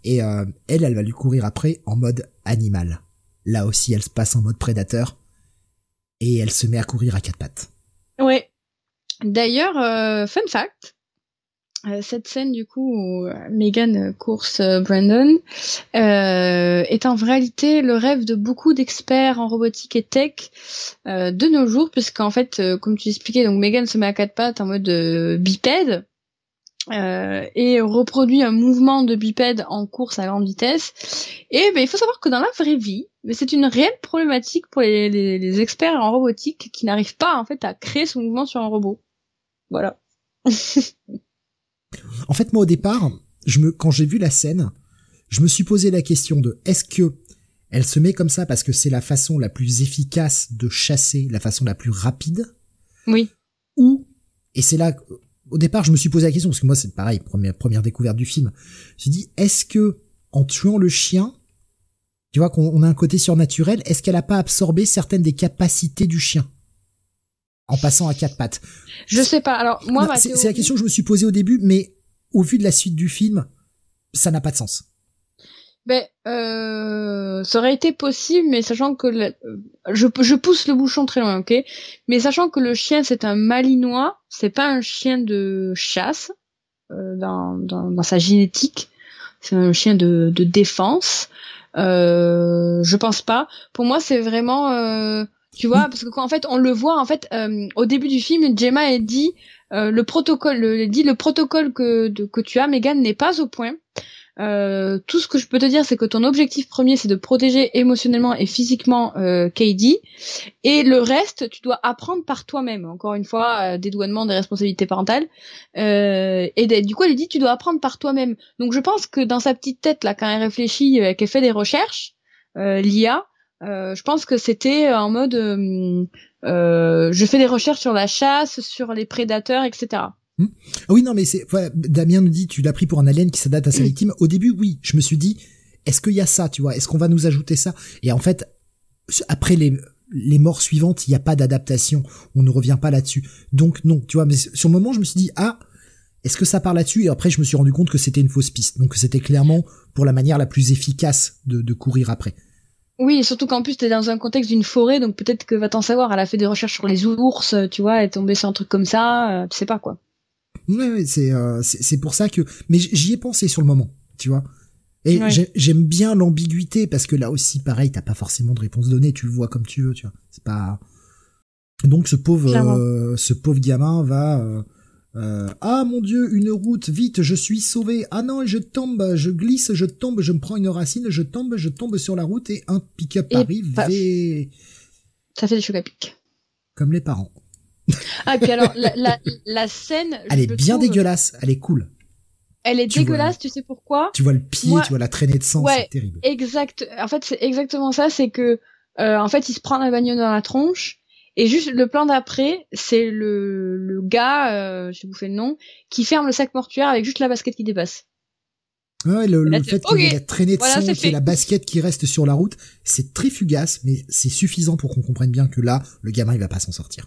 Et euh, elle, elle va lui courir après en mode animal. Là aussi, elle se passe en mode prédateur et elle se met à courir à quatre pattes. Ouais. D'ailleurs, euh, fun fact, euh, cette scène du coup où euh, Megan course Brandon est en réalité le rêve de beaucoup d'experts en robotique et tech de nos jours, puisqu'en fait, comme tu expliquais, donc Megan se met à quatre pattes en mode bipède. et reproduit un mouvement de bipède en course à grande vitesse. Et ben, il faut savoir que dans la vraie vie, mais c'est une réelle problématique pour les, les experts en robotique qui n'arrivent pas en fait à créer ce mouvement sur un robot. Voilà. en fait, moi, au départ, je me, quand j'ai vu la scène, je me suis posé la question de est-ce que elle se met comme ça parce que c'est la façon la plus efficace de chasser, la façon la plus rapide? Oui. Ou, et c'est là, au départ, je me suis posé la question parce que moi, c'est pareil, première, première découverte du film. Je me suis dit, est-ce que, en tuant le chien, tu vois qu'on a un côté surnaturel, est-ce qu'elle a pas absorbé certaines des capacités du chien? En passant à quatre pattes. Je sais pas. Alors moi, c'est la question que je me suis posée au début, mais au vu de la suite du film, ça n'a pas de sens. Ben, euh, ça aurait été possible, mais sachant que je, je pousse le bouchon très loin, ok? Mais sachant que le chien c'est un malinois, c'est pas un chien de chasse euh, dans, dans, dans, sa génétique, c'est un chien de, de défense. Euh, je pense pas. Pour moi, c'est vraiment euh, tu vois, parce que quand en fait on le voit en fait euh, au début du film, Gemma elle dit euh, le protocole, elle dit le protocole que que tu as, Megan n'est pas au point. Euh, tout ce que je peux te dire, c'est que ton objectif premier, c'est de protéger émotionnellement et physiquement euh, KD, et le reste, tu dois apprendre par toi-même. Encore une fois, dédouanement des responsabilités parentales. et du coup, elle dit, tu dois apprendre par toi-même. Donc, je pense que dans sa petite tête là, quand elle réfléchit, qu'elle fait des recherches, l'IA, euh, je pense que c'était en mode euh, euh, je fais des recherches sur la chasse, sur les prédateurs, etc. Hmm. Ah oui, non, mais c'est Damien nous dit tu l'as pris pour un alien qui s'adapte à sa victime. Au début, oui, je me suis dit est-ce qu'il y a ça, tu vois? Est-ce qu'on va nous ajouter ça? Et en fait, après les les morts suivantes, il n'y a pas d'adaptation. On ne revient pas là-dessus. Donc non, tu vois. Mais sur le moment, je me suis dit ah est-ce que ça part là-dessus? Et après, je me suis rendu compte que c'était une fausse piste. Donc c'était clairement pour la manière la plus efficace de, de courir après. Oui, surtout qu'en plus t'es dans un contexte d'une forêt, donc peut-être que va t'en savoir. Elle a fait des recherches sur les ours, tu vois, elle est tombée sur un truc comme ça, euh, tu sais pas quoi. Ouais, c'est euh, c'est pour ça que. Mais j'y ai pensé sur le moment, tu vois. Et j'aime bien l'ambiguïté parce que là aussi, pareil, t'as pas forcément de réponse donnée. Tu le vois comme tu veux, tu vois. C'est pas. Donc ce pauvre, euh, ce pauvre gamin va euh, ah mon dieu, une route, vite, je suis sauvé. Ah non, je tombe, je glisse, je tombe, je me prends une racine, je tombe, je tombe sur la route et un pick-up arrive et... Ça fait des chocs à pic. Comme les parents. Ah, et puis alors, la, la, la scène... Elle est bien dégueulasse, elle est cool. Elle est dégueulasse, tu sais pourquoi? Tu vois le pied, tu vois la traînée de sang, c'est terrible. Exact. En fait, c'est exactement ça, c'est que, euh, en fait, il se prend la bagnole dans la tronche, et juste le plan d'après, c'est le, le gars, euh, je vais bouffer le nom, qui ferme le sac mortuaire avec juste la basket qui dépasse. Ouais, le, le fait qu'il y ait la traînée de sang, qu'il y ait la basket qui reste sur la route, c'est très fugace, mais c'est suffisant pour qu'on comprenne bien que là, le gamin, il va pas s'en sortir.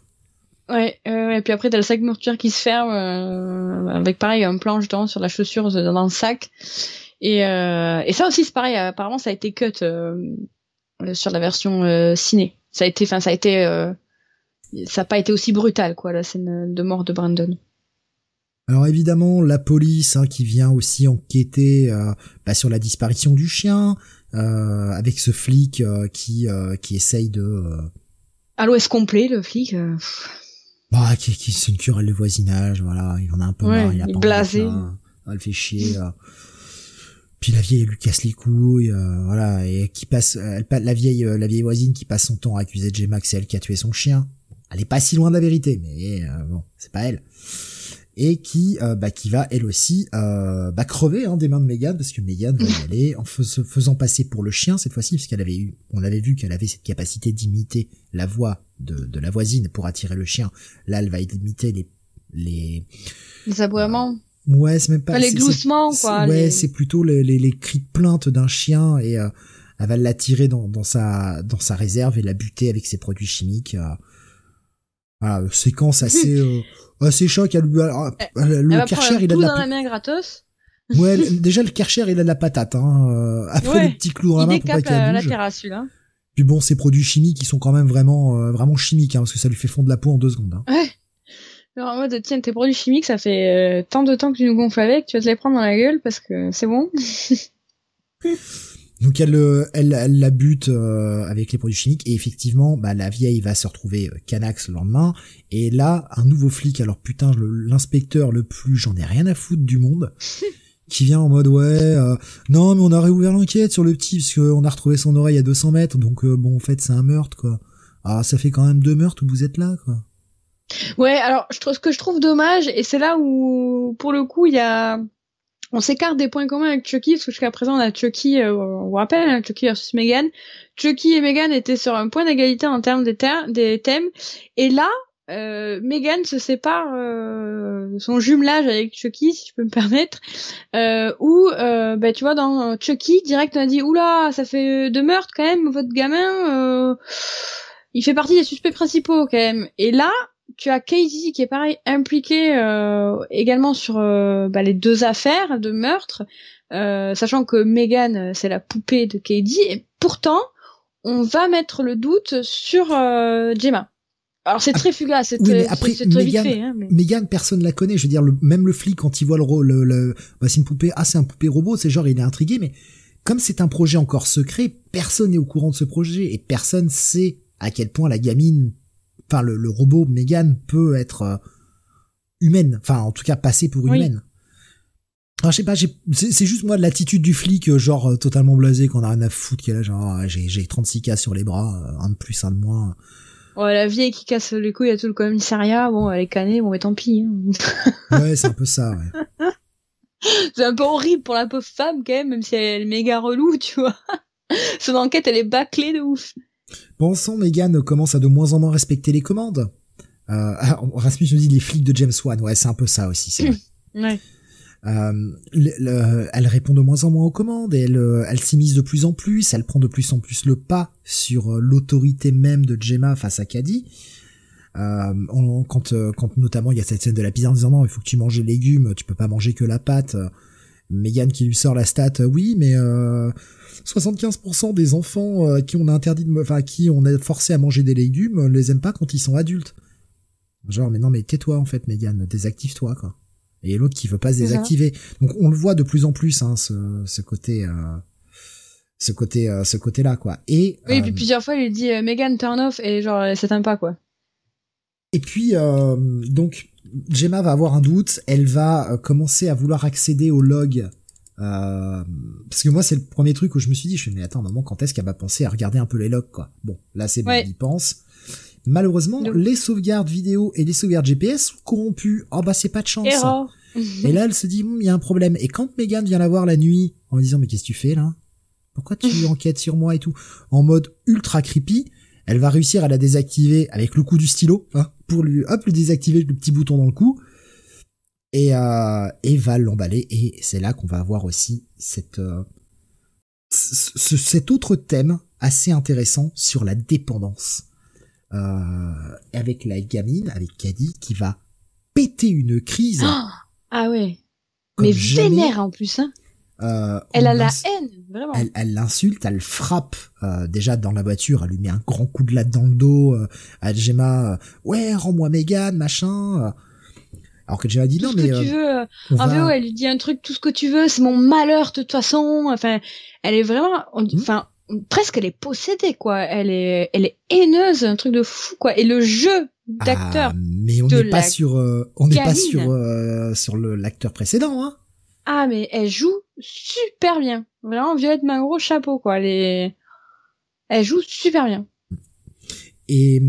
Ouais, euh, et puis après, t'as le sac mortuaire qui se ferme, euh, avec pareil, un plan justement sur la chaussure dans le sac. Et, euh, et ça aussi, c'est pareil, apparemment, ça a été cut euh, sur la version ciné. Ça a été, enfin, ça a été ça n'a pas été aussi brutal, quoi, la scène de mort de Brandon. Alors évidemment, la police hein, qui vient aussi enquêter euh, bah, sur la disparition du chien, euh, avec ce flic euh, qui qui essaye de. Allô, est-ce complet le flic Bah, qui, qui c'est une querelle de voisinage, voilà, il en a un peu marre, il a pas blasé. elle fait chier. Puis la vieille elle lui casse les couilles, voilà, et qui passe, elle, la vieille la vieille voisine qui passe son temps à accuser J. c'est elle qui a tué son chien elle est pas si loin de la vérité, mais euh, bon, c'est pas elle. Et qui, euh, bah, qui va elle aussi euh, bah, crever hein, des mains de Megan parce que Megan va y aller en se faisant passer pour le chien cette fois-ci, parce qu'elle avait eu, on avait vu qu'elle avait cette capacité d'imiter la voix de, de la voisine pour attirer le chien. Là, elle va imiter les les, les aboiements. Ouais, c'est même pas. les gloussements, quoi, Ouais, les- c'est plutôt les, les, les cris de plainte d'un chien et euh, elle va l'attirer dans, dans sa dans sa réserve et la buter avec ses produits chimiques. euh. Voilà, séquence assez euh, assez choc. Alors, le Elle Karcher, un il a de dans la la main gratos. ouais, le- déjà le Karcher, il a de la patate. Hein. euh, Après Ouais. le petit clou la Il main pour pas la, qu'elle la bouge. terrasse, celui-là. Puis bon, ces produits chimiques, ils sont quand même vraiment euh, vraiment chimiques, hein, parce que ça lui fait fondre la peau en deux secondes. Hein. Ouais. Genre en mode, tiens, tes produits chimiques, ça fait euh, tant de temps que tu nous gonfles avec, tu vas te les prendre dans la gueule parce que c'est bon. Donc elle, euh, elle, elle la bute euh, avec les produits chimiques et effectivement, bah, la vieille va se retrouver euh, canax le lendemain. Et là, un nouveau flic, alors putain, l'inspecteur le plus, j'en ai rien à foutre du monde, qui vient en mode ouais, euh, non mais on a réouvert l'enquête sur le petit parce qu'on a retrouvé son oreille à 200 mètres, donc euh, bon en fait c'est un meurtre quoi. Ah ça fait quand même deux meurtres où vous êtes là quoi. Ouais, alors je trouve ce que je trouve dommage, et c'est là où, pour le coup, il y a, on s'écarte des points communs avec Chucky, parce que jusqu'à présent on a Chucky, euh, on vous rappelle, hein, Chucky versus Megan. Chucky et Megan étaient sur un point d'égalité en termes des, thèmes, et là, euh, Megan se sépare euh, de son jumelage avec Chucky, si je peux me permettre, euh, où, euh, bah, tu vois, dans Chucky, direct on a dit, oula, ça fait deux meurtres quand même, votre gamin, il fait partie des suspects principaux quand même. Et là, tu as Katie qui est pareil impliquée euh, également sur euh, bah, les deux affaires de meurtre, euh, sachant que Megan euh, c'est la poupée de Katie et pourtant on va mettre le doute sur euh, Gemma. Alors c'est très fugace, c'est oui, très, très vite Megan- fait. Hein, mais... Megan, personne la connaît. Je veux dire, le, même le flic, quand il voit le, ro- le, le bah, c'est une poupée, ah, c'est un poupée robot, c'est genre, il est intrigué, mais comme c'est un projet encore secret, personne n'est au courant de ce projet et personne sait à quel point la gamine, enfin, le, le robot Megan peut être euh, humaine, enfin, en tout cas, passer pour Oui. humaine. Alors, je sais pas, c'est juste moi l'attitude du flic, euh, genre euh, totalement blasé, qu'on a rien à foutre, est là, genre, ah, j'ai j'ai 36 cas sur les bras, un de plus, un de moins. Ouais, la vieille qui casse les couilles à tout le commissariat, bon, elle est canée, bon, mais tant pis. hein. Ouais, c'est un peu ça, ouais. c'est un peu horrible pour la pauvre femme quand même, même si elle est méga relou, tu vois. Son enquête, elle est bâclée de ouf. Pensons, Megan commence à de moins en moins respecter les commandes. Euh, Rasmus nous dit les flics de James Wan. Ouais, c'est un peu ça aussi, c'est vrai. Ouais. Euh, le- le- elle répond de moins en moins aux commandes et elle, euh, elle s'immisce de plus en plus. Elle prend de plus en plus le pas sur euh, l'autorité même de Gemma face à Caddy. Euh, on- quand, quand notamment il y a cette scène de la pizza en disant non, il faut que tu manges les légumes, tu peux pas manger que la pâte. Euh, Megan qui lui sort la stat, euh, oui, mais euh, 75% des enfants euh, à qui on a interdit de, me- enfin à qui on a forcé à manger des légumes, euh, les aiment pas quand ils sont adultes. Genre, mais non, mais tais-toi en fait, Megan, désactive-toi quoi. Et l'autre qui veut pas se désactiver. Donc on le voit de plus en plus, hein, ce, ce côté, euh, ce côté, euh, ce côté-là quoi. Et Oui, et euh, puis plusieurs fois, il lui dit euh, Megan, turn off, et genre, elle s'éteint pas, quoi. Et puis, euh, donc, Gemma va avoir un doute. Elle va euh, commencer à vouloir accéder au log. Euh, parce que moi, c'est le premier truc où je me suis dit, je me suis dit, mais attends, maman, quand est-ce qu'elle va penser à regarder un peu les logs, quoi? Bon, là, c'est bon, Ouais. elle y pense. Malheureusement, Donc- les sauvegardes vidéo et les sauvegardes GPS sont corrompues. Oh bah, c'est pas de chance. Error. Et là, elle se dit, Hum, il y a un problème. Et quand Megan vient la voir la nuit, en me disant, mais qu'est-ce que tu fais là? Pourquoi tu enquêtes sur moi et tout? En mode ultra creepy, elle va réussir à la désactiver avec le coup du stylo, hein, pour lui, hop, lui désactiver le petit bouton dans le cou. Et, euh, et va l'emballer. Et c'est là qu'on va avoir aussi cette, euh, ce- ce- cet autre thème assez intéressant sur la dépendance. Euh, avec la gamine, avec Caddy, qui va péter une crise. Ah ouais. comme Mais jamais. vénère en plus, hein. Euh, Elle a la haine, vraiment. Elle, l'insulte, elle le frappe euh, déjà dans la voiture, elle lui met un grand coup de latte dans le dos euh, euh, ouais, rends-moi Megan, machin. euh. Alors que Gemma dit tout non ce mais que euh, tu veux. En va- VO, elle lui dit un truc, tout ce que tu veux, c'est mon malheur de toute façon. Enfin, elle est vraiment, Hmm. enfin, presque elle est possédée, quoi. Elle est, elle est haineuse, un truc de fou, quoi. Et le jeu d'acteur, Ah, mais on n'est pas sur, on n'est pas sur sur l'acteur précédent. Hein. ah, mais elle joue super bien. Vraiment, Violette Magro, chapeau, quoi. Elle est, elle joue super bien. Et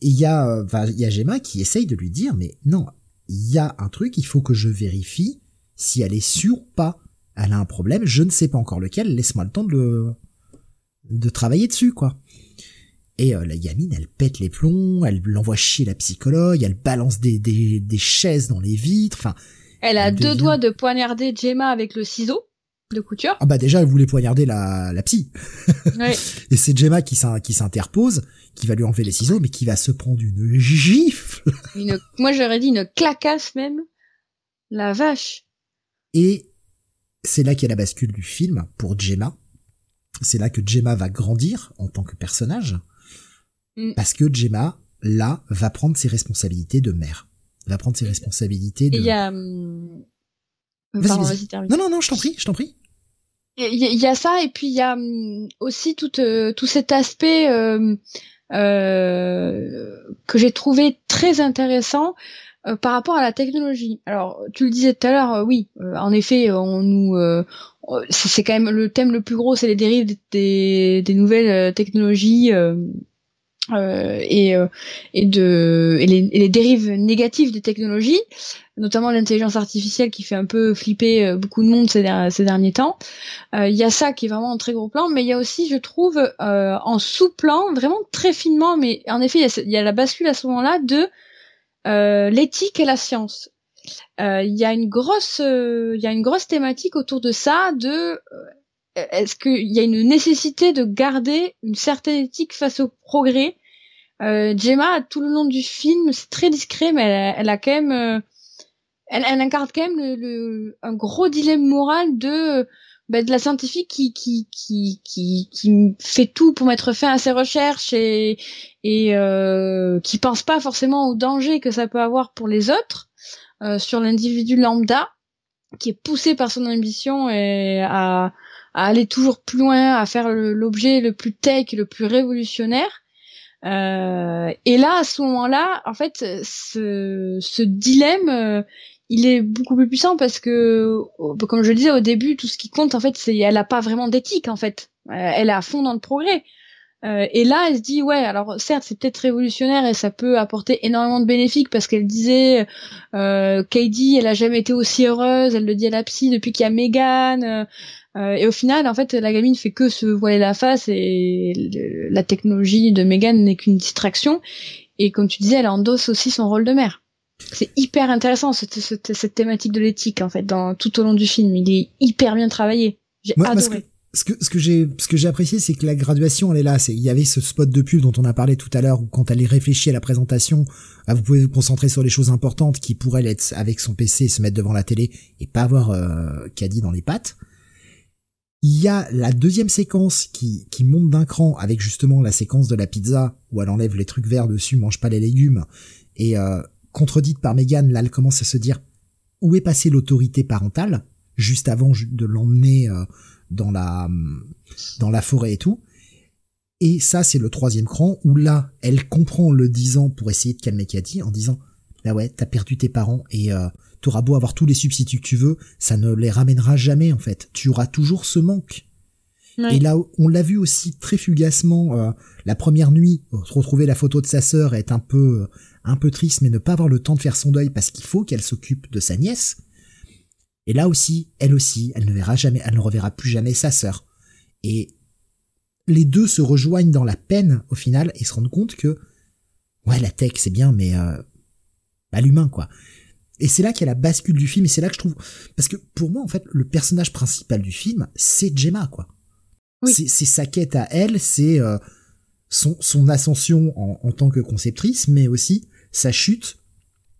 il y a, il y a Gemma qui essaye de lui dire, mais non, il y a un truc, il faut que je vérifie si elle est sûre ou pas. Elle a un problème, je ne sais pas encore lequel, laisse-moi le temps de le, de travailler dessus, quoi. Et euh, la gamine, elle pète les plombs, elle l'envoie chier la psychologue, elle balance des, des, des chaises dans les vitres, enfin, Elle a Elle deux devient- doigts de poignarder Gemma avec le ciseau de couture. Ah bah déjà, elle voulait poignarder la, la psy. Ouais. Et c'est Gemma qui s'in- qui s'interpose, qui va lui enlever les ciseaux, mais qui va se prendre une gifle. Une, moi j'aurais dit une clacasse même. La vache. Et c'est là qu'il y a la bascule du film pour Gemma. C'est là que Gemma va grandir en tant que personnage. Mm. Parce que Gemma, là, va prendre ses responsabilités de mère. Va prendre ses responsabilités de... il y a... vas-y. vas-y, termine. Non, non, non, je t'en prie, je t'en prie. Il y, a- ça et puis il y a hum, aussi tout euh, tout cet aspect euh, euh, que j'ai trouvé très intéressant euh, par rapport à la technologie. Alors tu le disais tout à l'heure, euh, oui, euh, en effet, on nous euh, c'est quand même le thème le plus gros, c'est les dérives des, des, nouvelles technologies. Euh, et, euh, et de et les, et les dérives négatives des technologies, notamment l'intelligence artificielle qui fait un peu flipper euh, beaucoup de monde ces, der- ces derniers temps. Il y a ça qui est vraiment en très gros plan, mais il y a aussi, je trouve, euh, en sous-plan, vraiment très finement, mais en effet, il y a la bascule à ce moment-là de euh, l'éthique et la science. Il y a une grosse, il y a une grosse thématique autour de ça, de est-ce qu'il y a une nécessité de garder une certaine éthique face au progrès euh, Gemma, tout le long du film, c'est très discret, mais elle elle a quand même, euh, elle, elle incarne quand même le, le- un gros dilemme moral de, euh, bah, de la scientifique qui, qui, qui, qui, fait tout pour mettre fin à ses recherches et, et euh, qui pense pas forcément au danger que ça peut avoir pour les autres euh, sur l'individu lambda, qui est poussé par son ambition et à, à aller toujours plus loin, à faire le- l'objet le plus tech, le plus révolutionnaire. Euh, et là, à ce moment-là, en fait, ce, ce dilemme, euh, il est beaucoup plus puissant parce que, comme je le disais au début, tout ce qui compte, en fait, c'est elle a pas vraiment d'éthique, en fait. Euh, elle est à fond dans le progrès. Euh, et là, elle se dit, ouais, alors certes, c'est peut-être révolutionnaire et ça peut apporter énormément de bénéfices parce qu'elle disait, euh, Katie, elle a jamais été aussi heureuse, elle le dit à la psy depuis qu'il y a Megan. euh, euh, et au final, en fait, la gamine fait que se voiler la face et le- la technologie de Megan n'est qu'une distraction. Et comme tu disais, elle endosse aussi son rôle de mère. C'est hyper intéressant cette, cette, cette thématique de l'éthique en fait dans tout au long du film. Il est hyper bien travaillé. J'ai adoré. Ce que, ce que j'ai, ce que j'ai apprécié, c'est que la graduation, elle est là. C'est, il y avait ce spot de pub dont on a parlé tout à l'heure, où quand elle est réfléchie à la présentation, ah, vous pouvez vous concentrer sur les choses importantes qui pourraient être avec son PC, se mettre devant la télé et pas avoir euh, Caddy dans les pattes. Il y a la deuxième séquence qui, qui monte d'un cran avec justement la séquence de la pizza où elle enlève les trucs verts dessus, mange pas les légumes et euh, contredite par Megan, là elle commence à se dire où est passée l'autorité parentale? Juste avant de l'emmener euh, dans la dans la forêt et tout. Et ça c'est le troisième cran où là elle comprend le disant pour essayer de calmer Cathy en disant bah ouais t'as perdu tes parents et euh, t'auras beau avoir tous les substituts que tu veux, ça ne les ramènera jamais en fait. Tu auras toujours ce manque. Ouais. Et là, on l'a vu aussi très fugacement euh, la première nuit, retrouver la photo de sa sœur, être un peu, euh, un peu triste, mais ne pas avoir le temps de faire son deuil parce qu'il faut qu'elle s'occupe de sa nièce. Et là aussi, elle aussi, elle ne verra jamais, elle ne reverra plus jamais sa sœur. Et les deux se rejoignent dans la peine au final et se rendent compte que, ouais, la tech c'est bien, mais euh, bah, l'humain quoi. Et c'est là qu'il y a la bascule du film et c'est là que je trouve, parce que pour moi en fait, le personnage principal du film, c'est Gemma quoi. Oui. C'est sa quête à elle, c'est euh, son, son ascension en, en tant que conceptrice, mais aussi sa chute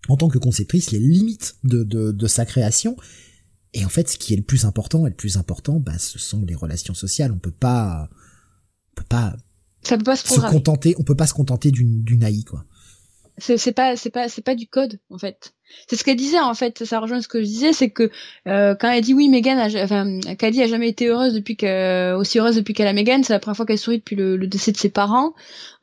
en tant que conceptrice, les limites de, de, de sa création. Et en fait, ce qui est le plus important, et le plus important, bah, ce sont les relations sociales. On peut pas, on peut pas Ça peut pas se contenter, on peut pas se contenter d'une d'une AI, quoi. C'est pas c'est pas c'est pas du code en fait. C'est ce qu'elle disait en fait. Ça rejoint ce que je disais, c'est que euh, quand elle dit oui, Megan, a, enfin, Caddy a jamais été heureuse depuis que aussi heureuse depuis qu'elle a Megan. C'est la première fois qu'elle sourit depuis le, le décès de ses parents,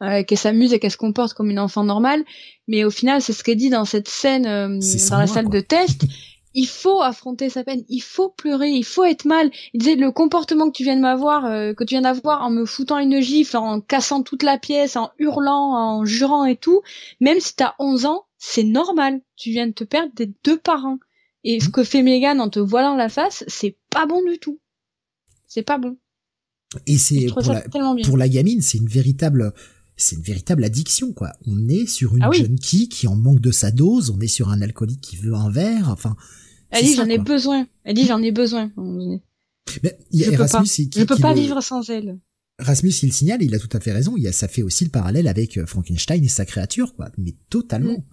euh, qu'elle s'amuse et qu'elle se comporte comme une enfant normale. Mais au final, c'est ce qu'elle dit dans cette scène euh, dans la salle quoi. de test. Il faut affronter sa peine, il faut pleurer, il faut être mal. Il disait le comportement que tu viens de m'avoir, euh, que tu viens d'avoir en me foutant une gifle, en cassant toute la pièce, en hurlant, en jurant et tout, même si t'as 11 ans, c'est normal. Tu viens de te perdre des deux parents. Et ce que fait Megan en te voilant la face, c'est pas bon du tout. C'est pas bon. Et c'est pour la, pour gamine, c'est une véritable, c'est une véritable addiction, quoi. On est sur une Ah oui. junkie qui en manque de sa dose, on est sur un alcoolique qui veut un verre, enfin, Elle dit j'en ai besoin. Elle dit j'en ai besoin. Mais il y a je Erasmus, peux pas, je peux pas vivre sans elle. Rasmus, il signale, il a tout à fait raison. Il y a, ça fait aussi le parallèle avec euh, Frankenstein et sa créature, quoi. Mais totalement. Mm.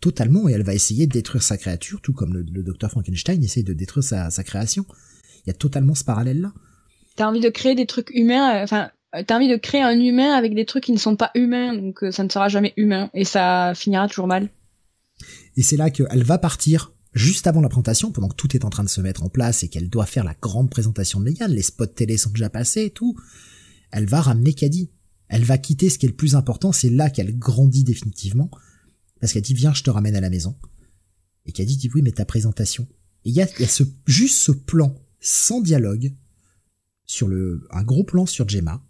Totalement. Et elle va essayer de détruire sa créature, tout comme le, docteur Frankenstein essaie de détruire sa, sa création. Il y a totalement ce parallèle-là. T'as envie de créer des trucs humains, euh, enfin, t'as envie de créer un humain avec des trucs qui ne sont pas humains, donc euh, ça ne sera jamais humain. Et ça finira toujours mal. Et c'est là qu'elle va partir juste avant la présentation, pendant que tout est en train de se mettre en place et qu'elle doit faire la grande présentation de Megan, les spots télé sont déjà passés et tout elle va ramener Caddy. Elle va quitter ce qui est le plus important, c'est là qu'elle grandit définitivement, parce qu'elle dit viens, je te ramène à la maison. Et Caddy dit oui, mais ta présentation. Et il y a, ce, juste ce plan sans dialogue sur le, un gros plan sur Gemma,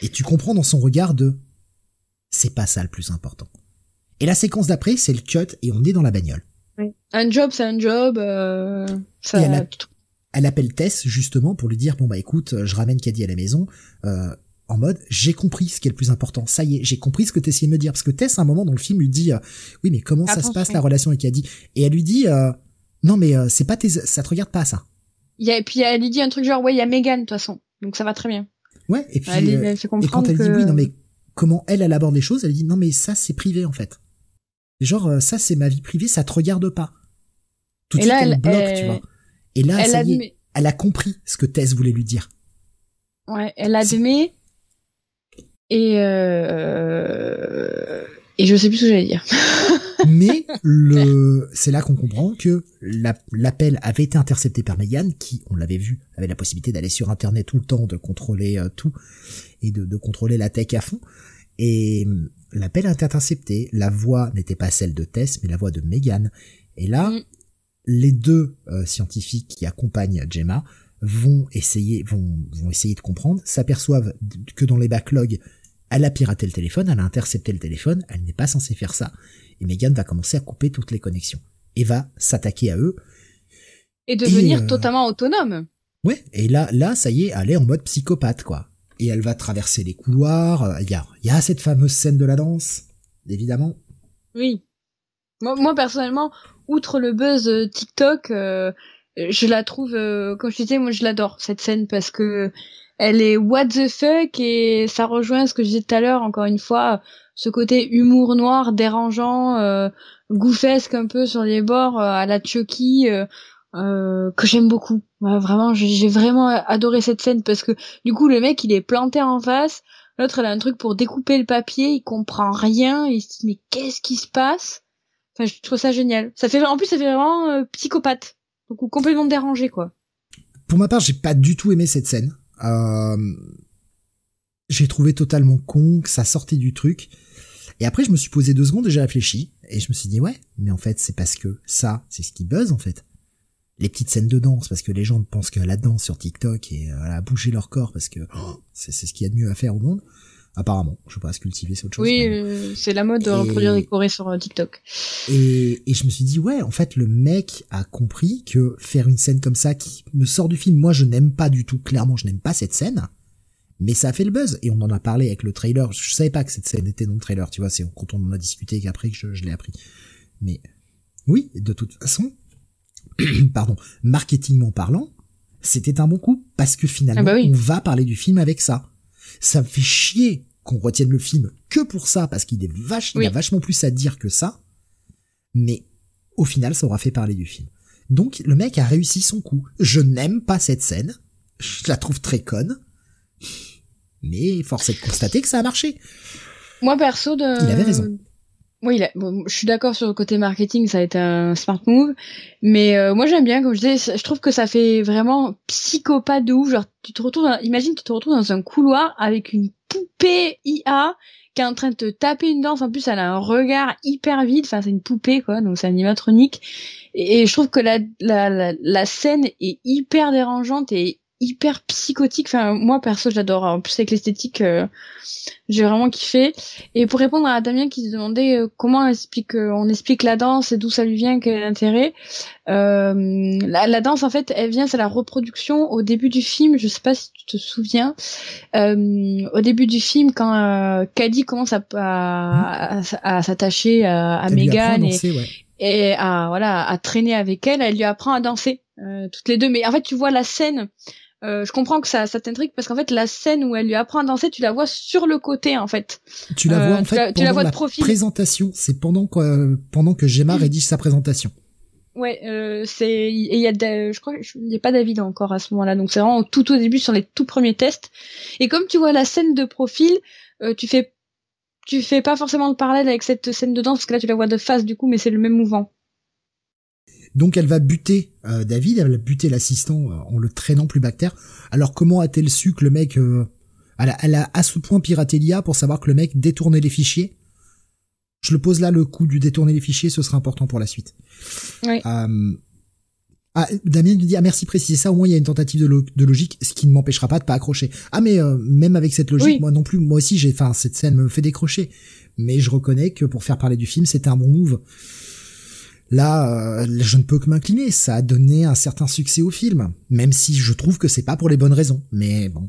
et tu comprends dans son regard de c'est pas ça le plus important. Et la séquence d'après, c'est le cut et on est dans la bagnole. Un job, c'est un job. Euh, ça elle appelle Tess justement pour lui dire bon bah écoute, je ramène Caddy à la maison. Euh, en mode j'ai compris ce qui est le plus important. Ça y est, j'ai compris ce que tu essayais de me dire parce que Tess à un moment dans le film lui dit euh, oui mais comment ça se passe la relation avec Caddy? Et elle lui dit euh, non mais euh, c'est pas tes ça te regarde pas ça. Y a, et puis elle lui dit un truc genre ouais il y a Megan de toute façon donc ça va très bien. Ouais et puis elle, et quand elle dit oui non mais comment elle elle aborde les choses elle dit non mais ça c'est privé en fait. Genre ça c'est ma vie privée ça te regarde pas. Tout de suite elle, elle bloque tu vois. Et là, elle, ça y est, elle a compris ce que Tess voulait lui dire. Ouais, elle admet. Et euh... et je sais plus ce que j'allais dire. Mais le, c'est là qu'on comprend que l'appel avait été intercepté par Megan, qui, on l'avait vu, avait la possibilité d'aller sur Internet tout le temps, de contrôler euh, tout et de, de, contrôler la tech à fond. Et l'appel a été intercepté. La voix n'était pas celle de Tess, mais la voix de Megan. Et là, mm les deux euh, scientifiques qui accompagnent Gemma vont essayer, vont, vont essayer de comprendre, s'aperçoivent que dans les backlogs, elle a piraté le téléphone, elle a intercepté le téléphone, elle n'est pas censée faire ça. Et Megan va commencer à couper toutes les connexions et va s'attaquer à eux. Et devenir euh, totalement autonome. Ouais, et là, là, ça y est, elle est en mode psychopathe, quoi. Et elle va traverser les couloirs. Il y a, cette fameuse scène de la danse, évidemment. Oui. Moi, personnellement, outre le buzz euh, TikTok, euh, je la trouve, euh, comme je disais, moi je l'adore cette scène parce que elle est what the fuck et ça rejoint ce que je disais tout à l'heure, encore une fois, ce côté humour noir, dérangeant, euh, gouffesque un peu sur les bords à la Chucky. Euh, que j'aime beaucoup. vraiment, j'ai vraiment adoré cette scène parce que du coup le mec il est planté en face, l'autre il a un truc pour découper le papier, il comprend rien, il se dit mais qu'est-ce qui se passe? Je trouve ça génial. Ça fait, en plus, ça fait vraiment euh, psychopathe. Donc, complètement dérangé, quoi. Pour ma part, j'ai pas du tout aimé cette scène. Euh... J'ai trouvé totalement con que ça sortait du truc. Et après, je me suis posé deux secondes et j'ai réfléchi. Et je me suis dit, ouais, mais en fait, c'est parce que ça, c'est ce qui buzz, en fait. Les petites scènes de danse, parce que les gens pensent que la danse sur TikTok et euh, à bouger leur corps, parce que oh, c'est ce qu'il y a de mieux à faire au monde. Apparemment, je sais pas, se cultiver, c'est autre chose. Oui, euh, c'est la mode de reproduire des chorés sur euh, TikTok. Et, et je me suis dit, ouais, en fait, le mec a compris que faire une scène comme ça qui me sort du film, moi, je n'aime pas du tout. Clairement, je n'aime pas cette scène. Mais ça a fait le buzz. Et on en a parlé avec le trailer. Je savais pas que cette scène était dans le trailer, tu vois. C'est quand on en a discuté qu'après que je, je l'ai appris. Mais oui, de toute façon, pardon, marketingment parlant, c'était un bon coup parce que finalement, ah bah on va parler du film avec ça. Ça me fait chier qu'on retienne le film que pour ça, parce qu'il est vache, il a vachement plus à dire que ça. Mais au final, ça aura fait parler du film. Donc le mec a réussi son coup. Je n'aime pas cette scène. Je la trouve très conne. Mais force est de constater que ça a marché. Moi perso de... Il avait raison. Oui, je suis d'accord sur le côté marketing, ça a été un smart move, mais euh, moi j'aime bien, comme je disais, je trouve que ça fait vraiment psychopathe de ouf. Genre, tu te retrouves, imagine, tu te retrouves dans un couloir avec une poupée IA qui est en train de te taper une danse. En plus, elle a un regard hyper vide. Enfin, c'est une poupée, quoi. Donc, c'est animatronique. Et, je trouve que la, la, la, scène est hyper dérangeante et hyper psychotique. Enfin, moi perso, j'adore. En plus avec l'esthétique, euh, j'ai vraiment kiffé. Et pour répondre à Damien qui se demandait euh, comment on explique, euh, on explique la danse et d'où ça lui vient, quel est l'intérêt. La, la, danse, en fait, elle vient, c'est la reproduction au début du film. Je sais pas si tu te souviens. au début du film, quand Caddy commence à, à, à, s'attacher à, à Megan et, et à voilà à traîner avec elle. Elle lui apprend à danser toutes les deux. Mais en fait, tu vois la scène. Je comprends que ça, ça t'intrigue parce qu'en fait la scène où elle lui apprend à danser, tu la vois sur le côté en fait. Tu la vois en fait tu la, vois de profil. présentation. C'est pendant que pendant que Gemma rédige sa présentation. Ouais, euh, c'est il y a je crois il y a pas David encore à ce moment-là, donc c'est vraiment tout au début sur les tout premiers tests. Et comme tu vois la scène de profil, euh, tu fais tu fais pas forcément le parallèle avec cette scène de danse parce que là tu la vois de face du coup, mais c'est le même mouvement. Donc elle va buter euh, David, elle va buter l'assistant euh, en le traînant plus bactère. Alors comment a-t-elle su que le mec, elle a, elle, a, à ce point piraté l'IA pour savoir que le mec détournait les fichiers? Je le pose là, le coup du détourner les fichiers, ce sera important pour la suite. Oui. Euh, ah, Damien nous dit ah merci préciser ça au moins il y a une tentative de, logique ce qui ne m'empêchera pas de pas accrocher ah mais euh, même avec cette logique moi non plus moi aussi j'ai enfin cette scène me fait décrocher mais je reconnais que pour faire parler du film c'était un bon move là euh, je ne peux que m'incliner ça a donné un certain succès au film même si je trouve que c'est pas pour les bonnes raisons mais bon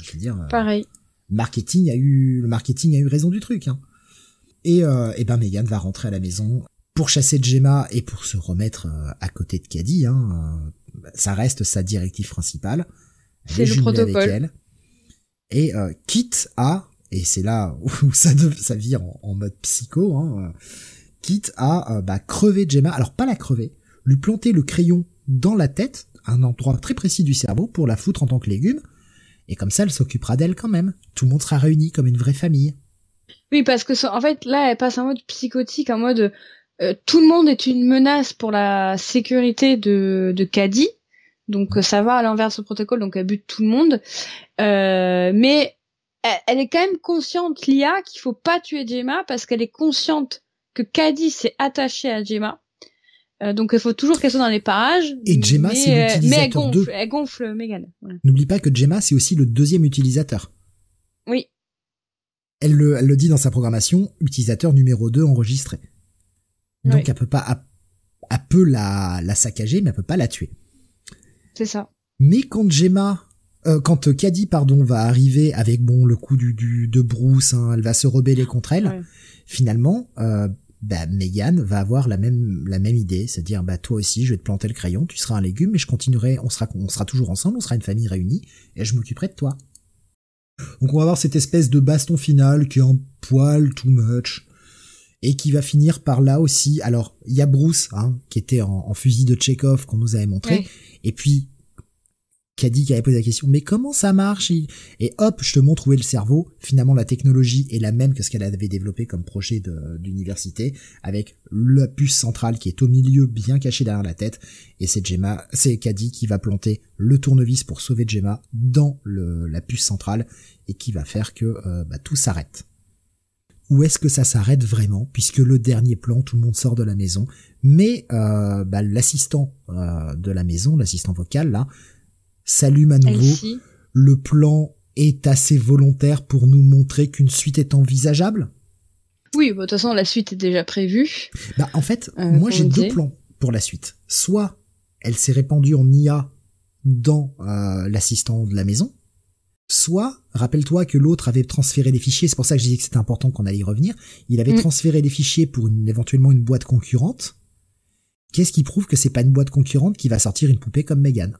je veux dire pareil marketing a eu le marketing a eu raison du truc hein. Et, euh, et ben Megan va rentrer à la maison pour chasser Gemma et pour se remettre euh, à côté de Caddy. Hein, euh, ça reste sa directive principale. C'est le protocole. elle. Et euh, quitte à, et c'est là où ça, ça vire en, mode psycho, hein, à bah, crever Gemma. Alors pas la crever, lui planter le crayon dans la tête, un endroit très précis du cerveau pour la foutre en tant que légume. Et comme ça, elle s'occupera d'elle quand même. Tout le monde sera réuni comme une vraie famille. Oui, parce que en fait, là, elle passe en mode psychotique, en mode euh, tout le monde est une menace pour la sécurité de, de Caddy. Donc ça va à l'envers de ce protocole, donc elle bute tout le monde. Euh, mais elle, est quand même consciente, l'IA, qu'il faut pas tuer Gemma parce qu'elle est consciente que Caddy s'est attaché à Gemma. Euh, donc il faut toujours qu'elle soit dans les parages. Et Gemma, c'est l'utilisateur Mais elle gonfle, elle gonfle Megan. N'oublie pas que Gemma, c'est aussi le deuxième utilisateur. Oui. Elle le, elle le dit dans sa programmation, utilisateur numéro 2 enregistré. Donc elle peut pas, elle, peut la, la saccager, mais elle peut pas la tuer. C'est ça. Mais quand Gemma, euh, quand Caddy, pardon, va arriver avec bon le coup du, du de Bruce, hein, elle va se rebeller contre elle. Finalement, euh, bah, Megan va avoir la même la même idée, c'est à dire bah toi aussi, je vais te planter le crayon, tu seras un légume, mais je continuerai, on sera on sera toujours ensemble, on sera une famille réunie, et je m'occuperai de toi. Donc on va avoir cette espèce de baston final qui est un poil too much et qui va finir par là aussi. Alors il y a Bruce hein, qui était en, fusil de Chekhov qu'on nous avait montré et puis dit qui avait posé la question mais comment ça marche? Et hop je te montre où est le cerveau. Finalement la technologie est la même que ce qu'elle avait développé comme projet d'université avec la puce centrale qui est au milieu bien cachée derrière la tête. Et c'est Gemma c'est Caddy qui va planter le tournevis pour sauver Gemma dans le, la puce centrale et qui va faire que euh, bah, tout s'arrête. Où est-ce que ça s'arrête vraiment? Puisque le dernier plan tout le monde sort de la maison. Mais euh, bah, l'assistant euh, de la maison l'assistant vocal là s'allume à nouveau. Le plan est assez volontaire pour nous montrer qu'une suite est envisageable? Oui, bah, de toute façon, la suite est déjà prévue. Bah, en fait, euh, moi, j'ai deux plans pour la suite. Soit elle s'est répandue en IA dans euh, l'assistant de la maison, soit, rappelle-toi que l'autre avait transféré les fichiers, c'est pour ça que j'ai dit que c'était important qu'on allait y revenir, il avait mm. transféré les fichiers pour une, éventuellement une boîte concurrente. Qu'est-ce qui prouve que c'est pas une boîte concurrente qui va sortir une poupée comme Megan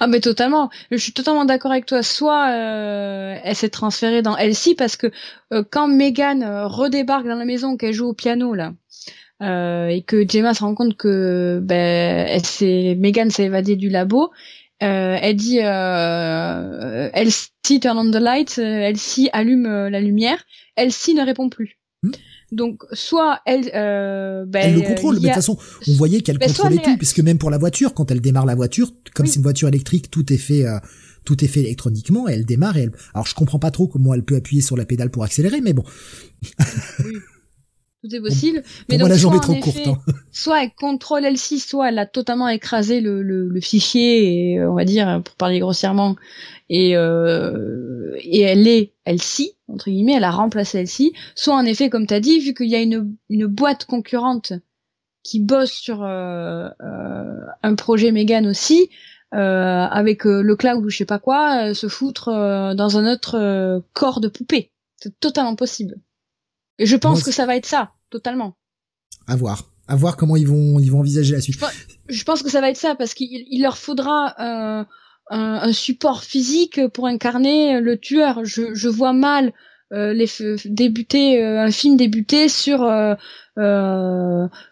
ah mais totalement, je suis totalement d'accord avec toi. Soit euh, elle s'est transférée dans Elsie parce que euh, quand Megan euh, redébarque dans la maison, qu'elle joue au piano là, et que Gemma se rend compte que ben elle s'est Megan s'est évadée du labo, elle dit Elsie turn on the light, Elsie allume la lumière, Elsie ne répond plus. Hmm. Donc soit elle, euh, ben, elle le contrôle. Mais de toute façon, on voyait qu'elle ben, contrôlait tout, puisque même pour la voiture, quand elle démarre la voiture, comme c'est une voiture électrique, tout est fait, euh, tout est fait électroniquement. elle démarre. Et elle... Alors je comprends pas trop comment elle peut appuyer sur la pédale pour accélérer, mais bon. oui. Tout est possible. mais donc, la journée trop courte. Hein. Soit elle contrôle elle-ci, soit elle a totalement écrasé le, le, le, fichier, et, on va dire, pour parler grossièrement, et, euh, et elle est elle-ci, entre guillemets, elle a remplacé elle-ci, soit en effet, comme tu as dit, vu qu'il y a une, une boîte concurrente qui bosse sur euh, euh, un projet Megan aussi, euh, avec euh, le cloud ou je sais pas quoi, euh, se foutre dans un autre corps de poupée. C'est totalement possible. Et je pense que ça va être ça, totalement. À voir. À voir comment ils vont, ils vont envisager la suite. Je pense, que ça va être ça parce qu'il leur faudra un, un, support physique pour incarner le tueur. Je, je vois mal euh, les débuter euh, un film débuter sur euh,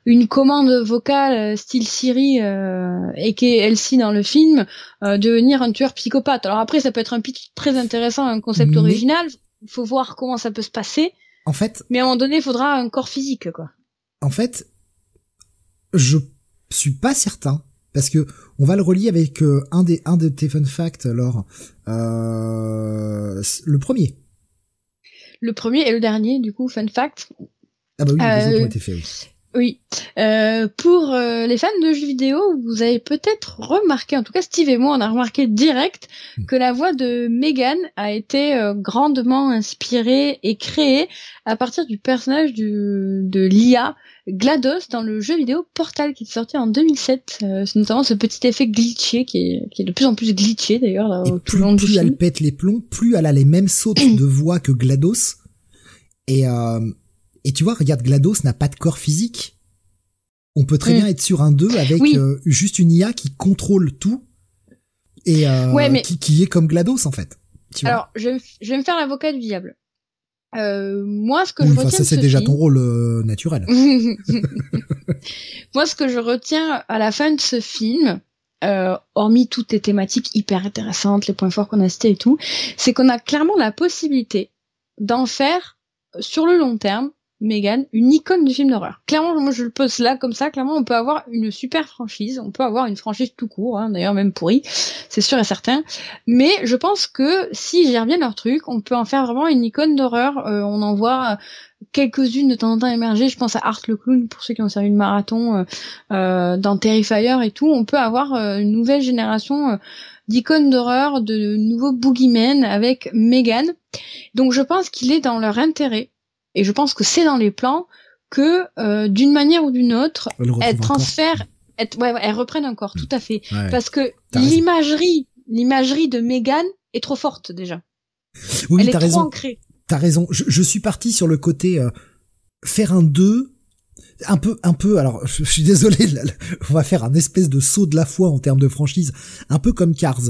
une commande vocale style Siri et qui est Elsie dans le film devenir un tueur psychopathe. Alors après ça peut être un pitch très intéressant, un concept original. Il faut voir comment ça peut se passer. En fait. Mais à un moment donné, il faudra un corps physique quoi. En fait, je suis pas certain parce que on va le relier avec un des un de tes fun facts alors euh, le premier le premier et le dernier, du coup, fun fact. Ah bah oui, les autres ont euh, été faits, oui. Oui. Euh, pour euh, les fans de jeux vidéo, vous avez peut-être remarqué, en tout cas Steve et moi, on a remarqué direct hmm. que la voix de Megan a été euh, grandement inspirée et créée à partir du personnage du, de l'IA GLaDOS dans le jeu vidéo Portal qui est sorti en 2007. c'est notamment ce petit effet glitché qui est, qui est de plus en plus glitché d'ailleurs tout plus, le long du plus elle pète les plombs, plus elle a les mêmes sautes de voix que GLaDOS. Et et tu vois, regarde, GLaDOS n'a pas de corps physique. On peut très mm. bien être sur un 2 avec euh, juste une IA qui contrôle tout et euh, qui, qui, est comme GLaDOS en fait. Alors, je, vais me faire l'avocat du diable. Euh, moi, ce que je retiens ça c'est déjà ton rôle euh, naturel. moi, ce que je retiens à la fin de ce film, euh, hormis toutes les thématiques hyper intéressantes, les points forts qu'on a cités et tout, c'est qu'on a clairement la possibilité d'en faire sur le long terme Megan une icône du film d'horreur. Clairement, moi je le pose là comme ça. Clairement, on peut avoir une super franchise. On peut avoir une franchise tout court, hein, d'ailleurs même pourrie, c'est sûr et certain. Mais je pense que si gèrent bien leur truc, on peut en faire vraiment une icône d'horreur. Euh, on en voit quelques-unes de temps en temps émerger. Je pense à Art le clown pour ceux qui ont servi le marathon euh, euh, dans Terrifier et tout. On peut avoir une nouvelle génération d'icônes d'horreur, de nouveaux boogeymen avec Megan. Donc je pense qu'il est dans leur intérêt et je pense que c'est dans les plans que euh, d'une manière ou d'une autre, elle, transfère, elle, ouais, elle reprenne encore, tout à fait, parce que l'imagerie, l'imagerie de Megan est trop forte déjà. Oui, elle est raison. trop ancrée. T'as raison. Je, je, suis parti sur le côté euh, faire un 2 un peu un peu alors je, suis désolé on va faire un espèce de saut de la foi en termes de franchise un peu comme Cars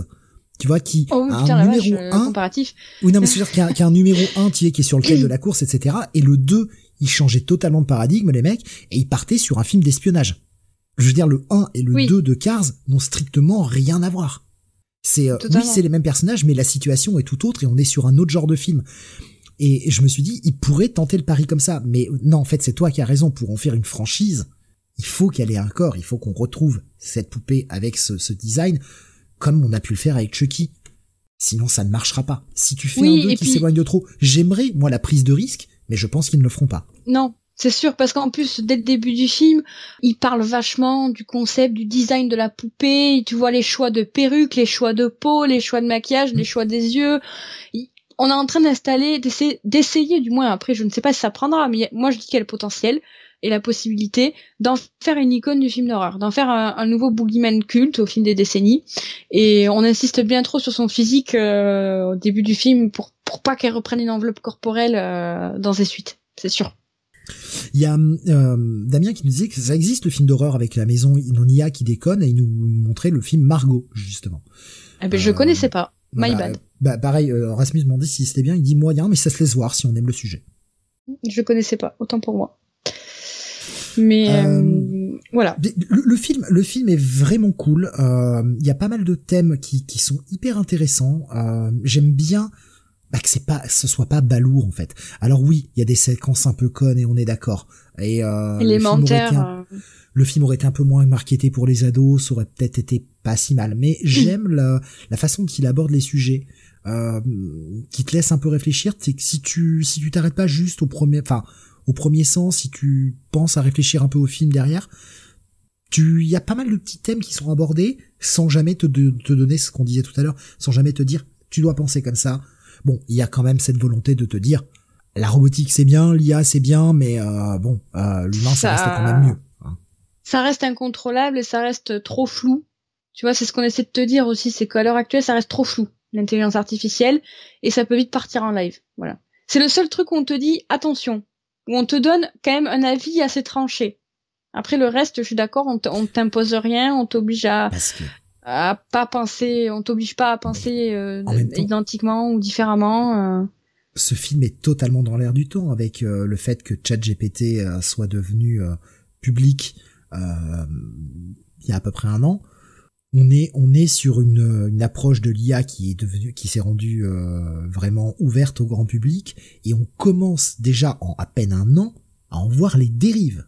tu vois, qui oh a un numéro 1. Comparatif. Oui, non, mais c'est-à-dire qu'il y, a un numéro 1 qui est, qui est sur le thème de la course, etc. Et le 2, il changeait totalement de paradigme, les mecs, et il partait sur un film d'espionnage. Je veux dire, le 1 et le 2 de Cars n'ont strictement rien à voir. C'est, euh, oui, c'est les mêmes personnages, mais la situation est tout autre et on est sur un autre genre de film. Et je me suis dit, il pourrait tenter le pari comme ça. Mais non, en fait, c'est toi qui as raison. Pour en faire une franchise, il faut qu'elle ait un corps. Il faut qu'on retrouve cette poupée avec ce, ce design comme on a pu le faire avec Chucky. Sinon, ça ne marchera pas. Si tu fais un 2 qui s'éloigne de trop, j'aimerais, moi, la prise de risque, mais je pense qu'ils ne le feront pas. Non, c'est sûr, parce qu'en plus, dès le début du film, il parle vachement du concept, du design de la poupée. Tu vois les choix de perruque, les choix de peau, les choix de maquillage, les mm. choix des yeux. On est en train d'installer, d'essayer, du moins, après, je ne sais pas si ça prendra, mais moi, je dis qu'il y a le potentiel et la possibilité d'en faire une icône du film d'horreur, d'en faire un, nouveau boogeyman culte au fil des décennies. Et on insiste bien trop sur son physique euh, au début du film pour, pour pas qu'elle reprenne une enveloppe corporelle euh, dans ses suites, c'est sûr. Il y a euh, Damien qui nous disait que ça existe le film d'horreur avec la maison non IA qui déconne et il nous montrait le film Margot justement. Eh ben, je connaissais pas. My bad. Bah, pareil, Rasmus m'a dit si c'était bien. Il dit moyen, mais ça se laisse voir si on aime le sujet. Je connaissais pas, autant pour moi. Mais euh, euh, voilà. Le, film, le film est vraiment cool. Euh, il y a pas mal de thèmes qui, qui sont hyper intéressants. J'aime bien bah, que c'est pas, ce soit pas balourd en fait. Alors oui, il y a des séquences un peu connes et on est d'accord. Et élémentaire. Le film aurait été un peu moins marketé pour les ados, ça aurait peut-être été pas si mal. Mais j'aime la, la façon qu'il aborde les sujets. Euh, qui te laisse un peu réfléchir, c'est que si tu si tu t'arrêtes pas juste au premier, enfin au premier sens, si tu penses à réfléchir un peu au film derrière, tu, il y a pas mal de petits thèmes qui sont abordés sans jamais te, te donner ce qu'on disait tout à l'heure, sans jamais te dire tu dois penser comme ça. Bon, il y a quand même cette volonté de te dire la robotique c'est bien, l'IA c'est bien, mais euh, bon, euh, l'humain ça, reste quand même mieux. Hein. Ça reste incontrôlable et ça reste trop flou. Tu vois, c'est ce qu'on essaie de te dire aussi, c'est qu'à l'heure actuelle ça reste trop flou l'intelligence artificielle et ça peut vite partir en live. Voilà. C'est le seul truc où on te dit attention, où on te donne quand même un avis assez tranché. Après le reste, je suis d'accord, on t'impose rien, on t'oblige à, à pas penser, on t'oblige pas à penser euh, identiquement ou différemment. Euh. Ce film est totalement dans l'air du temps avec euh, le fait que ChatGPT soit devenu public il y a à peu près un an. On est on est sur une, une approche de l'IA qui est devenue qui s'est rendue vraiment ouverte au grand public et on commence déjà en à peine un an à en voir les dérives.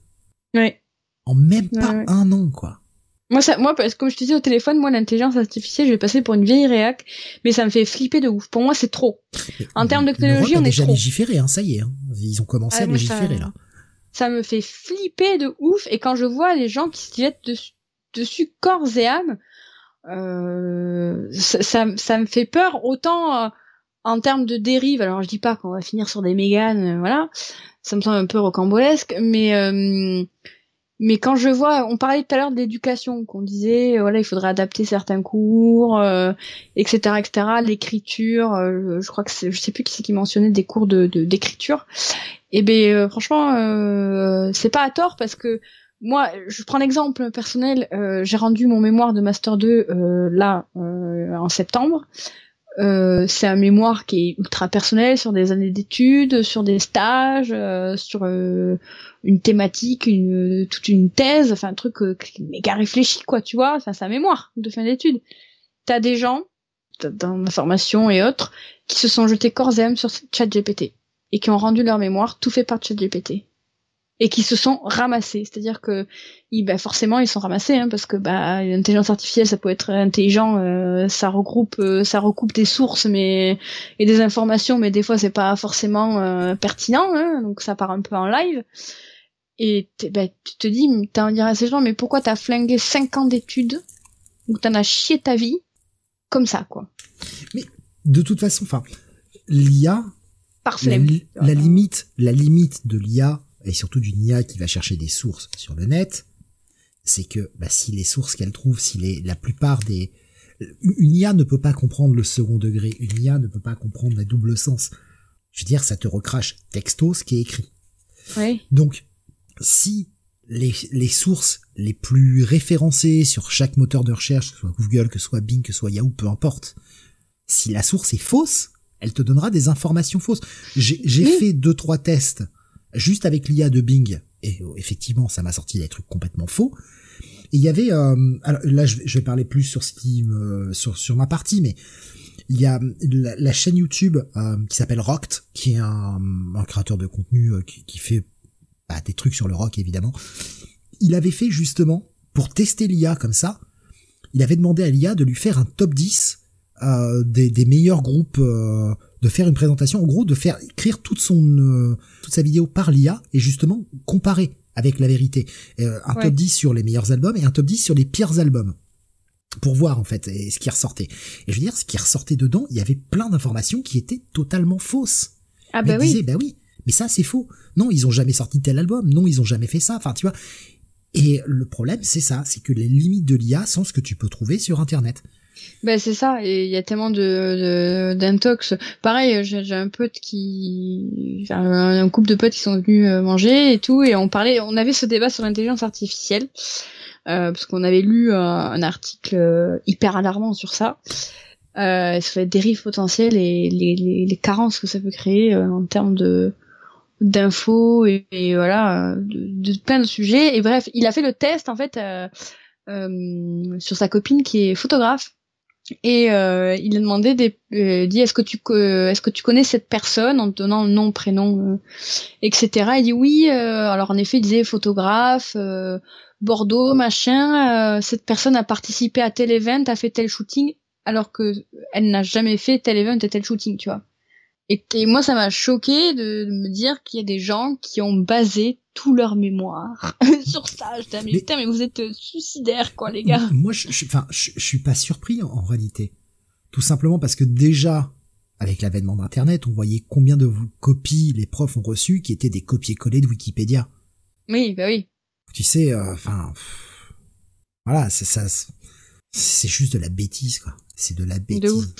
Ouais. En même pas un an, quoi. Moi, ça, moi, parce que comme je te disais au téléphone, moi, l'intelligence artificielle, je vais passer pour une vieille réac, mais ça me fait flipper de ouf. Pour moi, c'est trop. En termes de technologie, on est déjà trop. légiféré, hein, ça y est. Hein. Ils ont commencé ah, à légiférer, là. Ça me fait flipper de ouf, et quand je vois les gens qui se jettent dessus, dessus corps et âme, euh, ça, ça, me fait peur autant euh, en termes de dérive. Alors, je dis pas qu'on va finir sur des méganes, euh, voilà. Ça me semble un peu rocambolesque, mais... Euh, mais quand je vois, on parlait tout à l'heure d'éducation, qu'on disait, voilà, il faudrait adapter certains cours, etc., etc. L'écriture, je crois que je sais plus qui c'est qui mentionnait des cours de d'écriture. Et eh ben, euh, franchement, c'est pas à tort parce que moi, je prends l'exemple personnel. J'ai rendu mon mémoire de master 2 là en septembre. Euh, c'est un mémoire qui est ultra personnel sur des années d'études, sur des stages, euh, sur euh, une thématique, une toute une thèse, enfin un truc méga réfléchi quoi, tu vois. Enfin c'est un mémoire de fin d'études. T'as des gens dans ma formation et autres qui se sont jetés corps et âme sur ChatGPT et qui ont rendu leur mémoire tout fait par ChatGPT et qui se sont ramassés. C'est-à-dire que ils, bah, forcément ils sont ramassés hein, parce que bah l'intelligence artificielle ça peut être intelligent, euh, ça regroupe euh, ça recoupe des sources mais et des informations, mais des fois c'est pas forcément euh, pertinent, hein, donc ça part un peu en live. Et bah, tu te dis, t'as envie de dire à ces gens, mais pourquoi t'as flingué 5 ans d'études ou t'en as chié ta vie comme ça quoi? Mais de toute façon, enfin l'IA, la, la limite, la limite de l'IA et surtout d'une IA qui va chercher des sources sur le net, c'est que bah, si les sources qu'elle trouve, si les, la plupart des... Une IA ne peut pas comprendre le second degré, une IA ne peut pas comprendre la double sens. Je veux dire, ça te recrache texto ce qui est écrit. Oui. Donc, si les, les sources les plus référencées sur chaque moteur de recherche, que ce soit Google, que ce soit Bing, que ce soit Yahoo, peu importe, si la source est fausse, elle te donnera des informations fausses. J'ai fait deux trois tests juste avec l'IA de Bing, et oh, effectivement, ça m'a sorti des trucs complètement faux. Et il y avait, euh, alors là, je vais, parler plus sur qui me, sur, sur ma partie, mais il y a la, chaîne YouTube euh, qui s'appelle Rocked, qui est un, un créateur de contenu euh, qui, qui, fait bah, des trucs sur le rock évidemment. Il avait fait justement pour tester l'IA comme ça. Il avait demandé à l'IA de lui faire un top 10 euh, des, des, meilleurs groupes de faire une présentation, en gros, de faire écrire toute son euh, toute sa vidéo par l'IA et justement comparer avec la vérité. Euh, un top 10 sur les meilleurs albums et un top 10 sur les pires albums pour voir en fait ce qui ressortait. Et je veux dire, ce qui ressortait dedans, il y avait plein d'informations qui étaient totalement fausses. Ah bah oui. bah oui, mais ça c'est faux. Non, ils ont jamais sorti tel album. Non, ils ont jamais fait ça. Enfin, tu vois. Et le problème, c'est ça, c'est que les limites de l'IA sont ce que tu peux trouver sur Internet. Ben c'est ça, il y a tellement de d'intox. Pareil, j'ai un pote qui, un couple de potes qui sont venus euh, manger et tout, et on parlait, on avait ce débat sur l'intelligence artificielle euh, parce qu'on avait lu un, article euh, hyper alarmant sur ça, euh, sur les dérives potentielles et les, les, carences que ça peut créer euh, en termes de d'infos et, voilà de, de, plein de sujets. Et bref, il a fait le test en fait. sur sa copine qui est photographe et euh, il a demandé des, euh, dit est-ce que tu est-ce que tu connais cette personne en te donnant nom prénom euh, etc il dit oui euh, alors en effet il disait photographe Bordeaux machin cette personne a participé à tel event a fait tel shooting alors que elle n'a jamais fait tel event et tel shooting tu vois et, moi ça m'a choqué de, me dire qu'il y a des gens qui ont basé tout leur mémoire sur ça. Je mais, putain, mais vous êtes euh, suicidaires, quoi, les gars. Moi, je, je, enfin, je, suis pas surpris en, réalité. Tout simplement parce que déjà, avec l'avènement d'Internet, on voyait combien de copies les profs ont reçues qui étaient des copier-coller de Wikipédia. Oui, bah oui. Tu sais, euh, enfin, voilà, c'est ça, c'est juste de la bêtise, quoi. C'est de la bêtise.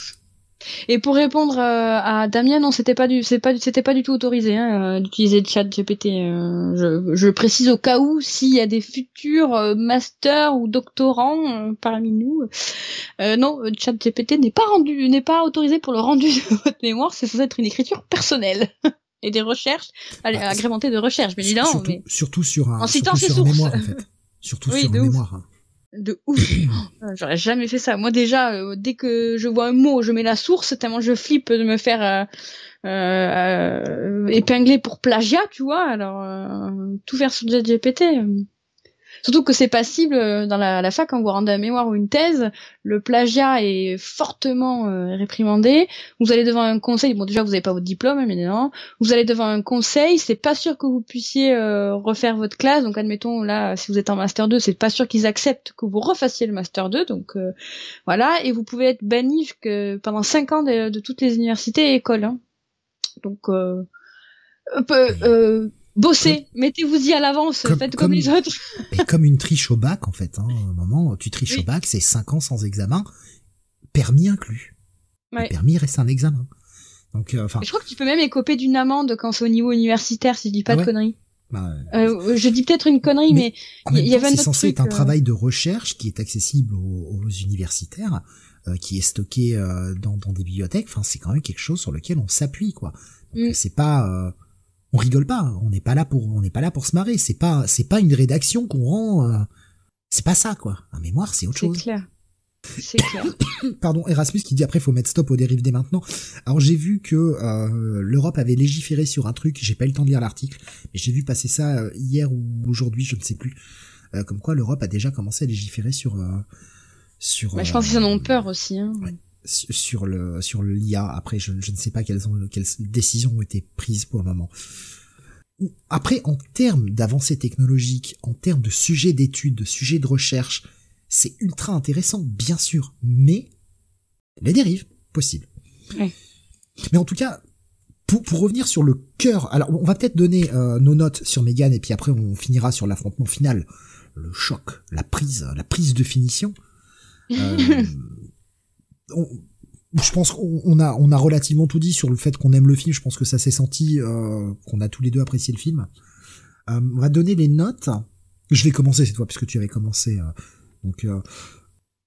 Et pour répondre euh, à Damien, non, c'était pas du, c'est pas, c'était pas du tout autorisé hein, euh, d'utiliser le chat GPT. Euh, je, je, précise au cas où s'il y a des futurs masters ou doctorants parmi nous. non, le chat GPT n'est pas rendu, n'est pas autorisé pour le rendu de votre mémoire. C'est censé être une écriture personnelle. Et des recherches, bah, agrémentées de recherches, bien évidemment. Surtout, mais... surtout sur un, en citant ses sources. Mémoire, en fait. Surtout sur une mémoire. Hein de ouf. J'aurais jamais fait ça. Moi déjà, euh, dès que je vois un mot, je mets la source, tellement je flippe de me faire euh, euh, épingler pour plagiat, tu vois. Alors euh, tout faire sur GPT. Surtout que c'est passible euh, dans la, la, fac quand vous rendez un mémoire ou une thèse, le plagiat est fortement euh, réprimandé. Vous allez devant un conseil, bon déjà vous n'avez pas votre diplôme, hein, mais non. Vous allez devant un conseil, c'est pas sûr que vous puissiez euh, refaire votre classe. Donc admettons là, si vous êtes en master 2, c'est pas sûr qu'ils acceptent que vous refassiez le master 2. Donc voilà, et vous pouvez être banni pendant 5 ans de, toutes les universités et écoles. Hein. Donc euh, Bossez, mettez-vous-y à l'avance, faites comme, les autres. et comme une triche au bac, en fait. Hein, un moment, tu triches au bac, c'est 5 ans sans examen, permis inclus. Ouais. permis reste un examen. Donc, euh, enfin. je crois que tu peux même écoper d'une amende quand c'est au niveau universitaire, si je dis pas de conneries. Bah, euh, je dis peut-être une connerie, mais, il y, avait un C'est censé être un euh. travail de recherche qui est accessible aux, aux universitaires, euh, qui est stocké euh, dans, dans, des bibliothèques. Enfin, c'est quand même quelque chose sur lequel on s'appuie, quoi. Donc, mm. c'est pas on rigole pas, on n'est pas là pour on n'est pas là pour se marrer, c'est pas c'est pas une rédaction qu'on rend euh, c'est pas ça quoi. Un mémoire, c'est autre chose. C'est clair. C'est clair. Pardon, Erasmus qui dit après faut mettre stop aux dérives dès maintenant. Alors j'ai vu que euh, l'Europe avait légiféré sur un truc, j'ai pas eu le temps de lire l'article, mais j'ai vu passer ça euh, hier ou aujourd'hui, je ne sais plus. comme quoi l'Europe a déjà commencé à légiférer sur sur bah, je pense qu'ils en ont peur aussi hein sur le sur l'IA. Après, je, je, ne sais pas quelles, ont, quelles décisions ont été prises pour le moment. Après, en termes d'avancées technologiques, en termes de sujets d'études, de sujets de recherche, c'est ultra intéressant, bien sûr, mais les dérives, possible. Mais en tout cas, pour, pour revenir sur le cœur, alors on va peut-être donner euh, nos notes sur Megan et puis après on finira sur l'affrontement final, le choc, la prise, la prise de finition. Euh, je pense qu'on a on a relativement tout dit sur le fait qu'on aime le film. Je pense que ça s'est senti euh, qu'on a tous les deux apprécié le film. Euh, on va donner les notes. Je vais commencer cette fois puisque tu avais commencé. Euh, donc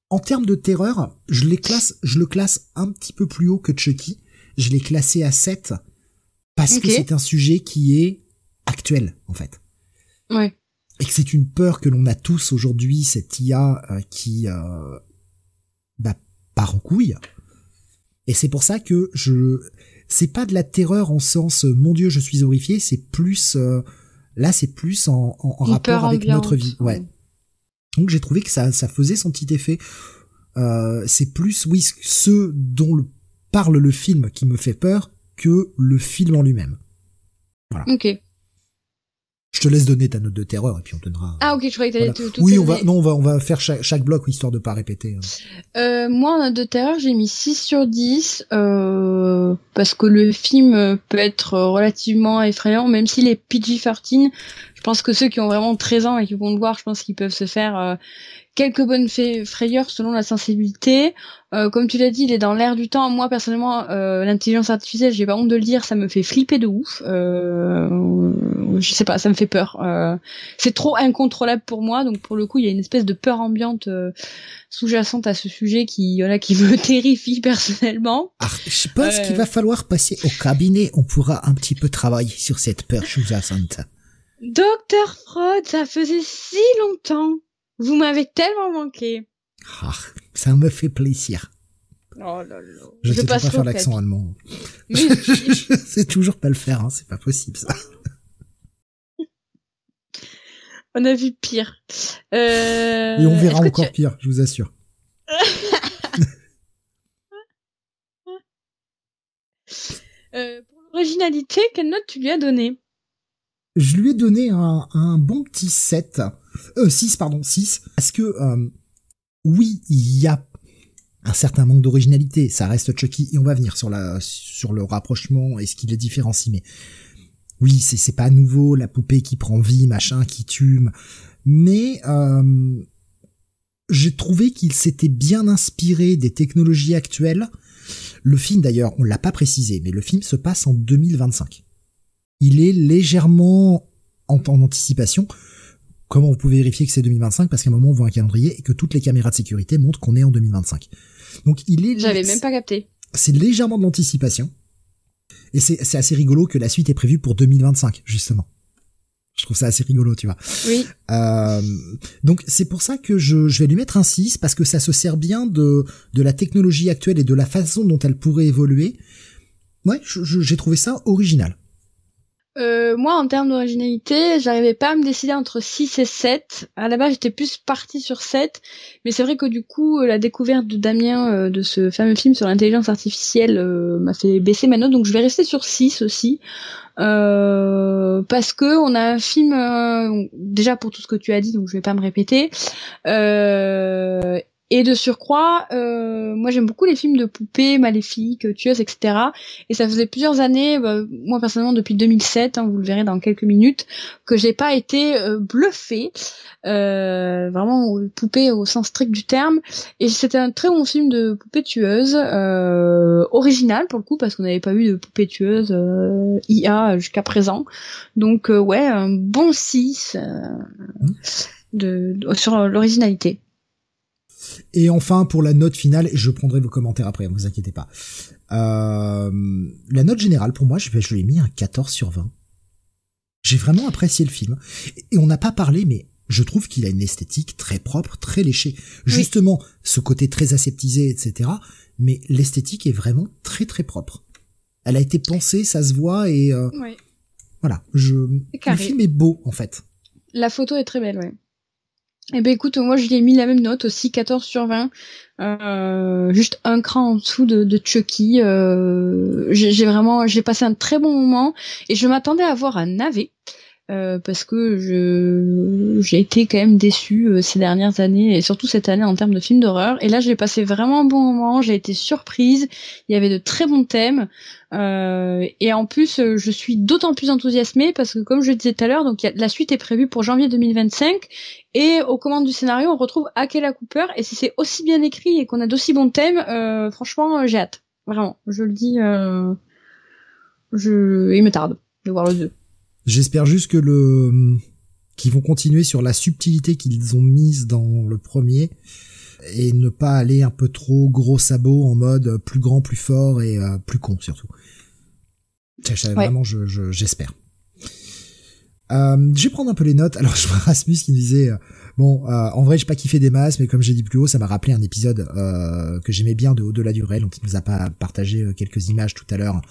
en termes de terreur, je les classe, je le classe un petit peu plus haut que Chucky. Je l'ai classé à 7 parce que c'est un sujet qui est actuel en fait. Ouais. Et que c'est une peur que l'on a tous aujourd'hui, cette IA qui bah, part en couille. Et c'est pour ça que je, c'est pas de la terreur en sens euh, mon Dieu je suis horrifié, c'est plus euh, là c'est plus en, en, rapport avec notre vie. Ouais. Donc j'ai trouvé que ça ça faisait son petit effet. Euh, c'est plus oui ce dont le, parle le film qui me fait peur que le film en lui-même. Voilà. Ok. Je te laisse donner ta note de terreur et puis on donnera. Ah ok, je croyais que t'allais tout, Oui, on va, non, on va, on va faire chaque, chaque bloc histoire de pas répéter. Hein. Euh, moi, en note de terreur, j'ai mis 6 sur 10 euh, parce que le film peut être relativement effrayant, même s'il est PG-13. Je pense que ceux qui ont vraiment 13 ans et qui vont le voir, je pense qu'ils peuvent se faire euh, quelques bonnes frayeurs selon la sensibilité. Euh, comme tu l'as dit, il est dans l'air du temps. Moi personnellement, euh, l'intelligence artificielle, j'ai pas honte de le dire, ça me fait flipper de ouf. Euh, je sais pas, ça me fait peur. Euh, c'est trop incontrôlable pour moi, donc pour le coup, il y a une espèce de peur ambiante euh, sous-jacente à ce sujet qui, voilà, qui me terrifie personnellement. Ah, je pense qu'il va falloir passer au cabinet. On pourra un petit peu travailler sur cette peur sous-jacente. Docteur Freud, ça faisait si longtemps. Vous m'avez tellement manqué. Ah, ça me fait plaisir. Oh là là. Je, sais pas faire l'accent allemand. je sais toujours pas le faire, hein, c'est pas possible ça. On a vu pire. Euh... Et on verra encore pire, je vous assure. euh, pour l'originalité, quelle note tu lui as donné Je lui ai donné un, bon petit 7. Euh, 6, pardon, 6. Parce que, euh, oui, il y a un certain manque d'originalité. Ça reste Chucky, et on va venir sur le rapprochement et ce qui le différencie, mais oui, c'est, c'est pas nouveau, la poupée qui prend vie, machin, qui tue, mais, euh, j'ai trouvé qu'il s'était bien inspiré des technologies actuelles. Le film d'ailleurs, on l'a pas précisé, mais le film se passe en 2025. Il est légèrement en, en anticipation. Comment vous pouvez vérifier que c'est 2025 Parce qu'à un moment on voit un calendrier et que toutes les caméras de sécurité montrent qu'on est en 2025. Donc il est. J'avais même pas capté. C'est légèrement de l'anticipation. Et c'est assez rigolo que la suite est prévue pour 2025, justement. Je trouve ça assez rigolo, tu vois. Oui. Euh, donc c'est pour ça que je, je vais lui mettre un 6 parce que ça se sert bien de, de la technologie actuelle et de la façon dont elle pourrait évoluer. Ouais, j'ai trouvé ça original. Euh, moi, en termes d'originalité, j'arrivais pas à me décider entre 6 et 7. À la base, j'étais plus partie sur 7. Mais c'est vrai que du coup, la découverte de Damien euh, de ce fameux film sur l'intelligence artificielle euh, m'a fait baisser ma note. Donc je vais rester sur 6 aussi. Euh, parce que on a un film déjà pour tout ce que tu as dit donc je vais pas me répéter euh, et de surcroît, euh, moi j'aime beaucoup les films de poupées maléfiques, tueuses, etc. Et ça faisait plusieurs années, bah, moi personnellement depuis 2007, hein, vous le verrez dans quelques minutes, que j'ai pas été euh, bluffée, euh, vraiment poupée au sens strict du terme. Et c'était un très bon film de poupées tueuses, euh, original pour le coup parce qu'on n'avait pas eu de poupées tueuses euh, IA jusqu'à présent. Donc euh, ouais, un bon 6 mmh. de, sur l'originalité. Et enfin, pour la note finale, je prendrai vos commentaires après, ne vous inquiétez pas. Euh, la note générale, pour moi, je, je lui ai mis un 14 sur 20. J'ai vraiment apprécié le film. Et on n'a pas parlé, mais je trouve qu'il a une esthétique très propre, très léchée. Justement, ce côté très aseptisé, etc. Mais l'esthétique est vraiment très très propre. Elle a été pensée, ça se voit, et euh, voilà. Je... Le film est beau, en fait. La photo est très belle, ouais. Eh ben écoute, moi je lui ai mis la même note aussi, 14 sur 20. Euh, juste un cran en dessous de, de Chucky. Euh, j'ai vraiment, j'ai passé un très bon moment et je m'attendais à voir un navet. Euh, parce que j'ai été quand même déçue ces dernières années et surtout cette année en termes de films d'horreur et là j'ai passé vraiment un bon moment j'ai été surprise il y avait de très bons thèmes euh, et en plus euh, je suis d'autant plus enthousiasmée parce que comme je le disais tout à l'heure donc la suite est prévue pour janvier 2025 et aux commandes du scénario on retrouve Akela Cooper. Et si c'est aussi bien écrit et qu'on a d'aussi bons thèmes franchement j'ai hâte. Vraiment. Je le dis je il me tarde de voir le 2 J'espère juste que le qu'ils vont continuer sur la subtilité qu'ils ont mise dans le premier et ne pas aller un peu trop gros sabot en mode plus grand, plus fort et euh, plus con surtout. Vraiment, je, j'espère. Euh, je vais prendre un peu les notes. Alors, je vois Rasmus qui me disait, euh, bon, euh, en vrai, j'ai pas kiffé des masses, mais comme j'ai dit plus haut, ça m'a rappelé un épisode euh, que j'aimais bien de Au-delà du réel, dont il nous a pas partagé euh, quelques images tout à l'heure.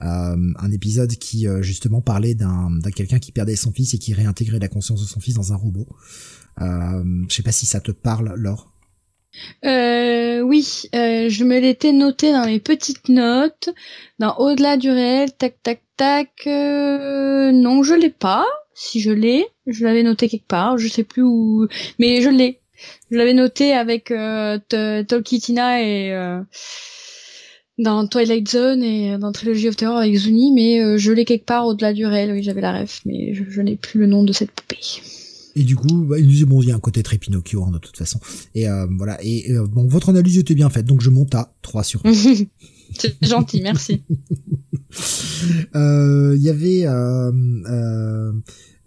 un épisode qui justement parlait d'un, d'un quelqu'un qui perdait son fils et qui réintégrait la conscience de son fils dans un robot. je sais pas si ça te parle, Laure. Euh, oui, je me l'étais noté dans mes petites notes, dans Au-delà du réel, tac tac tac. non, je l'ai pas si je l'ai. Je l'avais noté quelque part, je sais plus où, mais je l'ai. Je l'avais noté avec euh, Tolkitina et euh, dans Twilight Zone et dans Trilogy of Terror avec Zuni, mais euh, je l'ai quelque part au-delà du réel. Oui, j'avais la ref, mais je, n'ai plus le nom de cette poupée. Et du coup, bah, il disait bon, il y a un côté très Pinocchio hein, de toute façon. Et euh, voilà. Et euh, bon, votre analyse était bien faite, donc je monte à 3 sur. C'est gentil, merci. Il y avait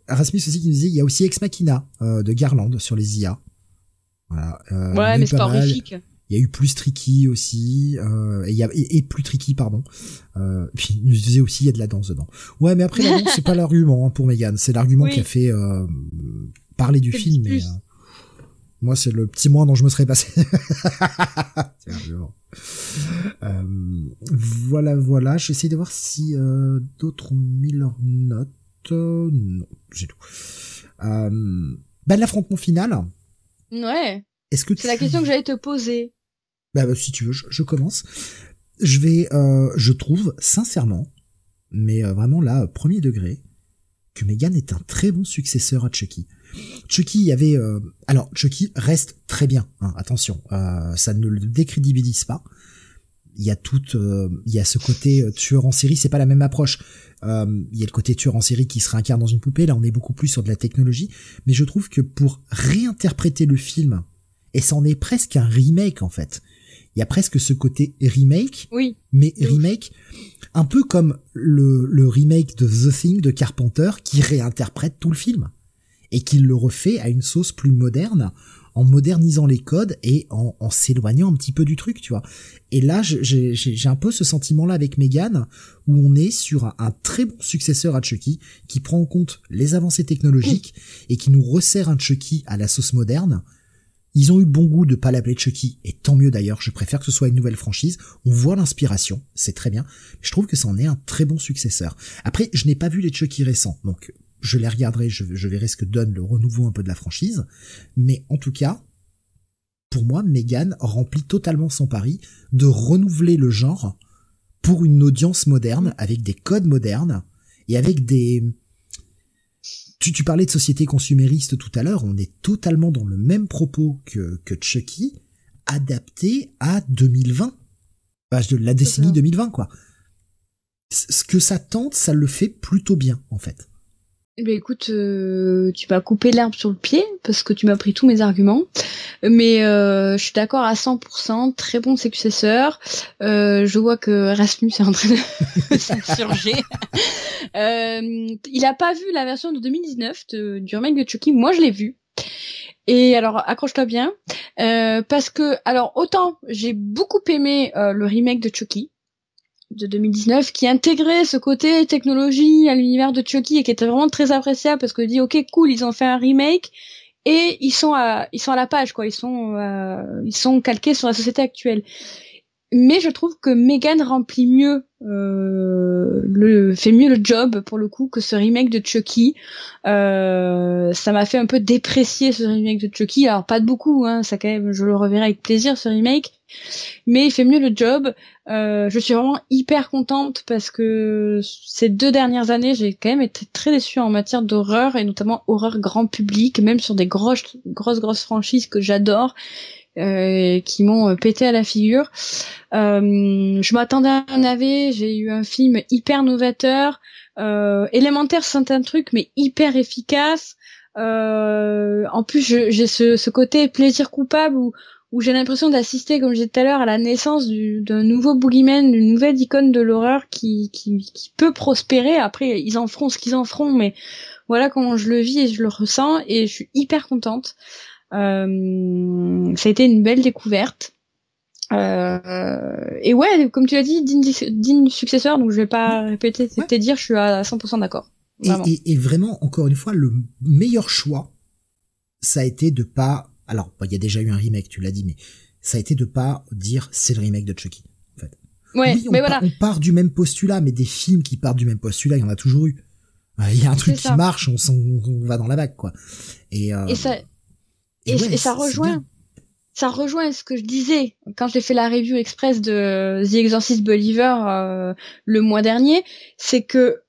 Rasmus aussi qui nous disait, il y a aussi Ex Machina euh, de Garland sur les IA. Voilà. Euh, ouais, mais c'est horrifique. Il y a eu plus tricky aussi, euh, et, y a, et, plus tricky pardon. Euh, puis nous disait aussi il y a de la danse dedans. Ouais, mais après la danse c'est pas l'argument hein, pour Megan, c'est l'argument qui a fait euh, parler du film. Mais, euh, moi c'est le petit moins dont je me serais passé. euh, voilà, voilà. J'essaie de voir si euh, d'autres ont mis leurs notes non, c'est tout. Euh, bah, l'affrontement final. Ouais. Est-ce que c'est la question que j'allais te poser. Bah, bah, si tu veux, je, commence. Je vais, euh, je trouve sincèrement, mais euh, vraiment là, premier degré, que Megan est un très bon successeur à Chucky. Chucky y avait, euh, alors Chucky reste très bien. Hein, attention, euh, ça ne le décrédibilise pas. Il y a tout, il y a ce côté tueur en série, c'est pas la même approche. Euh, il y a le côté tueur en série qui se réincarne dans une poupée. Là, on est beaucoup plus sur de la technologie. Mais je trouve que pour réinterpréter le film et c'en est presque un remake en fait. Il y a presque ce côté remake, oui, mais remake un peu comme le, le remake de The Thing de Carpenter qui réinterprète tout le film et qui le refait à une sauce plus moderne en modernisant les codes et en, en s'éloignant un petit peu du truc, tu vois. Et là, j'ai un peu ce sentiment-là avec Megan, où on est sur un, un, très bon successeur à Chucky, qui prend en compte les avancées technologiques et qui nous resserre un Chucky à la sauce moderne. Ils ont eu le bon goût de pas l'appeler Chucky, et tant mieux d'ailleurs, je préfère que ce soit une nouvelle franchise. On voit l'inspiration, c'est très bien. Je trouve que ça en est un très bon successeur. Après, je n'ai pas vu les Chucky récents, donc je les regarderai, je, verrai ce que donne le renouveau un peu de la franchise. Mais en tout cas, pour moi, Megan remplit totalement son pari de renouveler le genre pour une audience moderne, avec des codes modernes et avec des... Tu, tu parlais de société consumériste tout à l'heure, on est totalement dans le même propos que, que Chucky, adapté à 2020. Page de la décennie 2020, quoi. Ce que ça tente, ça le fait plutôt bien, en fait. Eh ben écoute, euh, tu m'as coupé l'herbe sur le pied parce que tu m'as pris tous mes arguments. Mais euh, je suis d'accord à 100%, très bon successeur. Euh, je vois que Rasmus est en train de s'insurger. il a pas vu la version de 2019 du remake de Chucky. Moi, je l'ai vu. Et alors, accroche-toi bien, parce que alors autant j'ai beaucoup aimé le remake de Chucky de 2019 qui intégrait ce côté technologie à l'univers de Chucky et qui était vraiment très appréciable parce que dit ok cool ils ont fait un remake et ils sont à ils sont à la page quoi. Ils sont euh, ils sont calqués sur la société actuelle mais je trouve que Megan remplit mieux euh, le fait mieux le job pour le coup que ce remake de Chucky. Euh, ça m'a fait un peu déprécier ce remake de Chucky. Alors pas de beaucoup hein ça quand même je le reverrai avec plaisir ce remake. Mais il fait mieux le job. Euh, je suis vraiment hyper contente parce que ces deux dernières années j'ai quand même été très déçue en matière d'horreur et notamment horreur grand public même sur des grosses grosses grosses franchises que j'adore euh, qui m'ont euh, pété à la figure. Euh, je m'attendais à un AV, j'ai eu un film hyper novateur, euh, élémentaire c'est un truc mais hyper efficace. en plus j'ai ce, côté plaisir coupable où, j'ai l'impression d'assister, comme je disais tout à l'heure, à la naissance d'un nouveau boogeyman, d'une nouvelle icône de l'horreur qui, qui, qui, peut prospérer. Après, ils en feront ce qu'ils en feront, mais voilà comment je le vis et je le ressens, et je suis hyper contente. Euh, ça a été une belle découverte. Euh, et ouais, comme tu l'as dit, digne, successeur, donc je vais pas répéter tes dire, je suis à 100% d'accord. Et, vraiment, encore une fois, le meilleur choix, ça a été de pas. Alors, il y a déjà eu un remake, tu l'as dit, mais ça a été de pas dire c'est le remake de Chucky. En fait. Ouais, oui, on, mais voilà. on part du même postulat, mais des films qui partent du même postulat, il y en a toujours eu. Il y a un truc qui marche, on, on, va dans la vague, quoi. Et, euh, et ça, et, ça rejoint ça rejoint ce que je disais quand j'ai fait la review express de The Exorcist Believer euh, le mois dernier, c'est que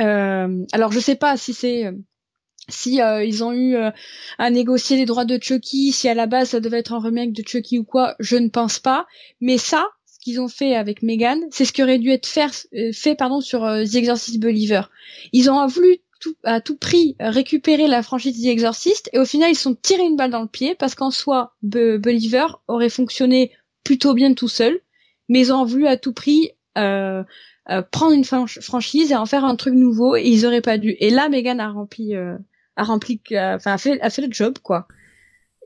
euh, alors je sais pas si c'est si euh, ils ont eu à négocier les droits de Chucky, si à la base ça devait être un remake de Chucky ou quoi, je ne pense pas. Mais ça, ce qu'ils ont fait avec Megan, c'est ce qui aurait dû être fait pardon sur The Exorcist Believer. Ils ont voulu à tout prix récupérer la franchise The Exorcist et au final ils sont tirés une balle dans le pied parce qu'en soi Believer aurait fonctionné plutôt bien tout seul mais ils ont voulu à tout prix euh, euh, prendre une franchise et en faire un truc nouveau et ils auraient pas dû. Et là Megan a rempli euh, a rempli enfin a fait a fait le job quoi.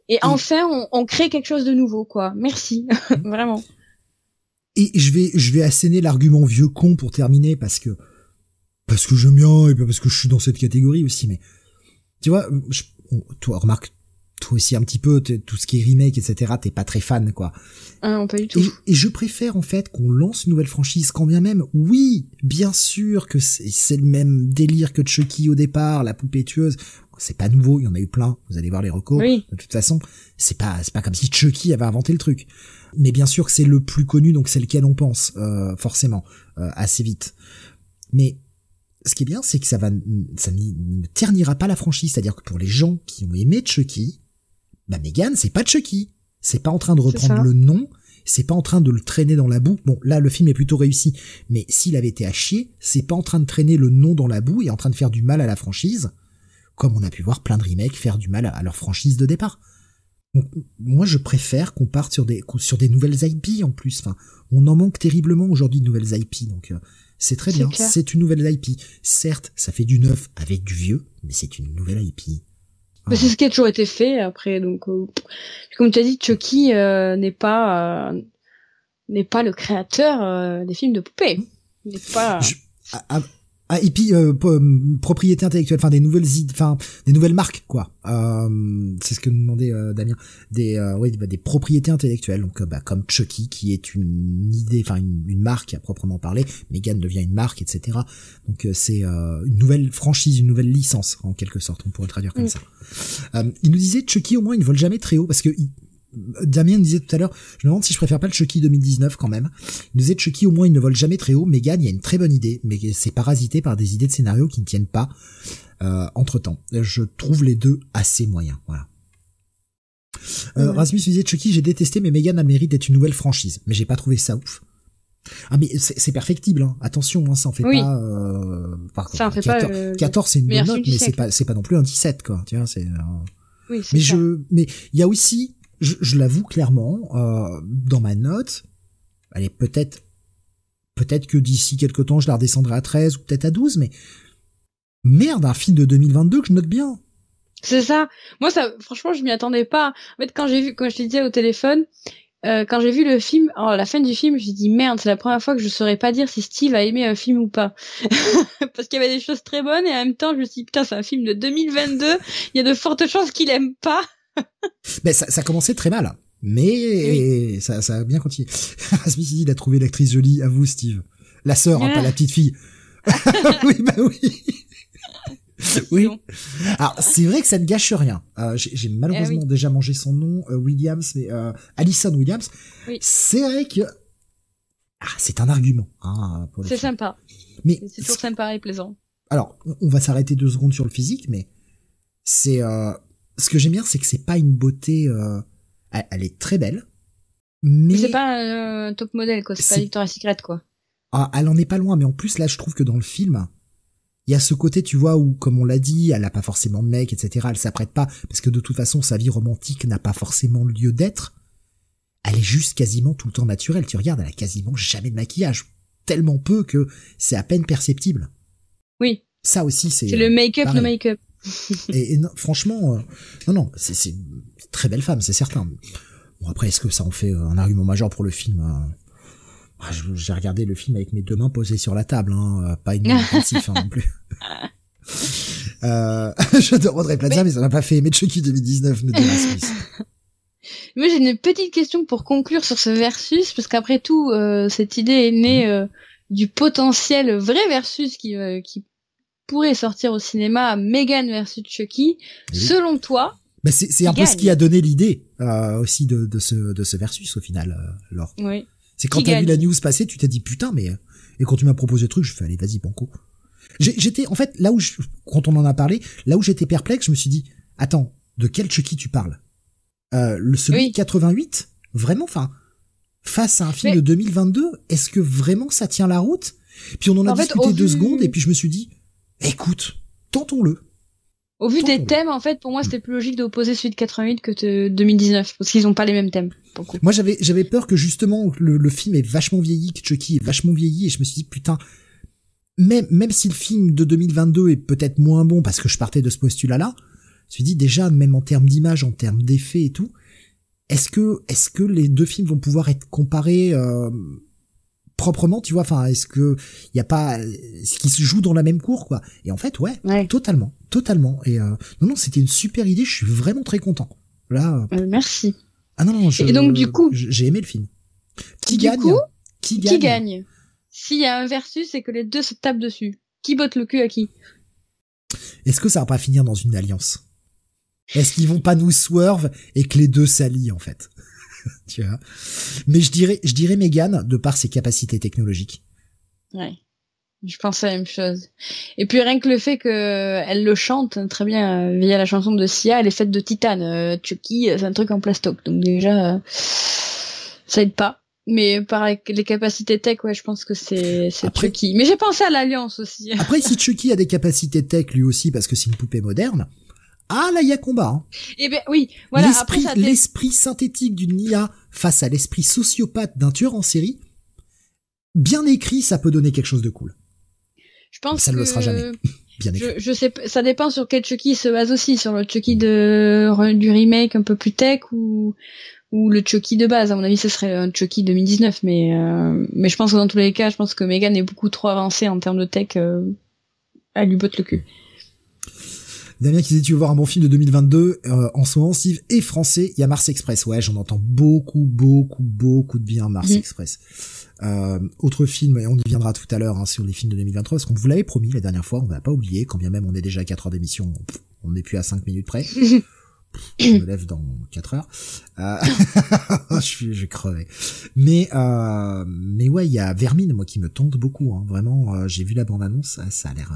Et enfin on, on crée quelque chose de nouveau quoi. Merci. Vraiment. Et je vais je vais asséner l'argument vieux con pour terminer parce que parce que j'aime bien et parce que je suis dans cette catégorie aussi. Mais tu vois, toi remarque, toi aussi un petit peu, tout ce qui est remake, etc. T'es pas très fan, quoi. Ah non, pas du tout. Et, je préfère en fait qu'on lance une nouvelle franchise, quand bien même, oui, bien sûr que c'est le même délire que Chucky au départ, la poupée tueuse. C'est pas nouveau, il y en a eu plein. Vous allez voir les recours. Oui. De toute façon, c'est pas c'est pas comme si Chucky avait inventé le truc. Mais bien sûr que c'est le plus connu, donc c'est lequel on pense, euh, forcément, euh, assez vite. Mais ce qui est bien, c'est que ça va, ça ne ternira pas la franchise. C'est-à-dire que pour les gens qui ont aimé Chucky, bah Megan, c'est pas Chucky. C'est pas en train de reprendre le nom, c'est pas en train de le traîner dans la boue. Bon, là, le film est plutôt réussi, mais s'il avait été à chier, c'est pas en train de traîner le nom dans la boue et en train de faire du mal à la franchise, comme on a pu voir plein de remakes faire du mal à leur franchise de départ. moi, je préfère qu'on parte sur des sur des nouvelles IP en plus. Enfin, on en manque terriblement aujourd'hui de nouvelles IP, donc euh, c'est très bien. C'est une nouvelle IP. Certes, ça fait du neuf avec du vieux, mais c'est une nouvelle IP. Mais c'est ce qui a toujours été fait après. Donc, euh, comme tu as dit, Chucky euh, n'est pas n'est pas le créateur des films de poupées. N'est pas. Ah, et puis euh, propriété intellectuelle, enfin des nouvelles, enfin des nouvelles marques quoi. Euh, c'est ce que nous demandait euh, Damien. Des, euh, oui, bah, des propriétés intellectuelles, donc bah, comme Chucky qui est une idée, enfin une, une, marque à proprement parler. Megan devient une marque, etc. Donc c'est une nouvelle franchise, une nouvelle licence en quelque sorte. On pourrait le traduire comme mm. ça. il nous disait Chucky au moins il ne vole jamais très haut parce que Damien disait tout à l'heure, je me demande si je préfère pas le Chucky 2019 quand même. Il nous disait Chucky au moins il ne vole jamais très haut. Megan, il y a une très bonne idée, mais c'est parasité par des idées de scénario qui ne tiennent pas euh, entre temps. Je trouve les deux assez moyens. Voilà. Euh, Rasmus disait Chucky, j'ai détesté, mais Megan a le mérite d'être une nouvelle franchise. Mais j'ai pas trouvé ça ouf. Ah mais c'est perfectible, hein. attention, hein, ça en fait pas. Euh, ça en fait 14, pas. 14 c'est une bonne note, mais c'est pas c'est pas non plus un 17 quoi. Tu vois, c'est. Euh, oui, mais ça. je mais il y a aussi je, l'avoue clairement, euh, dans ma note, allez, peut-être, peut-être que d'ici quelques temps, je la redescendrai à 13 ou peut-être à 12, mais merde, un film de 2022 que je note bien. C'est ça. Moi, ça, franchement, je m'y attendais pas. En fait, quand j'ai vu, quand je te disais au téléphone, euh, quand j'ai vu le film, oh, la fin du film, j'ai dit merde, c'est la première fois que je saurais pas dire si Steve a aimé un film ou pas. Parce qu'il y avait des choses très bonnes et en même temps, je me suis dit putain, c'est un film de 2022, il y a de fortes chances qu'il aime pas. Mais ça, ça commençait très mal. Mais ça, ça a bien continué. Smith il a trouvé l'actrice jolie. À vous, Steve. La sœur, hein, pas la petite fille. oui, bah oui. oui. Alors c'est vrai que ça ne gâche rien. Euh, J'ai malheureusement eh déjà mangé son nom, euh, Williams, mais euh, Alison Williams. Oui. C'est vrai que ah, c'est un argument. Hein, c'est sympa. Mais c'est toujours sympa et plaisant. Alors on va s'arrêter deux secondes sur le physique, mais c'est euh, ce que j'aime bien, c'est que c'est pas une beauté. Euh, elle, est très belle, mais, c'est pas un top modèle quoi. C'est pas Victoria's Secret quoi. Ah, elle en est pas loin, mais en plus là, je trouve que dans le film, il y a ce côté, tu vois, où comme on l'a dit, elle a pas forcément de mec, etc. Elle s'apprête pas parce que de toute façon, sa vie romantique n'a pas forcément lieu d'être. Elle est juste quasiment tout le temps naturelle. Tu regardes, elle a quasiment jamais de maquillage, tellement peu que c'est à peine perceptible. Oui. Ça aussi, c'est. C'est le make-up, le make-up. et, franchement, euh, non, non, c'est une très belle femme, c'est certain. Bon, après, est-ce que ça en fait euh, un argument majeur pour le film euh, ah, J'ai regardé le film avec mes deux mains posées sur la table, hein, pas une intensif hein, non plus. euh, je Audrey Plaza, mais... mais ça n'a pas fait aimer Chucky 2019, me Moi, j'ai une petite question pour conclure sur ce versus, parce qu'après tout, cette idée est née mhm. du potentiel vrai versus qui, qui pourrait sortir au cinéma Megan versus Chucky. Selon toi, bah c'est un peu ce qui a donné l'idée euh, aussi de, de, ce, de ce versus au final, euh, Oui. C'est quand t'as vu la news passer, tu t'es dit putain, mais et quand tu m'as proposé le truc, je fais allez vas-y banco. J'étais en fait là où je, quand on en a parlé, là où j'étais perplexe, je me suis dit attends, de quel Chucky tu parles? Euh, Le celui de 88 Vraiment, enfin face à un film de 2022, est-ce que vraiment ça tient la route? Puis on en a discuté deux secondes et puis je me suis dit Écoute, tentons-le. Au vu des thèmes, en fait, pour moi, c'était plus logique d'opposer celui de 88 que de 2019, parce qu'ils ont pas les mêmes thèmes. Moi, j'avais, j'avais peur que justement le, film est vachement vieilli, que Chucky est vachement vieilli, et je me suis dit putain, même même si le film de 2022 est peut-être moins bon parce que je partais de ce postulat-là, je me suis dit déjà même en termes d'image, en termes d'effets et tout, est-ce que est-ce que les deux films vont pouvoir être comparés euh, proprement, tu vois. Enfin, est-ce que il y a pas ce qui se joue dans la même cour, quoi Et en fait, ouais, totalement, totalement. Et euh, non, non, c'était une super idée. Je suis vraiment très content. Là. Euh, merci. Ah non, non. Je, Et donc du coup, j'ai aimé le film. Qui gagne Qui gagne Qui gagne S'il y a un versus, c'est que les deux se tapent dessus. Qui botte le cul à qui Est-ce que ça va pas finir dans une alliance? Est-ce qu'ils vont pas nous swerve et que les deux s'allient en fait? tu vois. Mais je dirais, je dirais Megan de par ses capacités technologiques. Ouais. Je pense la même chose. Et puis rien que le fait que elle le chante très bien euh, via la chanson de Sia, elle est faite de titane. Euh, Chucky, c'est un truc en plastoc. Donc déjà, euh, ça aide pas. Mais par les capacités tech, ouais, je pense que c'est Chucky. Mais j'ai pensé à l'alliance aussi. Après, si Chucky a des capacités tech lui aussi parce que c'est une poupée moderne, Ah là, il y a combat. Hein. Eh ben oui, voilà. L'esprit, l'esprit synthétique d'une IA face à l'esprit sociopathe d'un tueur en série, bien écrit, ça peut donner quelque chose de cool. Je pense ça ne le sera jamais. Bien écrit. Je, je, sais, ça dépend sur quel Chucky se base aussi, sur le Chucky de du remake un peu plus tech ou ou le Chucky de base. À mon avis, ce serait un Chucky 2019, mais euh, mais je pense que dans tous les cas, je pense que Megan est beaucoup trop avancée en termes de tech. Euh, elle lui botte le cul. Damien qui disait tu veux voir un bon film de 2022 euh, en ce moment Steve est français il y a Mars Express. Ouais j'en entends beaucoup beaucoup beaucoup de bien Mars mhm. Express. Euh, autre film et on y viendra tout à l'heure hein, sur les films de 2023 parce qu'on vous l'avait promis la dernière fois on va pas oublier quand bien même on est déjà à 4 heures d'émission on n'est plus à 5 minutes près. Je me lève dans 4 heures. Euh, je suis je vais crever. Mais euh, mais ouais il y a Vermine moi qui me tente beaucoup hein. vraiment euh, j'ai vu la bande annonce ça a l'air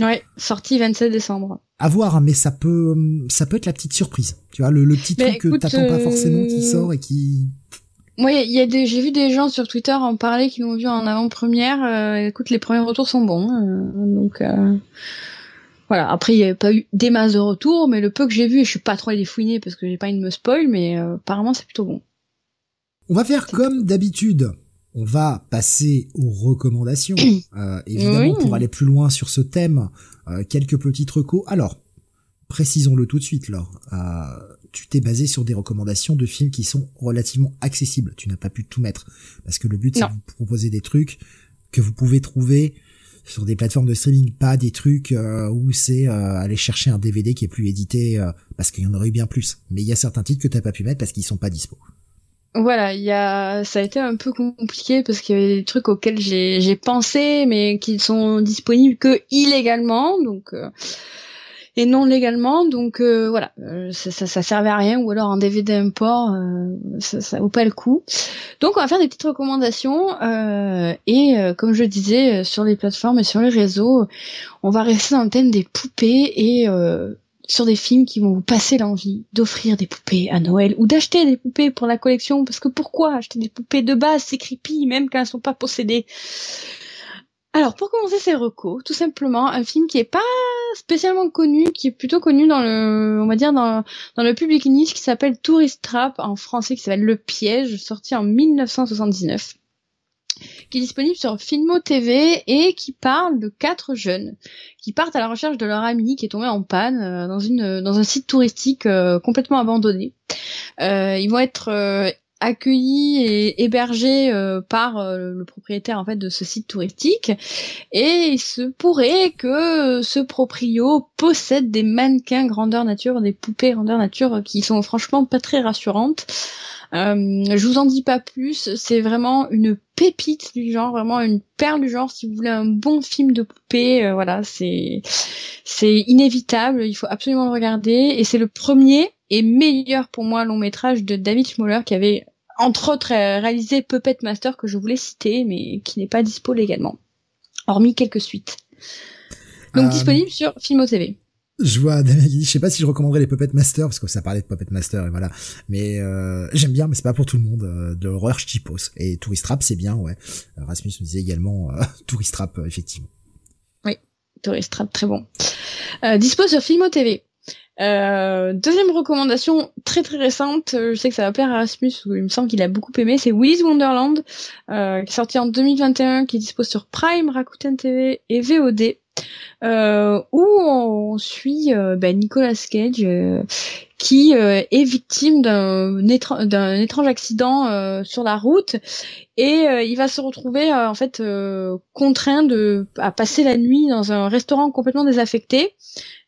Ouais, sortie 27 décembre. À voir, mais ça peut, ça peut être la petite surprise. Tu vois, le, le petit truc que t'attends pas forcément qui euh, sort et qui. Ouais, il y a des, j'ai vu des gens sur Twitter en parler qui l'ont vu en avant-première. Euh, écoute, les premiers retours sont bons, euh, donc voilà. Après, il y avait pas eu des masses de retours, mais le peu que j'ai vu, je suis pas trop allé fouiner parce que j'ai pas envie de me spoil, mais apparemment c'est plutôt bon. On va faire comme d'habitude on va passer aux recommandations. Euh, évidemment, pour aller plus loin sur ce thème, euh, quelques petites recos. Alors, précisons-le tout de suite, Laure. Euh, tu t'es basé sur des recommandations de films qui sont relativement accessibles. Tu n'as pas pu tout mettre. Parce que le but, c'est de vous proposer des trucs que vous pouvez trouver sur des plateformes de streaming, pas des trucs où c'est aller chercher un DVD qui est plus édité, parce qu'il y en aurait eu bien plus. Mais il y a certains titres que t'as pas pu mettre parce qu'ils sont pas dispo. Voilà, il y a, ça a été un peu compliqué parce qu'il y avait des trucs auxquels j'ai, pensé, mais qui sont disponibles que illégalement, donc euh, et non légalement, donc euh, voilà, euh, ça, ça, servait à rien, ou alors un DVD import, ça, ça vaut pas le coup. Donc on va faire des petites recommandations et comme je disais sur les plateformes et sur les réseaux, on va rester dans le thème des poupées et sur des films qui vont vous passer l'envie d'offrir des poupées à Noël ou d'acheter des poupées pour la collection parce que pourquoi acheter des poupées de base? C'est creepy même quand elles sont pas possédées. Alors pour commencer c'est recos, tout simplement un film qui est pas spécialement connu, qui est plutôt connu dans le on va dire dans, dans le public niche qui s'appelle Tourist Trap en français qui s'appelle Le Piège sorti en 1979 qui est disponible sur Filmo TV et qui parle de quatre jeunes qui partent à la recherche de leur ami qui est tombé en panne euh, dans une dans un site touristique euh, complètement abandonné. Euh, ils vont être accueillis et hébergés par le propriétaire en fait de ce site touristique et il se pourrait que ce proprio possède des mannequins grandeur nature, des poupées grandeur nature qui sont franchement pas très rassurantes. Euh, je vous en dis pas plus, c'est vraiment une pépite du genre, vraiment une perle du genre. Si vous voulez un bon film de poupée, euh, voilà, c'est c'est inévitable. Il faut absolument le regarder. Et c'est le premier et meilleur pour moi long métrage de David Schmoller qui avait entre autres réalisé Puppet Master que je voulais citer, mais qui n'est pas dispo légalement, hormis quelques suites. Donc euh, disponible sur Filmo TV. Je vois Damien qui dit, je sais pas si je recommanderais les Puppet Master, parce que ça parlait de Puppet Master, et voilà. Mais euh, j'aime bien, mais c'est pas pour tout le monde, euh, de l'horreur cheapos. Et Tourist Trap, c'est bien, ouais. Euh, Rasmus me disait également euh, Tourist Trap, effectivement. Oui, Tourist Trap, très bon. Euh, dispo sur Filmo TV. Deuxième recommandation très très récente, je sais que ça va plaire à Rasmus, il me semble qu'il a beaucoup aimé, c'est Willy's Wonderland, qui est sorti en 2021, qui est dispo sur Prime, Rakuten TV et VOD euh, où on suit euh, ben, Nicolas Cage euh, qui euh, est victime d'un étrange accident sur la route et il va se retrouver en fait contraint de à passer la nuit dans un restaurant complètement désaffecté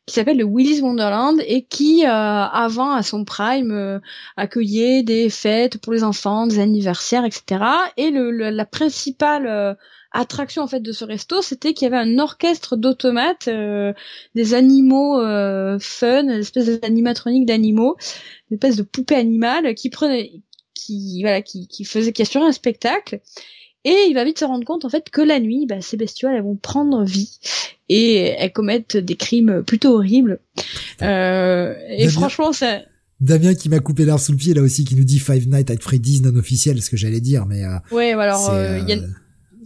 qui s'appelle le Willy's Wonderland et qui avant à son prime accueillait des fêtes pour les enfants, des anniversaires, etc. Et le, la principale attraction en fait de ce resto, c'était qu'il y avait un orchestre d'automates, euh, des animaux euh, fun, une espèce d'animatronique d'animaux, une espèce de poupée animale qui prenait, qui voilà, qui, qui faisait, qui assurait un spectacle. Et il va vite se rendre compte en fait que la nuit, bah, ces bestioles elles vont prendre vie et elles commettent des crimes plutôt horribles. Euh, et franchement, ça. Damien qui m'a coupé l'art sous le pied là aussi qui nous dit Five Nights at Freddy's non officiel ce que j'allais dire mais ouais alors il y a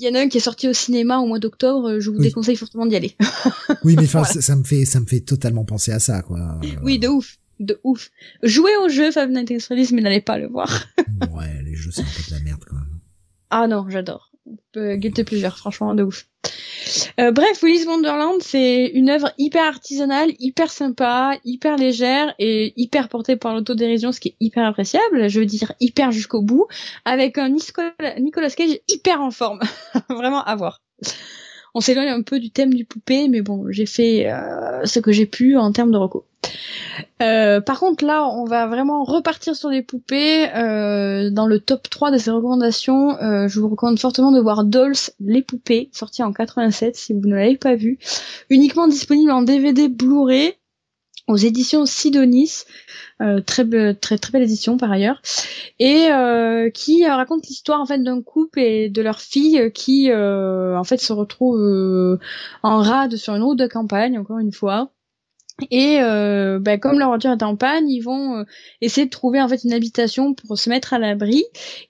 y en a un qui est sorti au cinéma au mois d'octobre. Je vous déconseille fortement d'y aller. oui, mais enfin, ça, me fait, ça me fait totalement penser à ça, quoi. Oui, de ouf, de ouf. Jouez au jeu Five Nights at Freddy's, mais n'allez pas le voir. ouais, les jeux c'est un peu de la merde, quand même. Ah non, j'adore. Guilty Pleasure, franchement, de ouf. Euh, bref, Willis Wonderland, c'est une œuvre hyper artisanale, hyper sympa, hyper légère et hyper portée par l'autodérision, ce qui est hyper appréciable. Je veux dire hyper jusqu'au bout, avec un Nicolas Cage hyper en forme. Vraiment à voir. On s'éloigne un peu du thème du poupée, mais bon, j'ai fait euh, ce que j'ai pu en termes de recours. Euh, par contre, là, on va vraiment repartir sur les poupées. Euh, dans le top 3 de ces recommandations, euh, je vous recommande fortement de voir Dolls, les poupées, sorti en 87, si vous ne l'avez pas vu. Uniquement disponible en DVD Blu-ray aux éditions Sidonis. très, très très belle édition par ailleurs et qui raconte l'histoire en fait d'un couple et de leur fille qui en fait se retrouve en rade sur une route de campagne encore une fois et euh, bah, comme leur voiture est en panne, ils vont euh, essayer de trouver en fait une habitation pour se mettre à l'abri.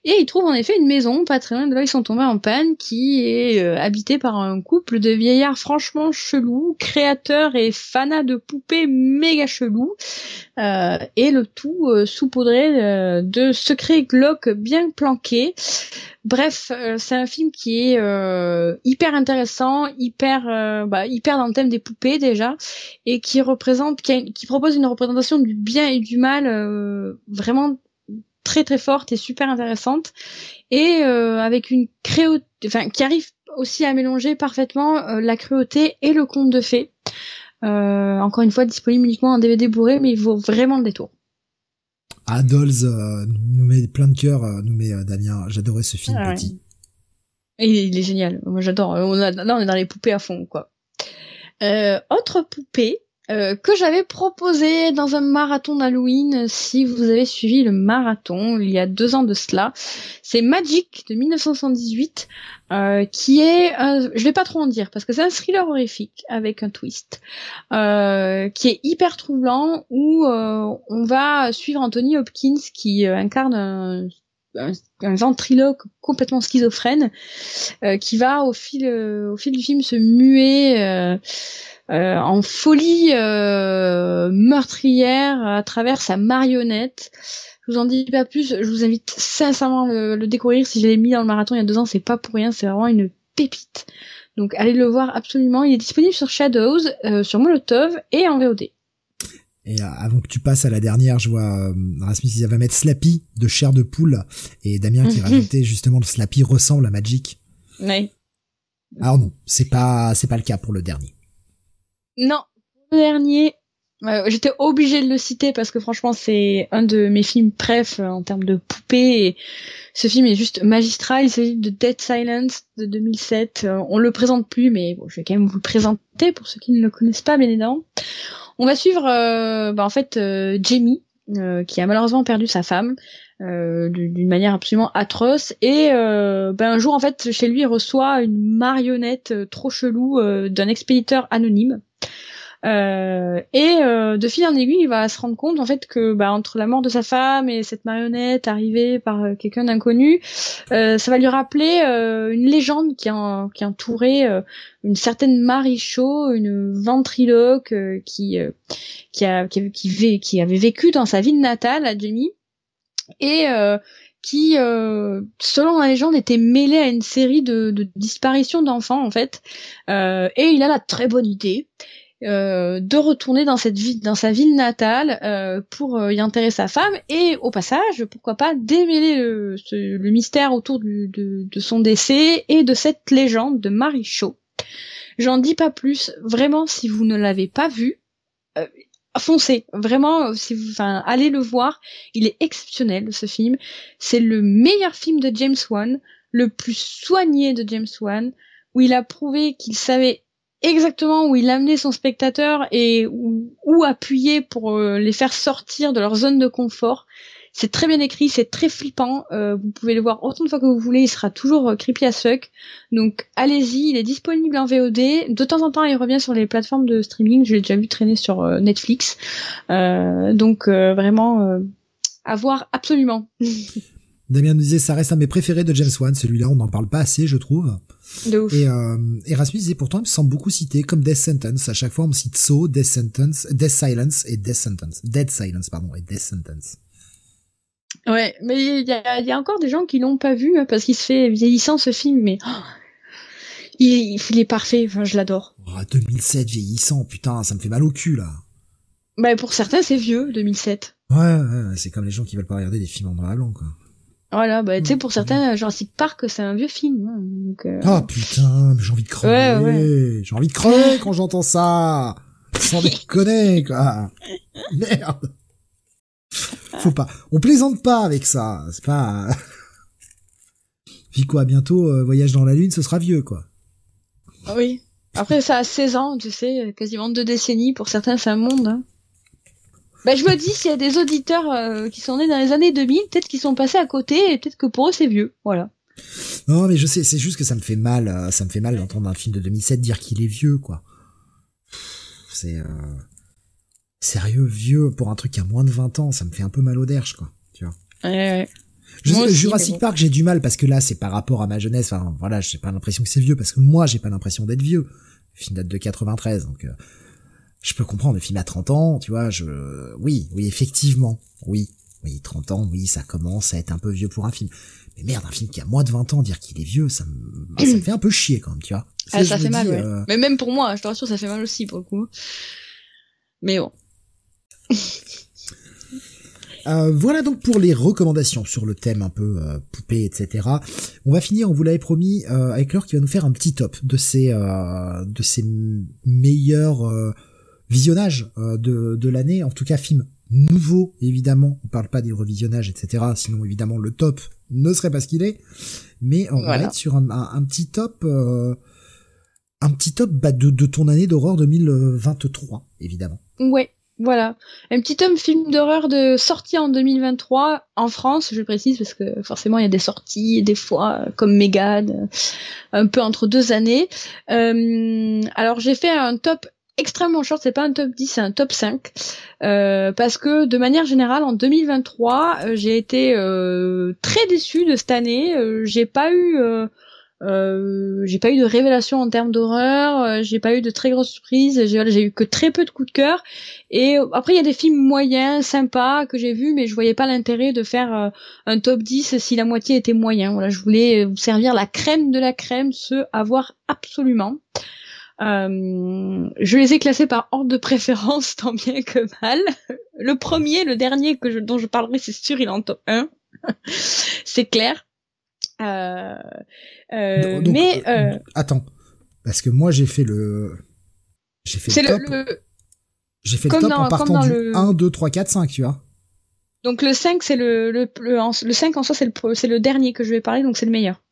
Et ils trouvent en effet une maison pas très loin de là ils sont tombés en panne, qui est euh, habitée par un couple de vieillards franchement chelous, créateurs et fanats de poupées méga chelous. et le tout saupoudré de secrets glauques bien planqués. Bref, euh, c'est un film qui est euh, hyper intéressant, hyper euh, bah, hyper dans le thème des poupées déjà, et qui représente, qui, propose une représentation du bien et du mal vraiment très très forte et super intéressante, et avec une créauté, enfin qui arrive aussi à mélanger parfaitement la cruauté et le conte de fées. encore une fois, disponible uniquement en DVD bourré, mais il vaut vraiment le détour. Adolz euh, nous met plein de cœur, euh, nous met euh, Damien. J'adorais ce film ah petit. Et il est génial. Moi j'adore. On là on est dans les poupées à fond quoi. autre poupée que j'avais proposé dans un marathon d'Halloween, si vous avez suivi le marathon il y a deux ans de cela, c'est Magic de 1978, euh, qui est, un, je vais pas trop en dire parce que c'est un thriller horrifique avec un twist, euh, qui est hyper troublant où euh, on va suivre Anthony Hopkins qui euh, incarne un, un, ventriloque complètement schizophrène, euh, qui va au fil, au fil du film se muer. En folie meurtrière à travers sa marionnette. Je vous en dis pas plus. Je vous invite sincèrement le, le découvrir. Si je l'ai mis dans le marathon il y a deux ans, c'est pas pour rien. C'est vraiment une pépite. Donc allez le voir absolument. Il est disponible sur Shadows, euh, sur Molotov et en VOD. Et euh, avant que tu passes à la dernière, je vois euh, Rasmus il va mettre Slappy de chair de poule et Damien qui rajoutait justement le Slappy ressemble à Magic. Oui. Alors non, c'est pas c'est pas le cas pour le dernier. Non, le dernier, J'étais obligée de le citer parce que franchement c'est un de mes films préf euh, en termes de poupées et ce film est juste magistral. Il s'agit de Dead Silence de 2007. Euh, on le présente plus mais bon, je vais quand même vous le présenter pour ceux qui ne le connaissent pas bien évidemment. On va suivre euh, bah, en fait Jamie qui a malheureusement perdu sa femme d'une manière absolument atroce et ben un jour en fait chez lui il reçoit une marionnette trop chelou d'un expéditeur anonyme euh, et euh, de fil en aiguille, il va se rendre compte en fait que bah, entre la mort de sa femme et cette marionnette arrivée par euh, quelqu'un d'inconnu, ça va lui rappeler une légende qui, entourait une certaine Marie Shaw, une ventriloque qui qui, qui, avait vécu dans sa ville natale à Jamie et qui, selon la légende, était mêlée à une série de, de disparitions d'enfants en fait. et il a la très bonne idée euh, de retourner dans cette ville, dans sa ville natale euh, pour euh, y enterrer sa femme et au passage, pourquoi pas démêler le, mystère autour du, de, son décès et de cette légende de Marie Chaud. J'en dis pas plus. Vraiment, si vous ne l'avez pas vu, foncez. Vraiment, si vous, allez le voir. Il est exceptionnel ce film. C'est le meilleur film de James Wan, le plus soigné de James Wan, où il a prouvé qu'il savait exactement où il amenait son spectateur et où, appuyer pour euh, les faire sortir de leur zone de confort. C'est très bien écrit, c'est très flippant. Euh, vous pouvez le voir autant de fois que vous voulez, il sera toujours euh, creepy as fuck. Donc allez-y, il est disponible en VOD. De temps en temps, il revient sur les plateformes de streaming. Je l'ai déjà vu traîner sur Netflix. donc vraiment, à voir absolument. Damien nous disait ça reste un de mes préférés de James Wan, celui-là on n'en parle pas assez je trouve. De ouf. Et euh, Erasmus disait pourtant il me semble beaucoup cité comme Death Sentence. À chaque fois on me cite So, Death Sentence, Death Silence et Death Sentence. Dead Silence pardon et Death Sentence. Ouais, mais il y a, y a, encore des gens qui l'ont pas vu hein, parce qu'il se fait vieillissant ce film, mais oh, il, il, est parfait. Enfin, je l'adore. Oh, 2007 vieillissant, putain, ça me fait mal au cul là. Bah pour certains c'est vieux, 2007. Ouais, ouais c'est comme les gens qui veulent pas regarder des films en noir et blanc quoi. Voilà, bah tu sais pour certains Jurassic Park c'est un vieux film. Hein, donc, euh... Oh putain, mais j'ai envie de crever. Ouais, ouais. J'ai envie de crever quand j'entends ça. Sans déconner quoi. Merde. Faut pas. On plaisante pas avec ça. C'est pas. Puis quoi, bientôt euh, voyage dans la lune, ce sera vieux quoi. Oui. Après ça a 16 ans, tu sais, quasiment deux décennies. Pour certains c'est un monde. Hein. Bah, je me dis, s'il y a des auditeurs euh, qui sont nés dans les années 2000, peut-être qu'ils sont passés à côté et peut-être que pour eux c'est vieux. Voilà. Non, mais je sais, c'est juste que ça me fait mal, euh, ça me fait mal d'entendre un film de 2007 dire qu'il est vieux, quoi. C'est euh... sérieux vieux pour un truc qui a moins de 20 ans, ça me fait un peu mal au derche, quoi. Tu vois. Ouais, ouais. Je sais, aussi, Jurassic bon. Park, j'ai du mal parce que là, c'est par rapport à ma jeunesse. Enfin, voilà, j'ai pas l'impression que c'est vieux parce que moi, j'ai pas l'impression d'être vieux. Le film date de 93, donc. Euh je peux comprendre, le film a 30 ans, tu vois, je, oui, oui, effectivement, oui, oui, 30 ans, oui, ça commence à être un peu vieux pour un film. Mais merde, un film qui a moins de 20 ans, dire qu'il est vieux, ça me, ça me fait un peu chier quand même, tu vois. Ah, ça fait mal, dis, ouais. euh... Mais même pour moi, je te rassure, ça fait mal aussi pour le coup. Mais bon. Euh, voilà donc pour les recommandations sur le thème un peu euh, poupée, etc. On va finir, on vous l'avait promis, euh, avec Laure qui va nous faire un petit top de ses euh, de ses meilleurs euh, visionnage euh, de, de l'année, en tout cas film nouveau évidemment, on parle pas des revisionnages etc. Sinon évidemment le top ne serait pas ce qu'il est, mais on voilà. va être sur un, un, un petit top, euh, un petit top bah, de, de ton année d'horreur 2023 évidemment. Ouais. Voilà, un petit tome film d'horreur de sortie en 2023 en France, je précise parce que forcément il y a des sorties des fois comme Megan, un peu entre deux années. Euh, alors j'ai fait un top extrêmement short, c'est pas un top 10, c'est un top 5. Euh, parce que de manière générale, en 2023, euh, j'ai été euh, très déçue de cette année. Euh, j'ai pas eu euh, j'ai pas eu de révélation en termes d'horreur, j'ai pas eu de très grosses surprises, j'ai eu que très peu de coups de cœur. Et après, il y a des films moyens, sympas que j'ai vus, mais je voyais pas l'intérêt de faire un top 10 si la moitié était moyen. Voilà, je voulais vous servir la crème de la crème, ce à voir absolument. Euh, je les ai classés par ordre de préférence, tant bien que mal. Le premier, le dernier que je, dont je parlerai, c'est sûr, il est en top 1. c'est clair. Euh, euh, Donc, mais euh, attends, parce que moi j'ai fait le, j'ai fait le top. Le. J'ai fait le top dans, en partant du le... 1, 2, 3, 4, 5, tu vois. Donc le 5 c'est le le, le, le 5 en soi c'est le c'est le dernier que je vais parler donc c'est le meilleur.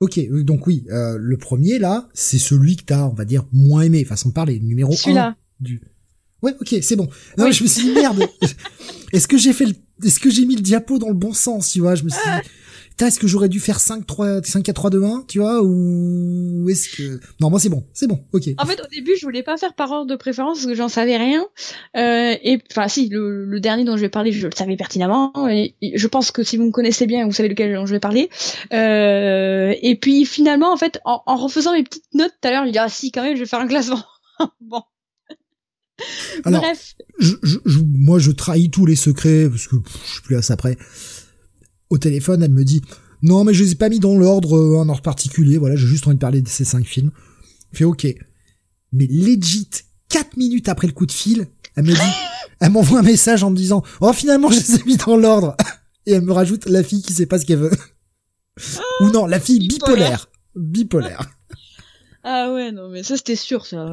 Ok, donc oui, euh, le premier là, c'est celui que t'as, on va dire, moins aimé, façon de parler, numéro 1 du. Ouais, ok, c'est bon. Non, oui. je me suis dit merde. est-ce que j'ai fait le, est-ce que j'ai mis le diapo dans le bon sens, tu vois Je me suis dit, est-ce que j'aurais dû faire 5 3 5 4 3 2 1, tu vois ou est-ce que Non, moi c'est bon, c'est bon. OK. En fait, au début, je voulais pas faire par ordre de préférence parce que j'en savais rien. Euh, et enfin si le, le, dernier dont je vais parler, je le savais pertinemment et, et, je pense que si vous me connaissez bien, vous savez lequel dont je vais parler. Euh, et puis finalement en fait en, en refaisant mes petites notes tout à l'heure, je dis ah si quand même, je vais faire un classement. bon. Alors, Bref. Je, je, je, moi, je trahis tous les secrets parce que pff, je suis plus à ça près au téléphone, elle me dit non mais je les ai pas mis dans l'ordre, euh, un ordre particulier, voilà, j'ai juste envie de parler de ces cinq films. Je fais ok. Mais legit, quatre minutes après le coup de fil, elle me dit, elle m'envoie un message en me disant oh finalement je les ai mis dans l'ordre et elle me rajoute la fille qui sait pas ce qu'elle veut. Ou non, la fille bipolaire. Bipolaire. Ah ouais, non, mais ça c'était sûr, ça.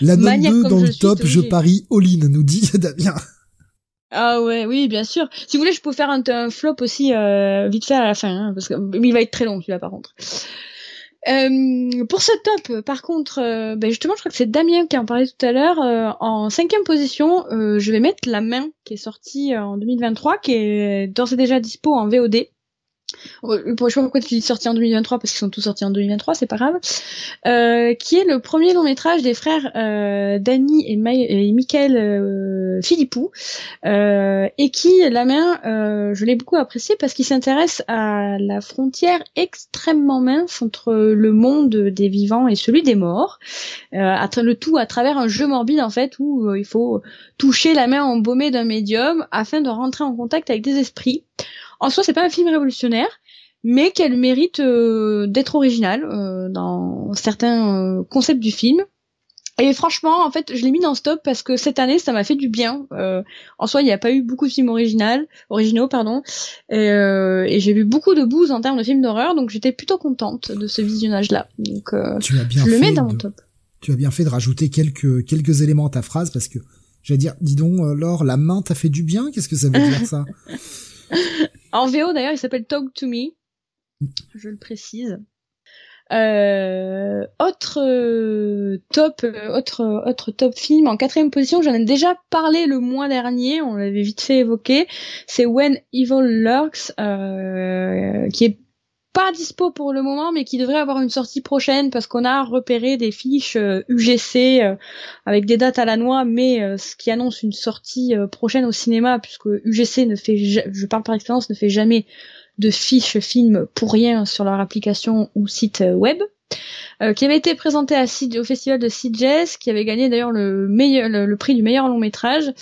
La note 2 dans le top, je parie all-in, nous dit Damien. Ah ouais, oui, bien sûr. Si vous voulez, je peux faire un, flop aussi euh, vite fait à la fin, hein, parce que il va être très long celui-là par contre. Euh, pour ce top, par contre, euh, ben justement, je crois que c'est Damien qui en parlait tout à l'heure. En cinquième position, je vais mettre La Main, qui est sortie en 2023, qui est d'ores et déjà dispo en VOD. Je sais pas pourquoi tu dis sorti en 2023 parce qu'ils sont tous sortis en 2023, c'est pas grave. Euh, qui est le premier long métrage des frères euh, Danny et, Michael euh, Philippou, euh, et qui, la main, euh, je l'ai beaucoup apprécié parce qu'il s'intéresse à la frontière extrêmement mince entre le monde des vivants et celui des morts, euh, le tout à travers un jeu morbide en fait où il faut toucher la main embaumée d'un médium afin de rentrer en contact avec des esprits. En soi, c'est pas un film révolutionnaire, mais qu'elle mérite d'être original dans certains concepts du film. Et franchement, en fait, je l'ai mis dans stop parce que cette année, ça m'a fait du bien. Euh, en soi, il n'y a pas eu beaucoup de films original, originaux, pardon, et, euh, et j'ai vu beaucoup de bouses en termes de films d'horreur, donc j'étais plutôt contente de ce visionnage-là. Donc, euh, tu as bien je le mets dans mon top. Tu as bien fait de rajouter quelques quelques éléments à ta phrase parce que j'allais dire, dis donc, euh, Laure, la main t'a fait du bien? Qu'est-ce que ça veut dire ça? En VO d'ailleurs, il s'appelle Talk to Me. Je le précise. Euh, autre euh, top, euh, autre autre top film en quatrième position, j'en ai déjà parlé le mois dernier, on l'avait vite fait évoquer. C'est When Evil Lurks, qui est pas dispo pour le moment, mais qui devrait avoir une sortie prochaine parce qu'on a repéré des fiches UGC avec des dates à la noix, mais ce qui annonce une sortie prochaine au cinéma, puisque UGC ne fait, je parle par expérience, ne fait jamais de fiches films pour rien sur leur application ou site web. Euh, qui avait été présenté au festival de Sitges, qui avait gagné d'ailleurs le, prix du meilleur long métrage,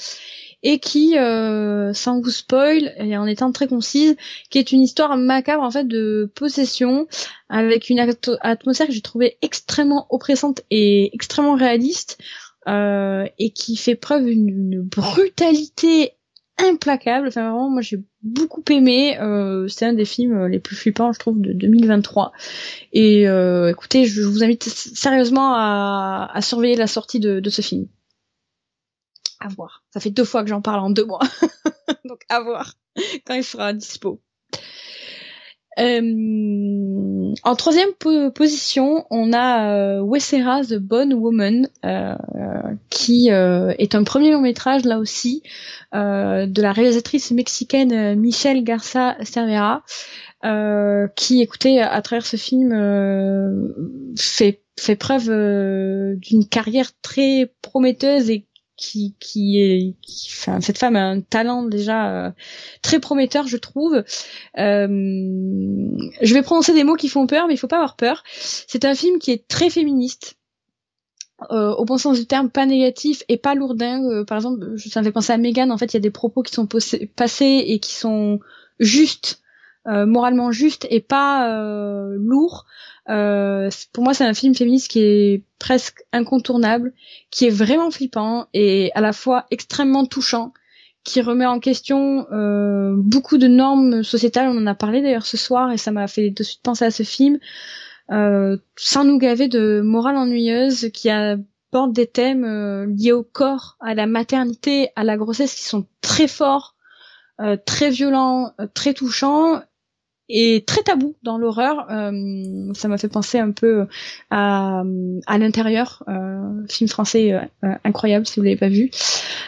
et qui, euh, sans vous spoil et en étant très concise, qui est une histoire macabre en fait de possession, avec une atmosphère que j'ai trouvée extrêmement oppressante et extrêmement réaliste, euh, et qui fait preuve d'une brutalité implacable. Enfin vraiment, moi j'ai beaucoup aimé. Euh, c'est un des films les plus flippants, je trouve, de 2023. Et euh, écoutez, je vous invite sérieusement à, surveiller la sortie de, ce film. À voir. Ça fait deux fois que j'en parle en deux mois, donc à voir quand il sera dispo. Euh, en troisième position, on a euh, The Bone Woman, euh, qui euh, est un premier long métrage là aussi euh, de la réalisatrice mexicaine Michelle Garza Cervera, qui, écoutez, à travers ce film, fait fait preuve d'une carrière très prometteuse et qui qui est enfin, cette femme a un talent déjà euh, très prometteur je trouve. Euh, je vais prononcer des mots qui font peur mais il faut pas avoir peur. C'est un film qui est très féministe euh, au bon sens du terme pas négatif et pas lourdin par exemple ça me fait penser à Megan en fait il y a des propos qui sont passés et qui sont justes moralement justes et pas lourds euh, pour moi, c'est un film féministe qui est presque incontournable, qui est vraiment flippant et à la fois extrêmement touchant, qui remet en question euh, beaucoup de normes sociétales. On en a parlé d'ailleurs ce soir et ça m'a fait de suite penser à ce film, euh, sans nous gaver de morale ennuyeuse, qui aborde des thèmes euh, liés au corps, à la maternité, à la grossesse, qui sont très forts, euh, très violents, très touchants et très tabou dans l'horreur. Euh, ça m'a fait penser un peu à, à l'intérieur, euh, film français euh, incroyable si vous l'avez pas vu.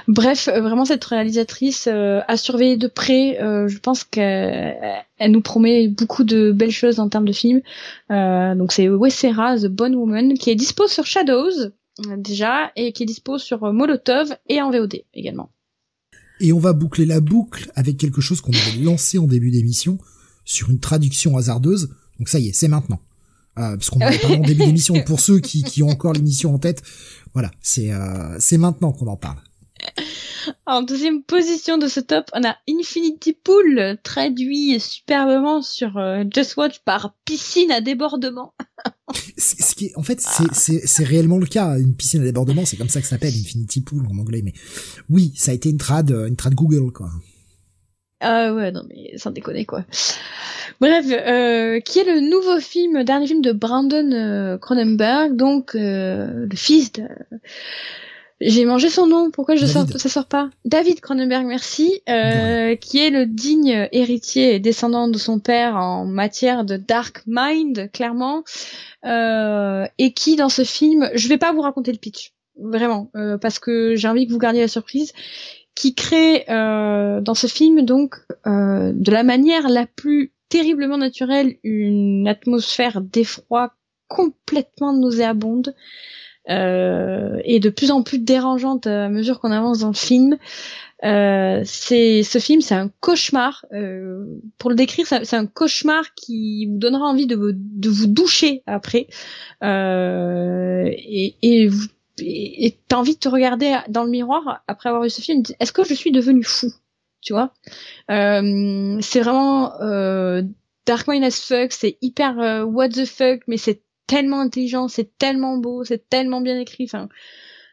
Bref, vraiment cette réalisatrice a surveillé de près. je pense qu'elle elle nous promet beaucoup de belles choses en termes de films. donc c'est Wessera, The Bone Woman, qui est dispo sur Shadows déjà et qui est dispo sur Molotov et en VOD également. Et on va boucler la boucle avec quelque chose qu'on avait lancé en début d'émission sur une traduction hasardeuse. Donc ça y est, c'est maintenant. Euh, parce qu'on en parlé en début d'émission. Pour ceux qui, qui ont encore l'émission en tête, voilà, c'est euh, c'est maintenant qu'on en parle. En deuxième position de ce top, on a Infinity Pool, traduit superbement sur euh, Just Watch par piscine à débordement. ce qui est, en fait, c'est, c'est, réellement le cas. Une piscine à débordement, c'est comme ça que ça s'appelle, Infinity Pool en anglais. Mais oui, ça a été une trad, une trad Google, quoi. Ah ouais, non mais sans déconner quoi. Bref, euh, qui est le nouveau film, dernier film de Brandon euh, Cronenberg, donc euh, le fils de... J'ai mangé son nom, pourquoi je sors, ça sort pas? David Cronenberg, merci, euh, qui est le digne héritier et descendant de son père en matière de dark mind, clairement, euh, et qui dans ce film, je vais pas vous raconter le pitch, vraiment, euh, parce que j'ai envie que vous gardiez la surprise qui crée euh, dans ce film donc euh, de la manière la plus terriblement naturelle une atmosphère d'effroi complètement nauséabonde euh, et de plus en plus dérangeante à mesure qu'on avance dans le film. Euh, c'est ce film, c'est un cauchemar. Euh, pour le décrire, c'est un cauchemar qui vous donnera envie de, de vous doucher après, euh, et, et vous et t'as envie de te regarder dans le miroir après avoir vu ce film. Est-ce que je suis devenu fou Tu vois? Euh, C'est vraiment euh, Dark Mind as fuck. C'est hyper euh, what the fuck, mais c'est tellement intelligent, c'est tellement beau, c'est tellement bien écrit. Enfin,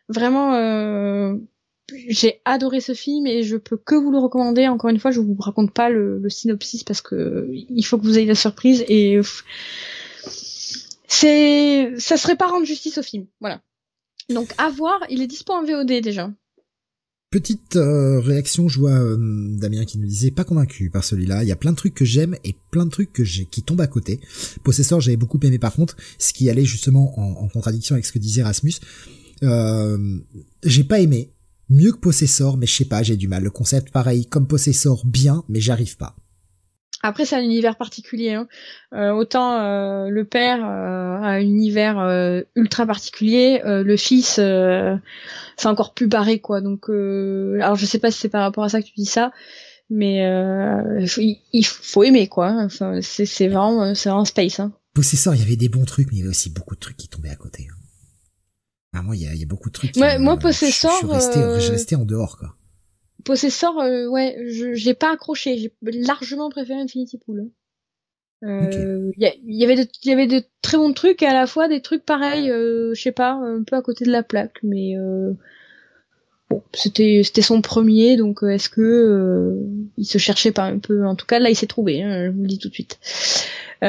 vraiment, euh, j'ai adoré ce film et je peux que vous le recommander. Encore une fois, je vous raconte pas le, le synopsis parce que il faut que vous ayez la surprise et c'est, ça serait pas rendre justice au film. Voilà. Donc à voir, il est dispo en VOD déjà. Petite euh, réaction, je vois euh, Damien qui nous disait pas convaincu par celui-là. Il y a plein de trucs que j'aime et plein de trucs que j'ai qui tombent à côté. Possessor, j'avais beaucoup aimé par contre, ce qui allait justement en, contradiction avec ce que disait Rasmus. Euh, j'ai pas aimé. Mieux que Possessor, mais je sais pas, j'ai du mal. Le concept pareil, comme Possessor, bien, mais j'arrive pas. Après, c'est un univers particulier. Hein. Euh, autant euh, le père euh, a un univers ultra particulier, le fils, c'est encore plus barré, quoi. Donc, alors je sais pas si c'est par rapport à ça que tu dis ça, mais il, faut aimer, quoi. Enfin, c'est vraiment, c'est vraiment space. Hein. Possessor, il y avait des bons trucs, mais il y avait aussi beaucoup de trucs qui tombaient à côté. Hein. Ah, moi, il y a, beaucoup de trucs. Qui, moi, Possessor, je, je, suis resté en dehors, quoi. Possessor, euh, ouais, je j'ai pas accroché. J'ai largement préféré Infinity Pool. Il euh, y, avait de, y avait de très bons trucs et à la fois des trucs pareils, euh, je sais pas, un peu à côté de la plaque, mais bon, c'était c'était son premier, donc est-ce que il se cherchait pas un peu? En tout cas, là, il s'est trouvé. Hein, je vous le dis tout de suite. et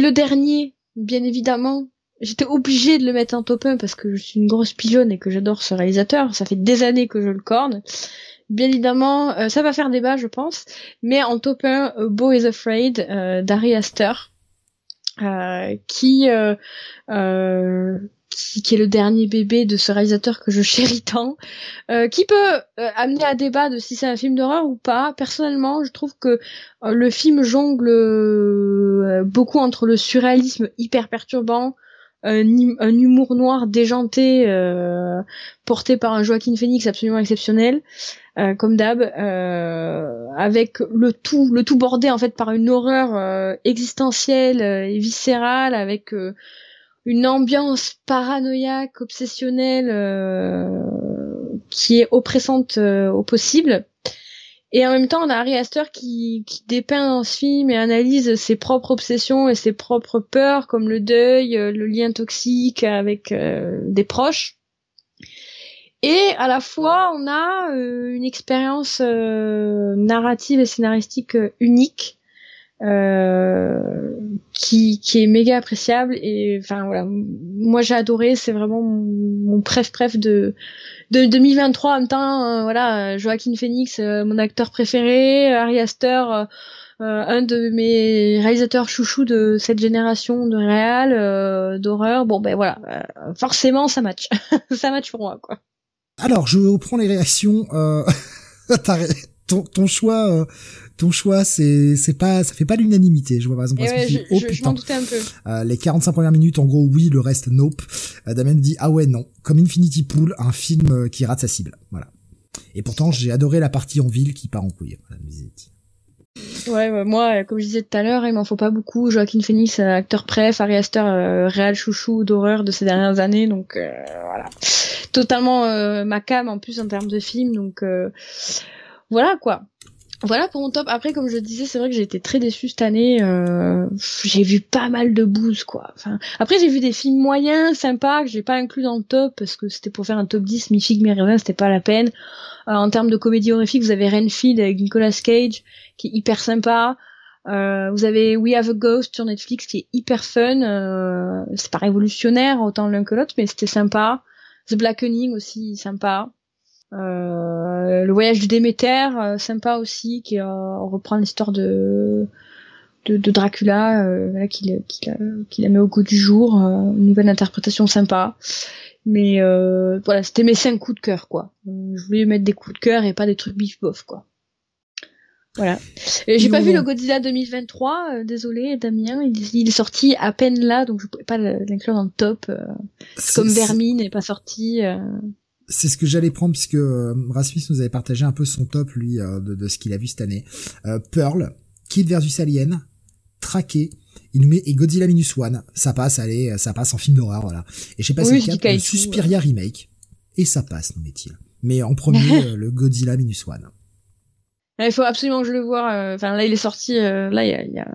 le dernier, bien évidemment, j'étais obligée de le mettre en top 1 parce que je suis une grosse pigeonne et que j'adore ce réalisateur. Ça fait des années que je le corne. Bien évidemment, euh, ça va faire débat, je pense. Mais en top 1, euh, Beau is Afraid euh, d'Ari Aster, qui, qui, qui est le dernier bébé de ce réalisateur que je chéris tant, qui peut amener à débat de si c'est un film d'horreur ou pas. Personnellement, je trouve que le film jongle beaucoup entre le surréalisme hyper perturbant, un, un, humour noir déjanté porté par un Joaquin Phoenix absolument exceptionnel euh, comme d'hab, euh, avec le tout, le tout bordé en fait par une horreur euh, existentielle et viscérale, avec une ambiance paranoïaque, obsessionnelle, qui est oppressante au possible. Et en même temps, on a Harry Astor qui, qui dépeint dans ce film et analyse ses propres obsessions et ses propres peurs, comme le deuil, le lien toxique avec des proches. Et à la fois, on a euh, une expérience euh, narrative et scénaristique euh, unique qui, qui est méga appréciable. Et enfin voilà, moi j'ai adoré. C'est vraiment mon, préf préf de de 2023 en même temps. voilà, Joaquin Phoenix, mon acteur préféré, Ari Aster. un de mes réalisateurs chouchous de cette génération de réal d'horreur bon ben voilà forcément ça match ça match pour moi quoi alors, je reprends les réactions. Euh, ton, ton choix, euh, ton choix, c'est c'est pas, ça fait pas l'unanimité. Je vois par exemple. Ouais, je, oh, je, m'en doutais un peu. Euh, les 45 premières minutes, en gros, oui, le reste, nope. Euh, Damien dit ah ouais non, comme Infinity Pool, un film euh, qui rate sa cible. Voilà. Et pourtant, j'ai adoré la partie en ville qui part en couille. Voilà, Ouais, moi, comme je disais tout à l'heure, il m'en faut pas beaucoup. Joaquin Phoenix, acteur préf, Ari Aster, réel chouchou d'horreur de ces dernières années, donc voilà totalement euh, ma cam en plus en termes de film donc euh, voilà quoi voilà pour mon top. Après, comme je disais, c'est vrai que j'ai été très déçue cette année. Euh, j'ai vu pas mal de booze, quoi. Après, j'ai vu des films moyens, sympas, que j'ai pas inclus dans le top parce que c'était pour faire un top 10, mi mi c'était pas la peine. en termes de comédie horrifique, vous avez Renfield avec Nicolas Cage, qui est hyper sympa. vous avez We Have a Ghost sur Netflix, qui est hyper fun. c'est pas révolutionnaire autant l'un que l'autre, mais c'était sympa. The Blackening aussi sympa. Euh, le voyage du Déméter, euh, sympa aussi, qui euh, reprend l'histoire de, de, de Dracula, euh, qu'il qu'il a mis au goût du jour, une nouvelle interprétation sympa. Mais voilà, c'était mes cinq coups de cœur, quoi. je voulais mettre des coups de cœur et pas des trucs bif bof, quoi. Voilà. J'ai pas vu le Godzilla 2023, euh, désolé Damien, il, est sorti à peine là, donc je pouvais pas l'inclure dans le top. Euh, comme Vermine n'est pas sorti. Euh. C'est ce que j'allais prendre puisque Rasmus nous avait partagé un peu son top lui de, ce qu'il a vu cette année. Pearl, Kid versus Alien, Traqué, il nous met et Godzilla Minus One, ça passe, allez, ça passe en film d'horreur, voilà. Et je sais pas si le Suspiria remake, et ça passe, nous met-il. Mais en premier, le Godzilla Minus One il faut absolument que je le voie. Euh, enfin, là, il est sorti. Euh, là, il y a, y, a,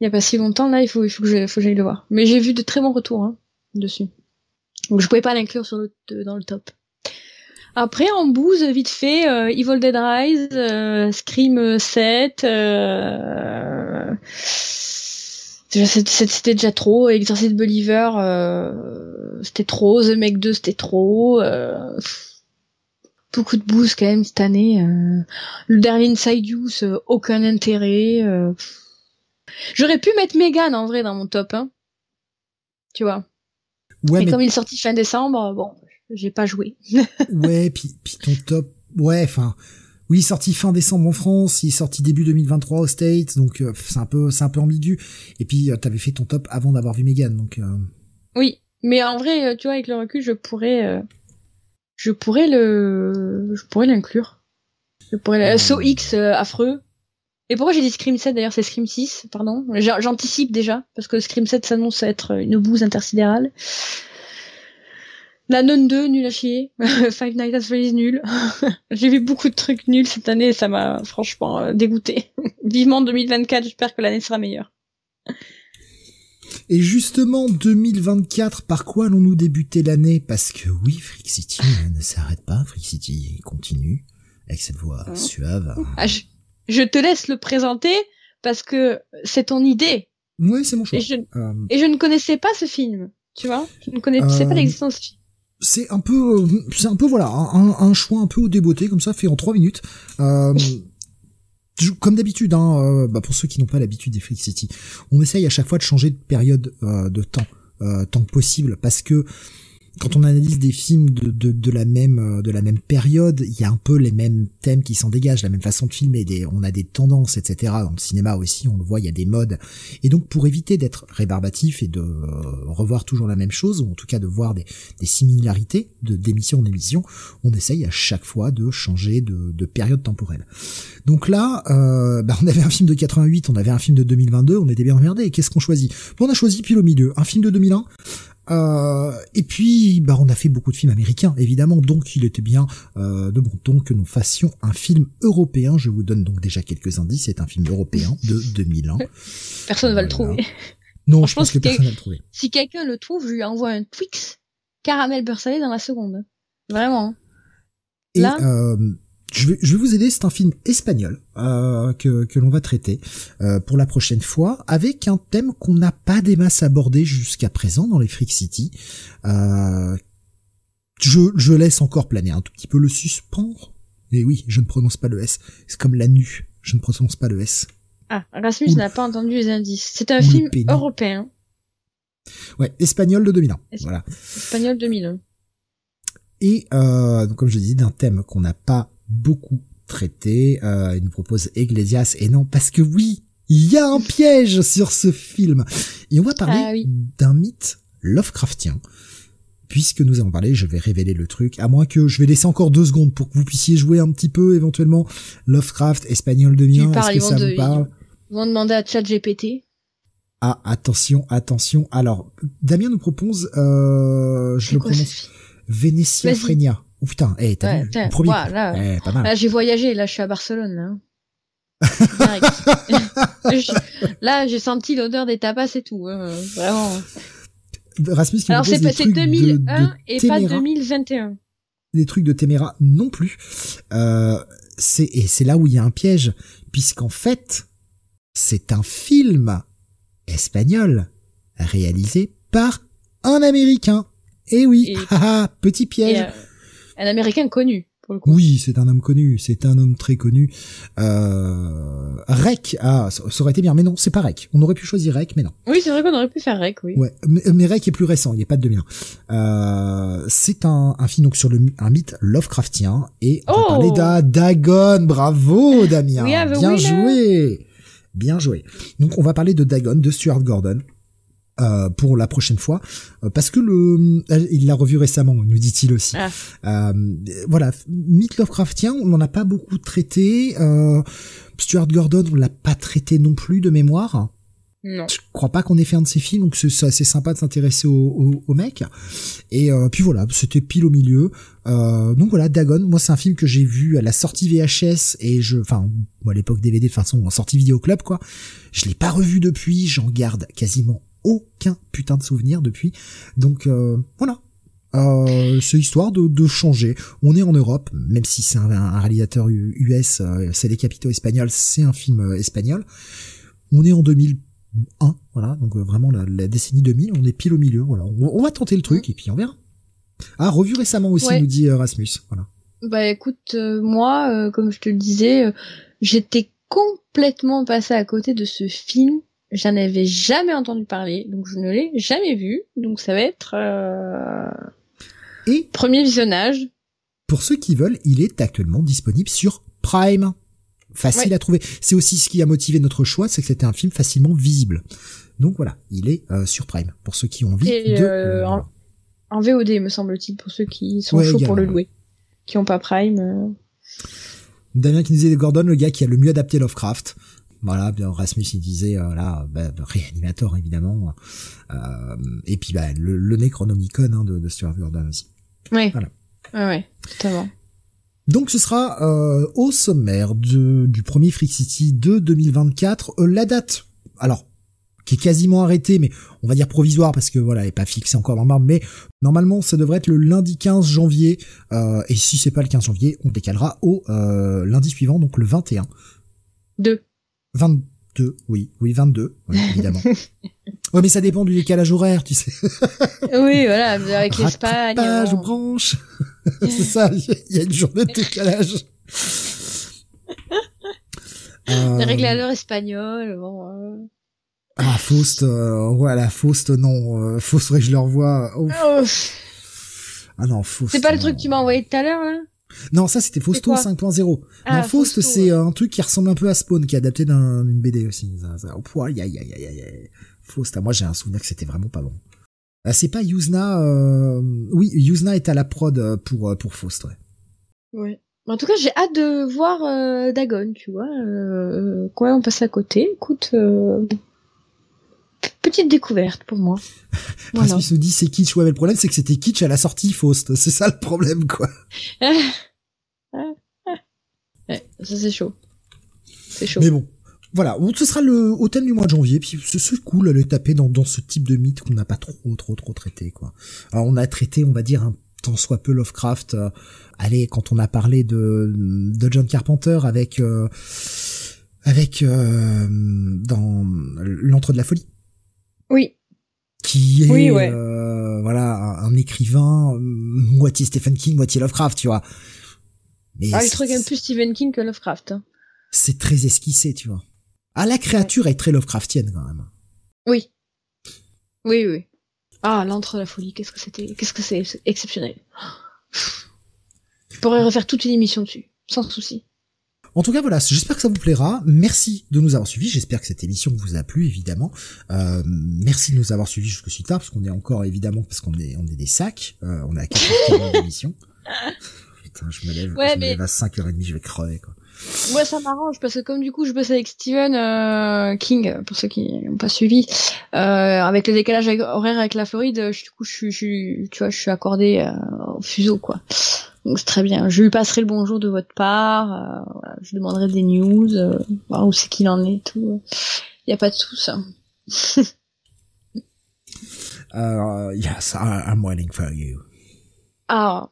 y a pas si longtemps. Là, il faut, il faut que j'aille le voir. Mais j'ai vu de très bons retours hein, dessus. Donc, je pouvais pas l'inclure sur le, dans le top. Après, en bouse, vite fait, euh, Evil Dead Rise, euh, Scream 7. Euh, c'était déjà trop. Exorcist Believer, c'était trop. The Meg 2, c'était trop. Euh, beaucoup de boost quand même cette année. Euh. le dernier Inside Use, euh, aucun intérêt. Euh. J'aurais pu mettre Megan en vrai dans mon top, hein. Tu vois. mais, comme il est sorti fin décembre, bon, j'ai pas joué. ouais, puis, puis ton top, ouais, enfin, oui, sorti fin décembre en France, il est sorti début 2023 aux States, donc c'est un peu, c'est un peu ambigu. Et puis t'avais fait ton top avant d'avoir vu Megan, donc. Oui, mais en vrai, tu vois, avec le recul, je pourrais je pourrais le, je pourrais l'inclure. Je pourrais le... So X euh, affreux. Et pourquoi j'ai dit Scream 7 d'ailleurs c'est Scream 6, pardon. J'anticipe déjà parce que Scream 7 s'annonce être une bouse intersidérale. La Nun 2 nul à chier. Five Nights at Freddy's nul. j'ai vu beaucoup de trucs nuls cette année et ça m'a franchement euh, dégoûté. Vivement 2024, j'espère que l'année sera meilleure. Et justement, 2024, par quoi allons-nous débuter l'année? Parce que oui, Freak City ne s'arrête pas, Freak City continue avec cette voix hein? suave. Ah, je, te laisse le présenter parce que c'est ton idée. Oui, c'est mon choix. Et je, euh, et je, ne connaissais pas ce film, tu vois? Je ne connaissais pas euh, l'existence de ce film c'est un peu c'est un peu voilà un, choix un peu au débeauté comme ça fait en trois minutes. Euh, comme d'habitude, hein, euh, bah pour ceux qui n'ont pas l'habitude des Freak City, on essaye à chaque fois de changer de période euh, de temps, euh, tant que possible, parce que quand on analyse des films de, de, de, la même euh, de la même période, il y a un peu les mêmes thèmes qui s'en dégagent, la même façon de filmer, des, on a des tendances, etc. Dans le cinéma aussi, on le voit, il y a des modes. Et donc pour éviter d'être rébarbatif et de euh, revoir toujours la même chose, ou en tout cas de voir des, des similarités de d'émission en émission, on essaye à chaque fois de changer de, de période temporelle. Donc là, euh, bah on avait un film de 88, on avait un film de 2022, on était bien emmerdé. Qu'est-ce qu'on choisit? On a choisi pile au milieu, un film de 2001 euh, et puis, bah, on a fait beaucoup de films américains, évidemment, donc il était bien euh, de bon ton que nous fassions un film européen. Je vous donne donc déjà quelques indices. C'est un film européen de 2001. Personne ne va le trouver. Non, je pense que personne va le trouver. Si quelqu'un le trouve, je lui envoie un Twix caramel beurre salé dans la seconde. Vraiment. Et Là, euh, je vais, je vais vous aider, c'est un film espagnol euh, que, que l'on va traiter euh, pour la prochaine fois, avec un thème qu'on n'a pas des masses abordé jusqu'à présent dans les Freak City. Euh, je, je laisse encore planer un tout petit peu le suspens. Et oui, je ne prononce pas le S. C'est comme la nu, je ne prononce pas le S. Ah, Rasmus n'a pas entendu les indices. C'est un film européen. Ouais, espagnol de 2001. voilà. Espagnol 2001. Et euh, donc, comme je dis, d'un thème qu'on n'a pas beaucoup traité. Euh, il nous propose Iglesias et non parce que oui, il y a un piège sur ce film. Et on va parler ah d'un mythe Lovecraftien. Puisque nous allons parler, je vais révéler le truc, à moins que je vais laisser encore deux secondes pour que vous puissiez jouer un petit peu éventuellement Lovecraft, espagnol de mien, est-ce que ça vous parle Ils vont demander à ChatGPT. Ah, attention, attention. Alors, Damien nous propose, euh, je le prononce, Venetia Frenia. Oh putain, hey, t'as vu le premier là, eh, pas mal. là j'ai voyagé, là je suis à Barcelone. Là, là j'ai senti l'odeur des tapas et tout, hein, vraiment. Rasmus qui Alors c'est 2001 et pas 2021. Des trucs de Téméra non plus. Euh, c'est et c'est là où il y a un piège, puisqu'en fait c'est un film espagnol réalisé par un Américain. Eh et oui, petit piège. Euh, un américain connu. Oui, c'est un homme connu, c'est un homme très connu. Euh, Rec, ah, ça, aurait été bien, mais non, c'est pas Rec. On aurait pu choisir Rec, mais non. Oui, c'est vrai qu'on aurait pu faire Rec, oui. Ouais, mais, mais Rec est plus récent, il n'est pas de 2001. Euh, c'est un, un film donc sur le un mythe Lovecraftien et on va parler Oh Dagon. Bravo, Damien, We have a bien joué, bien joué. Donc on va parler de Dagon, de Stuart Gordon. Euh, pour la prochaine fois euh, parce que le euh, il l'a revu récemment nous dit-il aussi Ah. euh, voilà, mythe Lovecraftien, on n'en a pas beaucoup traité. Euh, Stuart Gordon, on l'a pas traité non plus de mémoire. Non. Je crois pas qu'on ait fait un de ses films, donc c'est assez sympa de s'intéresser au, au, au mec. Et euh, puis voilà, c'était pile au milieu. Euh, donc voilà, Dagon, moi c'est un film que j'ai vu à la sortie VHS et je, enfin, moi à l'époque DVD de toute façon en sortie vidéo club quoi. Je l'ai pas revu depuis, j'en garde quasiment aucun putain de souvenir depuis. Donc euh, voilà, euh, c'est histoire de, de changer. On est en Europe, même si c'est un, un réalisateur US, euh, c'est les capitaux espagnols, c'est un film euh, espagnol. On est en 2001, voilà, donc euh, vraiment la, la décennie 2000, on est pile au milieu, voilà. On, on va tenter le truc et puis on verra. Ah, revu récemment aussi, Ouais. nous dit euh, Rasmus, voilà. Bah écoute, euh, moi, euh, comme je te le disais, euh, j'étais complètement passée à côté de ce film. J'en avais jamais entendu parler, donc je ne l'ai jamais vu. Donc ça va être euh, Et premier visionnage. pour ceux qui veulent, il est actuellement disponible sur Prime. Facile Ouais. à trouver. C'est aussi ce qui a motivé notre choix, c'est que c'était un film facilement visible. Donc voilà, il est euh, sur Prime pour ceux qui ont envie Et de. euh, en, en VOD, me semble-t-il, pour ceux qui sont Ouais, chauds pour le louer, qui ont pas Prime. euh. Damien qui nous disait Gordon, le gars qui a le mieux adapté Lovecraft. Voilà, bien Rasmus il disait euh, là, bah, réanimateur évidemment. Euh, et puis bah, le, le Necronomicon hein, de, de Stuart Gordon aussi. Ouais. Voilà. Ouais, ouais, totalement. Donc ce sera euh, au sommaire de, du premier Freak City de 2024. Euh, la date, alors, qui est quasiment arrêtée, mais on va dire provisoire parce que voilà, elle est pas fixée encore dans le marbre, mais normalement ça devrait être le lundi 15 janvier. Euh, et si c'est pas le 15 janvier, on décalera au euh, lundi suivant, donc le 21. Deux. 22, oui, oui, 22, oui, évidemment. ouais, mais ça dépend du décalage horaire, tu sais. oui, voilà, avec l'Espagne. Rattrapage, bon. branche. c'est ça, il y a une journée de décalage. Euh, Les espagnols, bon. euh. Ah, Faust, euh, voilà, Faust, non, euh, Faust, faudrait que je le revoie. Oh, ah non, Faust. c'est pas le truc que tu m'as envoyé tout à l'heure, là? Non, ça c'était Fausto quoi 5.0. Ah, non, Faust, c'est ouais. un truc qui ressemble un peu à Spawn, qui est adapté d'un- d'une BD aussi. Oh, aïe, aïe, aïe, aïe. Faust, ah, moi j'ai un souvenir que c'était vraiment pas bon. Ah, c'est pas Yuzna, euh... oui, Yuzna est à la prod euh, pour, euh, pour Faust, ouais. Ouais. En tout cas, j'ai hâte de voir euh, Dagon, tu vois. Euh, quoi, on passe à côté. Écoute, petite découverte pour moi. Voilà. Rasmus nous dit c'est kitsch, ouais, mais le problème c'est que c'était kitsch à la sortie Faust. C'est ça le problème, quoi. Ouais, ça c'est chaud. C'est chaud. Mais bon. Voilà, bon, ce sera le au thème du mois de janvier, puis c'est c'est cool à le taper dans, dans ce type de mythe qu'on n'a pas trop trop trop traité quoi. Alors on a traité, on va dire un tant soit peu Lovecraft. euh, allez, quand on a parlé de de John Carpenter avec euh, avec euh, dans l'entre de la folie, Oui. qui est Oui, ouais. euh, voilà un, un écrivain euh, moitié Stephen King, moitié Lovecraft, tu vois. Mais Ah, je trouve quand même plus Stephen King que Lovecraft. hein. c'est très esquissé, tu vois. Ah, la créature est très Lovecraftienne quand même. Oui. Oui, oui. Ah, l'entre de la folie, qu'est-ce que c'était Qu'est-ce que c'est c'est exceptionnel. Je pourrais refaire toute une émission dessus, sans souci. En tout cas, voilà, j'espère que ça vous plaira. Merci de nous avoir suivis. J'espère que cette émission vous a plu, évidemment. Euh, merci de nous avoir suivis jusque si tard, parce qu'on est encore, évidemment, parce qu'on est, on est des sacs. Euh, on est à 4h40 d'émission. Putain, je me lève, Ouais, je me lève à 5h30, je vais crever, quoi. Moi, ça m'arrange parce que comme du coup, je bosse avec Stephen euh, King, pour ceux qui n'ont pas suivi, euh, avec le décalage avec- horaire avec la Floride, je- du coup, je suis, je suis- tu vois, je suis accordé euh, au fuseau, quoi. Donc c'est très bien. Je lui passerai le bonjour de votre part. euh, voilà, je lui demanderai des news, euh, voir où c'est qu'il en est, tout. Il y a pas de sous ça. Euh, yes, I- I'm waiting for you. Ah,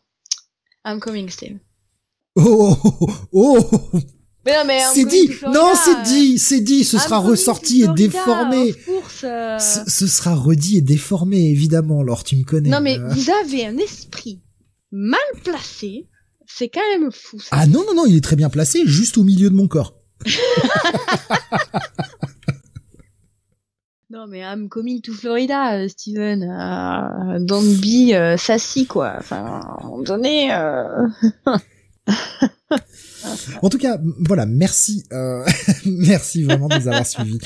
I'm coming, Steve. Oh, oh, oh, oh, Mais non, mais c'est dit, non, c'est dit, c'est dit, ce I'm sera ressorti et déformé. course, euh. Ce, ce sera redit et déformé, évidemment, alors tu me connais. Non mais Euh, vous avez un esprit mal placé. C'est quand même fou. Ça. Ah non, non, non, il est très bien placé, juste au milieu de mon corps. non, mais I'm coming to Florida, euh, Steven. Euh, don't be euh, sassy, quoi. Enfin, à un moment donné... Euh... En tout cas, voilà, merci, euh, merci vraiment de nous avoir suivis.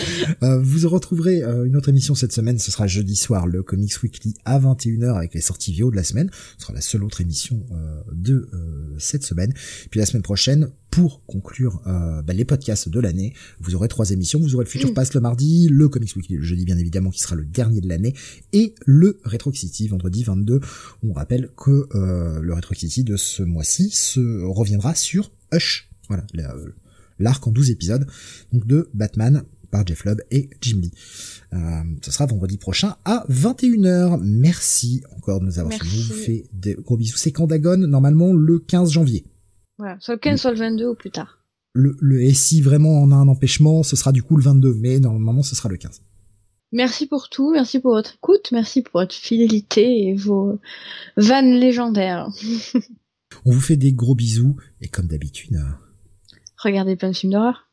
Euh, vous retrouverez euh, une autre émission cette semaine, ce sera jeudi soir, le Comics Weekly à 21h avec les sorties vidéo de la semaine. Ce sera la seule autre émission euh, de euh, cette semaine. Puis la semaine prochaine, pour conclure bah, les podcasts de l'année, vous aurez trois émissions. Vous aurez le Future Pass le mardi, le Comics Weekly le jeudi bien évidemment qui sera le dernier de l'année, et le Retro City vendredi 22. On rappelle que le Retro City de ce mois-ci se reviendra sur Hush voilà, euh, l'arc en 12 épisodes donc de Batman par Jeff Lubb et Jim Lee. Euh, ce sera vendredi prochain à 21h. Merci encore de nous avoir suivis. vous fait des gros bisous. C'est quand Dagon? Normalement le 15 janvier. Voilà, soit le 15, soit le 22 ou plus tard. Le, le, et si vraiment on a un empêchement, ce sera du coup le 22, mais normalement ce sera le 15. Merci pour tout, merci pour votre écoute, merci pour votre fidélité et vos vannes légendaires. on vous fait des gros bisous et comme d'habitude, Regardez plein de films d'horreur.